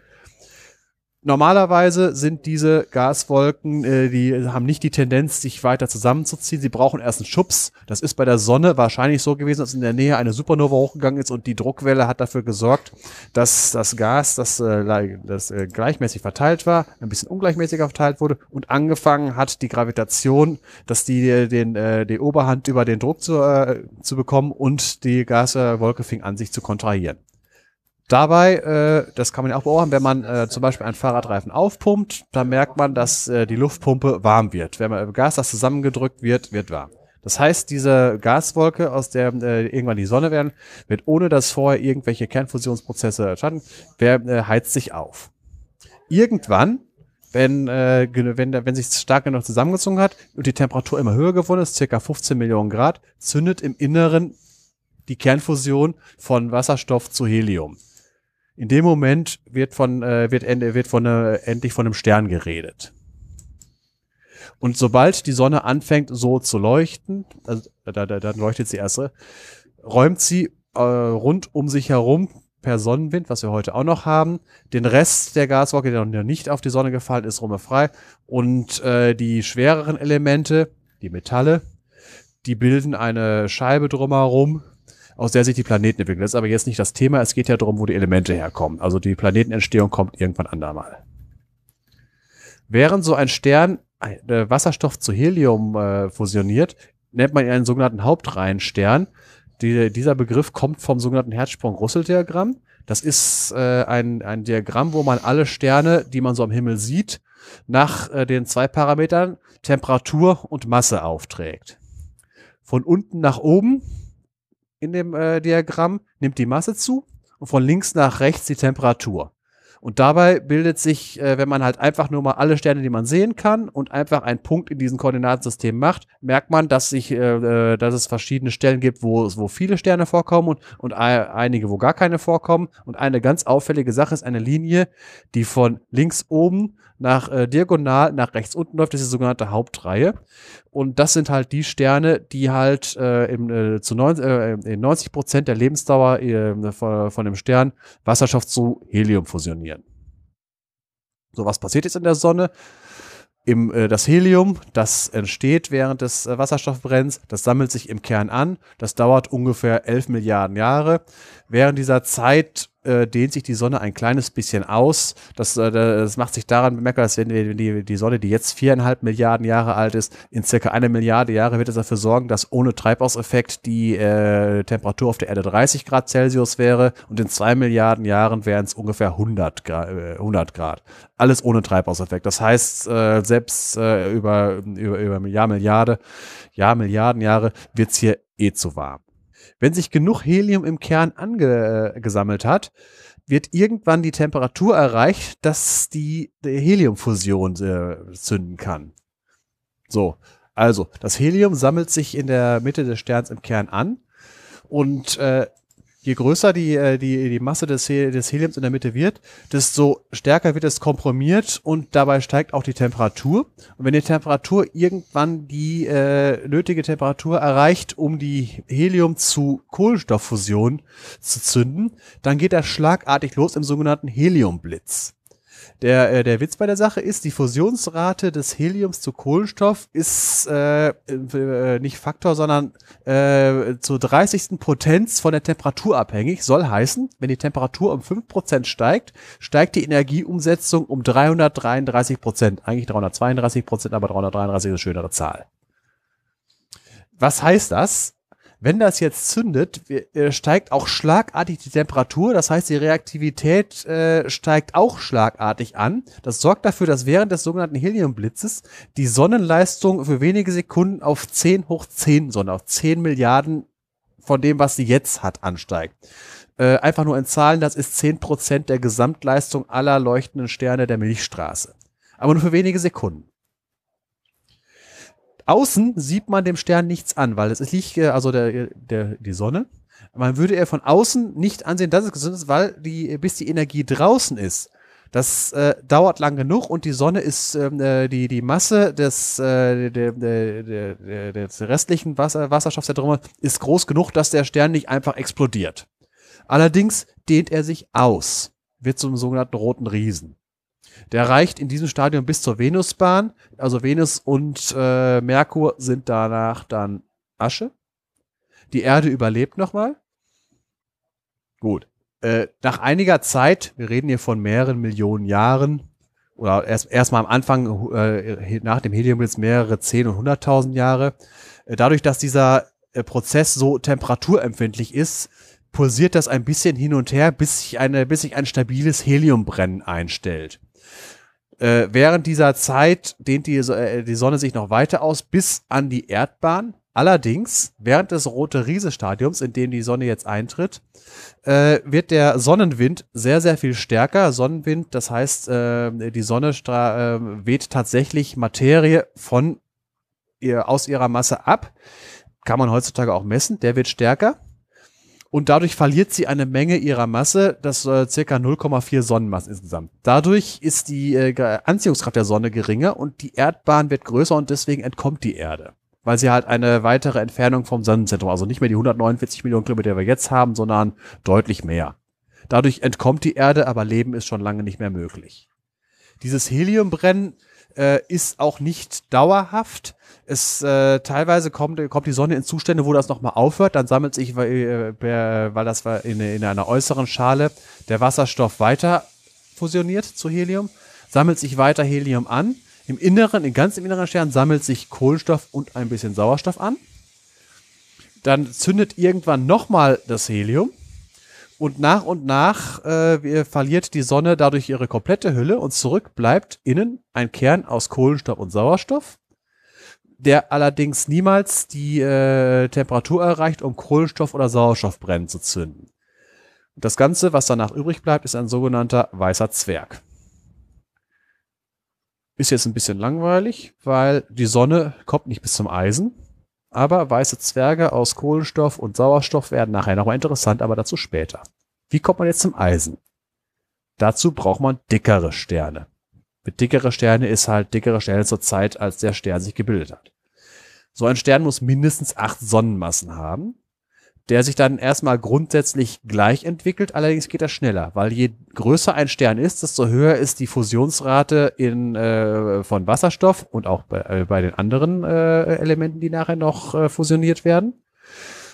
[SPEAKER 1] Normalerweise sind diese Gaswolken, äh, die haben nicht die Tendenz, sich weiter zusammenzuziehen. Sie brauchen erst einen Schubs. Das ist bei der Sonne wahrscheinlich so gewesen, dass in der Nähe eine Supernova hochgegangen ist und die Druckwelle hat dafür gesorgt, dass das Gas, das, äh, das äh, gleichmäßig verteilt war, ein bisschen ungleichmäßiger verteilt wurde und angefangen hat die Gravitation, dass die äh, den, äh, die Oberhand über den Druck zu, äh, zu bekommen und die Gaswolke fing an, sich zu kontrahieren. Dabei, äh, das kann man ja auch beobachten, wenn man äh, zum Beispiel einen Fahrradreifen aufpumpt, dann merkt man, dass äh, die Luftpumpe warm wird. Wenn man Gas, das zusammengedrückt wird, wird warm. Das heißt, diese Gaswolke, aus der äh, irgendwann die Sonne werden, wird ohne dass vorher irgendwelche Kernfusionsprozesse stattfinden, wer, äh, heizt sich auf. Irgendwann, wenn, äh, wenn, wenn sich stark genug zusammengezogen hat und die Temperatur immer höher geworden ist, circa 15 Millionen Grad, zündet im Inneren die Kernfusion von Wasserstoff zu Helium. In dem Moment wird von, äh, wird, wird von, äh, endlich von einem Stern geredet. Und sobald die Sonne anfängt so zu leuchten, also, da, da, dann leuchtet sie erst, äh, räumt sie äh, rund um sich herum per Sonnenwind, was wir heute auch noch haben, den Rest der Gaswolke, der noch nicht auf die Sonne gefallen ist, frei. Und äh, die schwereren Elemente, die Metalle, die bilden eine Scheibe drumherum, aus der sich die Planeten entwickeln. Das ist aber jetzt nicht das Thema. Es geht ja darum, wo die Elemente herkommen. Also die Planetenentstehung kommt irgendwann andermal. Während so ein Stern äh, Wasserstoff zu Helium äh, fusioniert, nennt man ihn einen sogenannten Hauptreihenstern. Die, dieser Begriff kommt vom sogenannten Herzsprung-Russell-Diagramm. Das ist äh, ein, ein Diagramm, wo man alle Sterne, die man so am Himmel sieht, nach äh, den zwei Parametern Temperatur und Masse aufträgt. Von unten nach oben in dem äh, Diagramm nimmt die Masse zu und von links nach rechts die Temperatur. Und dabei bildet sich, äh, wenn man halt einfach nur mal alle Sterne, die man sehen kann und einfach einen Punkt in diesem Koordinatensystem macht, merkt man, dass sich, äh, äh dass es verschiedene Stellen gibt, wo, wo viele Sterne vorkommen und, und einige, wo gar keine vorkommen. Und eine ganz auffällige Sache ist eine Linie, die von links oben nach äh, diagonal nach rechts unten läuft. Das ist die sogenannte Hauptreihe. Und das sind halt die Sterne, die halt äh, im, äh, zu 90, äh, in 90 Prozent der Lebensdauer äh, von, von dem Stern Wasserstoff zu Helium fusionieren. So, was passiert jetzt in der Sonne? Im, äh, das Helium, das entsteht während des äh, Wasserstoffbrenns, das sammelt sich im Kern an. Das dauert ungefähr 11 Milliarden Jahre. Während dieser Zeit äh, dehnt sich die Sonne ein kleines bisschen aus. Das, äh, das macht sich daran bemerkbar, dass wenn die, die Sonne, die jetzt viereinhalb Milliarden Jahre alt ist, in circa eine Milliarde Jahre wird es dafür sorgen, dass ohne Treibhauseffekt die äh, Temperatur auf der Erde 30 Grad Celsius wäre und in zwei Milliarden Jahren wären es ungefähr 100 Grad, äh, 100 Grad. Alles ohne Treibhauseffekt. Das heißt, äh, selbst äh, über, über, über Jahr, Milliarde, Jahr, Milliarden Jahre wird es hier eh zu warm. Wenn sich genug Helium im Kern angesammelt hat, wird irgendwann die Temperatur erreicht, dass die, die Heliumfusion äh, zünden kann. So, also das Helium sammelt sich in der Mitte des Sterns im Kern an und äh, je größer die, äh, die, die Masse des, des Heliums in der Mitte wird, desto stärker wird es komprimiert und dabei steigt auch die Temperatur. Und wenn die Temperatur irgendwann die äh, nötige Temperatur erreicht, um die Helium zu Kohlenstofffusion zu zünden, dann geht das schlagartig los im sogenannten Heliumblitz. Der, äh, der Witz bei der Sache ist, die Fusionsrate des Heliums zu Kohlenstoff ist äh, äh, nicht Faktor, sondern äh, zur 30. Potenz von der Temperatur abhängig. Soll heißen, wenn die Temperatur um 5% steigt, steigt die Energieumsetzung um 333% Eigentlich 332% aber 333 ist eine schönere Zahl. Was heißt das? Wenn das jetzt zündet, äh, steigt auch schlagartig die Temperatur. Das heißt, die Reaktivität äh, steigt auch schlagartig an. Das sorgt dafür, dass während des sogenannten Heliumblitzes die Sonnenleistung für wenige Sekunden auf 10 hoch 10 Sonne, auf 10 Milliarden von dem, was sie jetzt hat, ansteigt. Äh, einfach nur in Zahlen, das ist 10% der Gesamtleistung aller leuchtenden Sterne der Milchstraße. Aber nur für wenige Sekunden. Außen sieht man dem Stern nichts an, weil es liegt, äh, also der, der, die Sonne. Man würde er von außen nicht ansehen, dass es gesund ist, weil die, bis die Energie draußen ist, das äh, dauert lang genug und die Sonne ist ähm, äh, die, die Masse des, äh, der, der, der, des restlichen Wasser, Wasserstoffs, der drum ist groß genug, dass der Stern nicht einfach explodiert. Allerdings dehnt er sich aus, wird zum sogenannten roten Riesen. Der reicht in diesem Stadium bis zur Venusbahn. Also Venus und äh, Merkur sind danach dann Asche. Die Erde überlebt nochmal. Gut. Äh, nach einiger Zeit, wir reden hier von mehreren Millionen Jahren, oder erst erstmal am Anfang äh, nach dem Heliumblitz mehrere zehn und hunderttausend Jahre. Äh, dadurch, dass dieser äh, Prozess so temperaturempfindlich ist, pulsiert das ein bisschen hin und her, bis sich, eine, bis sich ein stabiles Heliumbrennen einstellt. Äh, während dieser Zeit dehnt die, äh, die Sonne sich noch weiter aus bis an die Erdbahn. Allerdings, während des rote Riese-Stadiums, in dem die Sonne jetzt eintritt, äh, wird der Sonnenwind sehr, sehr viel stärker. Sonnenwind, das heißt, äh, die Sonne äh, weht tatsächlich Materie von ihr, aus ihrer Masse ab. Kann man heutzutage auch messen. Der wird stärker und dadurch verliert sie eine Menge ihrer Masse, das äh, circa 0,4 Sonnenmassen insgesamt. Dadurch ist die äh, Anziehungskraft der Sonne geringer und die Erdbahn wird größer und deswegen entkommt die Erde. Weil sie halt eine weitere Entfernung vom Sonnenzentrum, also nicht mehr die 149 Millionen Kilometer, die wir jetzt haben, sondern deutlich mehr. Dadurch entkommt die Erde, aber Leben ist schon lange nicht mehr möglich. Dieses Heliumbrennen äh, ist auch nicht dauerhaft. Es äh, teilweise kommt, kommt die Sonne in Zustände, wo das nochmal aufhört, dann sammelt sich, weil, äh, weil das war in, in einer äußeren Schale der Wasserstoff weiter fusioniert zu Helium, sammelt sich weiter Helium an. Im Inneren, in ganz im inneren Stern sammelt sich Kohlenstoff und ein bisschen Sauerstoff an. Dann zündet irgendwann nochmal das Helium und nach und nach äh, verliert die Sonne dadurch ihre komplette Hülle und zurück bleibt innen ein Kern aus Kohlenstoff und Sauerstoff, der allerdings niemals die äh, Temperatur erreicht, um Kohlenstoff oder Sauerstoff brennen zu zünden. Und das Ganze, was danach übrig bleibt, ist ein sogenannter weißer Zwerg. Ist jetzt ein bisschen langweilig, weil die Sonne kommt nicht bis zum Eisen, aber weiße Zwerge aus Kohlenstoff und Sauerstoff werden nachher nochmal interessant, aber dazu später. Wie kommt man jetzt zum Eisen? Dazu braucht man dickere Sterne. Mit dickere Sterne ist halt dickere Sterne zur Zeit, als der Stern sich gebildet hat. So ein Stern muss mindestens acht Sonnenmassen haben der sich dann erstmal grundsätzlich gleich entwickelt, allerdings geht das schneller, weil je größer ein Stern ist, desto höher ist die Fusionsrate in, äh, von Wasserstoff und auch bei, äh, bei den anderen äh, Elementen, die nachher noch äh, fusioniert werden.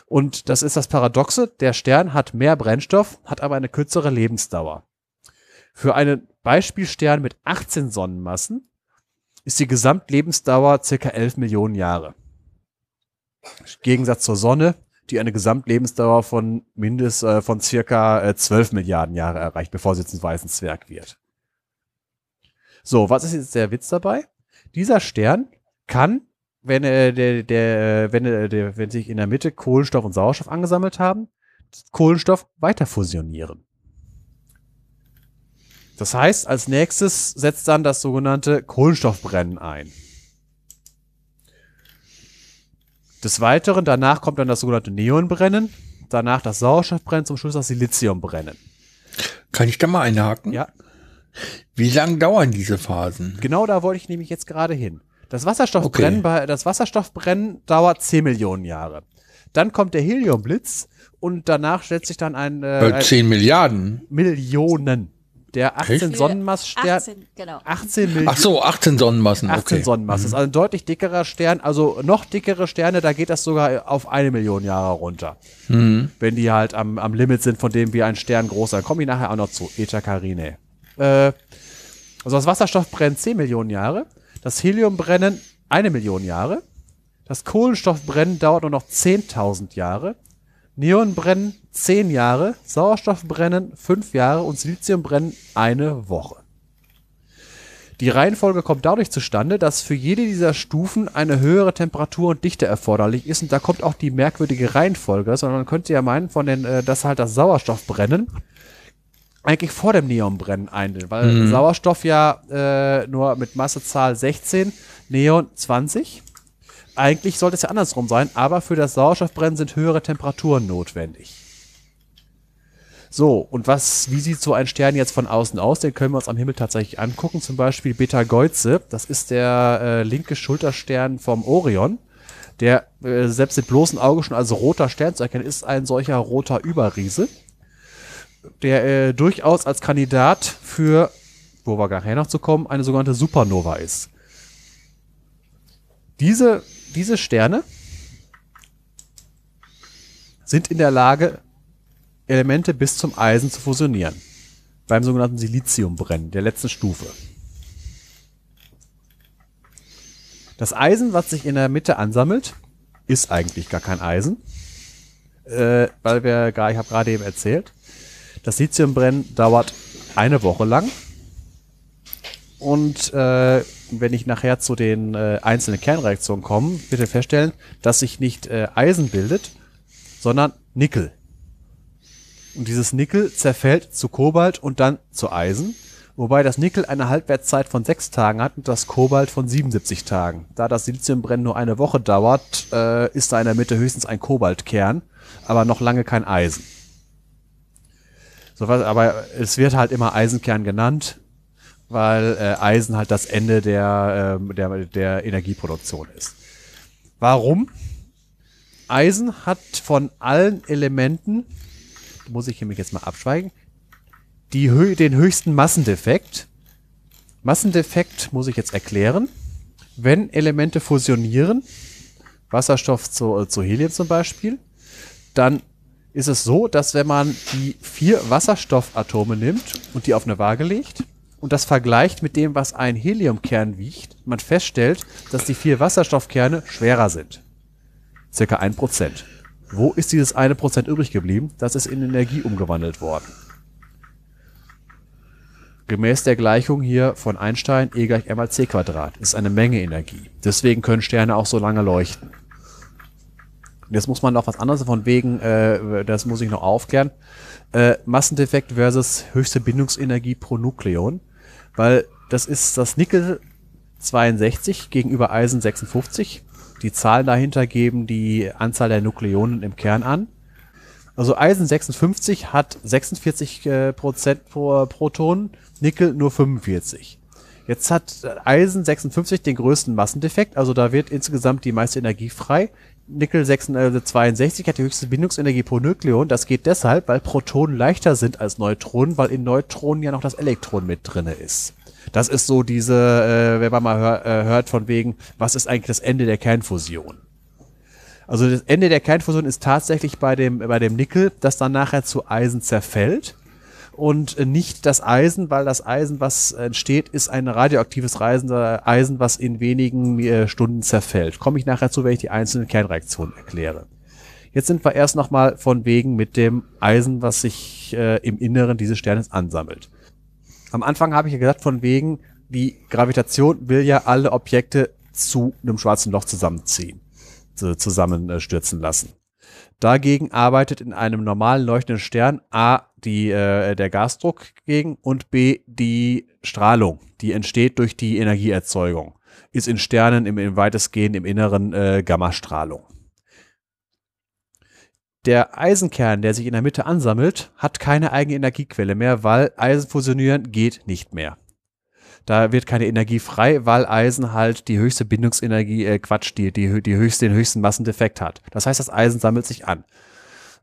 [SPEAKER 1] Und das ist das Paradoxe, der Stern hat mehr Brennstoff, hat aber eine kürzere Lebensdauer. Für einen Beispielstern mit 18 Sonnenmassen ist die Gesamtlebensdauer circa 11 Millionen Jahre. Im Gegensatz zur Sonne, die eine Gesamtlebensdauer von mindest äh, von circa äh, 12 Milliarden Jahre erreicht, bevor sie zum weißen Zwerg wird. So, was ist jetzt der Witz dabei? Dieser Stern kann, wenn äh, der, der, wenn, äh, der, wenn sich in der Mitte Kohlenstoff und Sauerstoff angesammelt haben, Kohlenstoff weiter fusionieren. Das heißt, als nächstes setzt dann das sogenannte Kohlenstoffbrennen ein. Des Weiteren, danach kommt dann das sogenannte Neonbrennen, danach das Sauerstoffbrennen, zum Schluss das Siliziumbrennen.
[SPEAKER 3] Kann ich da mal einhaken?
[SPEAKER 1] Ja.
[SPEAKER 3] Wie lang dauern diese Phasen?
[SPEAKER 1] Genau da wollte ich nämlich jetzt gerade hin. Das Wasserstoffbrennen, okay. bei, das Wasserstoffbrennen dauert 10 Millionen Jahre. Dann kommt der Heliumblitz und danach stellt sich dann ein,
[SPEAKER 3] äh, 10 Milliarden.
[SPEAKER 1] Millionen. Der 18 Sonnenmassstern. 18, genau. 18 Millionen.
[SPEAKER 3] Ach so, 18 Sonnenmassen.
[SPEAKER 1] 18
[SPEAKER 3] okay.
[SPEAKER 1] Sonnenmassen. Mhm. Das ist also ein deutlich dickerer Stern, also noch dickere Sterne, da geht das sogar auf eine Million Jahre runter. Mhm. Wenn die halt am, am Limit sind, von dem wie ein Stern groß sein. Komme ich nachher auch noch zu. Eta Carinae. Äh, also das Wasserstoff brennt 10 Millionen Jahre. Das Helium brennen eine Million Jahre. Das Kohlenstoffbrennen dauert nur noch 10.000 Jahre. Neonbrennen 10 Jahre, Sauerstoffbrennen 5 Jahre und Siliziumbrennen eine Woche. Die Reihenfolge kommt dadurch zustande, dass für jede dieser Stufen eine höhere Temperatur und Dichte erforderlich ist. Und da kommt auch die merkwürdige Reihenfolge, sondern man könnte ja meinen, von den, äh, dass halt das Sauerstoffbrennen eigentlich vor dem Neonbrennen eintritt, weil mhm. Sauerstoff ja äh, nur mit Massezahl 16, Neon 20 eigentlich sollte es ja andersrum sein, aber für das Sauerstoffbrennen sind höhere Temperaturen notwendig. So, und was, wie sieht so ein Stern jetzt von außen aus? Den können wir uns am Himmel tatsächlich angucken. Zum Beispiel Betelgeuse. Das ist der äh, linke Schulterstern vom Orion. Der äh, selbst mit bloßen Auge schon als roter Stern zu erkennen ist, ein solcher roter Überriese. Der äh, durchaus als Kandidat für, wo wir nachher noch zu kommen, eine sogenannte Supernova ist. Diese diese Sterne sind in der Lage, Elemente bis zum Eisen zu fusionieren. Beim sogenannten Siliziumbrennen, der letzten Stufe. Das Eisen, was sich in der Mitte ansammelt, ist eigentlich gar kein Eisen. Äh, weil wir, ich habe gerade eben erzählt, das Siliziumbrennen dauert eine Woche lang. Und äh, wenn ich nachher zu den äh, einzelnen Kernreaktionen komme, bitte feststellen, dass sich nicht äh, Eisen bildet, sondern Nickel. Und dieses Nickel zerfällt zu Kobalt und dann zu Eisen, wobei das Nickel eine Halbwertszeit von sechs Tagen hat und das Kobalt von 77 Tagen. Da das Siliziumbrennen nur eine Woche dauert, äh, ist da in der Mitte höchstens ein Kobaltkern, aber noch lange kein Eisen. So was, aber es wird halt immer Eisenkern genannt weil äh, Eisen halt das Ende der, äh, der, der Energieproduktion ist. Warum? Eisen hat von allen Elementen, muss ich mich jetzt mal abschweigen, die, den höchsten Massendefekt Massendefekt muss ich jetzt erklären. Wenn Elemente fusionieren, Wasserstoff zu, äh, zu Helium zum Beispiel, dann ist es so, dass wenn man die vier Wasserstoffatome nimmt und die auf eine Waage legt und das vergleicht mit dem, was ein Heliumkern wiegt, man feststellt, dass die vier Wasserstoffkerne schwerer sind. Circa ein Prozent. Wo ist dieses eine Prozent übrig geblieben? Das ist in Energie umgewandelt worden. Gemäß der Gleichung hier von Einstein, E gleich m mal c Quadrat, ist eine Menge Energie. Deswegen können Sterne auch so lange leuchten. Jetzt muss man noch was anderes von wegen, äh, das muss ich noch aufklären. Äh, Massendefekt versus höchste Bindungsenergie pro Nukleon, weil das ist das Nickel 62 gegenüber Eisen 56. Die Zahlen dahinter geben die Anzahl der Nukleonen im Kern an. Also Eisen 56 hat 46 äh, Prozent pro Proton, Nickel nur 45. Jetzt hat Eisen 56 den größten Massendefekt, also da wird insgesamt die meiste Energie frei. Nickel 62 hat die höchste Bindungsenergie pro Nukleon. Das geht deshalb, weil Protonen leichter sind als Neutronen, weil in Neutronen ja noch das Elektron mit drinne ist. Das ist so diese, äh, wenn man mal hör, äh, hört von wegen, was ist eigentlich das Ende der Kernfusion? Also das Ende der Kernfusion ist tatsächlich bei dem, bei dem Nickel, das dann nachher zu Eisen zerfällt und nicht das Eisen, weil das Eisen, was entsteht, ist ein radioaktives Eisen, was in wenigen äh, Stunden zerfällt. Komme ich nachher zu, wenn ich die einzelnen Kernreaktionen erkläre. Jetzt sind wir erst nochmal von wegen mit dem Eisen, was sich äh, im Inneren dieses Sternes ansammelt. Am Anfang habe ich ja gesagt, von wegen, die Gravitation will ja alle Objekte zu einem schwarzen Loch zusammenziehen, zusammenstürzen lassen. Dagegen arbeitet in einem normalen leuchtenden Stern A die, äh, der Gasdruck gegen und B die Strahlung, die entsteht durch die Energieerzeugung. Ist in Sternen im, im weitestgehend im Inneren äh, Gammastrahlung. Der Eisenkern, der sich in der Mitte ansammelt, hat keine eigene Energiequelle mehr, weil Eisen fusionieren geht nicht mehr. Da wird keine Energie frei, weil Eisen halt die höchste Bindungsenergie, äh, Quatsch, die, die, die höchste, den höchsten Massendefekt hat. Das heißt, das Eisen sammelt sich an.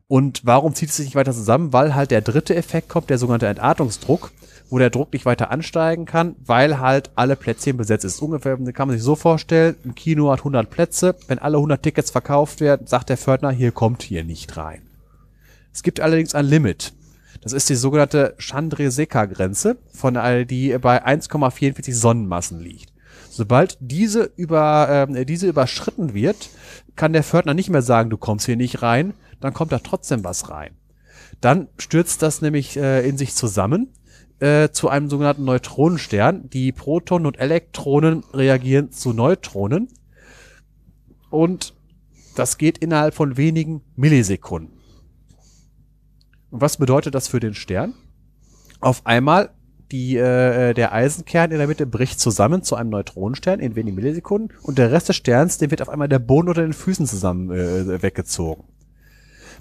[SPEAKER 1] Und warum zieht es sich nicht weiter zusammen? Weil halt der dritte Effekt kommt, der sogenannte Entartungsdruck, wo der Druck nicht weiter ansteigen kann, weil halt alle Plätzchen besetzt ist. Ungefähr kann man sich so vorstellen, ein Kino hat 100 Plätze, wenn alle 100 Tickets verkauft werden, sagt der Fördner, hier kommt hier nicht rein. Es gibt allerdings ein Limit. Das ist die sogenannte Chandra-Sekar-Grenze, von die bei 1,44 Sonnenmassen liegt. Sobald diese über äh, diese überschritten wird, kann der Fördner nicht mehr sagen, du kommst hier nicht rein, dann kommt da trotzdem was rein. Dann stürzt das nämlich äh, in sich zusammen äh, zu einem sogenannten Neutronenstern. Die Protonen und Elektronen reagieren zu Neutronen und das geht innerhalb von wenigen Millisekunden. Und was bedeutet das für den Stern? Auf einmal die, äh, der Eisenkern in der Mitte bricht zusammen zu einem Neutronenstern in wenigen Millisekunden und der Rest des Sterns, dem wird auf einmal der Boden unter den Füßen zusammen äh, weggezogen.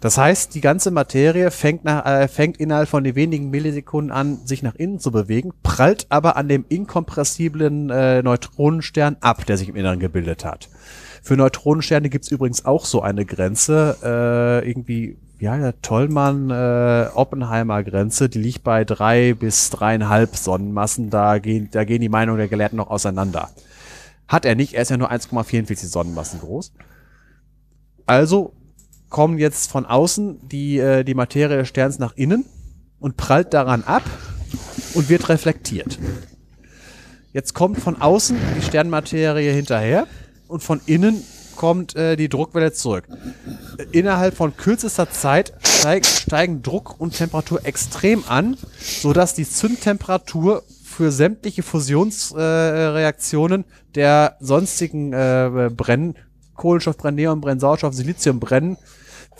[SPEAKER 1] Das heißt, die ganze Materie fängt, nach, äh, fängt innerhalb von den wenigen Millisekunden an, sich nach innen zu bewegen, prallt aber an dem inkompressiblen äh, Neutronenstern ab, der sich im Inneren gebildet hat. Für Neutronensterne gibt's übrigens auch so eine Grenze, äh, irgendwie ja, der Tollmann äh, Oppenheimer Grenze, die liegt bei drei bis dreieinhalb Sonnenmassen. Da gehen, da gehen die Meinungen der Gelehrten noch auseinander. Hat er nicht, er ist ja nur 1,44 Sonnenmassen groß. Also kommen jetzt von außen die, äh, die Materie des Sterns nach innen und prallt daran ab und wird reflektiert. Jetzt kommt von außen die Sternmaterie hinterher und von innen kommt äh, die Druckwelle zurück. Innerhalb von kürzester Zeit steig, steigen Druck und Temperatur extrem an, sodass die Zündtemperatur für sämtliche Fusionsreaktionen äh, der sonstigen äh, Brennen, Kohlenstoffbrennen, Neonbrennen, Sauerstoff, Siliziumbrennen,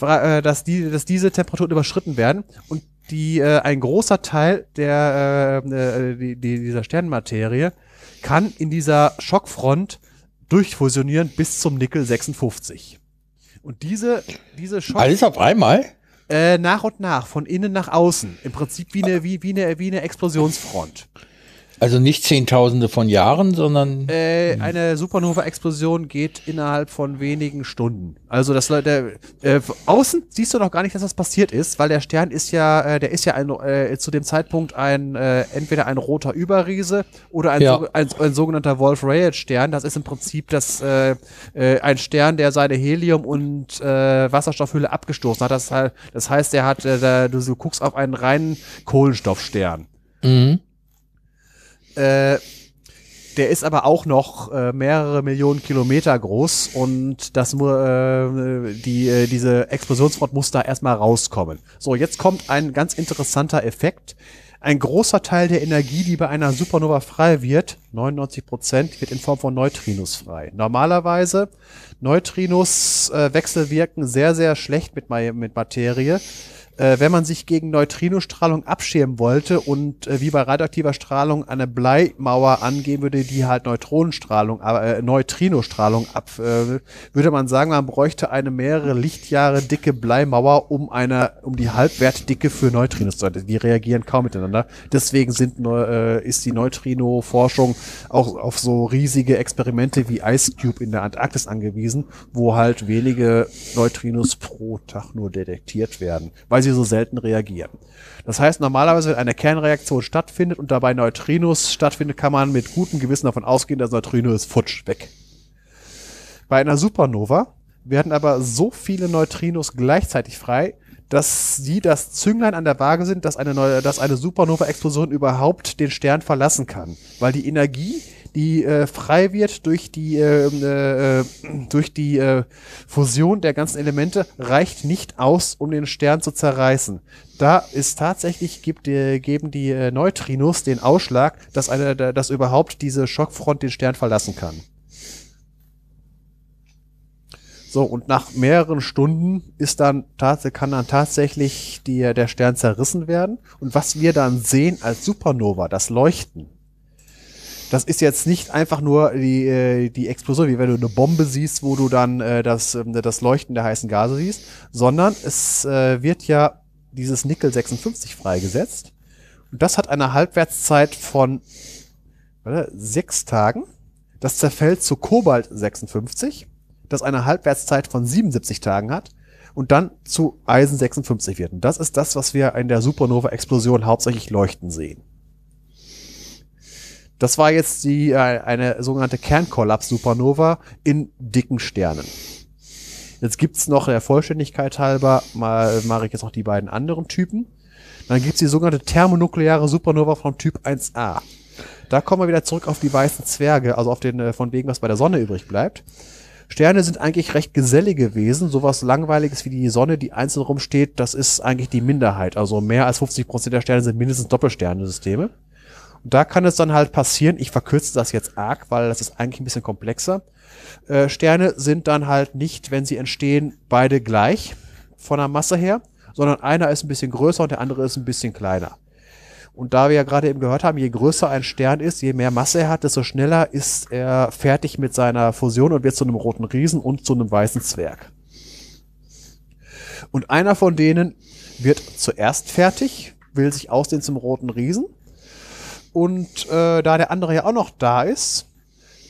[SPEAKER 1] äh, dass, die, dass diese Temperaturen überschritten werden und die äh, ein großer Teil der äh, äh die, die, dieser Sternenmaterie kann in dieser Schockfront durchfusionieren bis zum Nickel 56. Und diese, diese
[SPEAKER 3] Schock Alles auf einmal?
[SPEAKER 1] Äh, nach und nach, von innen nach außen. Im Prinzip wie eine, wie, wie eine, wie eine Explosionsfront.
[SPEAKER 3] Also nicht Zehntausende von Jahren, sondern
[SPEAKER 1] Äh, eine Supernova-Explosion geht innerhalb von wenigen Stunden. Also das der, äh, außen siehst du noch gar nicht, dass das passiert ist, weil der Stern ist ja, äh, der ist ja ein, äh, zu dem Zeitpunkt ein äh, entweder ein roter Überriese oder ein,
[SPEAKER 3] Ja.
[SPEAKER 1] so, ein, ein sogenannter Wolf-Rayet-Stern. Das ist im Prinzip das äh, äh, ein Stern, der seine Helium- und äh, Wasserstoffhülle abgestoßen hat. Das, das heißt, der hat, äh, da, du, du guckst auf einen reinen Kohlenstoffstern.
[SPEAKER 3] mhm.
[SPEAKER 1] Äh, der ist aber auch noch äh, mehrere Millionen Kilometer groß und das äh, die äh, diese Explosionsfront muss da erstmal rauskommen. So, jetzt kommt ein ganz interessanter Effekt. Ein großer Teil der Energie, die bei einer Supernova frei wird, 99 Prozent, wird in Form von Neutrinos frei. Normalerweise Neutrinos äh, wechselwirken sehr, sehr schlecht mit, mit Materie. Äh, wenn man sich gegen Neutrinostrahlung abschirmen wollte und äh, wie bei radioaktiver Strahlung eine Bleimauer angeben würde, die halt Neutronenstrahlung, äh, Neutrinostrahlung ab, äh, würde man sagen, man bräuchte eine mehrere Lichtjahre dicke Bleimauer, um eine, um die Halbwertdicke für Neutrinos zu halten. Die reagieren kaum miteinander. Deswegen sind, äh, ist die Neutrino-Forschung auch auf so riesige Experimente wie Ice Cube in der Antarktis angewiesen, wo halt wenige Neutrinos pro Tag nur detektiert werden, weil sie so selten reagieren. Das heißt, normalerweise, wenn eine Kernreaktion stattfindet und dabei Neutrinos stattfindet, kann man mit gutem Gewissen davon ausgehen, das Neutrino ist futsch, weg. Bei einer Supernova werden aber so viele Neutrinos gleichzeitig frei, dass sie das Zünglein an der Waage sind, dass eine, dass eine Supernova-Explosion überhaupt den Stern verlassen kann. Weil die Energie, die äh, frei wird durch die, äh, äh, durch die äh, Fusion der ganzen Elemente, reicht nicht aus, um den Stern zu zerreißen. Da ist tatsächlich, gibt, äh, geben die äh, Neutrinos den Ausschlag, dass, eine, dass überhaupt diese Schockfront den Stern verlassen kann. So, und nach mehreren Stunden ist dann kann dann tatsächlich die, der Stern zerrissen werden. Und was wir dann sehen als Supernova, das Leuchten, das ist jetzt nicht einfach nur die, äh, die Explosion, wie wenn du eine Bombe siehst, wo du dann äh, das, ähm, das Leuchten der heißen Gase siehst, sondern es äh, wird ja dieses Nickel 56 freigesetzt. Und das hat eine Halbwertszeit von warte, sechs Tagen. Das zerfällt zu Kobalt 56 das eine Halbwertszeit von 77 Tagen hat und dann zu Eisen 56 wird. Und das ist das, was wir in der Supernova-Explosion hauptsächlich leuchten sehen. Das war jetzt die, äh, eine sogenannte Kernkollaps-Supernova in dicken Sternen. Jetzt gibt's noch der Vollständigkeit halber, mal mache ich jetzt noch die beiden anderen Typen. Dann gibt's die sogenannte thermonukleare Supernova vom Typ 1a. Da kommen wir wieder zurück auf die weißen Zwerge, also auf den, äh, von wegen, was bei der Sonne übrig bleibt. Sterne sind eigentlich recht gesellige Wesen. Sowas Langweiliges wie die Sonne, die einzeln rumsteht, das ist eigentlich die Minderheit. Also mehr als 50 Prozent der Sterne sind mindestens Doppelsternensysteme. Und da kann es dann halt passieren, ich verkürze das jetzt arg, weil das ist eigentlich ein bisschen komplexer. Äh, Sterne sind dann halt nicht, wenn sie entstehen, beide gleich von der Masse her, sondern einer ist ein bisschen größer und der andere ist ein bisschen kleiner. Und da wir ja gerade eben gehört haben, je größer ein Stern ist, je mehr Masse er hat, desto schneller ist er fertig mit seiner Fusion und wird zu einem roten Riesen und zu einem weißen Zwerg. Und einer von denen wird zuerst fertig, will sich ausdehnen zum roten Riesen. Und äh, da der andere ja auch noch da ist,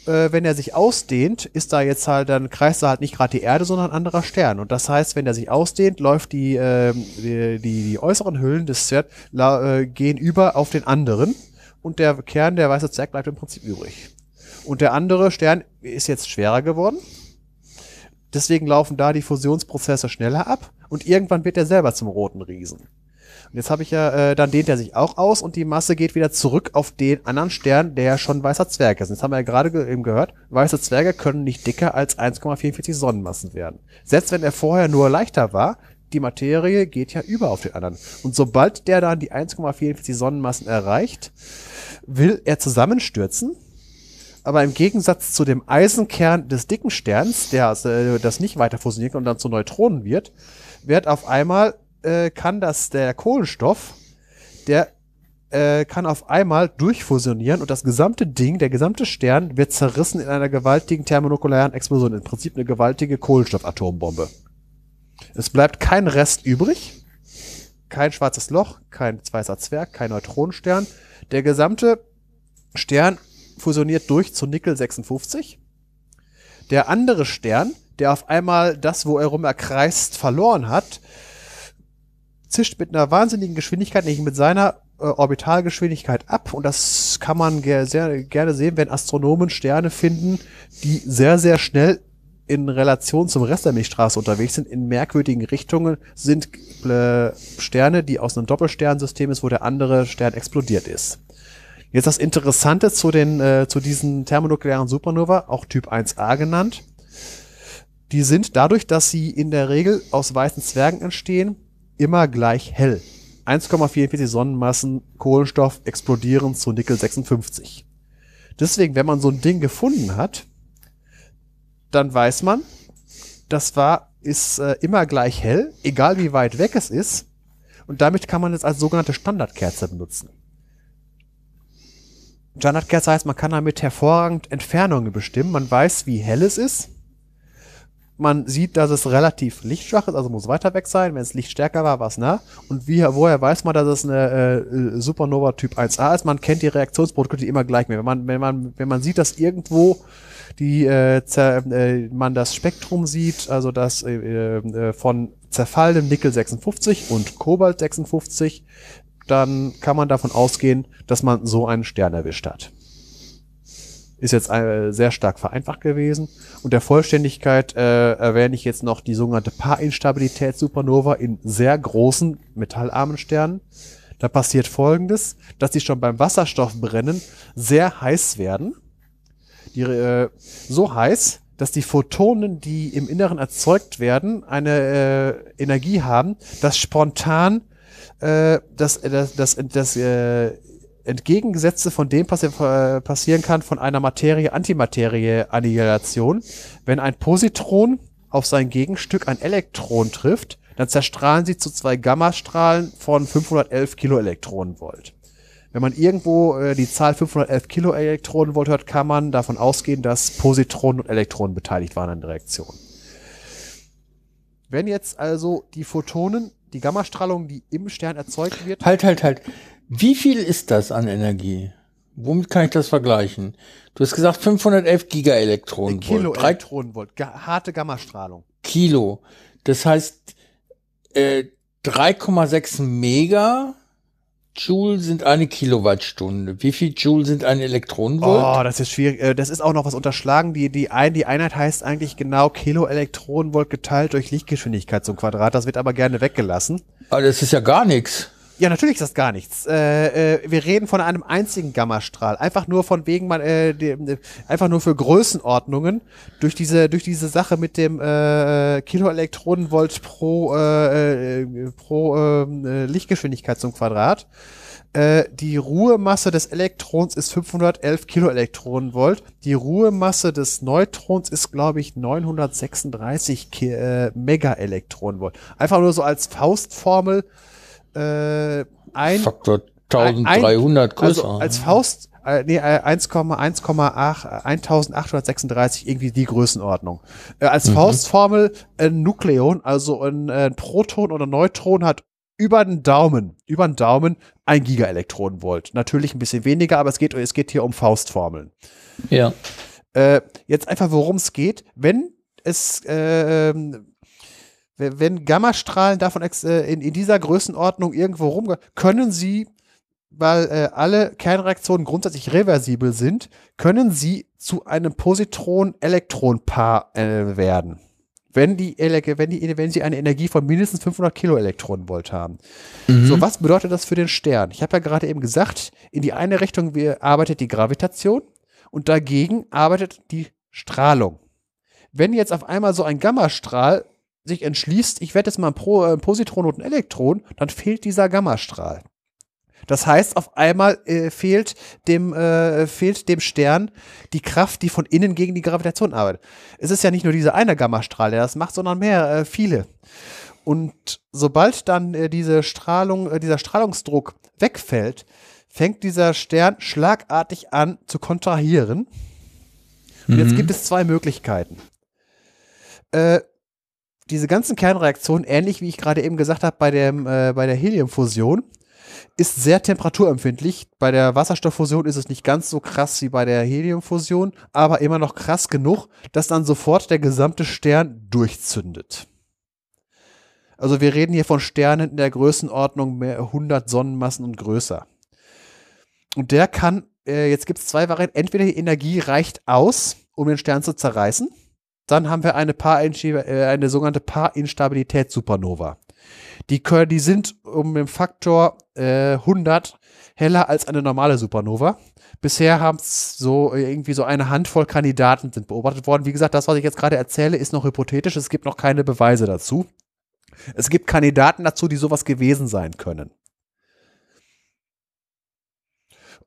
[SPEAKER 1] äh, wenn er sich ausdehnt, ist da jetzt halt, dann kreist da halt nicht gerade die Erde, sondern ein anderer Stern. Und das heißt, wenn er sich ausdehnt, läuft die, äh, die, die, die äußeren Hüllen des Zwergs äh, gehen über auf den anderen und der Kern, der weiße Zwerg, bleibt im Prinzip übrig. Und der andere Stern ist jetzt schwerer geworden. Deswegen laufen da die Fusionsprozesse schneller ab und irgendwann wird er selber zum roten Riesen. Und jetzt habe ich ja, äh, dann dehnt er sich auch aus und die Masse geht wieder zurück auf den anderen Stern, der ja schon weißer Zwerg ist. Jetzt haben wir ja gerade ge eben gehört, weiße Zwerge können nicht dicker als 1,44 Sonnenmassen werden. Selbst wenn er vorher nur leichter war, die Materie geht ja über auf den anderen. Und sobald der dann die 1,44 Sonnenmassen erreicht, will er zusammenstürzen. Aber im Gegensatz zu dem Eisenkern des dicken Sterns, der äh, das nicht weiter fusioniert und dann zu Neutronen wird, wird auf einmal äh, kann das der Kohlenstoff, der äh, kann auf einmal durchfusionieren und das gesamte Ding, der gesamte Stern wird zerrissen in einer gewaltigen thermonuklearen Explosion, im Prinzip eine gewaltige Kohlenstoffatombombe. Es bleibt kein Rest übrig, kein schwarzes Loch, kein weißer Zwerg, kein Neutronenstern. Der gesamte Stern fusioniert durch zu Nickel 56. Der andere Stern, der auf einmal das, wo er rum erkreist, verloren hat, zischt mit einer wahnsinnigen Geschwindigkeit, nämlich mit seiner äh, Orbitalgeschwindigkeit ab. Und das kann man ge sehr gerne sehen, wenn Astronomen Sterne finden, die sehr, sehr schnell in Relation zum Rest der Milchstraße unterwegs sind, in merkwürdigen Richtungen, sind äh, Sterne, die aus einem Doppelsternsystem ist, wo der andere Stern explodiert ist. Jetzt das Interessante zu den, äh, zu diesen thermonuklearen Supernova, auch Typ 1a genannt. Die sind dadurch, dass sie in der Regel aus weißen Zwergen entstehen, immer gleich hell. 1,44 Sonnenmassen Kohlenstoff explodieren zu Nickel 56. Deswegen, wenn man so ein Ding gefunden hat, dann weiß man, das war, ist äh, immer gleich hell, egal wie weit weg es ist. Und damit kann man es als sogenannte Standardkerze benutzen. Standardkerze heißt, man kann damit hervorragend Entfernungen bestimmen. Man weiß, wie hell es ist. Man sieht, dass es relativ lichtschwach ist, also muss weiter weg sein. Wenn es Licht stärker war, war es nah. Und wie, woher weiß man, dass es eine äh, Supernova Typ 1a ist? Man kennt die Reaktionsprodukte immer gleich mehr. Wenn man, wenn man, wenn man sieht, dass irgendwo die äh, äh, man das Spektrum sieht, also das äh, äh, von zerfallenem Nickel 56 und Kobalt 56, dann kann man davon ausgehen, dass man so einen Stern erwischt hat. Ist jetzt äh, sehr stark vereinfacht gewesen. Und der Vollständigkeit äh, erwähne ich jetzt noch die sogenannte Paarinstabilität-Supernova in sehr großen metallarmen Sternen. Da passiert Folgendes, dass die schon beim Wasserstoffbrennen sehr heiß werden. Die, äh, so heiß, dass die Photonen, die im Inneren erzeugt werden, eine äh, Energie haben, dass spontan äh, das, das, das, das äh, Entgegengesetzte von dem passi äh, passieren kann von einer Materie-Antimaterie-Annihilation. Wenn ein Positron auf sein Gegenstück ein Elektron trifft, dann zerstrahlen sie zu zwei Gammastrahlen von 511 Kiloelektronenvolt. Wenn man irgendwo äh, die Zahl 511 Kiloelektronenvolt hört, kann man davon ausgehen, dass Positronen und Elektronen beteiligt waren an der Reaktion. Wenn jetzt also die Photonen, die Gammastrahlung, die im Stern erzeugt wird,
[SPEAKER 3] Halt, halt, halt. Wie viel ist das an Energie? Womit kann ich das vergleichen? Du hast gesagt 511 Gigaelektronenvolt. Drei
[SPEAKER 1] Kiloelektronenvolt, ga harte Gammastrahlung.
[SPEAKER 3] Kilo. Das heißt, äh, 3,6 Mega Joule sind eine Kilowattstunde. Wie viel Joule sind ein Elektronenvolt?
[SPEAKER 1] Oh, das ist schwierig. Äh, Das ist auch noch was unterschlagen. Die, die, ein, die Einheit heißt eigentlich genau Kiloelektronenvolt geteilt durch Lichtgeschwindigkeit zum Quadrat. Das wird aber gerne weggelassen.
[SPEAKER 3] Aber das ist ja gar nichts.
[SPEAKER 1] Ja, natürlich ist das gar nichts. Äh, äh, wir reden von einem einzigen Gammastrahl. Einfach nur von wegen man, äh, die, einfach nur für Größenordnungen durch diese durch diese Sache mit dem äh, Kiloelektronenvolt pro äh, äh, pro ähm, äh, Lichtgeschwindigkeit zum Quadrat. Äh, die Ruhemasse des Elektrons ist 511 Kiloelektronenvolt. Die Ruhemasse des Neutrons ist, glaube ich, 936 Ki äh, Megaelektronenvolt. Einfach nur so als Faustformel äh, ein
[SPEAKER 3] Faktor 1300 größer.
[SPEAKER 1] also als Faust, äh, nee, äh, 1,1,8, äh, 1836, irgendwie die Größenordnung. Äh, als Faustformel ein Nukleon, also ein, äh, ein Proton oder Neutron hat über den Daumen, über den Daumen ein Gigaelektronenvolt. Natürlich ein bisschen weniger, aber es geht, es geht hier um Faustformeln.
[SPEAKER 3] ja.
[SPEAKER 1] Äh, jetzt einfach, worum es geht, wenn es, äh, ähm, wenn Gammastrahlen davon äh, in, in dieser Größenordnung irgendwo rum, können sie, weil äh, alle Kernreaktionen grundsätzlich reversibel sind, können sie zu einem Positron-Elektron-Paar äh, werden. Wenn die, wenn, die, wenn sie eine Energie von mindestens 500 Kiloelektronenvolt haben. So, was bedeutet das für den Stern? Ich habe ja gerade eben gesagt, in die eine Richtung arbeitet die Gravitation und dagegen arbeitet die Strahlung. Wenn jetzt auf einmal so ein Gammastrahl sich entschließt, ich werde jetzt mal ein, Pro, äh, ein Positron und ein Elektron, dann fehlt dieser Gammastrahl. Das heißt, auf einmal äh, fehlt, dem, äh, fehlt dem Stern die Kraft, die von innen gegen die Gravitation arbeitet. Es ist ja nicht nur dieser eine Gammastrahl, der das macht, sondern mehr, äh, viele. Und sobald dann äh, diese Strahlung, äh, dieser Strahlungsdruck wegfällt, fängt dieser Stern schlagartig an zu kontrahieren. Und jetzt gibt es zwei Möglichkeiten. Äh, diese ganzen Kernreaktionen, ähnlich wie ich gerade eben gesagt habe bei, dem, äh, bei der Heliumfusion, ist sehr temperaturempfindlich. Bei der Wasserstofffusion ist es nicht ganz so krass wie bei der Heliumfusion, aber immer noch krass genug, dass dann sofort der gesamte Stern durchzündet. Also wir reden hier von Sternen in der Größenordnung mehr 100 Sonnenmassen und größer. Und der kann, äh, jetzt gibt es zwei Varianten, entweder die Energie reicht aus, um den Stern zu zerreißen, dann haben wir eine, äh, eine sogenannte Paarinstabilität-Supernova. Die, die sind um den Faktor äh, 100 heller als eine normale Supernova. Bisher haben es so irgendwie so eine Handvoll Kandidaten sind beobachtet worden. Wie gesagt, das, was ich jetzt gerade erzähle, ist noch hypothetisch. Es gibt noch keine Beweise dazu. Es gibt Kandidaten dazu, die sowas gewesen sein können.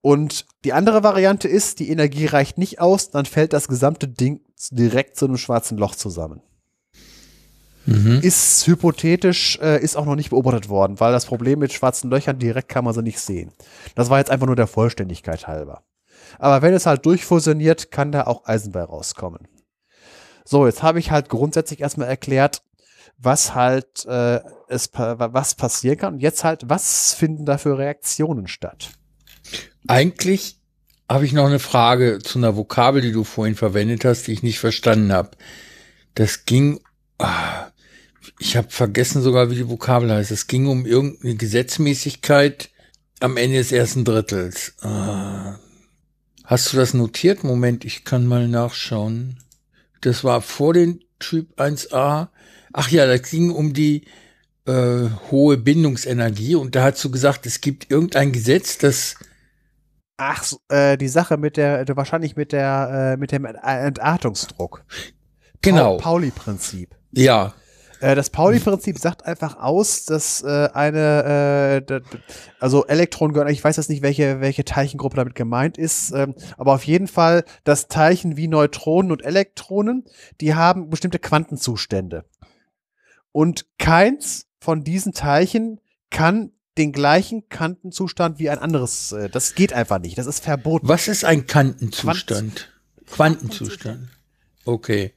[SPEAKER 1] Und die andere Variante ist, die Energie reicht nicht aus, dann fällt das gesamte Ding direkt zu einem schwarzen Loch zusammen. Mhm. Ist hypothetisch, äh, ist auch noch nicht beobachtet worden, weil das Problem mit schwarzen Löchern direkt kann man sie nicht sehen. Das war jetzt einfach nur der Vollständigkeit halber. Aber wenn es halt durchfusioniert, kann da auch Eisen bei rauskommen. So, jetzt habe ich halt grundsätzlich erstmal erklärt, was halt äh, es, was passieren kann. Und jetzt halt, was finden da für Reaktionen statt?
[SPEAKER 3] Eigentlich habe ich noch eine Frage zu einer Vokabel, die du vorhin verwendet hast, die ich nicht verstanden habe. Das ging, ah, ich habe vergessen sogar, wie die Vokabel heißt. Es ging um irgendeine Gesetzmäßigkeit am Ende des ersten Drittels. Ah. Hast du das notiert? Moment, ich kann mal nachschauen. Das war vor den Typ 1a. Ach ja, das ging um die äh, hohe Bindungsenergie und da hast du gesagt, es gibt irgendein Gesetz, das
[SPEAKER 1] Ach, äh, die Sache mit der, wahrscheinlich mit der, äh, mit dem Entartungsdruck.
[SPEAKER 3] Genau.
[SPEAKER 1] Pauli-Prinzip.
[SPEAKER 3] Ja.
[SPEAKER 1] Äh, das Pauli-Prinzip sagt einfach aus, dass äh, eine, äh, also Elektronen gehören, ich weiß jetzt nicht, welche, welche Teilchengruppe damit gemeint ist, ähm, aber auf jeden Fall, dass Teilchen wie Neutronen und Elektronen, die haben bestimmte Quantenzustände. Und keins von diesen Teilchen kann den gleichen Kantenzustand wie ein anderes. Äh, das geht einfach nicht. Das ist verboten.
[SPEAKER 3] Was ist ein Kantenzustand? Quantenzustand. Okay.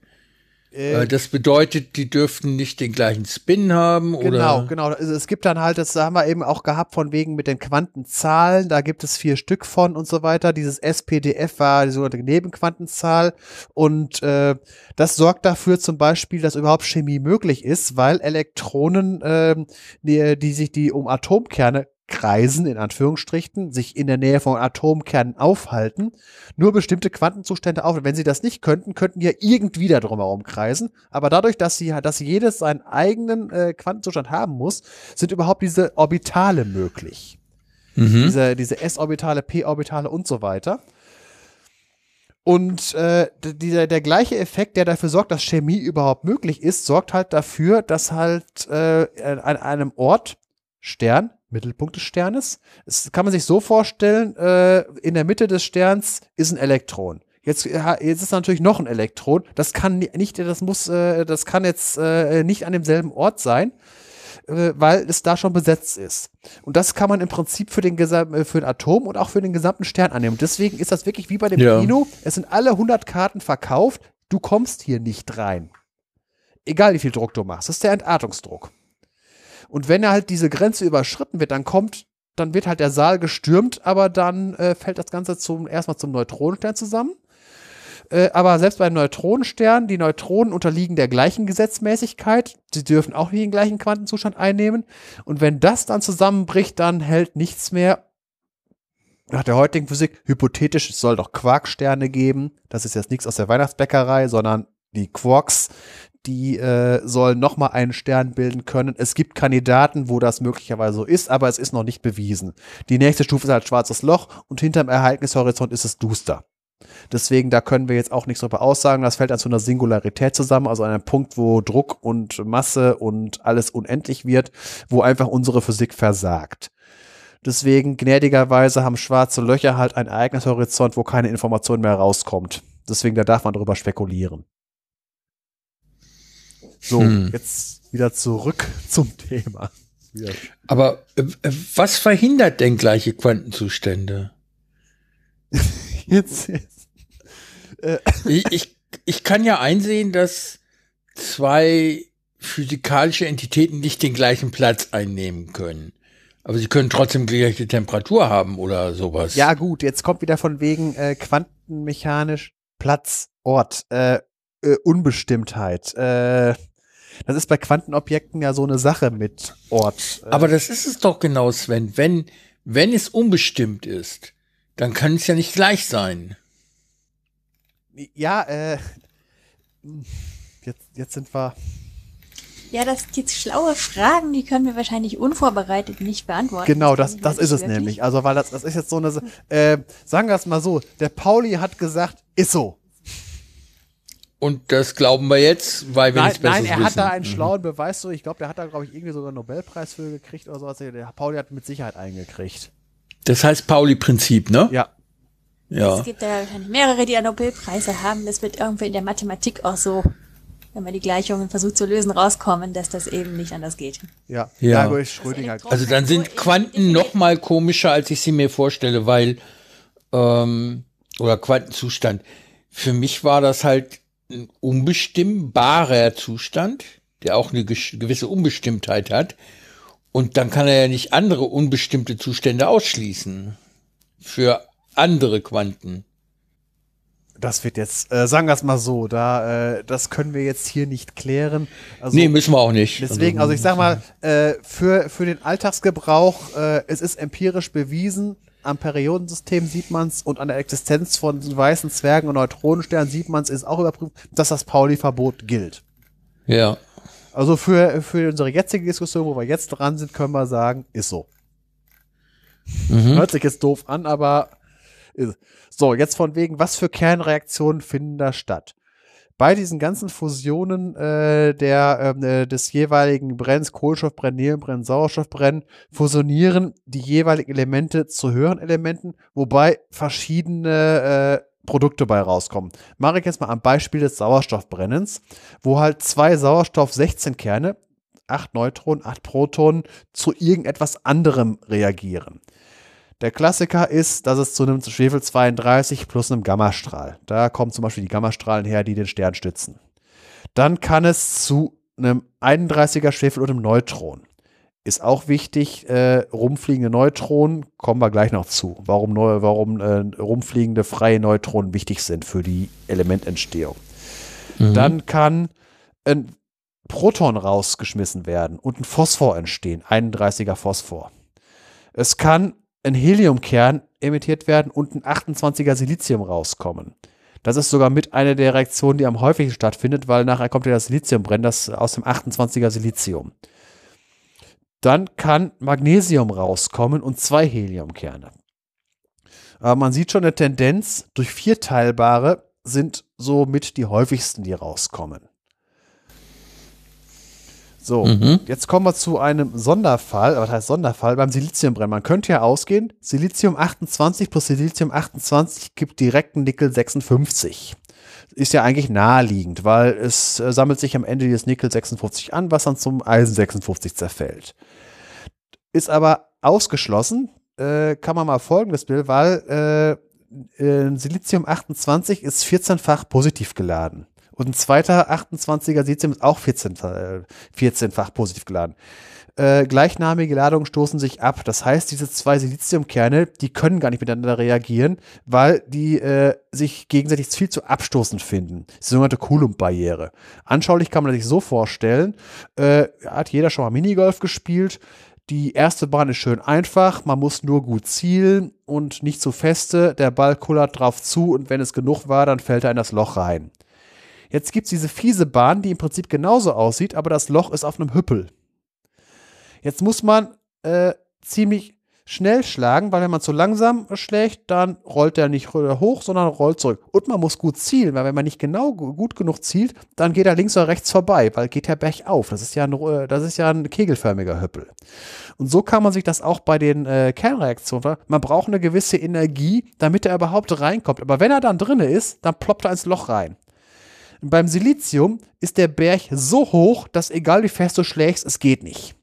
[SPEAKER 3] Äh, äh, das bedeutet, die dürften nicht den gleichen Spin haben,
[SPEAKER 1] genau,
[SPEAKER 3] oder?
[SPEAKER 1] Genau, genau. Also es gibt dann halt, das haben wir eben auch gehabt von wegen mit den Quantenzahlen, da gibt es vier Stück von und so weiter. Dieses SPDF war die sogenannte Nebenquantenzahl und äh, das sorgt dafür zum Beispiel, dass überhaupt Chemie möglich ist, weil Elektronen, äh, die, die sich die um Atomkerne kreisen, in Anführungsstrichen, sich in der Nähe von Atomkernen aufhalten, nur bestimmte Quantenzustände auf. Wenn sie das nicht könnten, könnten die ja irgendwie da drumherum kreisen. Aber dadurch, dass sie, dass jedes seinen eigenen äh, Quantenzustand haben muss, sind überhaupt diese Orbitale möglich. Mhm. Diese, diese S-Orbitale, P-Orbitale und so weiter. Und äh, dieser, der gleiche Effekt, der dafür sorgt, dass Chemie überhaupt möglich ist, sorgt halt dafür, dass halt äh, an einem Ort Stern Mittelpunkt des Sternes. Das kann man sich so vorstellen, äh, in der Mitte des Sterns ist ein Elektron. Jetzt, jetzt ist natürlich noch ein Elektron. Das kann nicht, das muss, äh, das kann jetzt äh, nicht an demselben Ort sein, äh, weil es da schon besetzt ist. Und das kann man im Prinzip für den, äh, für den Atom und auch für den gesamten Stern annehmen. deswegen ist das wirklich wie bei dem ja. Kino. Es sind alle 100 Karten verkauft. Du kommst hier nicht rein. Egal wie viel Druck du machst. Das ist der Entartungsdruck. Und wenn er halt diese Grenze überschritten wird, dann kommt, dann wird halt der Saal gestürmt, aber dann äh, fällt das Ganze zum, erstmal zum Neutronenstern zusammen. Äh, aber selbst bei Neutronensternen, die Neutronen unterliegen der gleichen Gesetzmäßigkeit. Sie dürfen auch nicht den gleichen Quantenzustand einnehmen. Und wenn das dann zusammenbricht, dann hält nichts mehr. Nach der heutigen Physik, hypothetisch, es soll doch Quarksterne geben. Das ist jetzt nichts aus der Weihnachtsbäckerei, sondern die Quarks, die äh, sollen nochmal einen Stern bilden können. Es gibt Kandidaten, wo das möglicherweise so ist, aber es ist noch nicht bewiesen. Die nächste Stufe ist halt schwarzes Loch und hinterm Ereignishorizont ist es duster. Deswegen, da können wir jetzt auch nichts darüber aussagen. Das fällt an zu einer Singularität zusammen, also an einem Punkt, wo Druck und Masse und alles unendlich wird, wo einfach unsere Physik versagt. Deswegen, gnädigerweise haben schwarze Löcher halt einen Ereignishorizont, wo keine Information mehr rauskommt. Deswegen, da darf man drüber spekulieren. So, hm. jetzt wieder zurück zum Thema.
[SPEAKER 3] Ja. Aber äh, was verhindert denn gleiche Quantenzustände?
[SPEAKER 1] jetzt, jetzt.
[SPEAKER 3] Äh. Ich, ich, ich kann ja einsehen, dass zwei physikalische Entitäten nicht den gleichen Platz einnehmen können. Aber sie können trotzdem gleiche Temperatur haben oder sowas.
[SPEAKER 1] Ja, gut, jetzt kommt wieder von wegen äh, quantenmechanisch Platz, Ort, äh, äh, Unbestimmtheit. Äh, das ist bei Quantenobjekten ja so eine Sache mit Ort. Äh,
[SPEAKER 3] Aber das ist es doch genau, Sven. Wenn, wenn es unbestimmt ist, dann kann es ja nicht gleich sein.
[SPEAKER 1] ja, äh, jetzt, jetzt sind wir.
[SPEAKER 4] Ja, das jetzt schlaue Fragen, die können wir wahrscheinlich unvorbereitet nicht beantworten.
[SPEAKER 1] Genau, das, das
[SPEAKER 4] mir
[SPEAKER 1] ist es
[SPEAKER 4] wirklich-
[SPEAKER 1] nämlich. Also, weil das, das ist jetzt so eine, äh, sagen wir es mal so, der Pauli hat gesagt, ist so.
[SPEAKER 3] Und das glauben wir jetzt, weil wir
[SPEAKER 1] Nein,
[SPEAKER 3] nichts Besseres
[SPEAKER 1] nein, er
[SPEAKER 3] wissen.
[SPEAKER 1] hat da einen schlauen Beweis so. Ich glaube, der hat da, glaube ich, irgendwie sogar einen Nobelpreis für gekriegt oder sowas. Der Pauli hat mit Sicherheit eingekriegt.
[SPEAKER 3] Das heißt Pauli-Prinzip, ne?
[SPEAKER 1] Ja.
[SPEAKER 3] Ja.
[SPEAKER 4] Es gibt ja wahrscheinlich mehrere, die ja Nobelpreise haben. Das wird irgendwie in der Mathematik auch so, wenn man die Gleichungen versucht zu lösen, rauskommen, dass das eben nicht anders geht.
[SPEAKER 1] Ja.
[SPEAKER 3] Ja.
[SPEAKER 1] Ja, durch Schrödinger.
[SPEAKER 3] Also dann sind Quanten noch mal komischer, als ich sie mir vorstelle, weil ähm, oder Quantenzustand. Für mich war das halt ein unbestimmbarer Zustand, der auch eine gewisse Unbestimmtheit hat. Und dann kann er ja nicht andere unbestimmte Zustände ausschließen für andere Quanten.
[SPEAKER 1] Das wird jetzt, äh, sagen wir es mal so, da, äh, das können wir jetzt hier nicht klären. Also,
[SPEAKER 3] nee, müssen wir auch nicht.
[SPEAKER 1] Deswegen, also ich sag mal, äh, für, für den Alltagsgebrauch, äh, es ist empirisch bewiesen, am Periodensystem sieht man's und an der Existenz von weißen Zwergen und Neutronensternen sieht man's, ist auch überprüft, dass das Pauli-Verbot gilt.
[SPEAKER 3] ja.
[SPEAKER 1] Also für, für unsere jetzige Diskussion, wo wir jetzt dran sind, können wir sagen, ist so.
[SPEAKER 3] Mhm.
[SPEAKER 1] Hört sich jetzt doof an, aber ist. so, jetzt von wegen, was für Kernreaktionen finden da statt? Bei diesen ganzen Fusionen äh, der, ähm, äh, des jeweiligen Brenns, Kohlenstoffbrenn, Neonbrenn, Sauerstoffbrenn, fusionieren die jeweiligen Elemente zu höheren Elementen, wobei verschiedene äh, Produkte bei rauskommen. Mache ich jetzt mal am Beispiel des Sauerstoffbrennens, wo halt zwei Sauerstoff-16-Kerne, acht Neutronen, acht Protonen, zu irgendetwas anderem reagieren. Der Klassiker ist, dass es zu einem Schwefel 32 plus einem Gammastrahl. Da kommen zum Beispiel die Gammastrahlen her, die den Stern stützen. Dann kann es zu einem 31er Schwefel und einem Neutron. Ist auch wichtig, äh, rumfliegende Neutronen, kommen wir gleich noch zu, warum, neu, warum äh, rumfliegende freie Neutronen wichtig sind für die Elemententstehung. Dann kann ein Proton rausgeschmissen werden und ein Phosphor entstehen, 31er Phosphor. Es kann ein Heliumkern emittiert werden und ein 28er Silizium rauskommen. Das ist sogar mit einer der Reaktionen, die am häufigsten stattfindet, weil nachher kommt ja das Siliziumbrennen, das aus dem 28er Silizium. Dann kann Magnesium rauskommen und zwei Heliumkerne. Aber man sieht schon eine Tendenz, durch vierteilbare sind somit die häufigsten, die rauskommen. So,
[SPEAKER 3] Mhm.
[SPEAKER 1] jetzt kommen wir zu einem Sonderfall, was heißt Sonderfall, beim Siliziumbrennen. Man könnte ja ausgehen, Silizium 28 plus Silizium 28 gibt direkt einen Nickel 56. Ist ja eigentlich naheliegend, weil es äh, sammelt sich am Ende dieses Nickel 56 an, was dann zum Eisen 56 zerfällt. Ist aber ausgeschlossen, äh, kann man mal folgendes Bild, weil äh, Silizium 28 ist 14-fach positiv geladen. Und ein zweiter 28er Silizium ist auch 14, äh, 14-fach positiv geladen. Äh, gleichnamige Ladungen stoßen sich ab. Das heißt, diese zwei Siliziumkerne, die können gar nicht miteinander reagieren, weil die äh, sich gegenseitig viel zu abstoßend finden. Die sogenannte Coulomb-Barriere. Anschaulich kann man sich so vorstellen, äh, hat jeder schon mal Minigolf gespielt. Die erste Bahn ist schön einfach, man muss nur gut zielen und nicht zu feste. Der Ball kullert drauf zu und wenn es genug war, dann fällt er in das Loch rein. Jetzt gibt es diese fiese Bahn, die im Prinzip genauso aussieht, aber das Loch ist auf einem Hüppel. Jetzt muss man äh, ziemlich schnell schlagen, weil wenn man zu langsam schlägt, dann rollt er nicht hoch, sondern rollt zurück. Und man muss gut zielen, weil wenn man nicht genau gu- gut genug zielt, dann geht er links oder rechts vorbei, weil geht der Berg auf. Das ist ja ein, äh, das ist ja ein kegelförmiger Hüppel. Und so kann man sich das auch bei den äh, Kernreaktionen. Man braucht eine gewisse Energie, damit er überhaupt reinkommt. Aber wenn er dann drinne ist, dann ploppt er ins Loch rein. Beim Silizium ist der Berg so hoch, dass egal wie fest du schlägst, es geht nicht.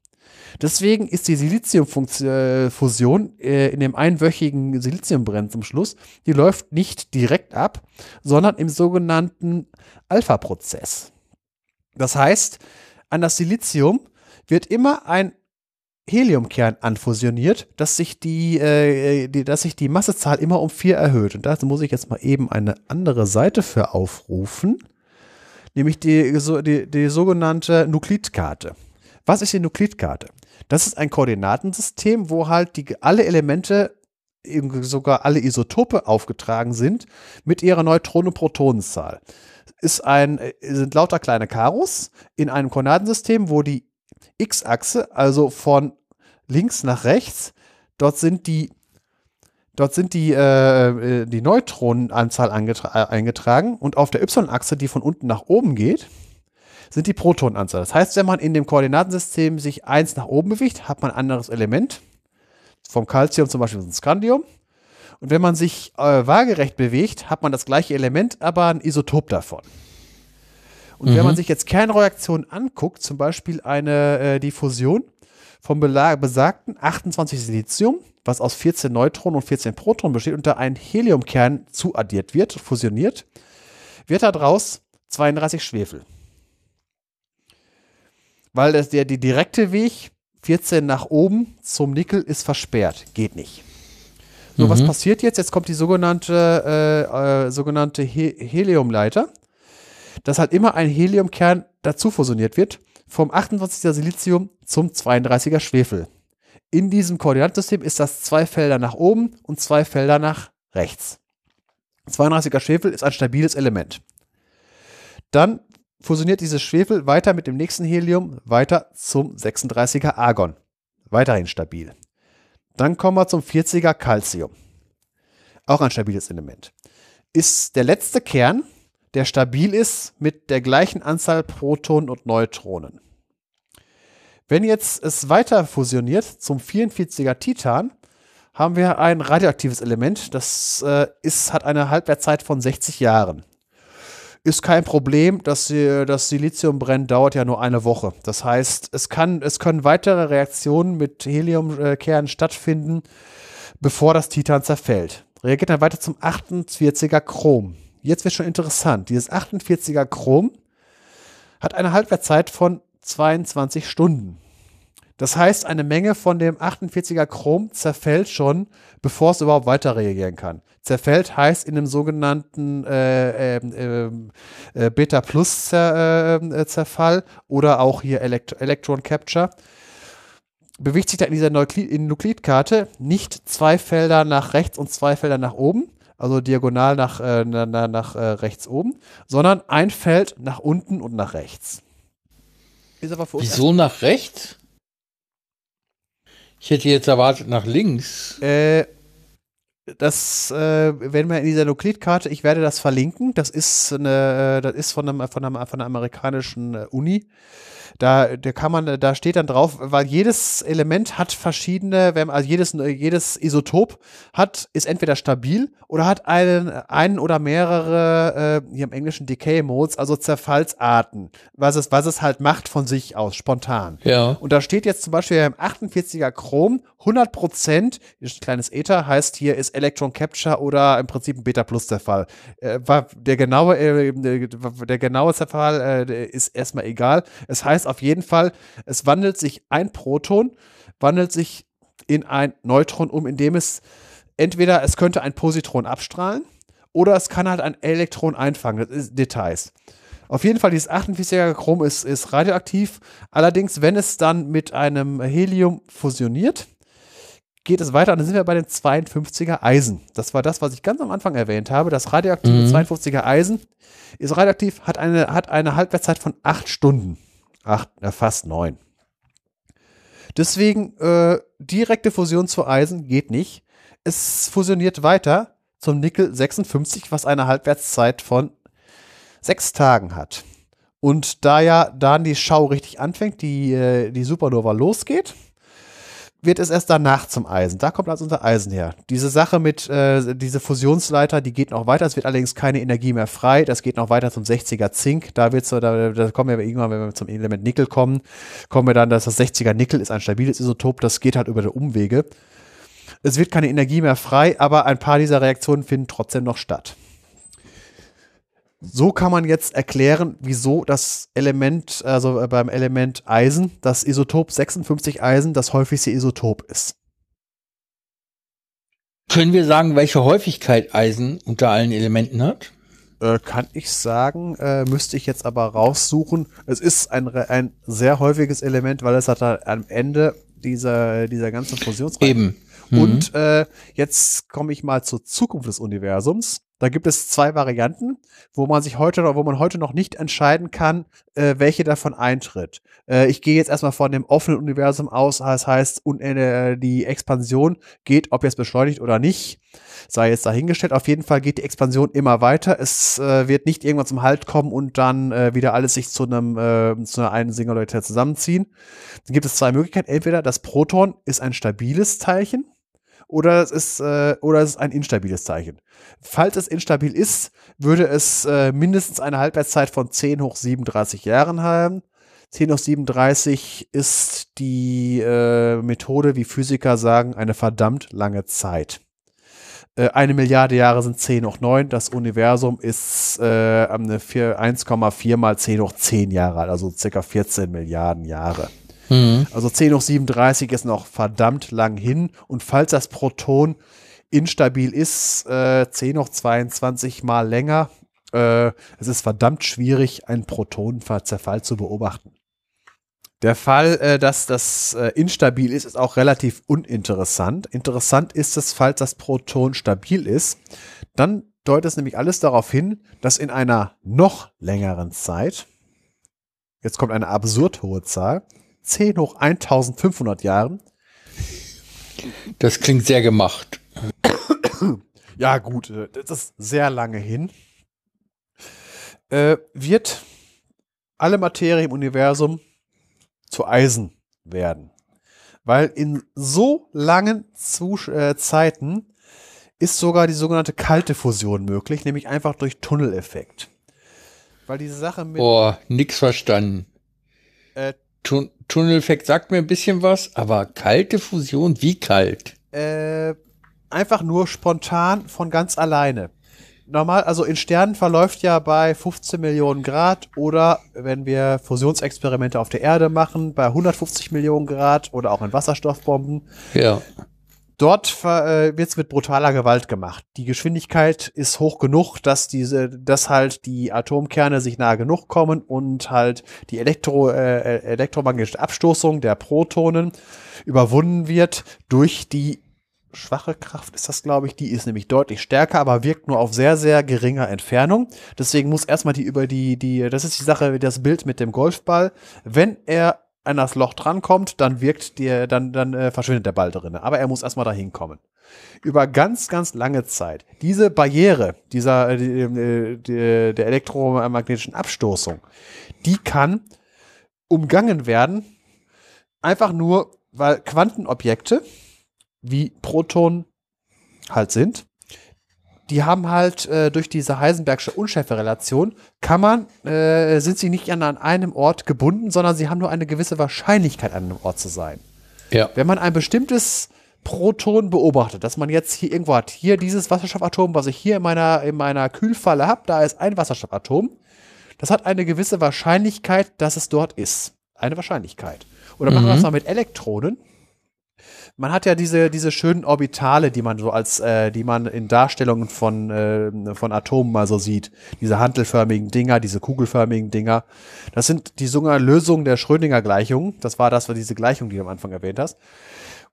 [SPEAKER 1] Deswegen ist die Siliziumfusion äh, in dem einwöchigen Siliziumbrennen zum Schluss, die läuft nicht direkt ab, sondern im sogenannten Alpha-Prozess. Das heißt, an das Silizium wird immer ein Heliumkern anfusioniert, dass sich die, äh, die, dass sich die Massezahl immer um vier erhöht. Und dazu muss ich jetzt mal eben eine andere Seite für aufrufen, nämlich die, die, die sogenannte Nuklidkarte. Was ist die Nuklidkarte? Das ist ein Koordinatensystem, wo halt die, alle Elemente, sogar alle Isotope aufgetragen sind mit ihrer Neutronen- und Protonenzahl. Ist ein, sind lauter kleine Karos in einem Koordinatensystem, wo die X-Achse, also von links nach rechts, dort sind die Dort sind die, äh, die Neutronenanzahl eingetragen und auf der Y-Achse, die von unten nach oben geht, sind die Protonenanzahl. Das heißt, wenn man in dem Koordinatensystem sich eins nach oben bewegt, hat man ein anderes Element. Vom Calcium zum Beispiel ein Scandium. Und wenn man sich äh, waagerecht bewegt, hat man das gleiche Element, aber ein Isotop davon. Und mhm. wenn man sich jetzt Kernreaktionen anguckt, zum Beispiel eine äh, die Fusion vom besagten 28 Silizium, was aus 14 Neutronen und 14 Protonen besteht, und da ein Heliumkern zuaddiert wird, fusioniert, wird daraus 32 Schwefel. Weil das, der die direkte Weg 14 nach oben zum Nickel ist versperrt. Geht nicht. So, mhm. was passiert jetzt? Jetzt kommt die sogenannte, äh, äh, sogenannte He Heliumleiter dass halt immer ein Heliumkern dazu fusioniert wird, vom 28er Silizium zum 32er Schwefel. In diesem Koordinatensystem ist das zwei Felder nach oben und zwei Felder nach rechts. 32er Schwefel ist ein stabiles Element. Dann fusioniert dieses Schwefel weiter mit dem nächsten Helium weiter zum 36er Argon. Weiterhin stabil. Dann kommen wir zum 40er Calcium. Auch ein stabiles Element. Ist der letzte Kern der stabil ist mit der gleichen Anzahl Protonen und Neutronen. Wenn jetzt es weiter fusioniert zum 44er Titan, haben wir ein radioaktives Element, das äh, ist, hat eine Halbwertszeit von 60 Jahren. Ist kein Problem, dass das Siliziumbrennen dauert ja nur eine Woche. Das heißt, es, kann, es können weitere Reaktionen mit Heliumkernen stattfinden, bevor das Titan zerfällt. Reagiert dann weiter zum 48er Chrom jetzt wird schon interessant. Dieses 48er Chrom hat eine Halbwertszeit von 22 Stunden. Das heißt, eine Menge von dem 48er Chrom zerfällt schon, bevor es überhaupt weiter reagieren kann. Zerfällt heißt in einem sogenannten äh, äh, äh, Beta-Plus-Zerfall äh, oder auch hier Elekt Electron Capture. Bewegt sich da in dieser Nuklidkarte nicht zwei Felder nach rechts und zwei Felder nach oben, also diagonal nach, äh, nach, nach äh, rechts oben, sondern ein Feld nach unten und nach rechts.
[SPEAKER 3] Wieso nach rechts? Ich hätte jetzt erwartet nach links.
[SPEAKER 1] Äh, das äh, wenn wir in dieser Nuklidkarte, ich werde das verlinken. Das ist eine, äh, das ist von einem, von einem, von einer amerikanischen äh, Uni. Da, da kann man, da steht dann drauf, weil jedes Element hat verschiedene, wenn, also jedes, jedes Isotop hat, ist entweder stabil oder hat einen, einen oder mehrere, äh, hier im Englischen Decay Modes, also Zerfallsarten, was es, was es halt macht von sich aus, spontan.
[SPEAKER 3] Ja.
[SPEAKER 1] Und da steht jetzt zum Beispiel im 48er Chrom 100 Prozent, ein kleines Ether heißt hier ist Electron Capture oder im Prinzip ein Beta Plus der Fall. Äh, war der genaue, äh, der genaue Zerfall äh, ist erstmal egal. Es heißt auf jeden Fall, es wandelt sich ein Proton, wandelt sich in ein Neutron um, indem es entweder es könnte ein Positron abstrahlen oder es kann halt ein Elektron einfangen. Das ist Details. Auf jeden Fall, dieses 48er Chrom ist, ist radioaktiv. Allerdings, wenn es dann mit einem Helium fusioniert, geht es weiter und dann sind wir bei den 52er Eisen. Das war das, was ich ganz am Anfang erwähnt habe. Das radioaktive mhm. 52er Eisen ist radioaktiv, hat eine, hat eine Halbwertszeit von acht Stunden. Acht, äh, fast neun. Deswegen äh, direkte Fusion zu Eisen geht nicht. Es fusioniert weiter zum Nickel 56, was eine Halbwertszeit von sechs Tagen hat. Und da ja dann die Schau richtig anfängt, die, äh, die Supernova losgeht, wird es erst danach zum Eisen. Da kommt also unser Eisen her. Diese Sache mit, äh, diese Fusionsleiter, die geht noch weiter. Es wird allerdings keine Energie mehr frei. Das geht noch weiter zum 60er Zink. Da wird's, da, da kommen wir irgendwann, wenn wir zum Element Nickel kommen, kommen wir dann, dass das 60er Nickel ist ein stabiles Isotop. Das geht halt über die Umwege. Es wird keine Energie mehr frei, aber ein paar dieser Reaktionen finden trotzdem noch statt. So kann man jetzt erklären, wieso das Element, also äh, beim Element Eisen, das Isotop 56 Eisen das häufigste Isotop ist.
[SPEAKER 3] Können wir sagen, welche Häufigkeit Eisen unter allen Elementen hat?
[SPEAKER 1] Äh, kann ich sagen, äh, müsste ich jetzt aber raussuchen. Es ist ein, ein sehr häufiges Element, weil es hat halt am Ende dieser, dieser ganzen Fusionsreihe.
[SPEAKER 3] Eben. Mhm.
[SPEAKER 1] Und äh, jetzt komme ich mal zur Zukunft des Universums. Da gibt es zwei Varianten, wo man sich heute, wo man heute noch nicht entscheiden kann, äh, welche davon eintritt. Äh, ich gehe jetzt erstmal von dem offenen Universum aus, das heißt, un äh, die Expansion geht, ob jetzt beschleunigt oder nicht, sei jetzt dahingestellt. Auf jeden Fall geht die Expansion immer weiter. Es äh, wird nicht irgendwann zum Halt kommen und dann äh, wieder alles sich zu einem äh, zu einer einen Singularität zusammenziehen. Dann gibt es zwei Möglichkeiten. Entweder das Proton ist ein stabiles Teilchen oder es ist, äh, oder es ist ein instabiles Zeichen. Falls es instabil ist, würde es äh, mindestens eine Halbwertszeit von 10 hoch 37 Jahren haben. 10 hoch 37 ist die äh, Methode, wie Physiker sagen, eine verdammt lange Zeit. Äh, eine Milliarde Jahre sind 10 hoch 9. Das Universum ist äh, eine vier- 1,4 mal 10 hoch 10 Jahre alt, also circa 14 Milliarden Jahre.
[SPEAKER 3] Mhm.
[SPEAKER 1] Also 10 hoch 37 ist noch verdammt lang hin. Und falls das Proton instabil ist, äh, 10 hoch 22 mal länger, äh, es ist verdammt schwierig, einen Protonenzerfall zu beobachten. Der Fall, äh, dass das äh, instabil ist, ist auch relativ uninteressant. Interessant ist es, falls das Proton stabil ist. Dann deutet es nämlich alles darauf hin, dass in einer noch längeren Zeit, jetzt kommt eine absurd hohe Zahl, 10 hoch 1500 Jahren.
[SPEAKER 3] Das klingt sehr gemacht.
[SPEAKER 1] Ja, gut, äh, das ist sehr lange hin. Äh, wird alle Materie im Universum zu Eisen werden. Weil in so langen Zus äh, Zeiten ist sogar die sogenannte kalte Fusion möglich, nämlich einfach durch Tunneleffekt. Weil diese Sache mit
[SPEAKER 3] Boah, nix verstanden.
[SPEAKER 1] Äh,
[SPEAKER 3] Tun Tunneleffekt sagt mir ein bisschen was, aber kalte Fusion, wie kalt?
[SPEAKER 1] äh, einfach nur spontan von ganz alleine. Normal, also in Sternen verläuft ja bei 15 Millionen Grad oder wenn wir Fusionsexperimente auf der Erde machen, bei 150 Millionen Grad oder auch in Wasserstoffbomben.
[SPEAKER 3] Ja.
[SPEAKER 1] Dort äh, wird es mit brutaler Gewalt gemacht. Die Geschwindigkeit ist hoch genug, dass diese, dass halt die Atomkerne sich nahe genug kommen und halt die Elektro, äh, elektromagnetische Abstoßung der Protonen überwunden wird durch die schwache Kraft ist das, glaube ich. Die ist nämlich deutlich stärker, aber wirkt nur auf sehr, sehr geringer Entfernung. Deswegen muss erstmal die über die, die, das ist die Sache, das Bild mit dem Golfball. Wenn er an das Loch drankommt, dann wirkt der, dann, dann äh, verschwindet der Ball drin. Aber er muss erstmal dahin kommen. Über ganz, ganz lange Zeit. Diese Barriere, dieser, äh, die, äh, die, der elektromagnetischen Abstoßung, die kann umgangen werden, einfach nur, weil Quantenobjekte, wie Protonen halt sind, die haben halt äh, durch diese Heisenbergsche Unschärferelation kann man, äh, sind sie nicht an, an einem Ort gebunden, sondern sie haben nur eine gewisse Wahrscheinlichkeit, an einem Ort zu sein.
[SPEAKER 3] Ja.
[SPEAKER 1] Wenn man ein bestimmtes Proton beobachtet, dass man jetzt hier irgendwo hat, hier dieses Wasserstoffatom, was ich hier in meiner, in meiner Kühlfalle habe, da ist ein Wasserstoffatom, das hat eine gewisse Wahrscheinlichkeit, dass es dort ist. Eine Wahrscheinlichkeit. Oder machen wir das mal mit Elektronen. Man hat ja diese, diese schönen Orbitale, die man so als, äh, die man in Darstellungen von, äh, von Atomen mal so sieht. Diese hantelförmigen Dinger, diese kugelförmigen Dinger. Das sind die sogenannten Lösungen der Schrödinger-Gleichung. Das war das, war diese Gleichung, die du am Anfang erwähnt hast.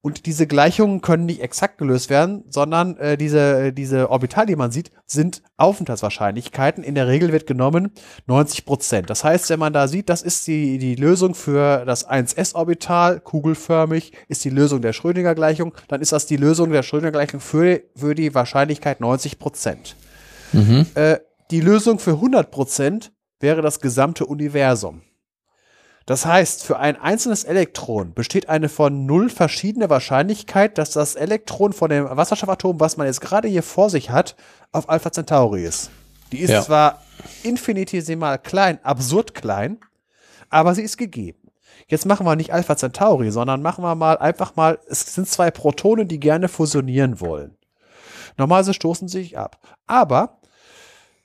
[SPEAKER 1] Und diese Gleichungen können nicht exakt gelöst werden, sondern äh, diese, diese Orbitale, die man sieht, sind Aufenthaltswahrscheinlichkeiten. In der Regel wird genommen 90 Prozent. Das heißt, wenn man da sieht, das ist die, die Lösung für das 1s-Orbital, kugelförmig, ist die Lösung der Schrödinger-Gleichung, dann ist das die Lösung der Schrödinger-Gleichung für, für die Wahrscheinlichkeit 90 Prozent. Äh, die Lösung für 100 Prozent wäre das gesamte Universum. Das heißt, für ein einzelnes Elektron besteht eine von null verschiedene Wahrscheinlichkeit, dass das Elektron von dem Wasserstoffatom, was man jetzt gerade hier vor sich hat, auf Alpha Centauri ist. Die ist
[SPEAKER 3] Ja.
[SPEAKER 1] zwar infinitesimal klein, absurd klein, aber sie ist gegeben. Jetzt machen wir nicht Alpha Centauri, sondern machen wir mal einfach mal, es sind zwei Protonen, die gerne fusionieren wollen. Normalerweise stoßen sie sich ab. Aber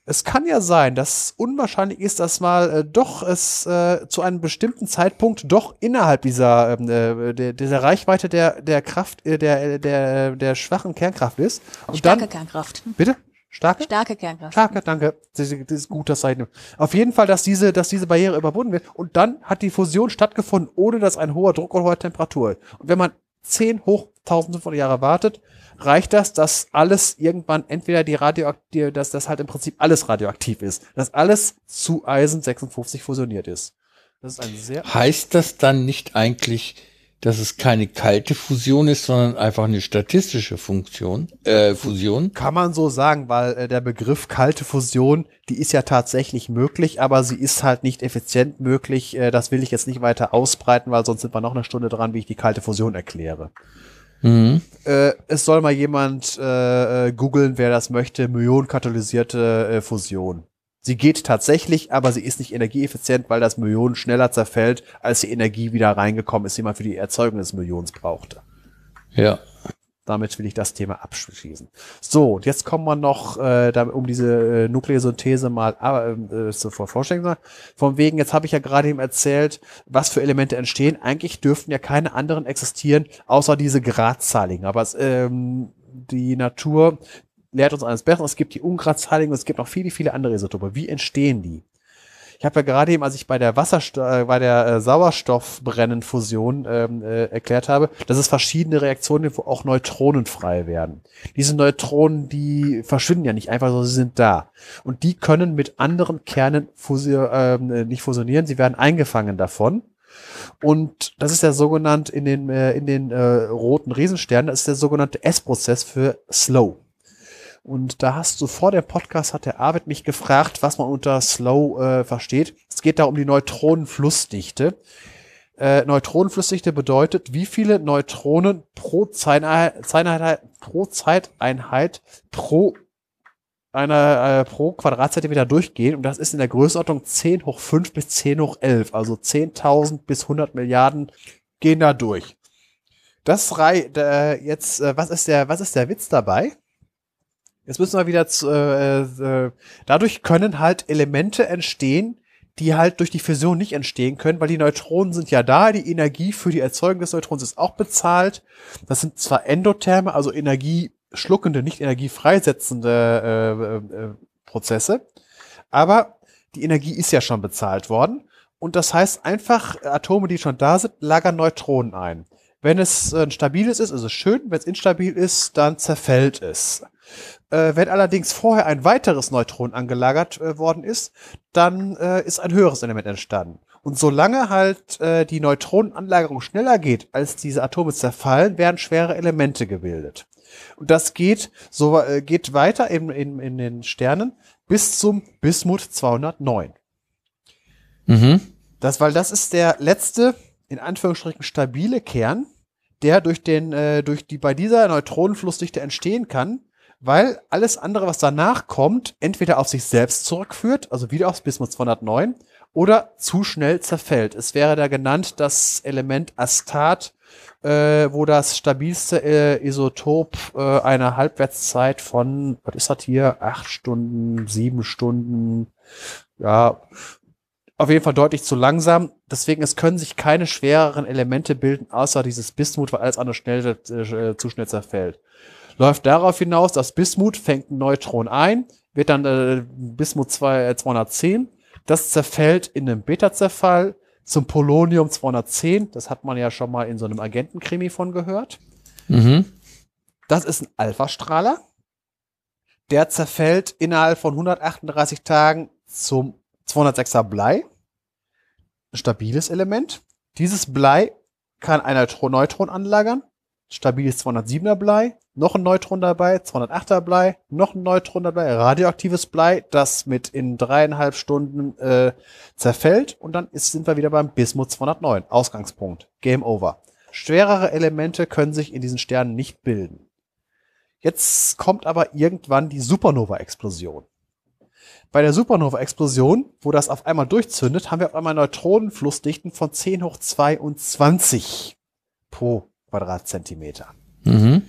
[SPEAKER 1] es kann ja sein, dass unwahrscheinlich ist, dass mal äh, doch es äh, zu einem bestimmten Zeitpunkt doch innerhalb dieser, ähm, äh, der, dieser Reichweite der, der Kraft, äh, der, der, der schwachen Kernkraft ist. Und
[SPEAKER 4] Starke
[SPEAKER 1] dann,
[SPEAKER 4] Kernkraft.
[SPEAKER 1] bitte? Starke?
[SPEAKER 4] Starke Kernkraft.
[SPEAKER 1] Starke, danke. Das ist, gut, das Seite. Auf jeden Fall, dass diese, dass diese Barriere überwunden wird. Und dann hat die Fusion stattgefunden, ohne dass ein hoher Druck oder hohe Temperatur. Und wenn man 10 hoch 1500 Jahre wartet, reicht das, dass alles irgendwann entweder die radioaktiv, dass das halt im Prinzip alles radioaktiv ist, dass alles zu Eisen 56 fusioniert ist. Das ist ein sehr
[SPEAKER 3] Heißt das dann nicht eigentlich, dass es keine kalte Fusion ist, sondern einfach eine statistische Funktion, äh, Fusion?
[SPEAKER 1] kann man so sagen, weil äh, der Begriff kalte Fusion, die ist ja tatsächlich möglich, aber sie ist halt nicht effizient möglich. Äh, das will ich jetzt nicht weiter ausbreiten, weil sonst sind wir noch eine Stunde dran, wie ich die kalte Fusion erkläre.
[SPEAKER 3] Mhm.
[SPEAKER 1] Äh, es soll mal jemand äh, äh, googeln, wer das möchte, Myonen-katalysierte äh, Fusion. Sie geht tatsächlich, aber sie ist nicht energieeffizient, weil das Myon schneller zerfällt, als die Energie wieder reingekommen ist, die man für die Erzeugung des Myons brauchte.
[SPEAKER 3] Ja.
[SPEAKER 1] Damit will ich das Thema abschließen. So, und jetzt kommen wir noch, äh, da, um diese äh, Nukleosynthese mal äh, äh, zu vorstellen. Von wegen, jetzt habe ich ja gerade eben erzählt, was für Elemente entstehen. Eigentlich dürften ja keine anderen existieren, außer diese Gradzahligen. Aber es, ähm, die Natur lehrt uns eines Besseren. Es gibt die Ungradzahligen es gibt noch viele, viele andere Isotope. Wie entstehen die? Ich habe ja gerade eben, als ich bei der Wassersto äh, bei der äh, Sauerstoffbrennenfusion ähm, äh, erklärt habe, dass es verschiedene Reaktionen gibt, wo auch Neutronen frei werden. Diese Neutronen, die verschwinden ja nicht einfach so, sie sind da. Und die können mit anderen Kernen fusio ähm, äh, nicht fusionieren, sie werden eingefangen davon. Und das ist der sogenannte in den, äh, in den äh, roten Riesensternen, das ist der sogenannte S-Prozess für Slow. Und da hast du vor dem Podcast hat der Arvid mich gefragt, was man unter Slow äh, versteht. Es geht da um die Neutronenflussdichte. Äh, Neutronenflussdichte bedeutet, wie viele Neutronen pro Zeiteinheit, pro Zeiteinheit pro einer äh, pro Quadratzentimeter durchgehen und das ist in der Größenordnung 10 hoch 5 bis 10 hoch 11, also 10.000 bis 100 Milliarden gehen da durch. Das rei äh, jetzt äh, was ist der was ist der Witz dabei? Jetzt müssen wir wieder zu, äh, äh, dadurch können halt Elemente entstehen, die halt durch die Fusion nicht entstehen können, weil die Neutronen sind ja da, die Energie für die Erzeugung des Neutrons ist auch bezahlt. Das sind zwar Endotherme, also energieschluckende, nicht energiefreisetzende äh, äh, Prozesse, aber die Energie ist ja schon bezahlt worden. Und das heißt einfach, Atome, die schon da sind, lagern Neutronen ein. Wenn es äh, stabiles ist, ist es schön. Wenn es instabil ist, dann zerfällt es. Äh, wenn allerdings vorher ein weiteres Neutron angelagert äh, worden ist, dann äh, ist ein höheres Element entstanden. Und solange halt äh, die Neutronenanlagerung schneller geht, als diese Atome zerfallen, werden schwere Elemente gebildet. Und das geht so äh, geht weiter in, in, in den Sternen bis zum Bismuth 209.
[SPEAKER 3] Mhm.
[SPEAKER 1] Das, weil das ist der letzte, in Anführungsstrichen, stabile Kern, der durch den, äh, durch die bei dieser Neutronenflussdichte entstehen kann, weil alles andere, was danach kommt, entweder auf sich selbst zurückführt, also wieder aufs Bismuth 209, oder zu schnell zerfällt. Es wäre da genannt das Element Astat, äh, wo das stabilste äh, Isotop äh, eine Halbwertszeit von, was ist das hier, acht Stunden, sieben Stunden, ja, auf jeden Fall deutlich zu langsam. Deswegen, es können sich keine schwereren Elemente bilden, außer dieses Bismuth, weil alles andere schnell, äh, zu schnell zerfällt läuft darauf hinaus, dass Bismuth fängt ein Neutron ein, wird dann äh, Bismuth 2, äh, 210, das zerfällt in einem Beta-Zerfall zum Polonium 210, das hat man ja schon mal in so einem Agentenkrimi von gehört.
[SPEAKER 3] Mhm.
[SPEAKER 1] Das ist ein Alpha-Strahler. Der zerfällt innerhalb von 138 Tagen zum 206er Blei. Ein stabiles Element. Dieses Blei kann ein Neutron anlagern. Stabiles 207er Blei noch ein Neutron dabei, 208er Blei, noch ein Neutron dabei, radioaktives Blei, das mit in dreieinhalb Stunden äh, zerfällt und dann ist, sind wir wieder beim Bismuth 209. Ausgangspunkt. Game over. Schwerere Elemente können sich in diesen Sternen nicht bilden. Jetzt kommt aber irgendwann die Supernova-Explosion. Bei der Supernova-Explosion, wo das auf einmal durchzündet, haben wir auf einmal Neutronenflussdichten von 10 hoch 22 pro Quadratzentimeter.
[SPEAKER 3] Mhm.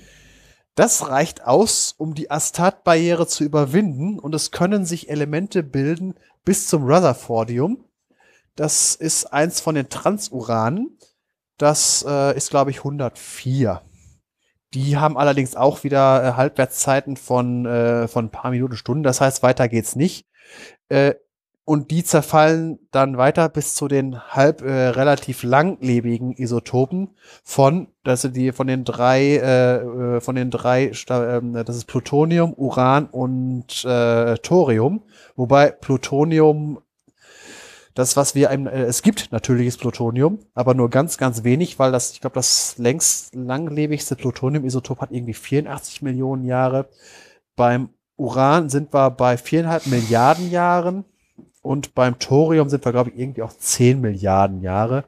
[SPEAKER 1] Das reicht aus, um die Astat-Barriere zu überwinden und es können sich Elemente bilden bis zum Rutherfordium. Das ist eins von den Transuranen. Das äh, ist, glaube ich, 104. Die haben allerdings auch wieder äh, Halbwertszeiten von, äh, von ein paar Minuten, Stunden. Das heißt, weiter geht's nicht. Äh, und die zerfallen dann weiter bis zu den halb äh, relativ langlebigen Isotopen von, das sind die von den drei, äh, äh von den drei, äh, das ist Plutonium, Uran und äh, Thorium, wobei Plutonium das, was wir, im, äh, es gibt natürliches Plutonium, aber nur ganz, ganz wenig, weil das, ich glaube, das längst langlebigste Plutonium-Isotop hat irgendwie 84 Millionen Jahre. Beim Uran sind wir bei viereinhalb Milliarden Jahren und beim Thorium sind wir, glaube ich, irgendwie auch 10 Milliarden Jahre.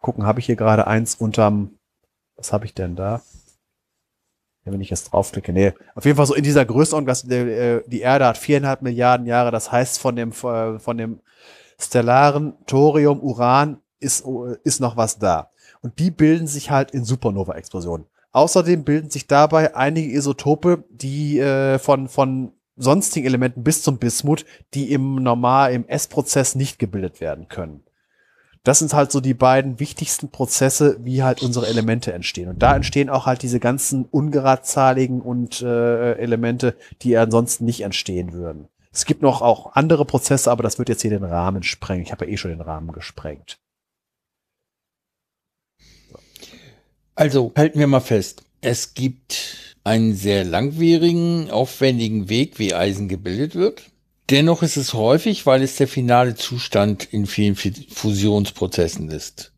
[SPEAKER 1] Gucken, habe ich hier gerade eins unterm, was habe ich denn da? Wenn ich jetzt draufklicke, nee. Auf jeden Fall so in dieser Größenordnung, dass äh, die Erde hat viereinhalb Milliarden Jahre. Das heißt, von dem, äh, von dem stellaren Thorium, Uran ist, ist noch was da. Und die bilden sich halt in Supernova-Explosionen. Außerdem bilden sich dabei einige Isotope, die äh, von, von sonstigen Elementen bis zum Bismut, die im normal, im S-Prozess nicht gebildet werden können das sind halt so die beiden wichtigsten Prozesse, wie halt unsere Elemente entstehen. Und da entstehen auch halt diese ganzen ungeradzahligen und äh, Elemente, die ansonsten nicht entstehen würden. Es gibt noch auch andere Prozesse, aber das wird jetzt hier den Rahmen sprengen. Ich habe ja eh schon den Rahmen gesprengt.
[SPEAKER 3] Also halten wir mal fest. Es gibt einen sehr langwierigen, aufwendigen Weg, wie Eisen gebildet wird. Dennoch ist es häufig, weil es der finale Zustand in vielen Fusionsprozessen ist.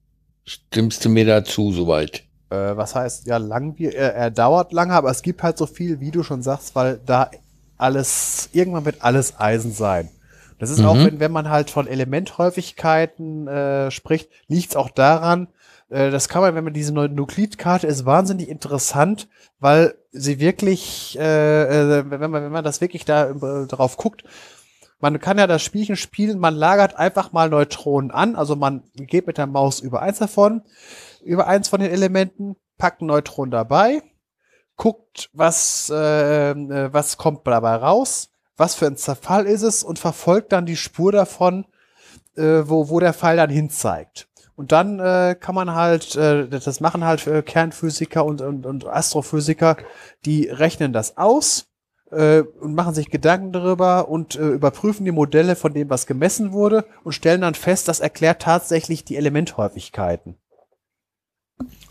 [SPEAKER 3] Stimmst du mir dazu soweit?
[SPEAKER 1] Äh, was heißt, ja, lang, er, er dauert lange, aber es gibt halt so viel, wie du schon sagst, weil da alles, irgendwann wird alles Eisen sein. Das ist mhm. auch, wenn, wenn man halt von Elementhäufigkeiten äh, spricht, liegt es auch daran, äh, das kann man, wenn man diese neue Nuklidkarte ist, wahnsinnig interessant, weil sie wirklich, äh, äh, wenn man, wenn man das wirklich da äh, drauf guckt, man kann ja das Spielchen spielen, man lagert einfach mal Neutronen an, also man geht mit der Maus über eins davon, über eins von den Elementen, packt ein Neutron dabei, guckt, was, äh, äh, was kommt dabei raus, was für ein Zerfall ist es und verfolgt dann die Spur davon, äh, wo, wo der Pfeil dann hinzeigt. Und dann äh, kann man halt, äh, das machen halt äh, Kernphysiker und, und, und Astrophysiker, die rechnen das aus äh, und machen sich Gedanken darüber und äh, überprüfen die Modelle von dem, was gemessen wurde und stellen dann fest, das erklärt tatsächlich die Elementhäufigkeiten.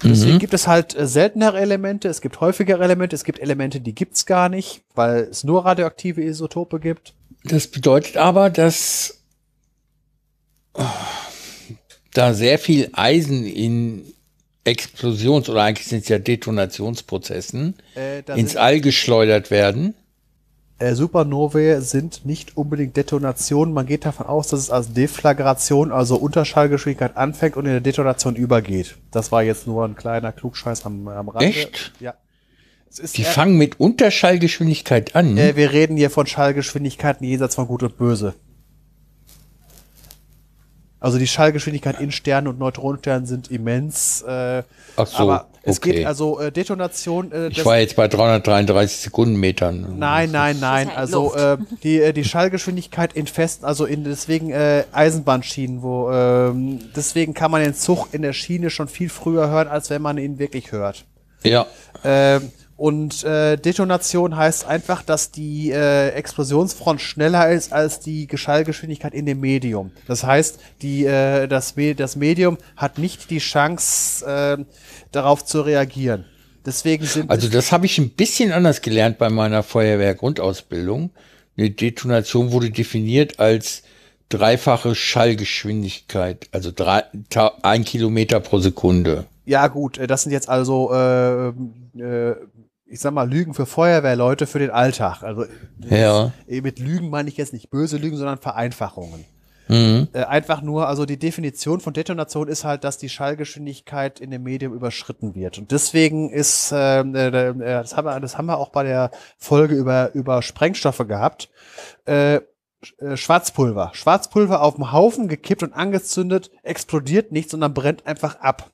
[SPEAKER 1] Deswegen mhm. gibt es halt äh, seltenere Elemente, es gibt häufigere Elemente, es gibt Elemente, die gibt's gar nicht, weil es nur radioaktive Isotope gibt.
[SPEAKER 3] Das bedeutet aber, dass oh, da sehr viel Eisen in Explosions- oder eigentlich sind es ja Detonationsprozessen äh, ins All geschleudert werden
[SPEAKER 1] äh, Supernovae sind nicht unbedingt Detonationen. Man geht davon aus, dass es als Deflagration, also Unterschallgeschwindigkeit anfängt und in der Detonation übergeht. Das war jetzt nur ein kleiner Klugscheiß am, am Rande.
[SPEAKER 3] Echt? Ja. Die fangen mit Unterschallgeschwindigkeit an.
[SPEAKER 1] Äh, wir reden hier von Schallgeschwindigkeiten jenseits von Gut und Böse. Also die Schallgeschwindigkeit in Sternen und Neutronensternen sind immens. Äh,
[SPEAKER 3] Ach so, aber
[SPEAKER 1] es okay. geht also äh, Detonation.
[SPEAKER 3] Äh, ich war jetzt bei 333 Sekundenmetern.
[SPEAKER 1] Nein, nein, nein. Halt also äh, die äh, die Schallgeschwindigkeit in festen, also in deswegen äh, Eisenbahnschienen, wo ähm, deswegen kann man den Zug in der Schiene schon viel früher hören, als wenn man ihn wirklich hört.
[SPEAKER 3] Ja.
[SPEAKER 1] Und äh, Detonation heißt einfach, dass die äh, Explosionsfront schneller ist als die Schallgeschwindigkeit in dem Medium. Das heißt, die, äh, das, das Medium hat nicht die Chance, äh, darauf zu reagieren. Deswegen sind
[SPEAKER 3] also das habe ich ein bisschen anders gelernt bei meiner Feuerwehr-Grundausbildung. Eine Detonation wurde definiert als dreifache Schallgeschwindigkeit, also drei, ein Kilometer pro Sekunde.
[SPEAKER 1] Ja gut, äh, das sind jetzt also äh, äh, ich sag mal, Lügen für Feuerwehrleute für den Alltag. Also
[SPEAKER 3] ja.
[SPEAKER 1] mit Lügen meine ich jetzt nicht böse Lügen, sondern Vereinfachungen. Mhm. Äh, einfach nur, also die Definition von Detonation ist halt, dass die Schallgeschwindigkeit in dem Medium überschritten wird. Und deswegen ist, ähm, äh, äh, das, haben wir, das haben wir auch bei der Folge über, über Sprengstoffe gehabt. Äh, äh Schwarzpulver. Schwarzpulver auf dem Haufen gekippt und angezündet, explodiert nicht, sondern brennt einfach ab.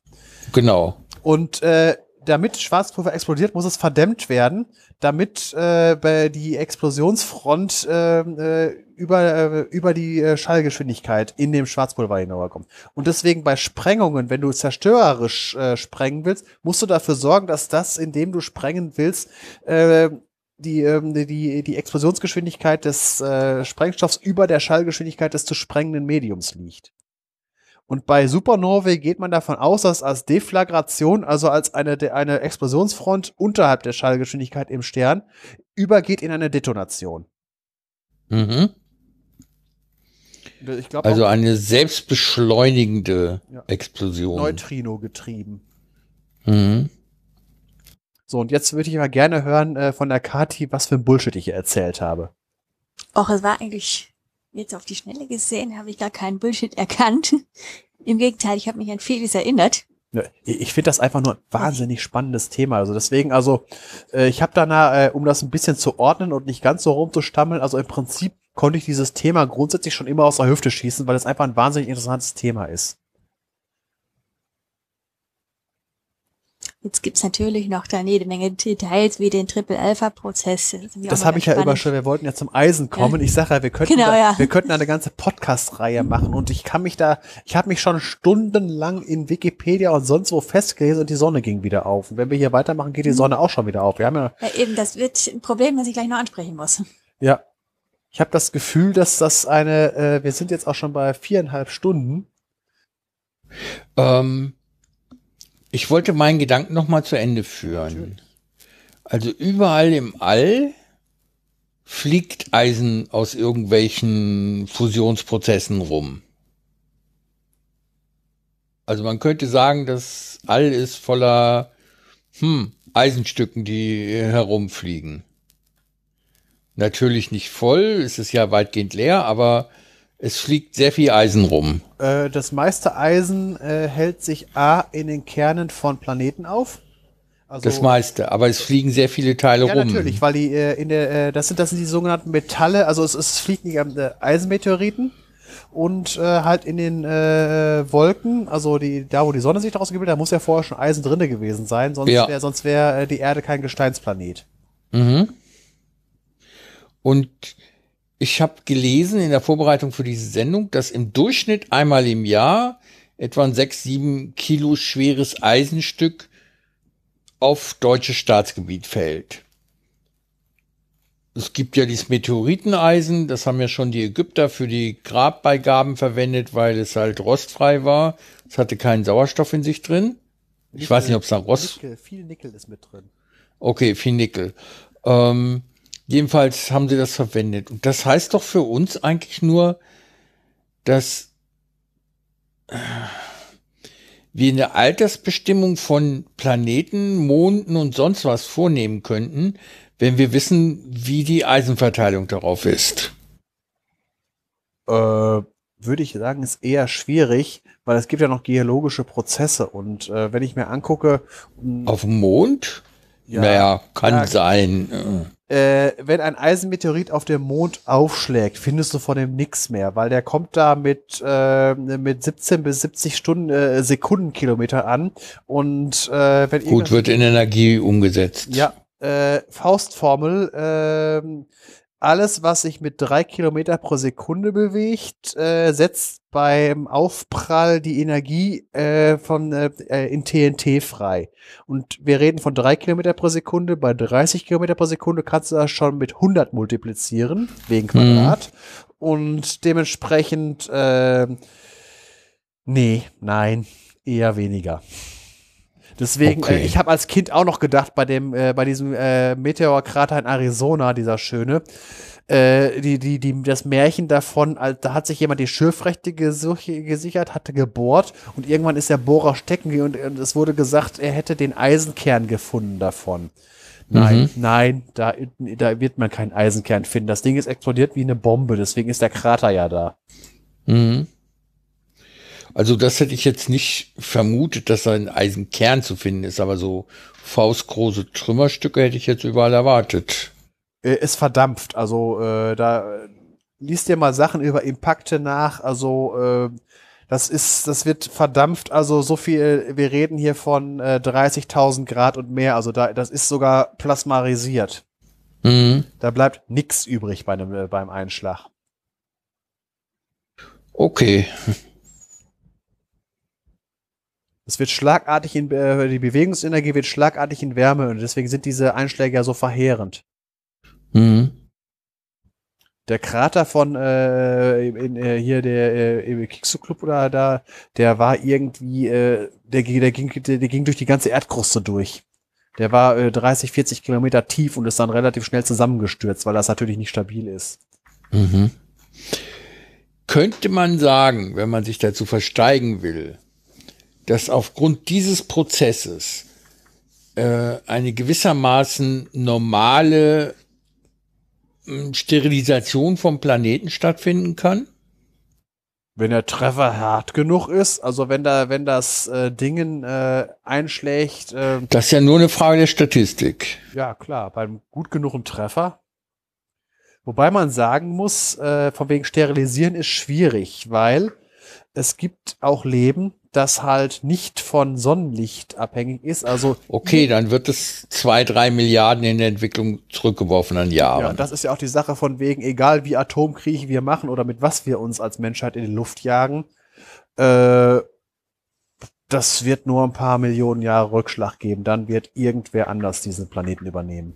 [SPEAKER 3] Genau.
[SPEAKER 1] Und äh, damit Schwarzpulver explodiert, muss es verdämmt werden, damit äh, die Explosionsfront äh, äh, über, äh, über die äh, Schallgeschwindigkeit in dem Schwarzpulver hinauskommt. Und deswegen bei Sprengungen, wenn du zerstörerisch äh, sprengen willst, musst du dafür sorgen, dass das, indem du sprengen willst, äh, die, ähm, die, die Explosionsgeschwindigkeit des äh, Sprengstoffs über der Schallgeschwindigkeit des zu sprengenden Mediums liegt. Und bei Supernovae geht man davon aus, dass als Deflagration, also als eine, eine Explosionsfront unterhalb der Schallgeschwindigkeit im Stern, übergeht in eine Detonation.
[SPEAKER 3] Mhm.
[SPEAKER 1] Ich glaub,
[SPEAKER 3] Also eine selbstbeschleunigende
[SPEAKER 1] Ja.
[SPEAKER 3] Explosion.
[SPEAKER 1] Neutrino getrieben.
[SPEAKER 3] Mhm.
[SPEAKER 1] So, und jetzt würde ich mal gerne hören äh, von der Kati, was für ein Bullshit ich hier erzählt habe.
[SPEAKER 4] Och, es war eigentlich, jetzt auf die Schnelle gesehen, habe ich gar keinen Bullshit erkannt. Im Gegenteil, ich habe mich an vieles erinnert.
[SPEAKER 1] Ich finde das einfach nur ein wahnsinnig spannendes Thema. Also deswegen, also äh, ich habe danach, äh, um das ein bisschen zu ordnen und nicht ganz so rumzustammeln, also im Prinzip konnte ich dieses Thema grundsätzlich schon immer aus der Hüfte schießen, weil es einfach ein wahnsinnig interessantes Thema ist.
[SPEAKER 4] Jetzt gibt's natürlich noch da jede Menge Details wie den Triple-Alpha-Prozess.
[SPEAKER 1] Das habe ich ja überschrieben. Wir wollten ja zum Eisen kommen. Ich sage ja, wir könnten,
[SPEAKER 4] Genau,
[SPEAKER 1] da,
[SPEAKER 4] ja.
[SPEAKER 1] wir könnten eine ganze Podcast-Reihe machen und ich kann mich da, ich habe mich schon stundenlang in Wikipedia und sonst wo festgelesen und die Sonne ging wieder auf. Und wenn wir hier weitermachen, geht die
[SPEAKER 4] Mhm.
[SPEAKER 1] Sonne auch schon wieder auf. Wir haben ja,
[SPEAKER 4] Ja, eben, das wird ein Problem, das ich gleich noch ansprechen muss.
[SPEAKER 1] ja, ich habe das Gefühl, dass das eine, äh, wir sind jetzt auch schon bei viereinhalb Stunden.
[SPEAKER 3] Ähm, ich wollte meinen Gedanken noch mal zu Ende führen. Also überall im All fliegt Eisen aus irgendwelchen Fusionsprozessen rum. Also man könnte sagen, das All ist voller hm, Eisenstücken, die herumfliegen. Natürlich nicht voll, es ist ja weitgehend leer, aber es fliegt sehr viel Eisen rum.
[SPEAKER 1] Äh, das meiste Eisen äh, hält sich A in den Kernen von Planeten auf. Also,
[SPEAKER 3] Das meiste, aber es fliegen sehr viele Teile
[SPEAKER 1] Ja,
[SPEAKER 3] rum.
[SPEAKER 1] natürlich, weil die äh, in der, das sind das sind die sogenannten Metalle, also es, es fliegt nicht äh, Eisenmeteoriten und halt in den Wolken, also die da wo die Sonne sich daraus gebildet hat, muss ja vorher schon Eisen drinne gewesen sein, sonst
[SPEAKER 3] Ja.
[SPEAKER 1] wäre sonst wäre die Erde kein Gesteinsplanet.
[SPEAKER 3] Mhm. Und ich habe gelesen in der Vorbereitung für diese Sendung, dass im Durchschnitt einmal im Jahr etwa ein 6, 7 Kilo schweres Eisenstück auf deutsches Staatsgebiet fällt. Es gibt ja dieses Meteoriteneisen, das haben ja schon die Ägypter für die Grabbeigaben verwendet, weil es halt rostfrei war. Es hatte keinen Sauerstoff in sich drin. Ich weiß nicht, ob es da Rost,
[SPEAKER 1] Nickel, viel Nickel ist mit drin.
[SPEAKER 3] Okay, viel Nickel. Ähm, jedenfalls haben sie das verwendet. Und das heißt doch für uns eigentlich nur, dass äh, wir eine Altersbestimmung von Planeten, Monden und sonst was vornehmen könnten, wenn wir wissen, wie die Eisenverteilung darauf ist.
[SPEAKER 1] Äh, würde ich sagen, ist eher schwierig, weil es gibt ja noch geologische Prozesse und äh, wenn ich mir angucke,
[SPEAKER 3] Auf dem Mond?
[SPEAKER 1] Ja.
[SPEAKER 3] naja, kann
[SPEAKER 1] Ja.
[SPEAKER 3] sein.
[SPEAKER 1] äh, wenn ein Eisenmeteorit auf dem Mond aufschlägt, findest du von dem nix mehr, weil der kommt da mit, äh, mit 17 bis 70 Stunden, äh, Sekundenkilometer an und äh, wenn
[SPEAKER 3] Gut, wird in Energie umgesetzt.
[SPEAKER 1] ja, äh, Faustformel, ähm, alles, was sich mit drei Kilometer pro Sekunde bewegt, äh, setzt beim Aufprall die Energie äh, von äh, äh, in TNT frei. Und wir reden von drei Kilometer pro Sekunde. Bei 30 Kilometer pro Sekunde kannst du das schon mit 100 multiplizieren wegen Quadrat. Und dementsprechend, äh, nee, nein, eher weniger. Deswegen,
[SPEAKER 3] Okay.
[SPEAKER 1] äh, ich habe als Kind auch noch gedacht, bei dem, äh, bei diesem äh, Meteorkrater in Arizona, dieser schöne, äh, die, die, die, das Märchen davon, als, da hat sich jemand die Schürfrechte gesichert, hatte gebohrt und irgendwann ist der Bohrer stecken und, und es wurde gesagt, er hätte den Eisenkern gefunden davon. Nein, nein, da, da wird man keinen Eisenkern finden. Das Ding ist explodiert wie eine Bombe, deswegen ist der Krater ja da.
[SPEAKER 3] Mhm. Also das hätte ich jetzt nicht vermutet, dass da ein Eisenkern zu finden ist, aber so faustgroße Trümmerstücke hätte ich jetzt überall erwartet.
[SPEAKER 1] es verdampft. Also äh, da äh, liest dir mal Sachen über Impakte nach. Also äh, Das ist, das wird verdampft, also so viel, wir reden hier von äh, 30.000 Grad und mehr, also da, das ist sogar plasmarisiert.
[SPEAKER 3] Mhm.
[SPEAKER 1] Da bleibt nix übrig bei einem, äh, beim Einschlag.
[SPEAKER 3] Okay.
[SPEAKER 1] Es wird schlagartig in, äh, die Bewegungsenergie wird schlagartig in Wärme und deswegen sind diese Einschläge ja so verheerend.
[SPEAKER 3] Mhm.
[SPEAKER 1] Der Krater von äh, in, äh, hier der äh, im Kixo Club oder da, der war irgendwie, äh, der, ging- der, ging, der, der ging durch die ganze Erdkruste durch. Der war äh, 30, 40 Kilometer tief und ist dann relativ schnell zusammengestürzt, weil das natürlich nicht stabil ist.
[SPEAKER 3] Mhm. Könnte man sagen, wenn man sich dazu versteigen will, dass aufgrund dieses Prozesses äh, eine gewissermaßen normale mh, Sterilisation vom Planeten stattfinden kann?
[SPEAKER 1] Wenn der Treffer hart genug ist, also wenn da, wenn das äh, Dingen äh, einschlägt, äh,
[SPEAKER 3] Das ist ja nur eine Frage der Statistik.
[SPEAKER 1] ja klar, beim gut genugen Treffer. Wobei man sagen muss, äh, von wegen Sterilisieren ist schwierig, weil es gibt auch Leben, das halt nicht von Sonnenlicht abhängig ist. Also
[SPEAKER 3] Okay, dann wird es zwei, drei Milliarden in der Entwicklung zurückgeworfen an
[SPEAKER 1] ja,
[SPEAKER 3] Jahren.
[SPEAKER 1] das ist ja auch die Sache von wegen, egal wie Atomkrieg wir machen oder mit was wir uns als Menschheit in die Luft jagen, äh, das wird nur ein paar Millionen Jahre Rückschlag geben. Dann wird irgendwer anders diesen Planeten übernehmen.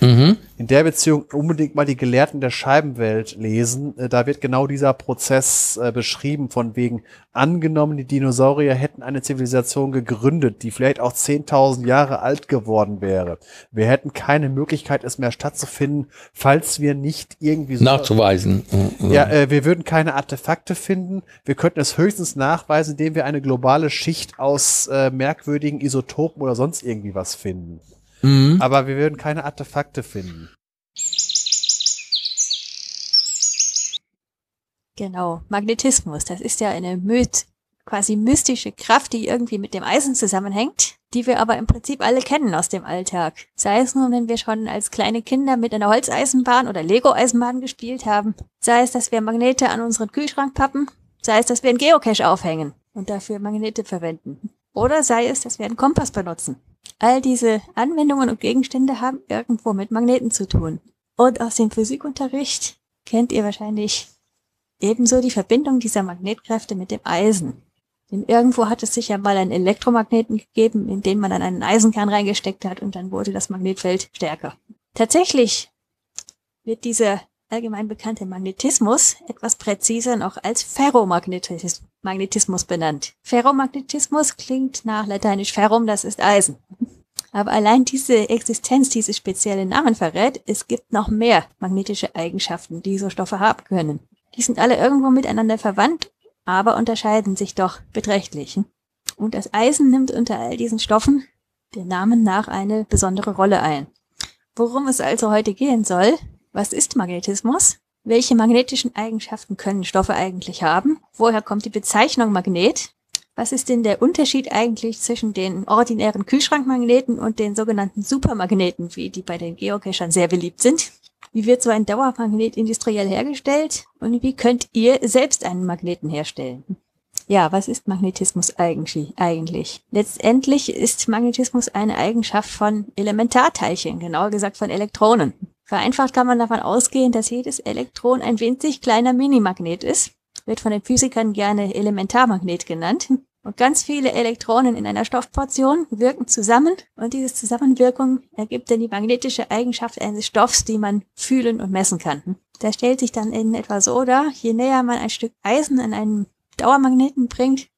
[SPEAKER 3] Mhm.
[SPEAKER 1] in der Beziehung unbedingt mal die Gelehrten der Scheibenwelt lesen. Äh, Da wird genau dieser Prozess äh, beschrieben, von wegen angenommen, die Dinosaurier hätten eine Zivilisation gegründet, die vielleicht auch 10.000 Jahre alt geworden wäre. Wir hätten keine Möglichkeit, es mehr stattzufinden, falls wir nicht irgendwie so
[SPEAKER 3] Nachzuweisen. Mhm.
[SPEAKER 1] ja, äh, wir würden keine Artefakte finden. Wir könnten es höchstens nachweisen, indem wir eine globale Schicht aus merkwürdigen Isotopen oder sonst irgendwie was finden.
[SPEAKER 3] Mhm.
[SPEAKER 1] Aber wir würden keine Artefakte finden.
[SPEAKER 4] Genau, Magnetismus, das ist ja eine myth quasi mystische Kraft, die irgendwie mit dem Eisen zusammenhängt, die wir aber im Prinzip alle kennen aus dem Alltag. Sei es nur, wenn wir schon als kleine Kinder mit einer Holzeisenbahn oder Lego-Eisenbahn gespielt haben, sei es, dass wir Magnete an unseren Kühlschrank pappen, sei es, dass wir einen Geocache aufhängen und dafür Magnete verwenden. Oder sei es, dass wir einen Kompass benutzen. All diese Anwendungen und Gegenstände haben irgendwo mit Magneten zu tun. Und aus dem Physikunterricht kennt ihr wahrscheinlich ebenso die Verbindung dieser Magnetkräfte mit dem Eisen. Denn irgendwo hat es sicher mal einen Elektromagneten gegeben, in den man dann einen Eisenkern reingesteckt hat und dann wurde das Magnetfeld stärker. Tatsächlich wird dieser allgemein bekannte Magnetismus etwas präziser noch als Ferromagnetismus Magnetismus benannt. Ferromagnetismus klingt nach lateinisch ferrum, das ist Eisen. Aber allein diese Existenz dieses speziellen Namen verrät, es gibt noch mehr magnetische Eigenschaften, die so Stoffe haben können. Die sind alle irgendwo miteinander verwandt, aber unterscheiden sich doch beträchtlich. Und das Eisen nimmt unter all diesen Stoffen der Namen nach eine besondere Rolle ein. Worum es also heute gehen soll, was ist Magnetismus? Welche magnetischen Eigenschaften können Stoffe eigentlich haben? Woher kommt die Bezeichnung Magnet? Was ist denn der Unterschied eigentlich zwischen den ordinären Kühlschrankmagneten und den sogenannten Supermagneten, wie die bei den Geocachern sehr beliebt sind? Wie wird so ein Dauermagnet industriell hergestellt? Und wie könnt ihr selbst einen Magneten herstellen? Ja, was ist Magnetismus eigentlich? Letztendlich ist Magnetismus eine Eigenschaft von Elementarteilchen, genauer gesagt von Elektronen. Vereinfacht kann man davon ausgehen, dass jedes Elektron ein winzig kleiner Minimagnet ist, wird von den Physikern gerne Elementarmagnet genannt. Und ganz viele Elektronen in einer Stoffportion wirken zusammen und diese Zusammenwirkung ergibt dann die magnetische Eigenschaft eines Stoffs, die man fühlen und messen kann. Da stellt sich dann in etwa so dar, je näher man ein Stück Eisen an einen Dauermagneten bringt,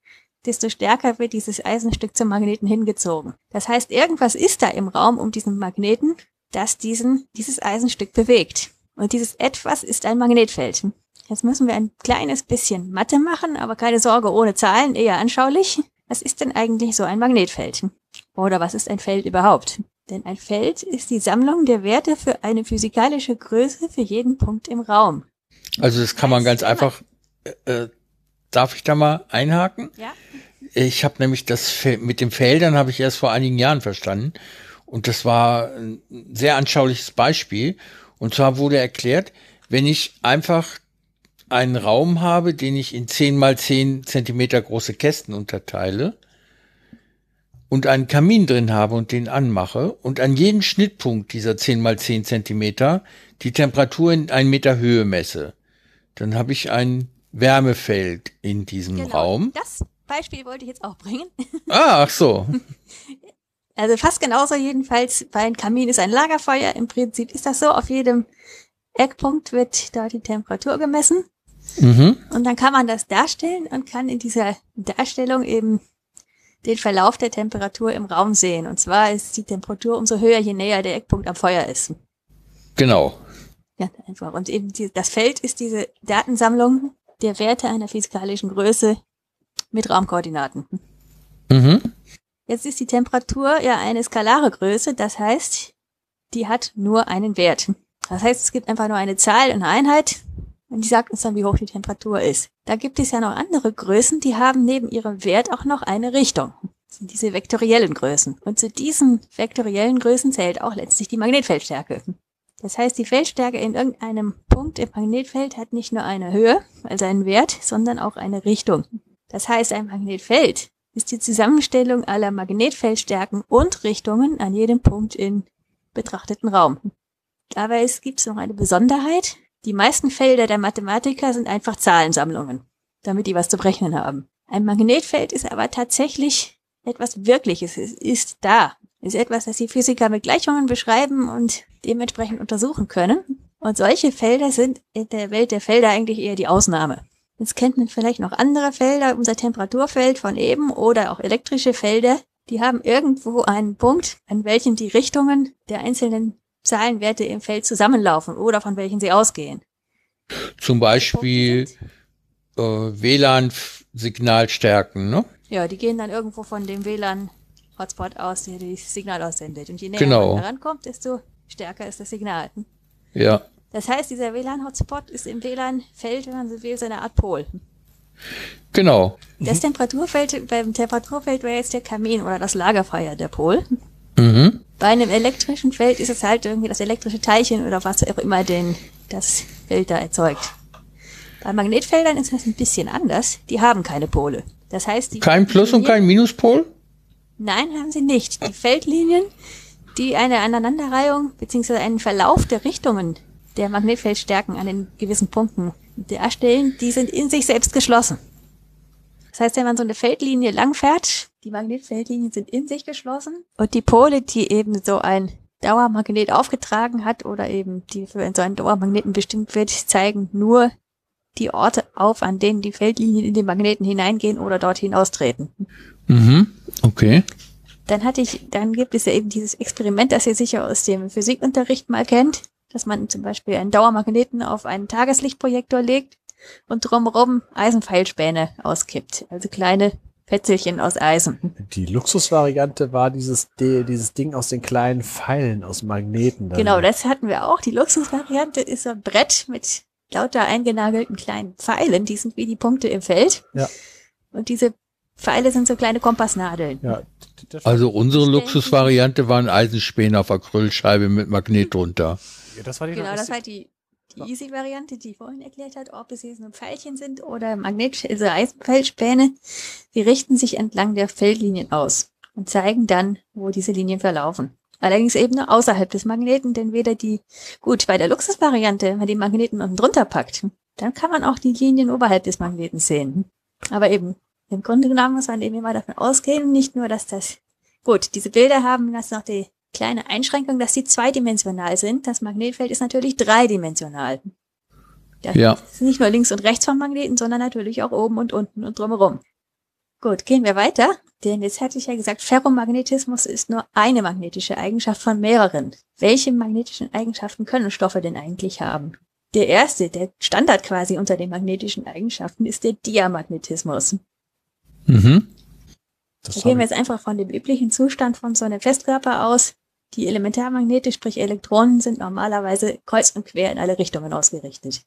[SPEAKER 4] desto stärker wird dieses Eisenstück zum Magneten hingezogen. Das heißt, irgendwas ist da im Raum um diesen Magneten, das diesen, dieses Eisenstück bewegt. Und dieses Etwas ist ein Magnetfeld. Jetzt müssen wir ein kleines bisschen Mathe machen, aber keine Sorge, ohne Zahlen, eher anschaulich. Was ist denn eigentlich so ein Magnetfeld? Oder was ist ein Feld überhaupt? Denn ein Feld ist die Sammlung der Werte für eine physikalische Größe für jeden Punkt im Raum.
[SPEAKER 3] Also das kann man ganz einfach. Äh, darf ich da mal einhaken?
[SPEAKER 4] Ja?
[SPEAKER 3] Ich habe nämlich das mit den Feldern habe ich erst vor einigen Jahren verstanden und das war ein sehr anschauliches Beispiel. Und zwar wurde erklärt, wenn ich einfach einen Raum habe, den ich in 10 mal 10 Zentimeter große Kästen unterteile und einen Kamin drin habe und den anmache und an jeden Schnittpunkt dieser 10 mal 10 Zentimeter die Temperatur in einen Meter Höhe messe, dann habe ich ein Wärmefeld in diesem
[SPEAKER 4] Genau,
[SPEAKER 3] Raum.
[SPEAKER 4] Das Beispiel wollte ich jetzt auch bringen.
[SPEAKER 3] Ah, ach so.
[SPEAKER 4] Also fast genauso jedenfalls, weil ein Kamin ist ein Lagerfeuer. Im Prinzip ist das so, auf jedem Eckpunkt wird da die Temperatur gemessen.
[SPEAKER 3] Mhm.
[SPEAKER 4] Und dann kann man das darstellen und kann in dieser Darstellung eben den Verlauf der Temperatur im Raum sehen. Und zwar ist die Temperatur umso höher, je näher der Eckpunkt am Feuer ist.
[SPEAKER 3] Genau.
[SPEAKER 4] Ganz einfach. Und eben die, das Feld ist diese Datensammlung der Werte einer physikalischen Größe mit Raumkoordinaten.
[SPEAKER 3] Mhm.
[SPEAKER 4] Jetzt ist die Temperatur ja eine skalare Größe, das heißt, die hat nur einen Wert. Das heißt, es gibt einfach nur eine Zahl, eine Einheit, und die sagt uns dann, wie hoch die Temperatur ist. Da gibt es ja noch andere Größen, die haben neben ihrem Wert auch noch eine Richtung. Das sind diese vektoriellen Größen. Und zu diesen vektoriellen Größen zählt auch letztlich die Magnetfeldstärke. Das heißt, die Feldstärke in irgendeinem Punkt im Magnetfeld hat nicht nur eine Höhe, also einen Wert, sondern auch eine Richtung. Das heißt, ein Magnetfeld ist die Zusammenstellung aller Magnetfeldstärken und Richtungen an jedem Punkt in betrachteten Raum. Es gibt noch eine Besonderheit. Die meisten Felder der Mathematiker sind einfach Zahlensammlungen, damit die was zu berechnen haben. Ein Magnetfeld ist aber tatsächlich etwas Wirkliches. Es ist da. Es ist etwas, das die Physiker mit Gleichungen beschreiben und dementsprechend untersuchen können. Und solche Felder sind in der Welt der Felder eigentlich eher die Ausnahme. Jetzt kennt man vielleicht noch andere Felder, unser Temperaturfeld von eben oder auch elektrische Felder. Die haben irgendwo einen Punkt, an welchem die Richtungen der einzelnen Zahlenwerte im Feld zusammenlaufen oder von welchen sie ausgehen.
[SPEAKER 3] Zum Beispiel äh, WLAN-Signalstärken, ne?
[SPEAKER 4] Ja, die gehen dann irgendwo von dem WLAN-Hotspot aus, der das Signal aussendet. Und je näher
[SPEAKER 3] Genau.
[SPEAKER 4] man herankommt, desto stärker ist das Signal.
[SPEAKER 3] Ja.
[SPEAKER 4] Das heißt, dieser WLAN-Hotspot ist im WLAN-Feld, wenn man so will, so eine Art Pol.
[SPEAKER 3] Genau.
[SPEAKER 4] Das Temperaturfeld, beim Temperaturfeld wäre jetzt der Kamin oder das Lagerfeuer der Pol.
[SPEAKER 3] Mhm.
[SPEAKER 4] Bei einem elektrischen Feld ist es halt irgendwie das elektrische Teilchen oder was auch immer den, das Feld da erzeugt. Bei Magnetfeldern ist das ein bisschen anders. Die haben keine Pole. Das heißt, die
[SPEAKER 3] Kein Plus und kein Minuspol?
[SPEAKER 4] Nein, haben sie nicht. Die Feldlinien, die eine Aneinanderreihung bzw. einen Verlauf der Richtungen der Magnetfeldstärken an den gewissen Punkten darstellen, die sind in sich selbst geschlossen. Das heißt, wenn man so eine Feldlinie lang fährt, die Magnetfeldlinien sind in sich geschlossen und die Pole, die eben so ein Dauermagnet aufgetragen hat oder eben die für so einen Dauermagneten bestimmt wird, zeigen nur die Orte auf, an denen die Feldlinien in den Magneten hineingehen oder dort hinaustreten.
[SPEAKER 3] Mhm. Okay.
[SPEAKER 4] Dann hatte ich, dann gibt es ja eben dieses Experiment, das ihr sicher aus dem Physikunterricht mal kennt, dass man zum Beispiel einen Dauermagneten auf einen Tageslichtprojektor legt und drumherum Eisenpfeilspäne auskippt. Also kleine Fetzelchen aus Eisen.
[SPEAKER 1] Die Luxusvariante war dieses, D- dieses Ding aus den kleinen Pfeilen aus Magneten. dann.
[SPEAKER 4] Genau, das hatten wir auch. Die Luxusvariante ist so ein Brett mit lauter eingenagelten kleinen Pfeilen. Die sind wie die Punkte im Feld.
[SPEAKER 1] Ja.
[SPEAKER 4] Und diese Pfeile sind so kleine Kompassnadeln.
[SPEAKER 1] Ja,
[SPEAKER 3] Also unsere Luxusvariante waren Eisenspäne auf Acrylscheibe mit Magnet drunter.
[SPEAKER 1] Ja, das war die
[SPEAKER 4] Genau, das war die, die Easy-Variante, die ich vorhin erklärt hat, ob es jetzt nur Pfeilchen sind oder Magnet, also Eisenpfeilspäne. Sie richten sich entlang der Feldlinien aus und zeigen dann, wo diese Linien verlaufen. Allerdings eben nur außerhalb des Magneten, denn weder die, gut, bei der Luxusvariante, wenn man die Magneten unten drunter packt, dann kann man auch die Linien oberhalb des Magneten sehen. Aber eben, im Grunde genommen muss man eben immer davon ausgehen, nicht nur, dass das, gut, diese Bilder haben das noch die kleine Einschränkung, dass sie zweidimensional sind. Das Magnetfeld ist natürlich dreidimensional. Das
[SPEAKER 3] Ja.
[SPEAKER 4] ist nicht nur links und rechts vom Magneten, sondern natürlich auch oben und unten und drumherum. Gut, gehen wir weiter. Denn jetzt hatte ich ja gesagt, Ferromagnetismus ist nur eine magnetische Eigenschaft von mehreren. Welche magnetischen Eigenschaften können Stoffe denn eigentlich haben? Der erste, der Standard quasi unter den magnetischen Eigenschaften, ist der Diamagnetismus.
[SPEAKER 3] Mhm.
[SPEAKER 1] das
[SPEAKER 4] Da gehen wir jetzt einfach von dem üblichen Zustand von so einem Festkörper aus. Die Elementarmagnete, sprich Elektronen, sind normalerweise kreuz und quer in alle Richtungen ausgerichtet.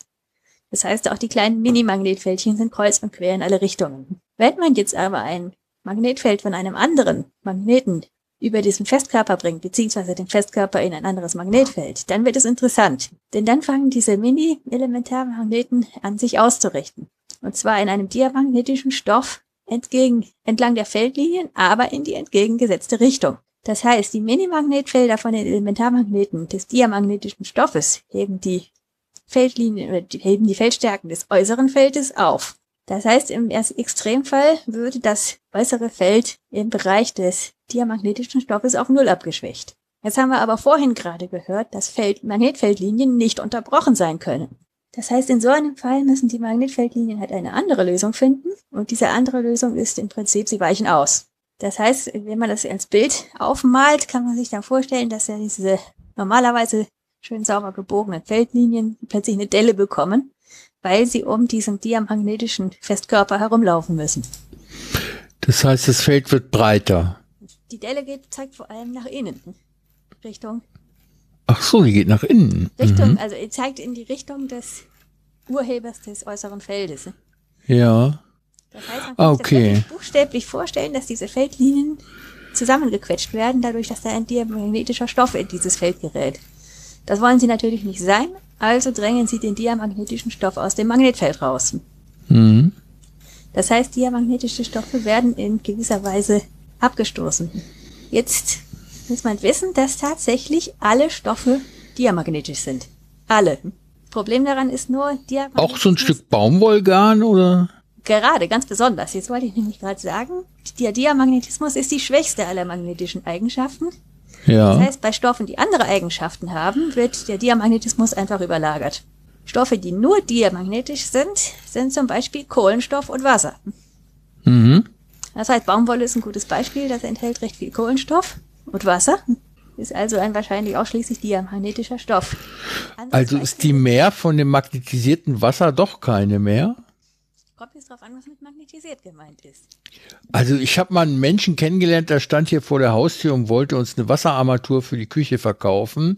[SPEAKER 4] Das heißt, auch die kleinen Mini-Magnetfältchen sind kreuz und quer in alle Richtungen. Wenn man jetzt aber ein Magnetfeld von einem anderen Magneten über diesen Festkörper bringt, beziehungsweise den Festkörper in ein anderes Magnetfeld, dann wird es interessant. Denn dann fangen diese Mini-Elementarmagneten an, sich auszurichten. Und zwar in einem diamagnetischen Stoff entgegen, entlang der Feldlinien, aber in die entgegengesetzte Richtung. Das heißt, die Mini-Magnetfelder von den Elementarmagneten des diamagnetischen Stoffes heben die Feldlinien heben die Feldstärken des äußeren Feldes auf. Das heißt, im Extremfall würde das äußere Feld im Bereich des diamagnetischen Stoffes auf Null abgeschwächt. Jetzt haben wir aber vorhin gerade gehört, dass Feld Magnetfeldlinien nicht unterbrochen sein können. Das heißt, in so einem Fall müssen die Magnetfeldlinien halt eine andere Lösung finden und diese andere Lösung ist im Prinzip, sie weichen aus. Das heißt, wenn man das als Bild aufmalt, kann man sich dann vorstellen, dass ja diese normalerweise schön sauber gebogenen Feldlinien plötzlich eine Delle bekommen weil sie um diesen diamagnetischen Festkörper herumlaufen müssen.
[SPEAKER 3] Das heißt, das Feld wird breiter.
[SPEAKER 4] Die Delle geht, zeigt vor allem nach innen. Richtung.
[SPEAKER 3] Ach so, die geht nach innen.
[SPEAKER 4] Richtung, mhm. also zeigt in die Richtung des Urhebers des äußeren Feldes.
[SPEAKER 3] Ja.
[SPEAKER 4] Das heißt, man kann okay. sich buchstäblich vorstellen, dass diese Feldlinien zusammengequetscht werden, dadurch, dass da ein diamagnetischer Stoff in dieses Feld gerät. Das wollen sie natürlich nicht sein, also drängen sie den diamagnetischen Stoff aus dem Magnetfeld raus. Mhm. Das heißt, diamagnetische Stoffe werden in gewisser Weise abgestoßen. Jetzt muss man wissen, dass tatsächlich alle Stoffe diamagnetisch sind. Alle. Problem daran ist nur,
[SPEAKER 3] Auch so ein Stück Baumwollgarn oder?
[SPEAKER 4] Gerade, ganz besonders. Jetzt wollte ich nämlich gerade sagen, der Diamagnetismus ist die schwächste aller magnetischen Eigenschaften.
[SPEAKER 3] Ja.
[SPEAKER 4] Das heißt, bei Stoffen, die andere Eigenschaften haben, wird der Diamagnetismus einfach überlagert. Stoffe, die nur diamagnetisch sind, sind zum Beispiel Kohlenstoff und Wasser. Mhm. Das heißt, Baumwolle ist ein gutes Beispiel, das enthält recht viel Kohlenstoff und Wasser. Ist also ein wahrscheinlich ausschließlich diamagnetischer Stoff.
[SPEAKER 3] Anderes also ist die Mehr von dem magnetisierten Wasser doch keine mehr?
[SPEAKER 4] Kommt jetzt drauf an, was mit magnetisiert gemeint ist.
[SPEAKER 3] Also ich habe mal einen Menschen kennengelernt, der stand hier vor der Haustür und wollte uns eine Wasserarmatur für die Küche verkaufen,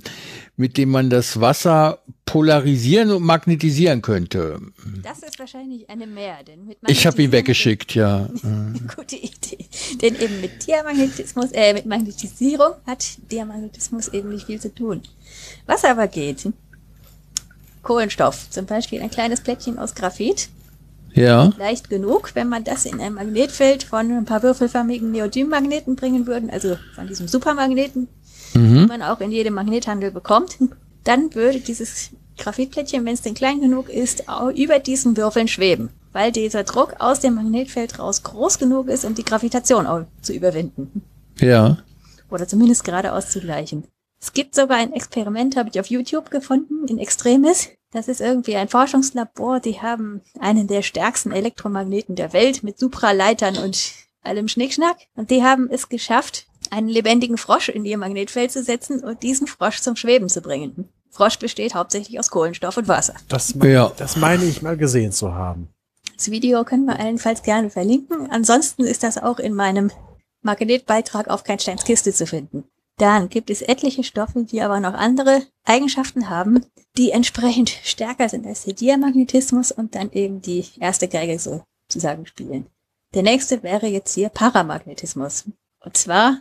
[SPEAKER 3] mit dem man das Wasser polarisieren und magnetisieren könnte.
[SPEAKER 4] Das ist wahrscheinlich eine Mehr, denn
[SPEAKER 3] mit Ich habe ihn weggeschickt, ja.
[SPEAKER 4] Gute Idee. Denn eben mit Diamagnetismus, äh, mit Magnetisierung hat Diamagnetismus eben nicht viel zu tun. Was aber geht? Kohlenstoff, zum Beispiel ein kleines Plättchen aus Graphit,
[SPEAKER 3] ja.
[SPEAKER 4] leicht genug, wenn man das in ein Magnetfeld von ein paar würfelförmigen Neodym-Magneten bringen würden, also von diesem Supermagneten, mhm. die man auch in jedem Magnethandel bekommt, dann würde dieses Graphitplättchen, wenn es denn klein genug ist, auch über diesen Würfeln schweben, weil dieser Druck aus dem Magnetfeld raus groß genug ist, um die Gravitation auch zu überwinden.
[SPEAKER 3] Ja.
[SPEAKER 4] Oder zumindest gerade auszugleichen. Es gibt sogar ein Experiment, habe ich auf YouTube gefunden, in Extremis. Das ist irgendwie ein Forschungslabor, die haben einen der stärksten Elektromagneten der Welt mit Supraleitern und allem Schnickschnack. Und die haben es geschafft, einen lebendigen Frosch in ihr Magnetfeld zu setzen und diesen Frosch zum Schweben zu bringen. Frosch besteht hauptsächlich aus Kohlenstoff und Wasser.
[SPEAKER 1] Das, ja. das meine ich mal gesehen zu haben.
[SPEAKER 4] Das Video können wir allenfalls gerne verlinken. Ansonsten ist das auch in meinem Magnetbeitrag auf Kein Steins Kiste zu finden. Dann gibt es etliche Stoffe, die aber noch andere Eigenschaften haben, die entsprechend stärker sind als der Diamagnetismus und dann eben die erste Geige sozusagen spielen. Der nächste wäre jetzt hier Paramagnetismus. Und zwar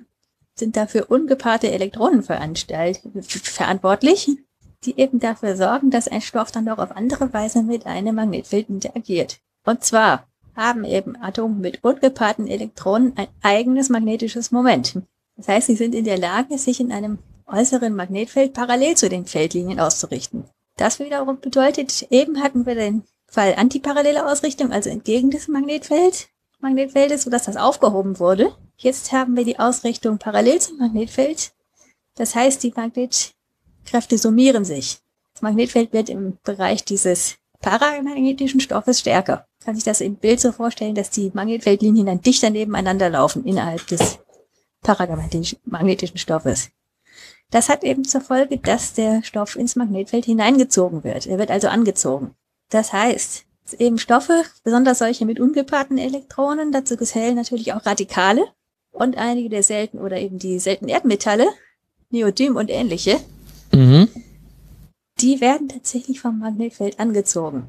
[SPEAKER 4] sind dafür ungepaarte Elektronen verantwortlich, die eben dafür sorgen, dass ein Stoff dann doch auf andere Weise mit einem Magnetfeld interagiert. Und zwar haben eben Atome mit ungepaarten Elektronen ein eigenes magnetisches Moment. Das heißt, sie sind in der Lage, sich in einem äußeren Magnetfeld parallel zu den Feldlinien auszurichten. Das wiederum bedeutet, eben hatten wir den Fall antiparallele Ausrichtung, also entgegen des Magnetfeld, Magnetfeldes, sodass das aufgehoben wurde. Jetzt haben wir die Ausrichtung parallel zum Magnetfeld. Das heißt, die Magnetkräfte summieren sich. Das Magnetfeld wird im Bereich dieses paramagnetischen Stoffes stärker. Kann sich das im Bild so vorstellen, dass die Magnetfeldlinien dann dichter nebeneinander laufen innerhalb des paramagnetischen Stoffes. Das hat eben zur Folge, dass der Stoff ins Magnetfeld hineingezogen wird. Er wird also angezogen. Das heißt, eben Stoffe, besonders solche mit ungepaarten Elektronen, dazu zählen natürlich auch Radikale und einige der seltenen oder eben die seltenen Erdmetalle, Neodym und ähnliche, mhm. die werden tatsächlich vom Magnetfeld angezogen.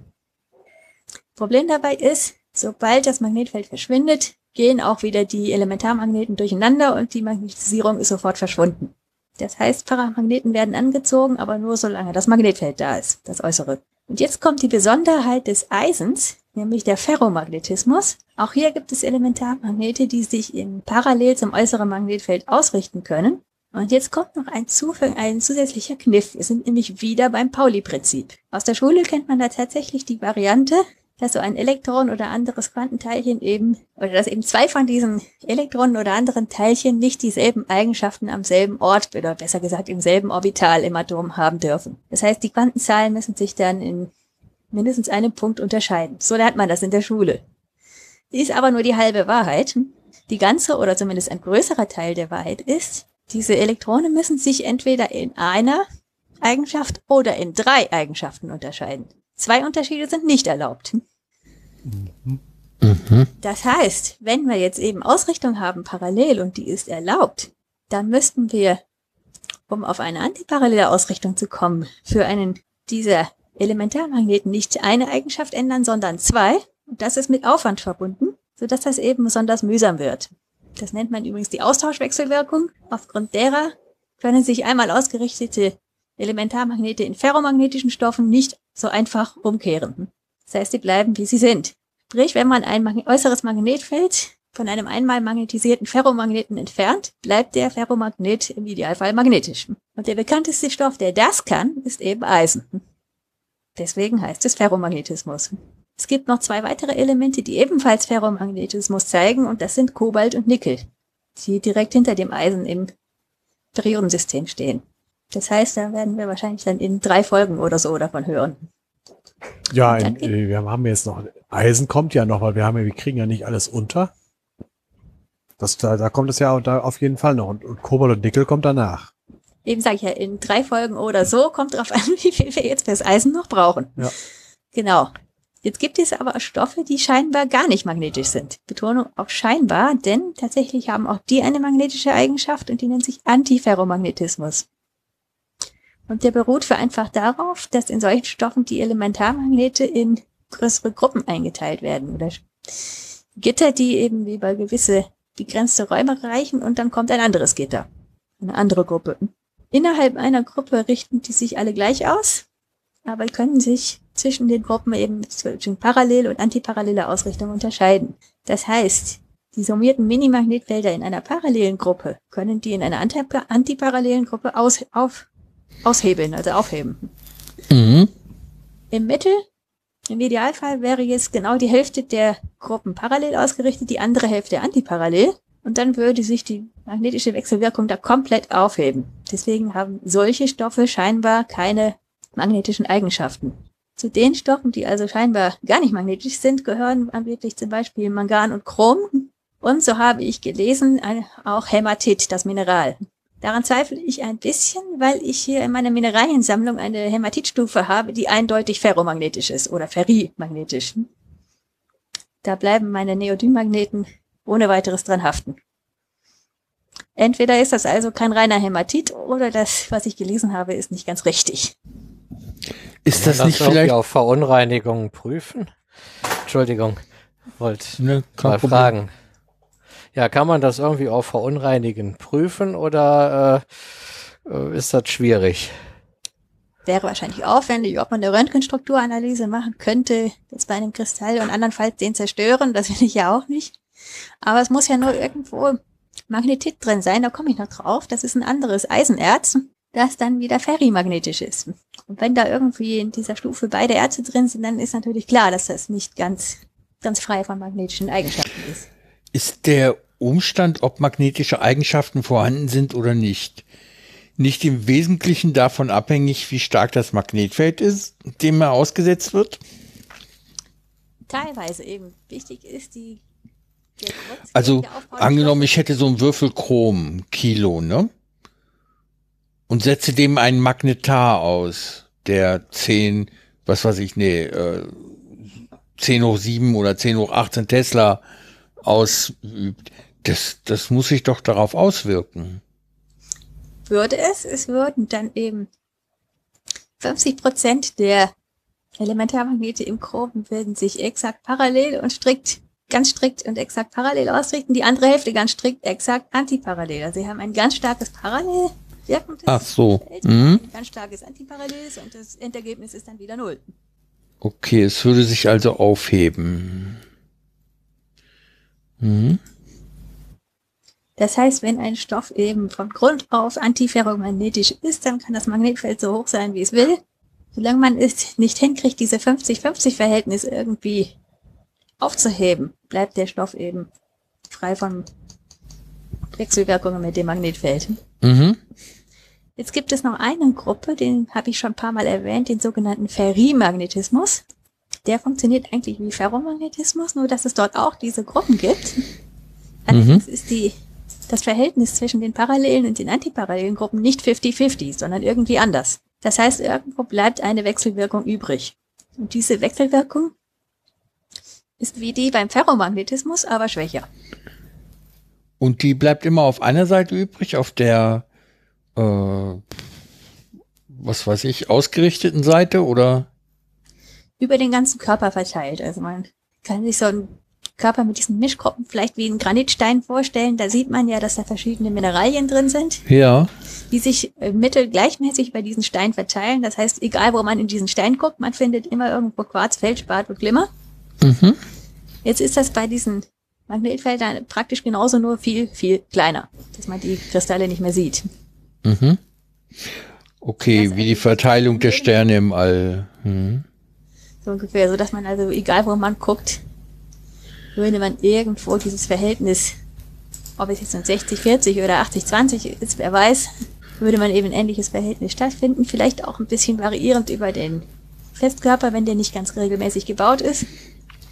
[SPEAKER 4] Problem dabei ist, sobald das Magnetfeld verschwindet, gehen auch wieder die Elementarmagneten durcheinander und die Magnetisierung ist sofort verschwunden. Das heißt, Paramagneten werden angezogen, aber nur solange das Magnetfeld da ist, das äußere. Und jetzt kommt die Besonderheit des Eisens, nämlich der Ferromagnetismus. Auch hier gibt es Elementarmagnete, die sich in parallel zum äußeren Magnetfeld ausrichten können. Und jetzt kommt noch ein, ein zusätzlicher Kniff. Wir sind nämlich wieder beim Pauli-Prinzip. Aus der Schule kennt man da tatsächlich die Variante, dass so ein Elektron oder anderes Quantenteilchen eben, oder dass eben zwei von diesen Elektronen oder anderen Teilchen nicht dieselben Eigenschaften am selben Ort, oder besser gesagt im selben Orbital im Atom haben dürfen. Das heißt, die Quantenzahlen müssen sich dann in mindestens einem Punkt unterscheiden. So lernt man das in der Schule. Die ist aber nur die halbe Wahrheit. Die ganze oder zumindest ein größerer Teil der Wahrheit ist, diese Elektronen müssen sich entweder in einer Eigenschaft oder in drei Eigenschaften unterscheiden. Zwei Unterschiede sind nicht erlaubt.
[SPEAKER 3] Mhm.
[SPEAKER 4] Das heißt, wenn wir jetzt eben Ausrichtung haben parallel und die ist erlaubt, dann müssten wir, um auf eine antiparallele Ausrichtung zu kommen, für einen dieser Elementarmagneten nicht eine Eigenschaft ändern, sondern zwei. Und das ist mit Aufwand verbunden, sodass das eben besonders mühsam wird. Das nennt man übrigens die Austauschwechselwirkung. Aufgrund derer können sich einmal ausgerichtete Elementarmagnete in ferromagnetischen Stoffen nicht so einfach umkehren. Das heißt, sie bleiben, wie sie sind. Sprich, wenn man ein Mag äußeres Magnetfeld von einem einmal magnetisierten Ferromagneten entfernt, bleibt der Ferromagnet im Idealfall magnetisch. Und der bekannteste Stoff, der das kann, ist eben Eisen. Deswegen heißt es Ferromagnetismus. Es gibt noch zwei weitere Elemente, die ebenfalls Ferromagnetismus zeigen, und das sind Kobalt und Nickel, die direkt hinter dem Eisen im Periodensystem stehen. Das heißt, da werden wir wahrscheinlich dann in drei Folgen oder so davon hören.
[SPEAKER 1] Ja, in, äh, wir haben jetzt noch, Eisen kommt ja noch, weil wir haben ja, wir kriegen ja nicht alles unter. Das, da, da kommt es ja da auf jeden Fall noch. Und, und Kobalt und Nickel kommt danach.
[SPEAKER 4] Eben sage ich ja, in drei Folgen oder so, kommt drauf an, wie viel wir jetzt fürs Eisen noch brauchen.
[SPEAKER 1] Ja.
[SPEAKER 4] Genau. Jetzt gibt es aber Stoffe, die scheinbar gar nicht magnetisch sind. Betonung auf scheinbar, denn tatsächlich haben auch die eine magnetische Eigenschaft und die nennt sich Antiferromagnetismus. Und der beruht einfach darauf, dass in solchen Stoffen die Elementarmagnete in größere Gruppen eingeteilt werden oder Gitter, die eben über gewisse begrenzte Räume reichen und dann kommt ein anderes Gitter. Eine andere Gruppe. Innerhalb einer Gruppe richten die sich alle gleich aus, aber können sich zwischen den Gruppen eben zwischen parallel und antiparallele Ausrichtung unterscheiden. Das heißt, die summierten Minimagnetfelder in einer parallelen Gruppe können die in einer anti- antiparallelen Gruppe aus, auf, aushebeln, also aufheben.
[SPEAKER 3] Mhm.
[SPEAKER 4] Im Mittel, im Idealfall wäre jetzt genau die Hälfte der Gruppen parallel ausgerichtet, die andere Hälfte antiparallel. Und dann würde sich die magnetische Wechselwirkung da komplett aufheben. Deswegen haben solche Stoffe scheinbar keine magnetischen Eigenschaften. Zu den Stoffen, die also scheinbar gar nicht magnetisch sind, gehören wirklich zum Beispiel Mangan und Chrom. Und so habe ich gelesen, auch Hämatit, das Mineral. Daran zweifle ich ein bisschen, weil ich hier in meiner Mineraliensammlung eine Hämatitstufe habe, die eindeutig ferromagnetisch ist oder ferrimagnetisch. Da bleiben meine Neodynmagneten ohne weiteres dran haften. Entweder ist das also kein reiner Hämatit oder das, was ich gelesen habe, ist nicht ganz richtig.
[SPEAKER 3] Ist das
[SPEAKER 2] man
[SPEAKER 3] nicht vielleicht
[SPEAKER 2] auf Verunreinigungen prüfen? Entschuldigung, wollte
[SPEAKER 3] ne,
[SPEAKER 2] mal
[SPEAKER 3] Problem.
[SPEAKER 2] fragen. Ja, kann man das irgendwie auf Verunreinigen prüfen oder äh, ist das schwierig?
[SPEAKER 4] Wäre wahrscheinlich aufwendig, ob man eine Röntgenstrukturanalyse machen könnte, jetzt bei einem Kristall und andernfalls den zerstören, das will ich ja auch nicht. Aber es muss ja nur irgendwo Magnetit drin sein, da komme ich noch drauf. Das ist ein anderes Eisenerz, das dann wieder ferrimagnetisch ist. Und wenn da irgendwie in dieser Stufe beide Erze drin sind, dann ist natürlich klar, dass das nicht ganz, ganz frei von magnetischen Eigenschaften ist.
[SPEAKER 3] Ist der Umstand, ob magnetische Eigenschaften vorhanden sind oder nicht, nicht im Wesentlichen davon abhängig, wie stark das Magnetfeld ist, dem er ausgesetzt wird?
[SPEAKER 4] Teilweise eben. Wichtig ist die,
[SPEAKER 3] Also angenommen, ich hätte so einen Würfel Chrom, Kilo, ne? Und setze dem einen Magnetar aus, der 10, was weiß ich, nee, äh, 10 hoch 7 oder 10 hoch 18 Tesla ausübt. Das, das muss sich doch darauf auswirken.
[SPEAKER 4] würde es, es würden dann eben 50 Prozent der Elementarmagnete im Chrom würden sich exakt parallel und strikt ganz strikt und exakt parallel ausrichten, die andere Hälfte ganz strikt exakt antiparallel. Also sie haben ein ganz starkes Parallel wirkendes
[SPEAKER 3] Ach so.
[SPEAKER 4] Verhältnis,
[SPEAKER 3] Mhm.
[SPEAKER 4] ein ganz starkes Antiparalleles und das Endergebnis ist dann wieder null.
[SPEAKER 3] Okay, es würde sich also aufheben. Mhm.
[SPEAKER 4] Das heißt, wenn ein Stoff eben von Grund auf antiferromagnetisch ist, dann kann das Magnetfeld so hoch sein, wie es will. Solange man es nicht hinkriegt, diese 50-50-Verhältnis irgendwie aufzuheben, bleibt der Stoff eben frei von Wechselwirkungen mit dem Magnetfeld.
[SPEAKER 3] Mhm.
[SPEAKER 4] Jetzt gibt es noch eine Gruppe, den habe ich schon ein paar Mal erwähnt, den sogenannten Ferrimagnetismus. Der funktioniert eigentlich wie Ferromagnetismus, nur dass es dort auch diese Gruppen gibt. Allerdings ist die, das Verhältnis zwischen den parallelen und den antiparallelen Gruppen nicht 50-50, sondern irgendwie anders. Das heißt, irgendwo bleibt eine Wechselwirkung übrig. Und diese Wechselwirkung ist wie die beim Ferromagnetismus, aber schwächer.
[SPEAKER 3] Und die bleibt immer auf einer Seite übrig, auf der, äh, was weiß ich, ausgerichteten Seite oder?
[SPEAKER 4] Über den ganzen Körper verteilt. Also man kann sich so einen Körper mit diesen Mischgruppen vielleicht wie einen Granitstein vorstellen. Da sieht man ja, dass da verschiedene Mineralien drin sind,
[SPEAKER 3] Ja.
[SPEAKER 4] die sich im Mittel gleichmäßig bei diesen Stein verteilen. Das heißt, egal wo man in diesen Stein guckt, man findet immer irgendwo Quarz, Feldspat und Glimmer.
[SPEAKER 3] Mhm.
[SPEAKER 4] Jetzt ist das bei diesen Magnetfeldern praktisch genauso nur viel, viel kleiner, dass man die Kristalle nicht mehr sieht.
[SPEAKER 3] Mhm. Okay, wie die Verteilung der Sterne im All. Mhm.
[SPEAKER 4] So ungefähr, so dass man also, egal wo man guckt, würde man irgendwo dieses Verhältnis, ob es jetzt nun 60-40 oder 80-20 ist, wer weiß, würde man eben ein ähnliches Verhältnis stattfinden. Vielleicht auch ein bisschen variierend über den Festkörper, wenn der nicht ganz regelmäßig gebaut ist.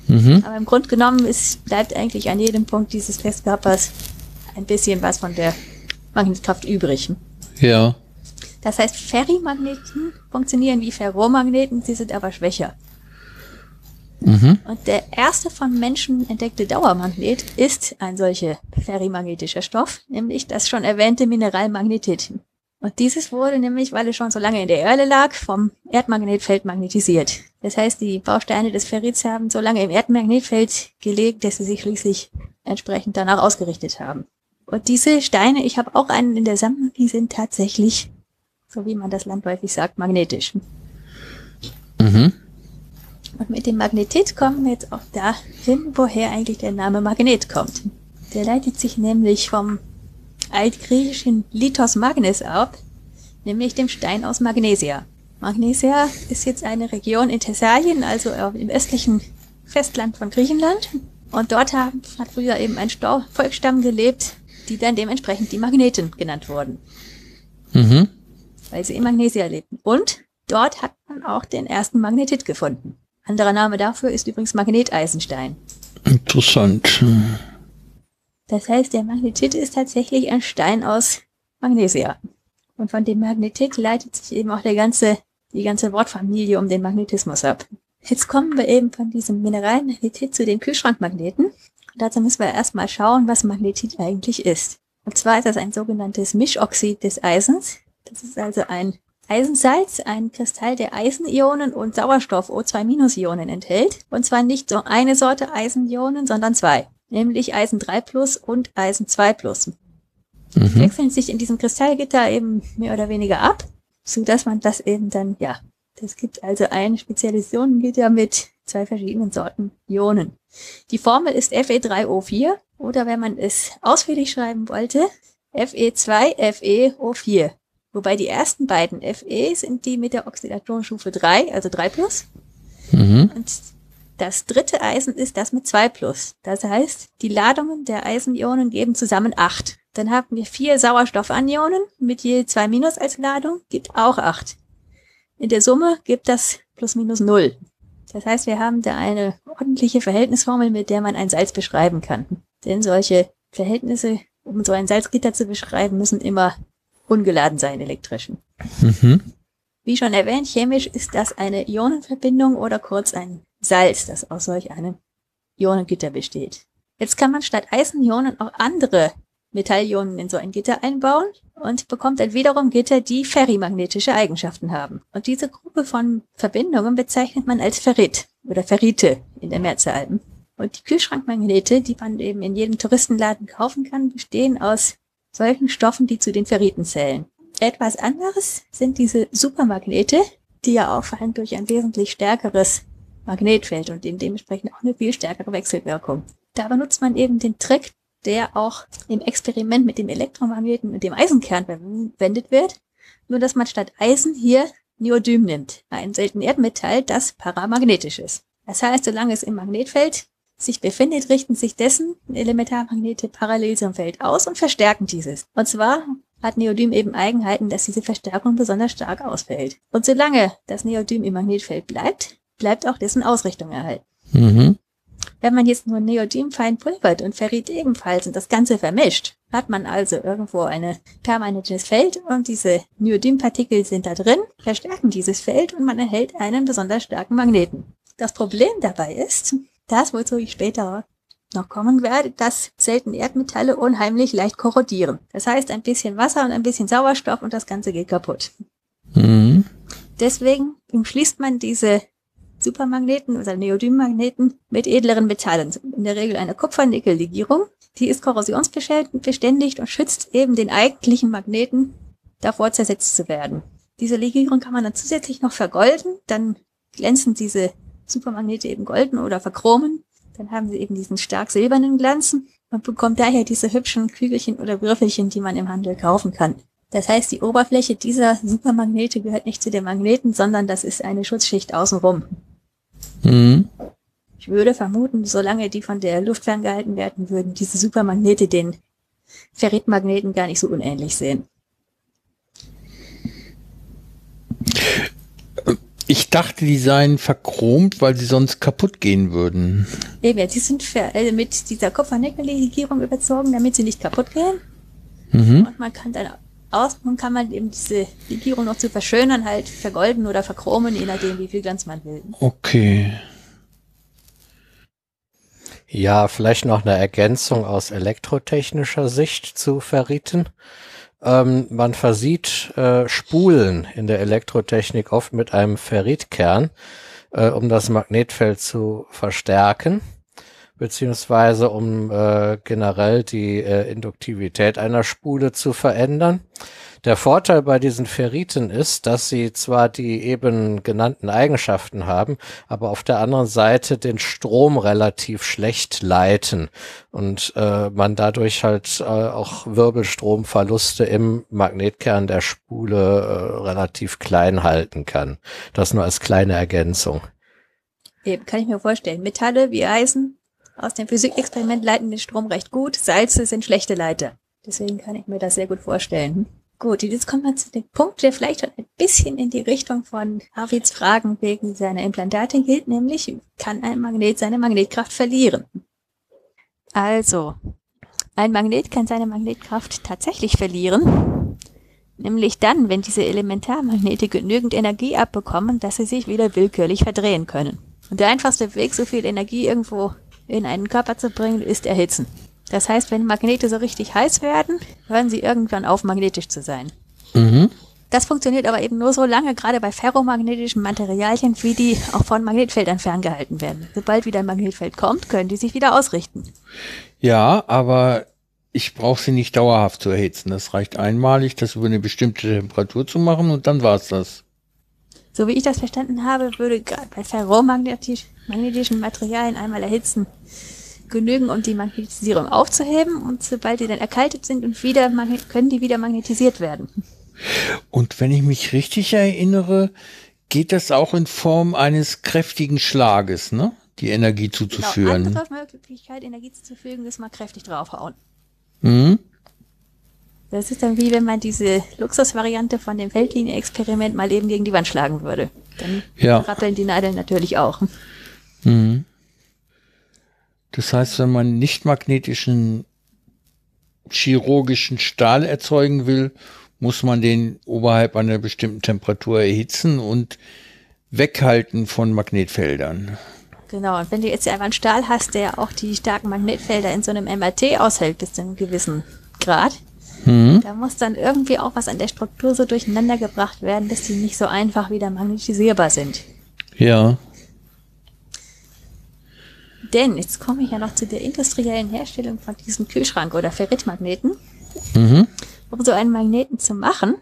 [SPEAKER 3] Mhm.
[SPEAKER 4] Aber im Grunde genommen ist, bleibt eigentlich an jedem Punkt dieses Festkörpers ein bisschen was von der Magnetkraft übrig.
[SPEAKER 3] Ja.
[SPEAKER 4] Das heißt, Ferrimagneten funktionieren wie Ferromagneten, sie sind aber schwächer.
[SPEAKER 3] Mhm.
[SPEAKER 4] Und der erste von Menschen entdeckte Dauermagnet ist ein solcher ferrimagnetischer Stoff, nämlich das schon erwähnte Mineral Magnetit. Und dieses wurde nämlich, weil es schon so lange in der Erde lag, vom Erdmagnetfeld magnetisiert. Das heißt, die Bausteine des Ferrits haben so lange im Erdmagnetfeld gelegt, dass sie sich schließlich entsprechend danach ausgerichtet haben. Und diese Steine, ich habe auch einen in der Sammlung, die sind tatsächlich, so wie man das landläufig sagt, magnetisch.
[SPEAKER 3] Mhm.
[SPEAKER 4] Und mit dem Magnetit kommen wir jetzt auch dahin, woher eigentlich der Name Magnet kommt. Der leitet sich nämlich vom altgriechischen Lithos Magnes ab, nämlich dem Stein aus Magnesia. Magnesia ist jetzt eine Region in Thessalien, also im östlichen Festland von Griechenland. Und dort haben, hat früher eben ein Stau Volksstamm gelebt, die dann dementsprechend die Magneten genannt wurden,
[SPEAKER 3] Mhm.
[SPEAKER 4] weil sie in Magnesia lebten. Und dort hat man auch den ersten Magnetit gefunden. Anderer Name dafür ist übrigens Magneteisenstein.
[SPEAKER 3] Interessant.
[SPEAKER 4] Das heißt, der Magnetit ist tatsächlich ein Stein aus Magnesia. Und von dem Magnetit leitet sich eben auch der ganze, die ganze Wortfamilie um den Magnetismus ab. Jetzt kommen wir eben von diesem Mineralmagnetit zu den Kühlschrankmagneten. Und dazu müssen wir erstmal schauen, was Magnetit eigentlich ist. Und zwar ist das ein sogenanntes Mischoxid des Eisens. Das ist also ein Eisensalz, ein Kristall, der Eisenionen und Sauerstoff O2-Ionen enthält. Und zwar nicht so eine Sorte Eisenionen, sondern zwei. Nämlich Eisen 3 plus und Eisen 2 plus. Die
[SPEAKER 3] Mhm.
[SPEAKER 4] wechseln sich in diesem Kristallgitter eben mehr oder weniger ab, so dass man das eben dann, ja, das gibt also ein spezielles Ionengitter mit zwei verschiedenen Sorten Ionen. Die Formel ist Fe3O4 oder wenn man es ausführlich schreiben wollte, Fe2FeO4. Wobei die ersten beiden Fe sind die mit der Oxidationsstufe 3, also 3 plus.
[SPEAKER 3] Mhm.
[SPEAKER 4] Und das dritte Eisen ist das mit 2 plus. Das heißt, die Ladungen der Eisenionen geben zusammen 8. Dann haben wir vier Sauerstoffanionen mit je 2 minus als Ladung, gibt auch 8. In der Summe gibt das plus minus 0. Das heißt, wir haben da eine ordentliche Verhältnisformel, mit der man ein Salz beschreiben kann. Denn solche Verhältnisse, um so ein Salzgitter zu beschreiben, müssen immer ungeladen sein elektrisch.
[SPEAKER 3] Mhm.
[SPEAKER 4] Wie schon erwähnt, chemisch ist das eine Ionenverbindung oder kurz ein Salz, das aus solch einem Ionengitter besteht. Jetzt kann man statt Eisenionen auch andere Metallionen in so ein Gitter einbauen und bekommt dann wiederum Gitter, die ferrimagnetische Eigenschaften haben. Und diese Gruppe von Verbindungen bezeichnet man als Ferrit oder Ferrite in der Mehrzahl. Und die Kühlschrankmagnete, die man eben in jedem Touristenladen kaufen kann, bestehen aus solchen Stoffen, die zu den Ferriten zählen. Etwas anderes sind diese Supermagnete, die ja auffallen durch ein wesentlich stärkeres Magnetfeld und dementsprechend auch eine viel stärkere Wechselwirkung. Da benutzt man eben den Trick, der auch im Experiment mit dem Elektromagneten und dem Eisenkern verwendet wird, nur dass man statt Eisen hier Neodym nimmt, ein seltenes Erdmetall, das paramagnetisch ist. Das heißt, solange es im Magnetfeld sich befindet, richten sich dessen Elementarmagnete parallel zum Feld aus und verstärken dieses. Und zwar hat Neodym eben Eigenheiten, dass diese Verstärkung besonders stark ausfällt. Und solange das Neodym im Magnetfeld bleibt, bleibt auch dessen Ausrichtung erhalten.
[SPEAKER 3] Mhm.
[SPEAKER 4] Wenn man jetzt nur Neodym fein pulvert und Ferrit ebenfalls und das Ganze vermischt, hat man also irgendwo ein permanentes Feld und diese Neodym-Partikel sind da drin, verstärken dieses Feld und man erhält einen besonders starken Magneten. Das Problem dabei ist, das, wozu ich später noch kommen werde, dass selten Erdmetalle unheimlich leicht korrodieren. Das heißt, ein bisschen Wasser und ein bisschen Sauerstoff und das Ganze geht kaputt.
[SPEAKER 3] Mhm.
[SPEAKER 4] Deswegen umschließt man diese Supermagneten oder Neodymmagneten mit edleren Metallen, in der Regel eine Kupfer-Nickel-Legierung. Die ist korrosionsbeständigt und schützt eben den eigentlichen Magneten davor zersetzt zu werden. Diese Legierung kann man dann zusätzlich noch vergolden, dann glänzen diese Supermagnete eben golden oder verchromen. Dann haben sie eben diesen stark silbernen Glanz und bekommt daher diese hübschen Kügelchen oder Würfelchen, die man im Handel kaufen kann. Das heißt, die Oberfläche dieser Supermagnete gehört nicht zu den Magneten, sondern das ist eine Schutzschicht außenrum.
[SPEAKER 3] Mhm.
[SPEAKER 4] Ich würde vermuten, solange die von der Luft ferngehalten werden, würden diese Supermagnete den Ferritmagneten gar nicht so unähnlich sehen.
[SPEAKER 3] Ich dachte, die seien verchromt, weil sie sonst kaputt gehen würden.
[SPEAKER 4] Eben, ja, die sind für, äh, mit dieser Kupfer-Nickel-Legierung überzogen, damit sie nicht kaputt gehen.
[SPEAKER 3] Mhm.
[SPEAKER 4] Und man kann dann aus, man kann man eben diese Legierung noch zu verschönern, halt vergolden oder verchromen, je nachdem, wie viel Glanz man will.
[SPEAKER 3] Okay.
[SPEAKER 2] Ja, vielleicht noch eine Ergänzung aus elektrotechnischer Sicht zu Ferriten. Ähm, man versieht äh, Spulen in der Elektrotechnik oft mit einem Ferritkern, äh, um das Magnetfeld zu verstärken, beziehungsweise um äh, generell die äh, Induktivität einer Spule zu verändern. Der Vorteil bei diesen Ferriten ist, dass sie zwar die eben genannten Eigenschaften haben, aber auf der anderen Seite den Strom relativ schlecht leiten und äh, man dadurch halt äh, auch Wirbelstromverluste im Magnetkern der Spule äh, relativ klein halten kann. Das nur als kleine Ergänzung.
[SPEAKER 4] Eben, kann ich mir vorstellen. Metalle wie Eisen aus dem Physikexperiment leiten den Strom recht gut. Salze sind schlechte Leiter. Deswegen kann ich mir das sehr gut vorstellen. Gut, jetzt kommen wir zu dem Punkt, der vielleicht schon ein bisschen in die Richtung von Arvids Fragen wegen seiner Implantate gilt, nämlich kann ein Magnet seine Magnetkraft verlieren? Also, ein Magnet kann seine Magnetkraft tatsächlich verlieren, nämlich dann, wenn diese Elementarmagnete genügend Energie abbekommen, dass sie sich wieder willkürlich verdrehen können. Und der einfachste Weg, so viel Energie irgendwo in einen Körper zu bringen, ist erhitzen. Das heißt, wenn Magnete so richtig heiß werden, hören sie irgendwann auf, magnetisch zu sein.
[SPEAKER 3] Mhm.
[SPEAKER 4] Das funktioniert aber eben nur so lange, gerade bei ferromagnetischen Materialien, wie die auch von Magnetfeldern ferngehalten werden. Sobald wieder ein Magnetfeld kommt, können die sich wieder ausrichten.
[SPEAKER 3] Ja, aber ich brauche sie nicht dauerhaft zu erhitzen. Das reicht einmalig, das über eine bestimmte Temperatur zu machen und dann war's das.
[SPEAKER 4] So wie ich das verstanden habe, würde gerade bei ferromagnetischen Materialien einmal erhitzen genügen, um die Magnetisierung aufzuheben und sobald die dann erkaltet sind und wieder können die wieder magnetisiert werden.
[SPEAKER 3] Und wenn ich mich richtig erinnere, geht das auch in Form eines kräftigen Schlages, ne? Die Energie zuzuführen.
[SPEAKER 4] Genau, andere Möglichkeit, Energie zuzufügen, ist mal kräftig draufhauen.
[SPEAKER 3] Mhm.
[SPEAKER 4] Das ist dann wie wenn man diese Luxusvariante von dem Feldlinie-Experiment mal eben gegen die Wand schlagen würde. Dann
[SPEAKER 3] ja.
[SPEAKER 4] rappeln die Nadeln natürlich auch.
[SPEAKER 3] Mhm. Das heißt, wenn man nicht magnetischen chirurgischen Stahl erzeugen will, muss man den oberhalb einer bestimmten Temperatur erhitzen und weghalten von Magnetfeldern.
[SPEAKER 4] Genau, und wenn du jetzt einfach einen Stahl hast, der auch die starken Magnetfelder in so einem MRT aushält bis zu einem gewissen Grad,
[SPEAKER 3] mhm.
[SPEAKER 4] da muss dann irgendwie auch was an der Struktur so durcheinander gebracht werden, dass die nicht so einfach wieder magnetisierbar sind.
[SPEAKER 3] Ja.
[SPEAKER 4] Denn jetzt komme ich ja noch zu der industriellen Herstellung von diesem Kühlschrank oder Ferritmagneten.
[SPEAKER 3] Mhm.
[SPEAKER 4] Um so einen Magneten zu machen,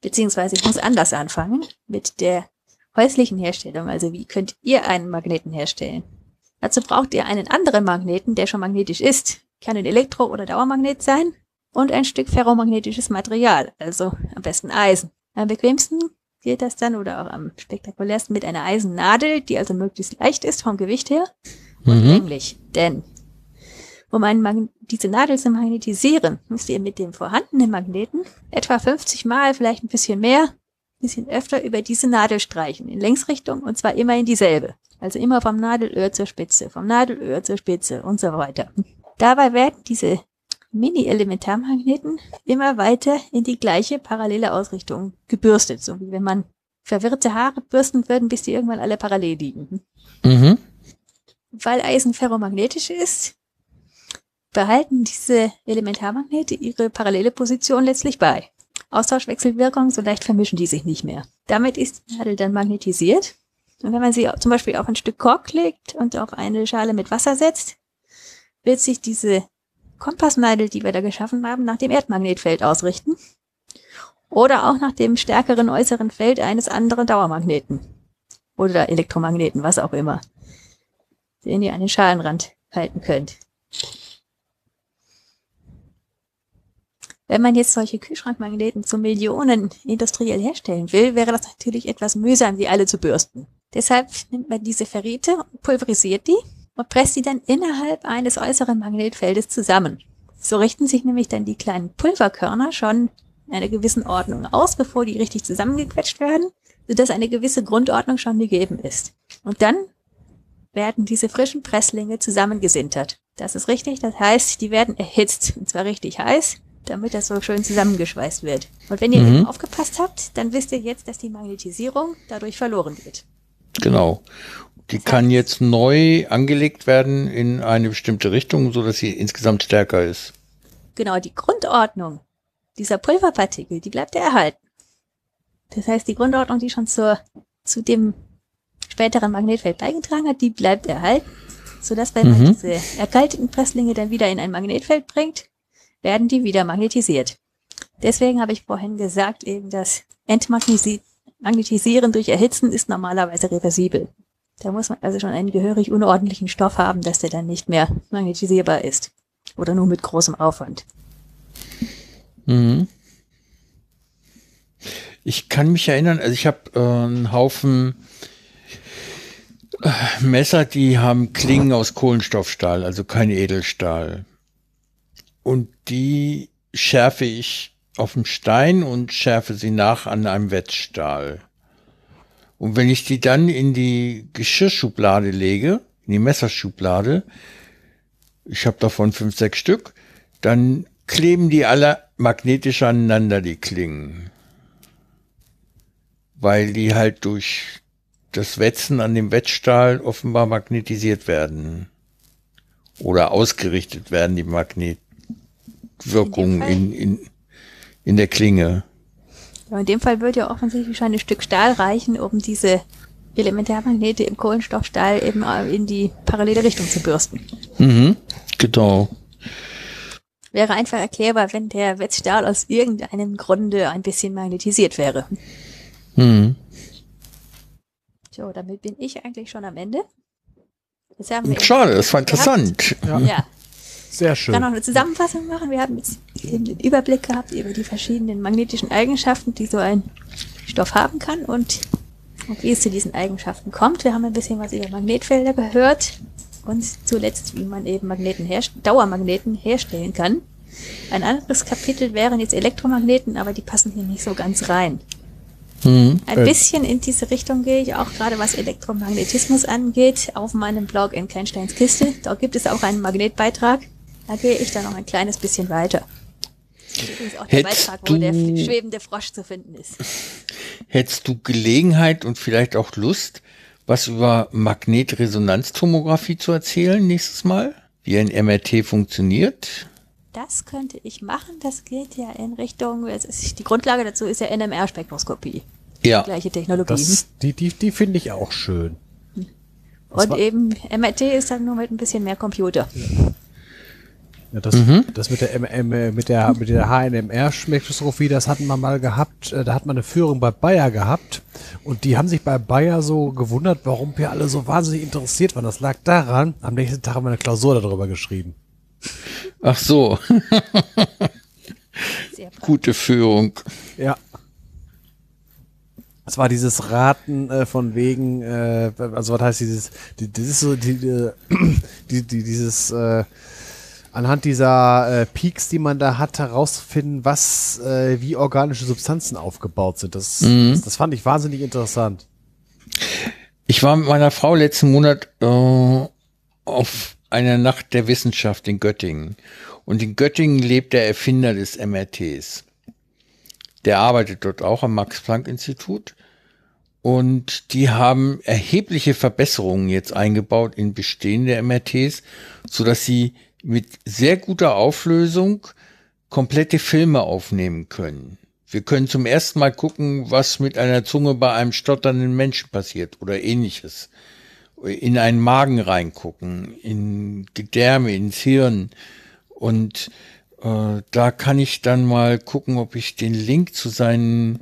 [SPEAKER 4] beziehungsweise ich muss anders anfangen mit der häuslichen Herstellung. Also wie könnt ihr einen Magneten herstellen? Dazu braucht ihr einen anderen Magneten, der schon magnetisch ist. Kann ein Elektro- oder Dauermagnet sein und ein Stück ferromagnetisches Material, also am besten Eisen. Am bequemsten geht das dann oder auch am spektakulärsten mit einer Eisennadel, die also möglichst leicht ist vom Gewicht her und
[SPEAKER 3] Mhm.
[SPEAKER 4] länglich. Denn um einen diese Nadel zu magnetisieren, müsst ihr mit dem vorhandenen Magneten etwa 50 Mal, vielleicht ein bisschen mehr, ein bisschen öfter über diese Nadel streichen, in Längsrichtung und zwar immer in dieselbe. Also immer vom Nadelöhr zur Spitze, vom Nadelöhr zur Spitze und so weiter. Dabei werden diese Mini-Elementarmagneten immer weiter in die gleiche parallele Ausrichtung gebürstet, so wie wenn man verwirrte Haare bürsten würden, bis die irgendwann alle parallel liegen.
[SPEAKER 3] Mhm.
[SPEAKER 4] Weil Eisen ferromagnetisch ist, behalten diese Elementarmagnete ihre parallele Position letztlich bei. Austauschwechselwirkung, so leicht vermischen die sich nicht mehr. Damit ist die Nadel dann magnetisiert. Und wenn man sie zum Beispiel auf ein Stück Kork legt und auf eine Schale mit Wasser setzt, wird sich diese Kompassnadel, die wir da geschaffen haben, nach dem Erdmagnetfeld ausrichten. Oder auch nach dem stärkeren äußeren Feld eines anderen Dauermagneten. Oder Elektromagneten, was auch immer. Den ihr an den Schalenrand halten könnt. Wenn man jetzt solche Kühlschrankmagneten zu Millionen industriell herstellen will, wäre das natürlich etwas mühsam, sie alle zu bürsten. Deshalb nimmt man diese Ferrite, pulverisiert die und presst sie dann innerhalb eines äußeren Magnetfeldes zusammen. So richten sich nämlich dann die kleinen Pulverkörner schon in einer gewissen Ordnung aus, bevor die richtig zusammengequetscht werden, sodass eine gewisse Grundordnung schon gegeben ist. Und dann werden diese frischen Presslinge zusammengesintert. Das ist richtig, das heißt, die werden erhitzt, und zwar richtig heiß, damit das so schön zusammengeschweißt wird. Und wenn ihr
[SPEAKER 3] Mhm.
[SPEAKER 4] aufgepasst habt, dann wisst ihr jetzt, dass die Magnetisierung dadurch verloren geht.
[SPEAKER 3] Genau. Die kann jetzt neu angelegt werden in eine bestimmte Richtung, so dass sie insgesamt stärker ist.
[SPEAKER 4] Genau, die Grundordnung dieser Pulverpartikel, die bleibt ja erhalten. Das heißt, die Grundordnung, die schon zur, zu dem späteren Magnetfeld beigetragen hat, die bleibt erhalten, sodass wenn man
[SPEAKER 3] Mhm.
[SPEAKER 4] diese erkalteten Presslinge dann wieder in ein Magnetfeld bringt, werden die wieder magnetisiert. Deswegen habe ich vorhin gesagt, eben das Entmagnetisieren durch Erhitzen ist normalerweise reversibel. Da muss man also schon einen gehörig unordentlichen Stoff haben, dass der dann nicht mehr magnetisierbar ist. Oder nur mit großem Aufwand.
[SPEAKER 3] Mhm. Ich kann mich erinnern, also ich habe äh, einen Haufen äh, Messer, die haben Klingen aus Kohlenstoffstahl, also kein Edelstahl. Und die schärfe ich auf dem Stein und schärfe sie nach an einem Wetzstahl. Und wenn ich die dann in die Geschirrschublade lege, in die Messerschublade, ich habe davon fünf, sechs Stück, dann kleben die alle magnetisch aneinander, die Klingen. Weil die halt durch das Wetzen an dem Wetzstahl offenbar magnetisiert werden. Oder ausgerichtet werden, die Magnetwirkung
[SPEAKER 4] Fall?
[SPEAKER 3] in, in, in der Klinge.
[SPEAKER 4] Ja, in dem Fall würde ja offensichtlich schon ein Stück Stahl reichen, um diese Elementarmagnete im Kohlenstoffstahl eben in die parallele Richtung zu bürsten.
[SPEAKER 3] Mhm, genau.
[SPEAKER 4] Wäre einfach erklärbar, wenn der Wetzstahl aus irgendeinem Grunde ein bisschen magnetisiert wäre.
[SPEAKER 3] Mhm.
[SPEAKER 4] So, damit bin ich eigentlich schon am Ende. Jetzt haben wir
[SPEAKER 3] Schade, das war interessant.
[SPEAKER 4] Ja. ja.
[SPEAKER 1] Sehr
[SPEAKER 4] Ich
[SPEAKER 1] schön.
[SPEAKER 4] kann noch eine Zusammenfassung machen. Wir haben jetzt eben den Überblick gehabt über die verschiedenen magnetischen Eigenschaften, die so ein Stoff haben kann und, und wie es zu diesen Eigenschaften kommt. Wir haben ein bisschen was über Magnetfelder gehört und zuletzt, wie man eben Magneten herst Dauermagneten herstellen kann. Ein anderes Kapitel wären jetzt Elektromagneten, aber die passen hier nicht so ganz rein.
[SPEAKER 3] Mhm.
[SPEAKER 4] Ein
[SPEAKER 1] Äh.
[SPEAKER 4] bisschen in diese Richtung gehe ich auch gerade was Elektromagnetismus angeht, auf meinem Blog in Kleinsteins Kiste. Dort gibt es auch einen Magnetbeitrag. Da gehe ich dann noch ein kleines bisschen weiter. Das ist übrigens auch der
[SPEAKER 3] Hättest
[SPEAKER 4] Beitrag, wo der
[SPEAKER 3] du-
[SPEAKER 4] schwebende Frosch zu finden ist.
[SPEAKER 3] Hättest du Gelegenheit und vielleicht auch Lust, was über Magnetresonanztomographie zu erzählen nächstes Mal? Wie ein MRT funktioniert?
[SPEAKER 4] Das könnte ich machen. Das geht ja in Richtung, es ist, die Grundlage dazu ist ja NMR-Spektroskopie.
[SPEAKER 3] Ja.
[SPEAKER 4] Gleiche Technologie.
[SPEAKER 1] Das, die die, die finde ich auch schön.
[SPEAKER 4] Und
[SPEAKER 1] war-
[SPEAKER 4] eben MRT ist dann nur mit ein bisschen mehr Computer.
[SPEAKER 1] Ja, das, das mit der, M M mit der, mit der HNMR-Spektroskophie, das hatten wir mal gehabt. äh, Da hat man eine Führung bei Bayer gehabt. Und die haben sich bei Bayer so gewundert, warum wir alle so wahnsinnig interessiert waren. Das lag daran, am nächsten Tag haben wir eine Klausur darüber geschrieben.
[SPEAKER 3] Ach so, gute Führung.
[SPEAKER 1] Ja. Es war dieses Raten äh, von wegen, äh, also was heißt dieses, die, das ist so die, die, die, die dieses äh, anhand dieser äh, Peaks, die man da hat, herausfinden, was äh, wie organische Substanzen aufgebaut sind. Das, das, das fand ich wahnsinnig interessant.
[SPEAKER 3] Ich war mit meiner Frau letzten Monat äh, auf einer Nacht der Wissenschaft in Göttingen. Und in Göttingen lebt der Erfinder des MRTs. Der arbeitet dort auch am Max-Planck-Institut. Und die haben erhebliche Verbesserungen jetzt eingebaut in bestehende MRTs, sodass sie mit sehr guter Auflösung komplette Filme aufnehmen können. Wir können zum ersten Mal gucken, was mit einer Zunge bei einem stotternden Menschen passiert oder ähnliches. In einen Magen reingucken, in Gedärme, ins Hirn. Und äh, da kann ich dann mal gucken, ob ich den Link zu seinem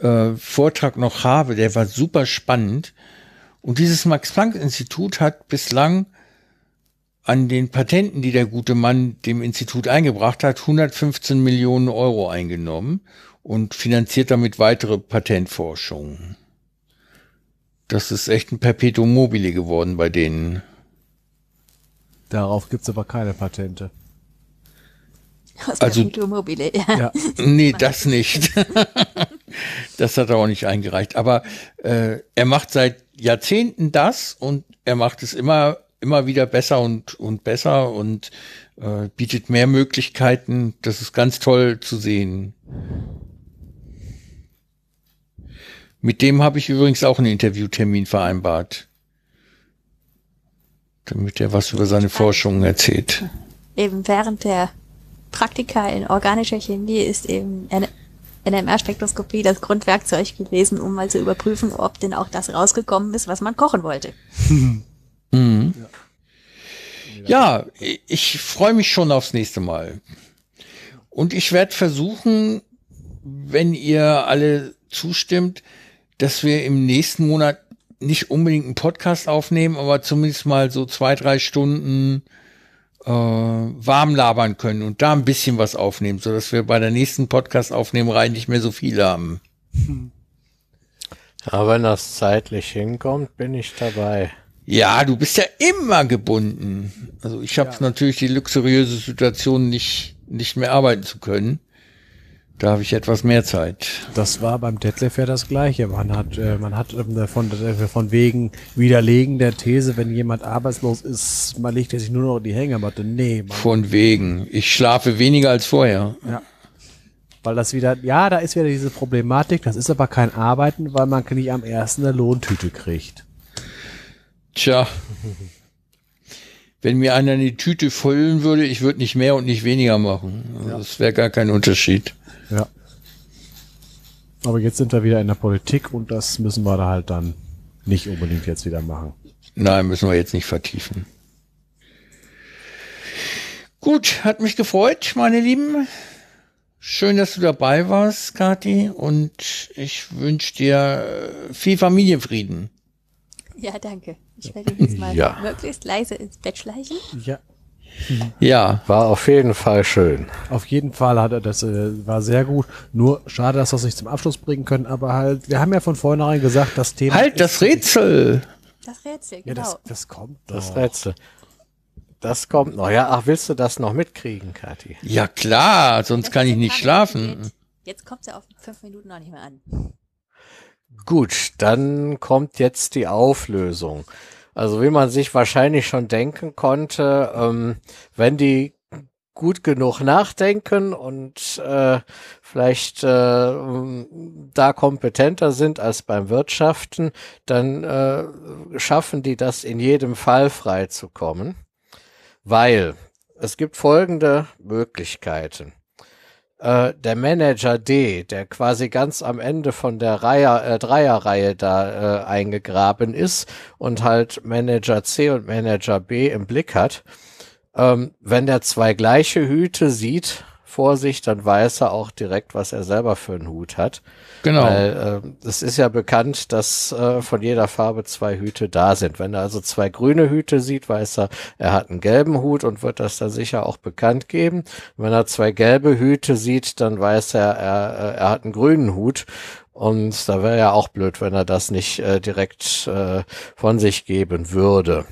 [SPEAKER 3] äh, Vortrag noch habe. Der war super spannend. Und dieses Max-Planck-Institut hat bislang an den Patenten, die der gute Mann dem Institut eingebracht hat, 115 Millionen Euro eingenommen und finanziert damit weitere Patentforschung. Das ist echt ein Perpetuum mobile geworden bei denen.
[SPEAKER 1] Darauf gibt's aber keine Patente.
[SPEAKER 4] Aus
[SPEAKER 3] Also-
[SPEAKER 4] also, Mobile, ja.
[SPEAKER 1] Ja.
[SPEAKER 3] Nee, das nicht. das hat er auch nicht eingereicht. Aber äh, er macht seit Jahrzehnten das und er macht es immer, immer wieder besser und, und besser und äh, bietet mehr Möglichkeiten. Das ist ganz toll zu sehen. Mit dem habe ich übrigens auch einen Interviewtermin vereinbart. Damit er was über seine Forschungen erzählt.
[SPEAKER 4] Eben während der Praktika in organischer Chemie ist eben NMR-Spektroskopie das Grundwerkzeug gewesen, um mal zu überprüfen, ob denn auch das rausgekommen ist, was man kochen wollte.
[SPEAKER 3] Mhm. Ja, ich freue mich schon aufs nächste Mal. Und ich werde versuchen, wenn ihr alle zustimmt, dass wir im nächsten Monat nicht unbedingt einen Podcast aufnehmen, aber zumindest mal so zwei, drei Stunden äh, warm labern können und da ein bisschen was aufnehmen, so dass wir bei der nächsten Podcast-Aufnehmerei nicht mehr so viel haben.
[SPEAKER 2] Aber wenn das zeitlich hinkommt, bin ich dabei.
[SPEAKER 3] Ja, du bist ja immer gebunden. Also ich habe natürlich die luxuriöse Situation, nicht, nicht mehr arbeiten zu können. Da habe ich etwas mehr Zeit.
[SPEAKER 1] Das war beim Detlef ja das Gleiche. Man hat, äh, man hat ähm, von, äh, von wegen Widerlegen der These, wenn jemand arbeitslos ist, man legt er sich nur noch in die Hängematte. Nee, man,
[SPEAKER 3] Von wegen. Ich schlafe weniger als vorher.
[SPEAKER 1] weil das wieder, ja, da ist wieder diese Problematik. Das ist aber kein Arbeiten, weil man nicht am ersten eine Lohntüte kriegt.
[SPEAKER 3] Tja. Wenn mir einer eine Tüte füllen würde, ich würde nicht mehr und nicht weniger machen. Also Das wäre gar kein Unterschied.
[SPEAKER 1] Ja. Aber jetzt sind wir wieder in der Politik und das müssen wir da halt dann nicht unbedingt jetzt wieder machen.
[SPEAKER 3] Nein, müssen wir jetzt nicht vertiefen. Gut, hat mich gefreut, meine Lieben. Schön, dass du dabei warst, Kathi. Und ich wünsche dir äh, viel Familienfrieden.
[SPEAKER 4] Ja, danke. Ich werde mich jetzt mal
[SPEAKER 2] Ja.
[SPEAKER 4] möglichst leise ins Bett schleichen.
[SPEAKER 1] Ja.
[SPEAKER 3] Ja,
[SPEAKER 2] War auf jeden Fall schön.
[SPEAKER 1] Auf jeden Fall hat er das, äh, war sehr gut. Nur schade, dass wir es nicht zum Abschluss bringen können, aber halt, wir haben ja von vornherein gesagt, das Thema.
[SPEAKER 3] halt das Rätsel.
[SPEAKER 4] Das Rätsel,
[SPEAKER 1] Ja,
[SPEAKER 4] genau.
[SPEAKER 1] das, das kommt.
[SPEAKER 2] Das
[SPEAKER 1] doch.
[SPEAKER 2] Rätsel. Das kommt noch. Ja, ach, willst du das noch mitkriegen, Kathi?
[SPEAKER 3] Ja klar, sonst
[SPEAKER 4] Das
[SPEAKER 3] kann ich nicht schlafen.
[SPEAKER 4] jetzt- kommt sie auf fünf Minuten noch nicht mehr an.
[SPEAKER 2] Gut, dann kommt jetzt die Auflösung. Also wie man sich wahrscheinlich schon denken konnte, ähm, wenn die gut genug nachdenken und äh, vielleicht äh, da kompetenter sind als beim Wirtschaften, dann äh, schaffen die das in jedem Fall freizukommen, weil es gibt folgende Möglichkeiten. Äh, der Manager D, der quasi ganz am Ende von der Reihe, äh, Dreierreihe da äh, eingegraben ist und halt Manager C und Manager B im Blick hat, ähm, wenn der zwei gleiche Hüte sieht vor sich, dann weiß er auch direkt, was er selber für einen Hut hat.
[SPEAKER 3] Genau.
[SPEAKER 2] Weil äh, es ist ja bekannt, dass äh, von jeder Farbe zwei Hüte da sind. Wenn er also zwei grüne Hüte sieht, weiß er, er hat einen gelben Hut und wird das dann sicher auch bekannt geben. Wenn er zwei gelbe Hüte sieht, dann weiß er, er, er hat einen grünen Hut. Und da wäre ja auch blöd, wenn er das nicht äh, direkt äh, von sich geben würde.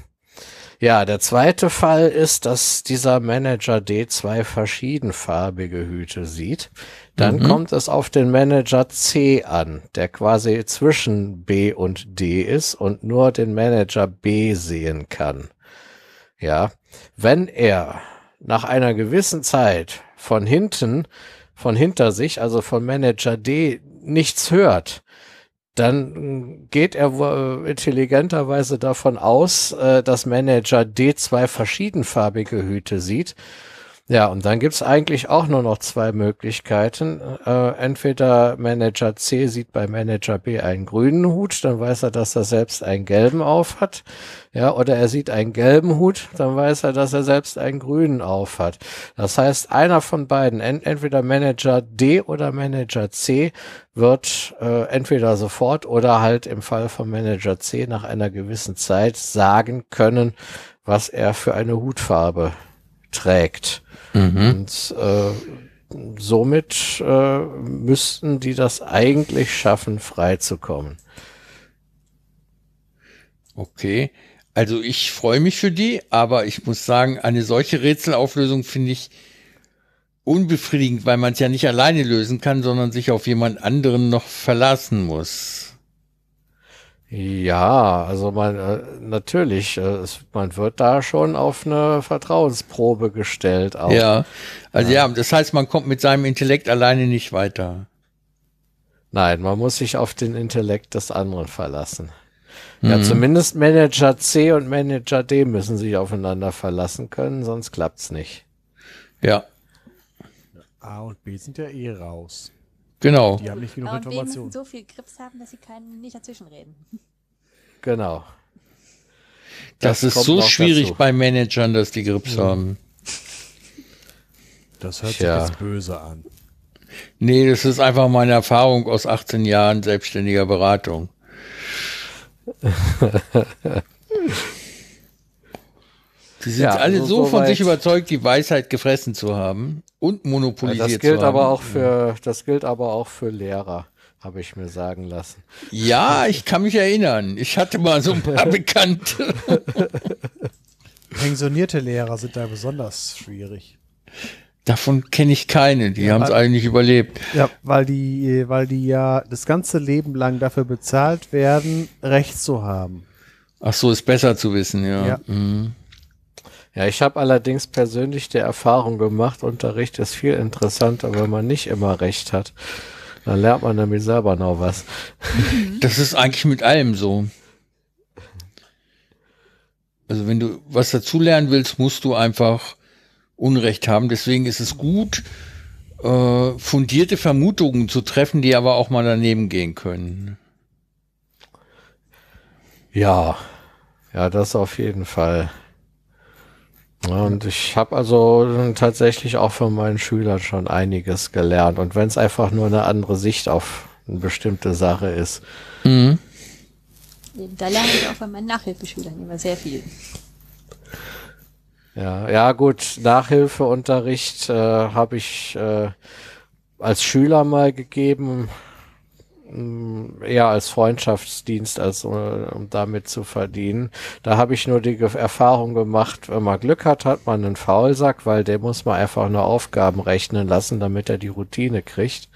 [SPEAKER 2] Ja, der zweite Fall ist, dass dieser Manager D zwei verschiedenfarbige Hüte sieht. Dann
[SPEAKER 3] Mhm.
[SPEAKER 2] kommt es auf den Manager C an, der quasi zwischen B und D ist und nur den Manager B sehen kann. Ja, wenn er nach einer gewissen Zeit von hinten, von hinter sich, also von Manager D, nichts hört, dann geht er äh, intelligenterweise davon aus, äh, dass Manager D zwei verschiedenfarbige Hüte sieht. Ja, und dann gibt's eigentlich auch nur noch zwei Möglichkeiten. Äh, entweder Manager C sieht bei Manager B einen grünen Hut, dann weiß er, dass er selbst einen gelben auf hat. Ja, oder er sieht einen gelben Hut, dann weiß er, dass er selbst einen grünen auf hat. Das heißt, einer von beiden, en entweder Manager D oder Manager C, wird äh, entweder sofort oder halt im Fall von Manager C nach einer gewissen Zeit sagen können, was er für eine Hutfarbe trägt.
[SPEAKER 3] Mhm.
[SPEAKER 2] Und äh, somit äh, müssten die das eigentlich schaffen, freizukommen.
[SPEAKER 3] Okay. Also ich freue mich für die, aber ich muss sagen, eine solche Rätselauflösung finde ich unbefriedigend, weil man es ja nicht alleine lösen kann, sondern sich auf jemand anderen noch verlassen muss.
[SPEAKER 2] Ja, also man äh, natürlich, äh, es, man wird da schon auf eine Vertrauensprobe gestellt. Auch.
[SPEAKER 3] Ja. Also ja. das heißt, man kommt mit seinem Intellekt alleine nicht weiter.
[SPEAKER 2] Nein, man muss sich auf den Intellekt des anderen verlassen.
[SPEAKER 3] Mhm.
[SPEAKER 2] Ja, zumindest Manager C und Manager D müssen sich aufeinander verlassen können, sonst klappt's nicht.
[SPEAKER 3] Ja,
[SPEAKER 1] A und B sind ja eh raus.
[SPEAKER 3] Genau.
[SPEAKER 1] Die haben nicht genug
[SPEAKER 4] und müssen
[SPEAKER 1] Informationen.
[SPEAKER 4] so viel Grips haben, dass sie keinen nicht dazwischenreden.
[SPEAKER 2] Genau.
[SPEAKER 3] Das, ist
[SPEAKER 2] kommt
[SPEAKER 3] so schwierig
[SPEAKER 2] dazu.
[SPEAKER 3] bei Managern, dass die Grips haben.
[SPEAKER 1] Das hört
[SPEAKER 2] Tja.
[SPEAKER 1] sich jetzt böse an.
[SPEAKER 3] Nee, das ist einfach meine Erfahrung aus 18 Jahren selbstständiger Beratung. Die sind
[SPEAKER 2] Ja,
[SPEAKER 3] alle
[SPEAKER 2] so-
[SPEAKER 3] so von sich überzeugt, die Weisheit gefressen zu haben und monopolisiert
[SPEAKER 2] Das gilt
[SPEAKER 3] zu haben.
[SPEAKER 2] aber auch für, das gilt aber auch für Lehrer, habe ich mir sagen lassen.
[SPEAKER 3] Ja, ich kann mich erinnern. Ich hatte mal so ein paar Bekannte.
[SPEAKER 1] Pensionierte Lehrer sind da besonders schwierig.
[SPEAKER 3] Davon kenne ich keine. Die haben es nicht überlebt.
[SPEAKER 1] Ja, weil die, weil die ja das ganze Leben lang dafür bezahlt werden, Recht zu haben.
[SPEAKER 3] Ach so, ist besser zu wissen, ja.
[SPEAKER 1] Ja.
[SPEAKER 3] Mhm.
[SPEAKER 2] Ja, ich habe allerdings persönlich die Erfahrung gemacht, Unterricht ist viel interessanter, wenn man nicht immer recht hat. Dann lernt man nämlich selber noch was.
[SPEAKER 3] Das ist eigentlich mit allem so. Also wenn du was dazulernen willst, musst du einfach Unrecht haben. Deswegen ist es gut, äh, fundierte Vermutungen zu treffen, die aber auch mal daneben gehen können.
[SPEAKER 2] Ja, ja, das auf jeden Fall. Ja, Und ich habe also tatsächlich auch von meinen Schülern schon einiges gelernt. Und wenn es einfach nur eine andere Sicht auf eine bestimmte Sache ist.
[SPEAKER 3] Mhm.
[SPEAKER 4] Da lerne ich auch von meinen Nachhilfeschülern immer sehr viel.
[SPEAKER 2] Ja, ja gut, Nachhilfeunterricht äh, habe ich äh, als Schüler mal gegeben, eher als Freundschaftsdienst, als äh, um damit zu verdienen. Da habe ich nur die Erfahrung gemacht, wenn man Glück hat, hat man einen Faulsack, weil der muss man einfach nur Aufgaben rechnen lassen, damit er die Routine kriegt.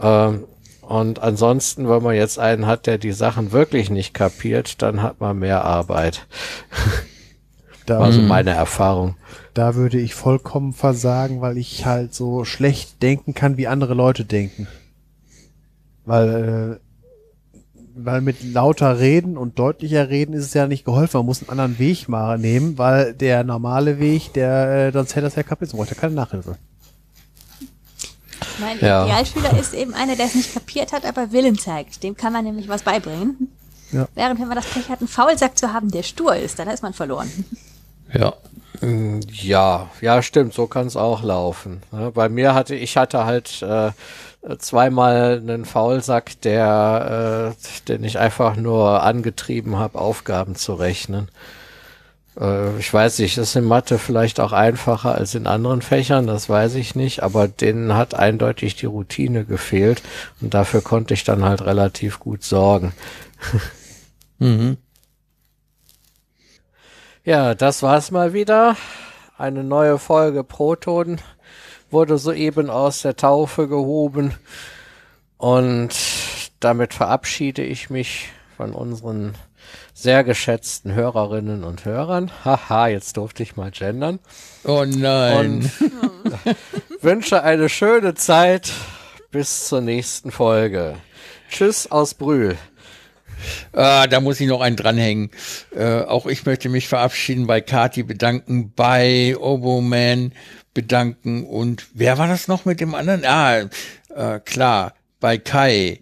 [SPEAKER 2] Ähm, und ansonsten, wenn man jetzt einen hat, der die Sachen wirklich nicht kapiert, dann hat man mehr Arbeit.
[SPEAKER 1] Da,
[SPEAKER 2] Also
[SPEAKER 3] Mhm.
[SPEAKER 2] meine Erfahrung.
[SPEAKER 1] da würde ich vollkommen versagen, weil ich halt so schlecht denken kann, wie andere Leute denken. Weil, äh, weil mit lauter Reden und deutlicher Reden ist es ja nicht geholfen. Man muss einen anderen Weg mal nehmen, weil der normale Weg, der, äh, sonst hätte das ja kapiert, sonst bräuchte er keine Nachhilfe.
[SPEAKER 4] Mein
[SPEAKER 2] Ja.
[SPEAKER 4] Idealschüler ist eben einer, der es nicht kapiert hat, aber Willen zeigt. Dem kann man nämlich was beibringen.
[SPEAKER 1] Ja.
[SPEAKER 4] Während wenn man das Pech hat, einen Faulsack zu haben, der stur ist, dann ist man verloren.
[SPEAKER 3] Ja.
[SPEAKER 2] Mm, Ja, ja, stimmt, so kann es auch laufen. ne? Bei mir hatte, ich hatte halt äh, zweimal einen Faulsack, der, äh, den ich einfach nur angetrieben habe, Aufgaben zu rechnen. Äh, ich weiß nicht, das ist in Mathe vielleicht auch einfacher als in anderen Fächern, das weiß ich nicht, aber denen hat eindeutig die Routine gefehlt und dafür konnte ich dann halt relativ gut sorgen.
[SPEAKER 3] Mhm.
[SPEAKER 2] Ja, das war's mal wieder. Eine neue Folge Proton wurde soeben aus der Taufe gehoben. Und damit verabschiede ich mich von unseren sehr geschätzten Hörerinnen und Hörern. Haha, jetzt durfte ich mal gendern.
[SPEAKER 3] Oh nein.
[SPEAKER 2] Und wünsche eine schöne Zeit bis zur nächsten Folge. Tschüss aus Brühl.
[SPEAKER 3] Ah, da muss ich noch einen dranhängen. Äh, auch ich möchte mich verabschieden, bei Kati bedanken, bei Oboman bedanken und wer war das noch mit dem anderen? Ah, äh, klar, bei Kai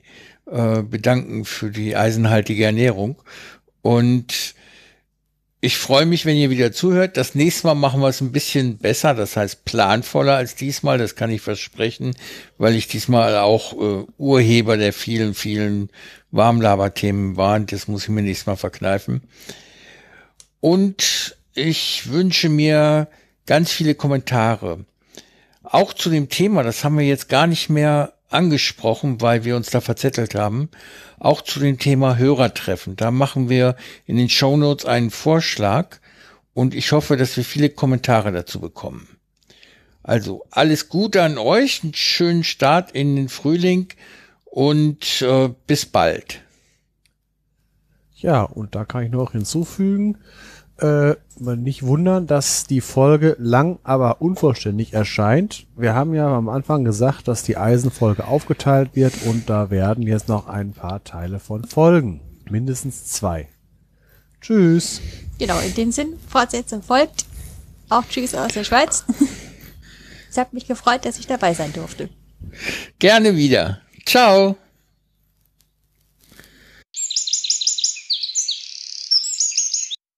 [SPEAKER 3] äh, bedanken für die eisenhaltige Ernährung. Und ich freue mich, wenn ihr wieder zuhört. Das nächste Mal machen wir es ein bisschen besser, das heißt planvoller als diesmal, das kann ich versprechen, weil ich diesmal auch äh, Urheber der vielen, vielen Warmlaberthemen war. Das muss ich mir nächstes Mal verkneifen. Und ich wünsche mir ganz viele Kommentare. Auch zu dem Thema, das haben wir jetzt gar nicht mehr angesprochen, weil wir uns da verzettelt haben. Auch zu dem Thema Hörertreffen. Da machen wir in den Shownotes einen Vorschlag und ich hoffe, dass wir viele Kommentare dazu bekommen. Also alles Gute an euch, einen schönen Start in den Frühling und äh, bis bald.
[SPEAKER 1] Ja, und da kann ich noch hinzufügen, äh, nicht wundern, dass die Folge lang, aber unvollständig erscheint. Wir haben ja am Anfang gesagt, dass die Eisenfolge aufgeteilt wird und da werden jetzt noch ein paar Teile von folgen. Mindestens zwei. Tschüss.
[SPEAKER 4] Genau, in dem Sinn, Fortsetzung folgt. Auch Tschüss aus der Schweiz. Es hat mich gefreut, dass ich dabei sein durfte.
[SPEAKER 3] Gerne wieder. Ciao.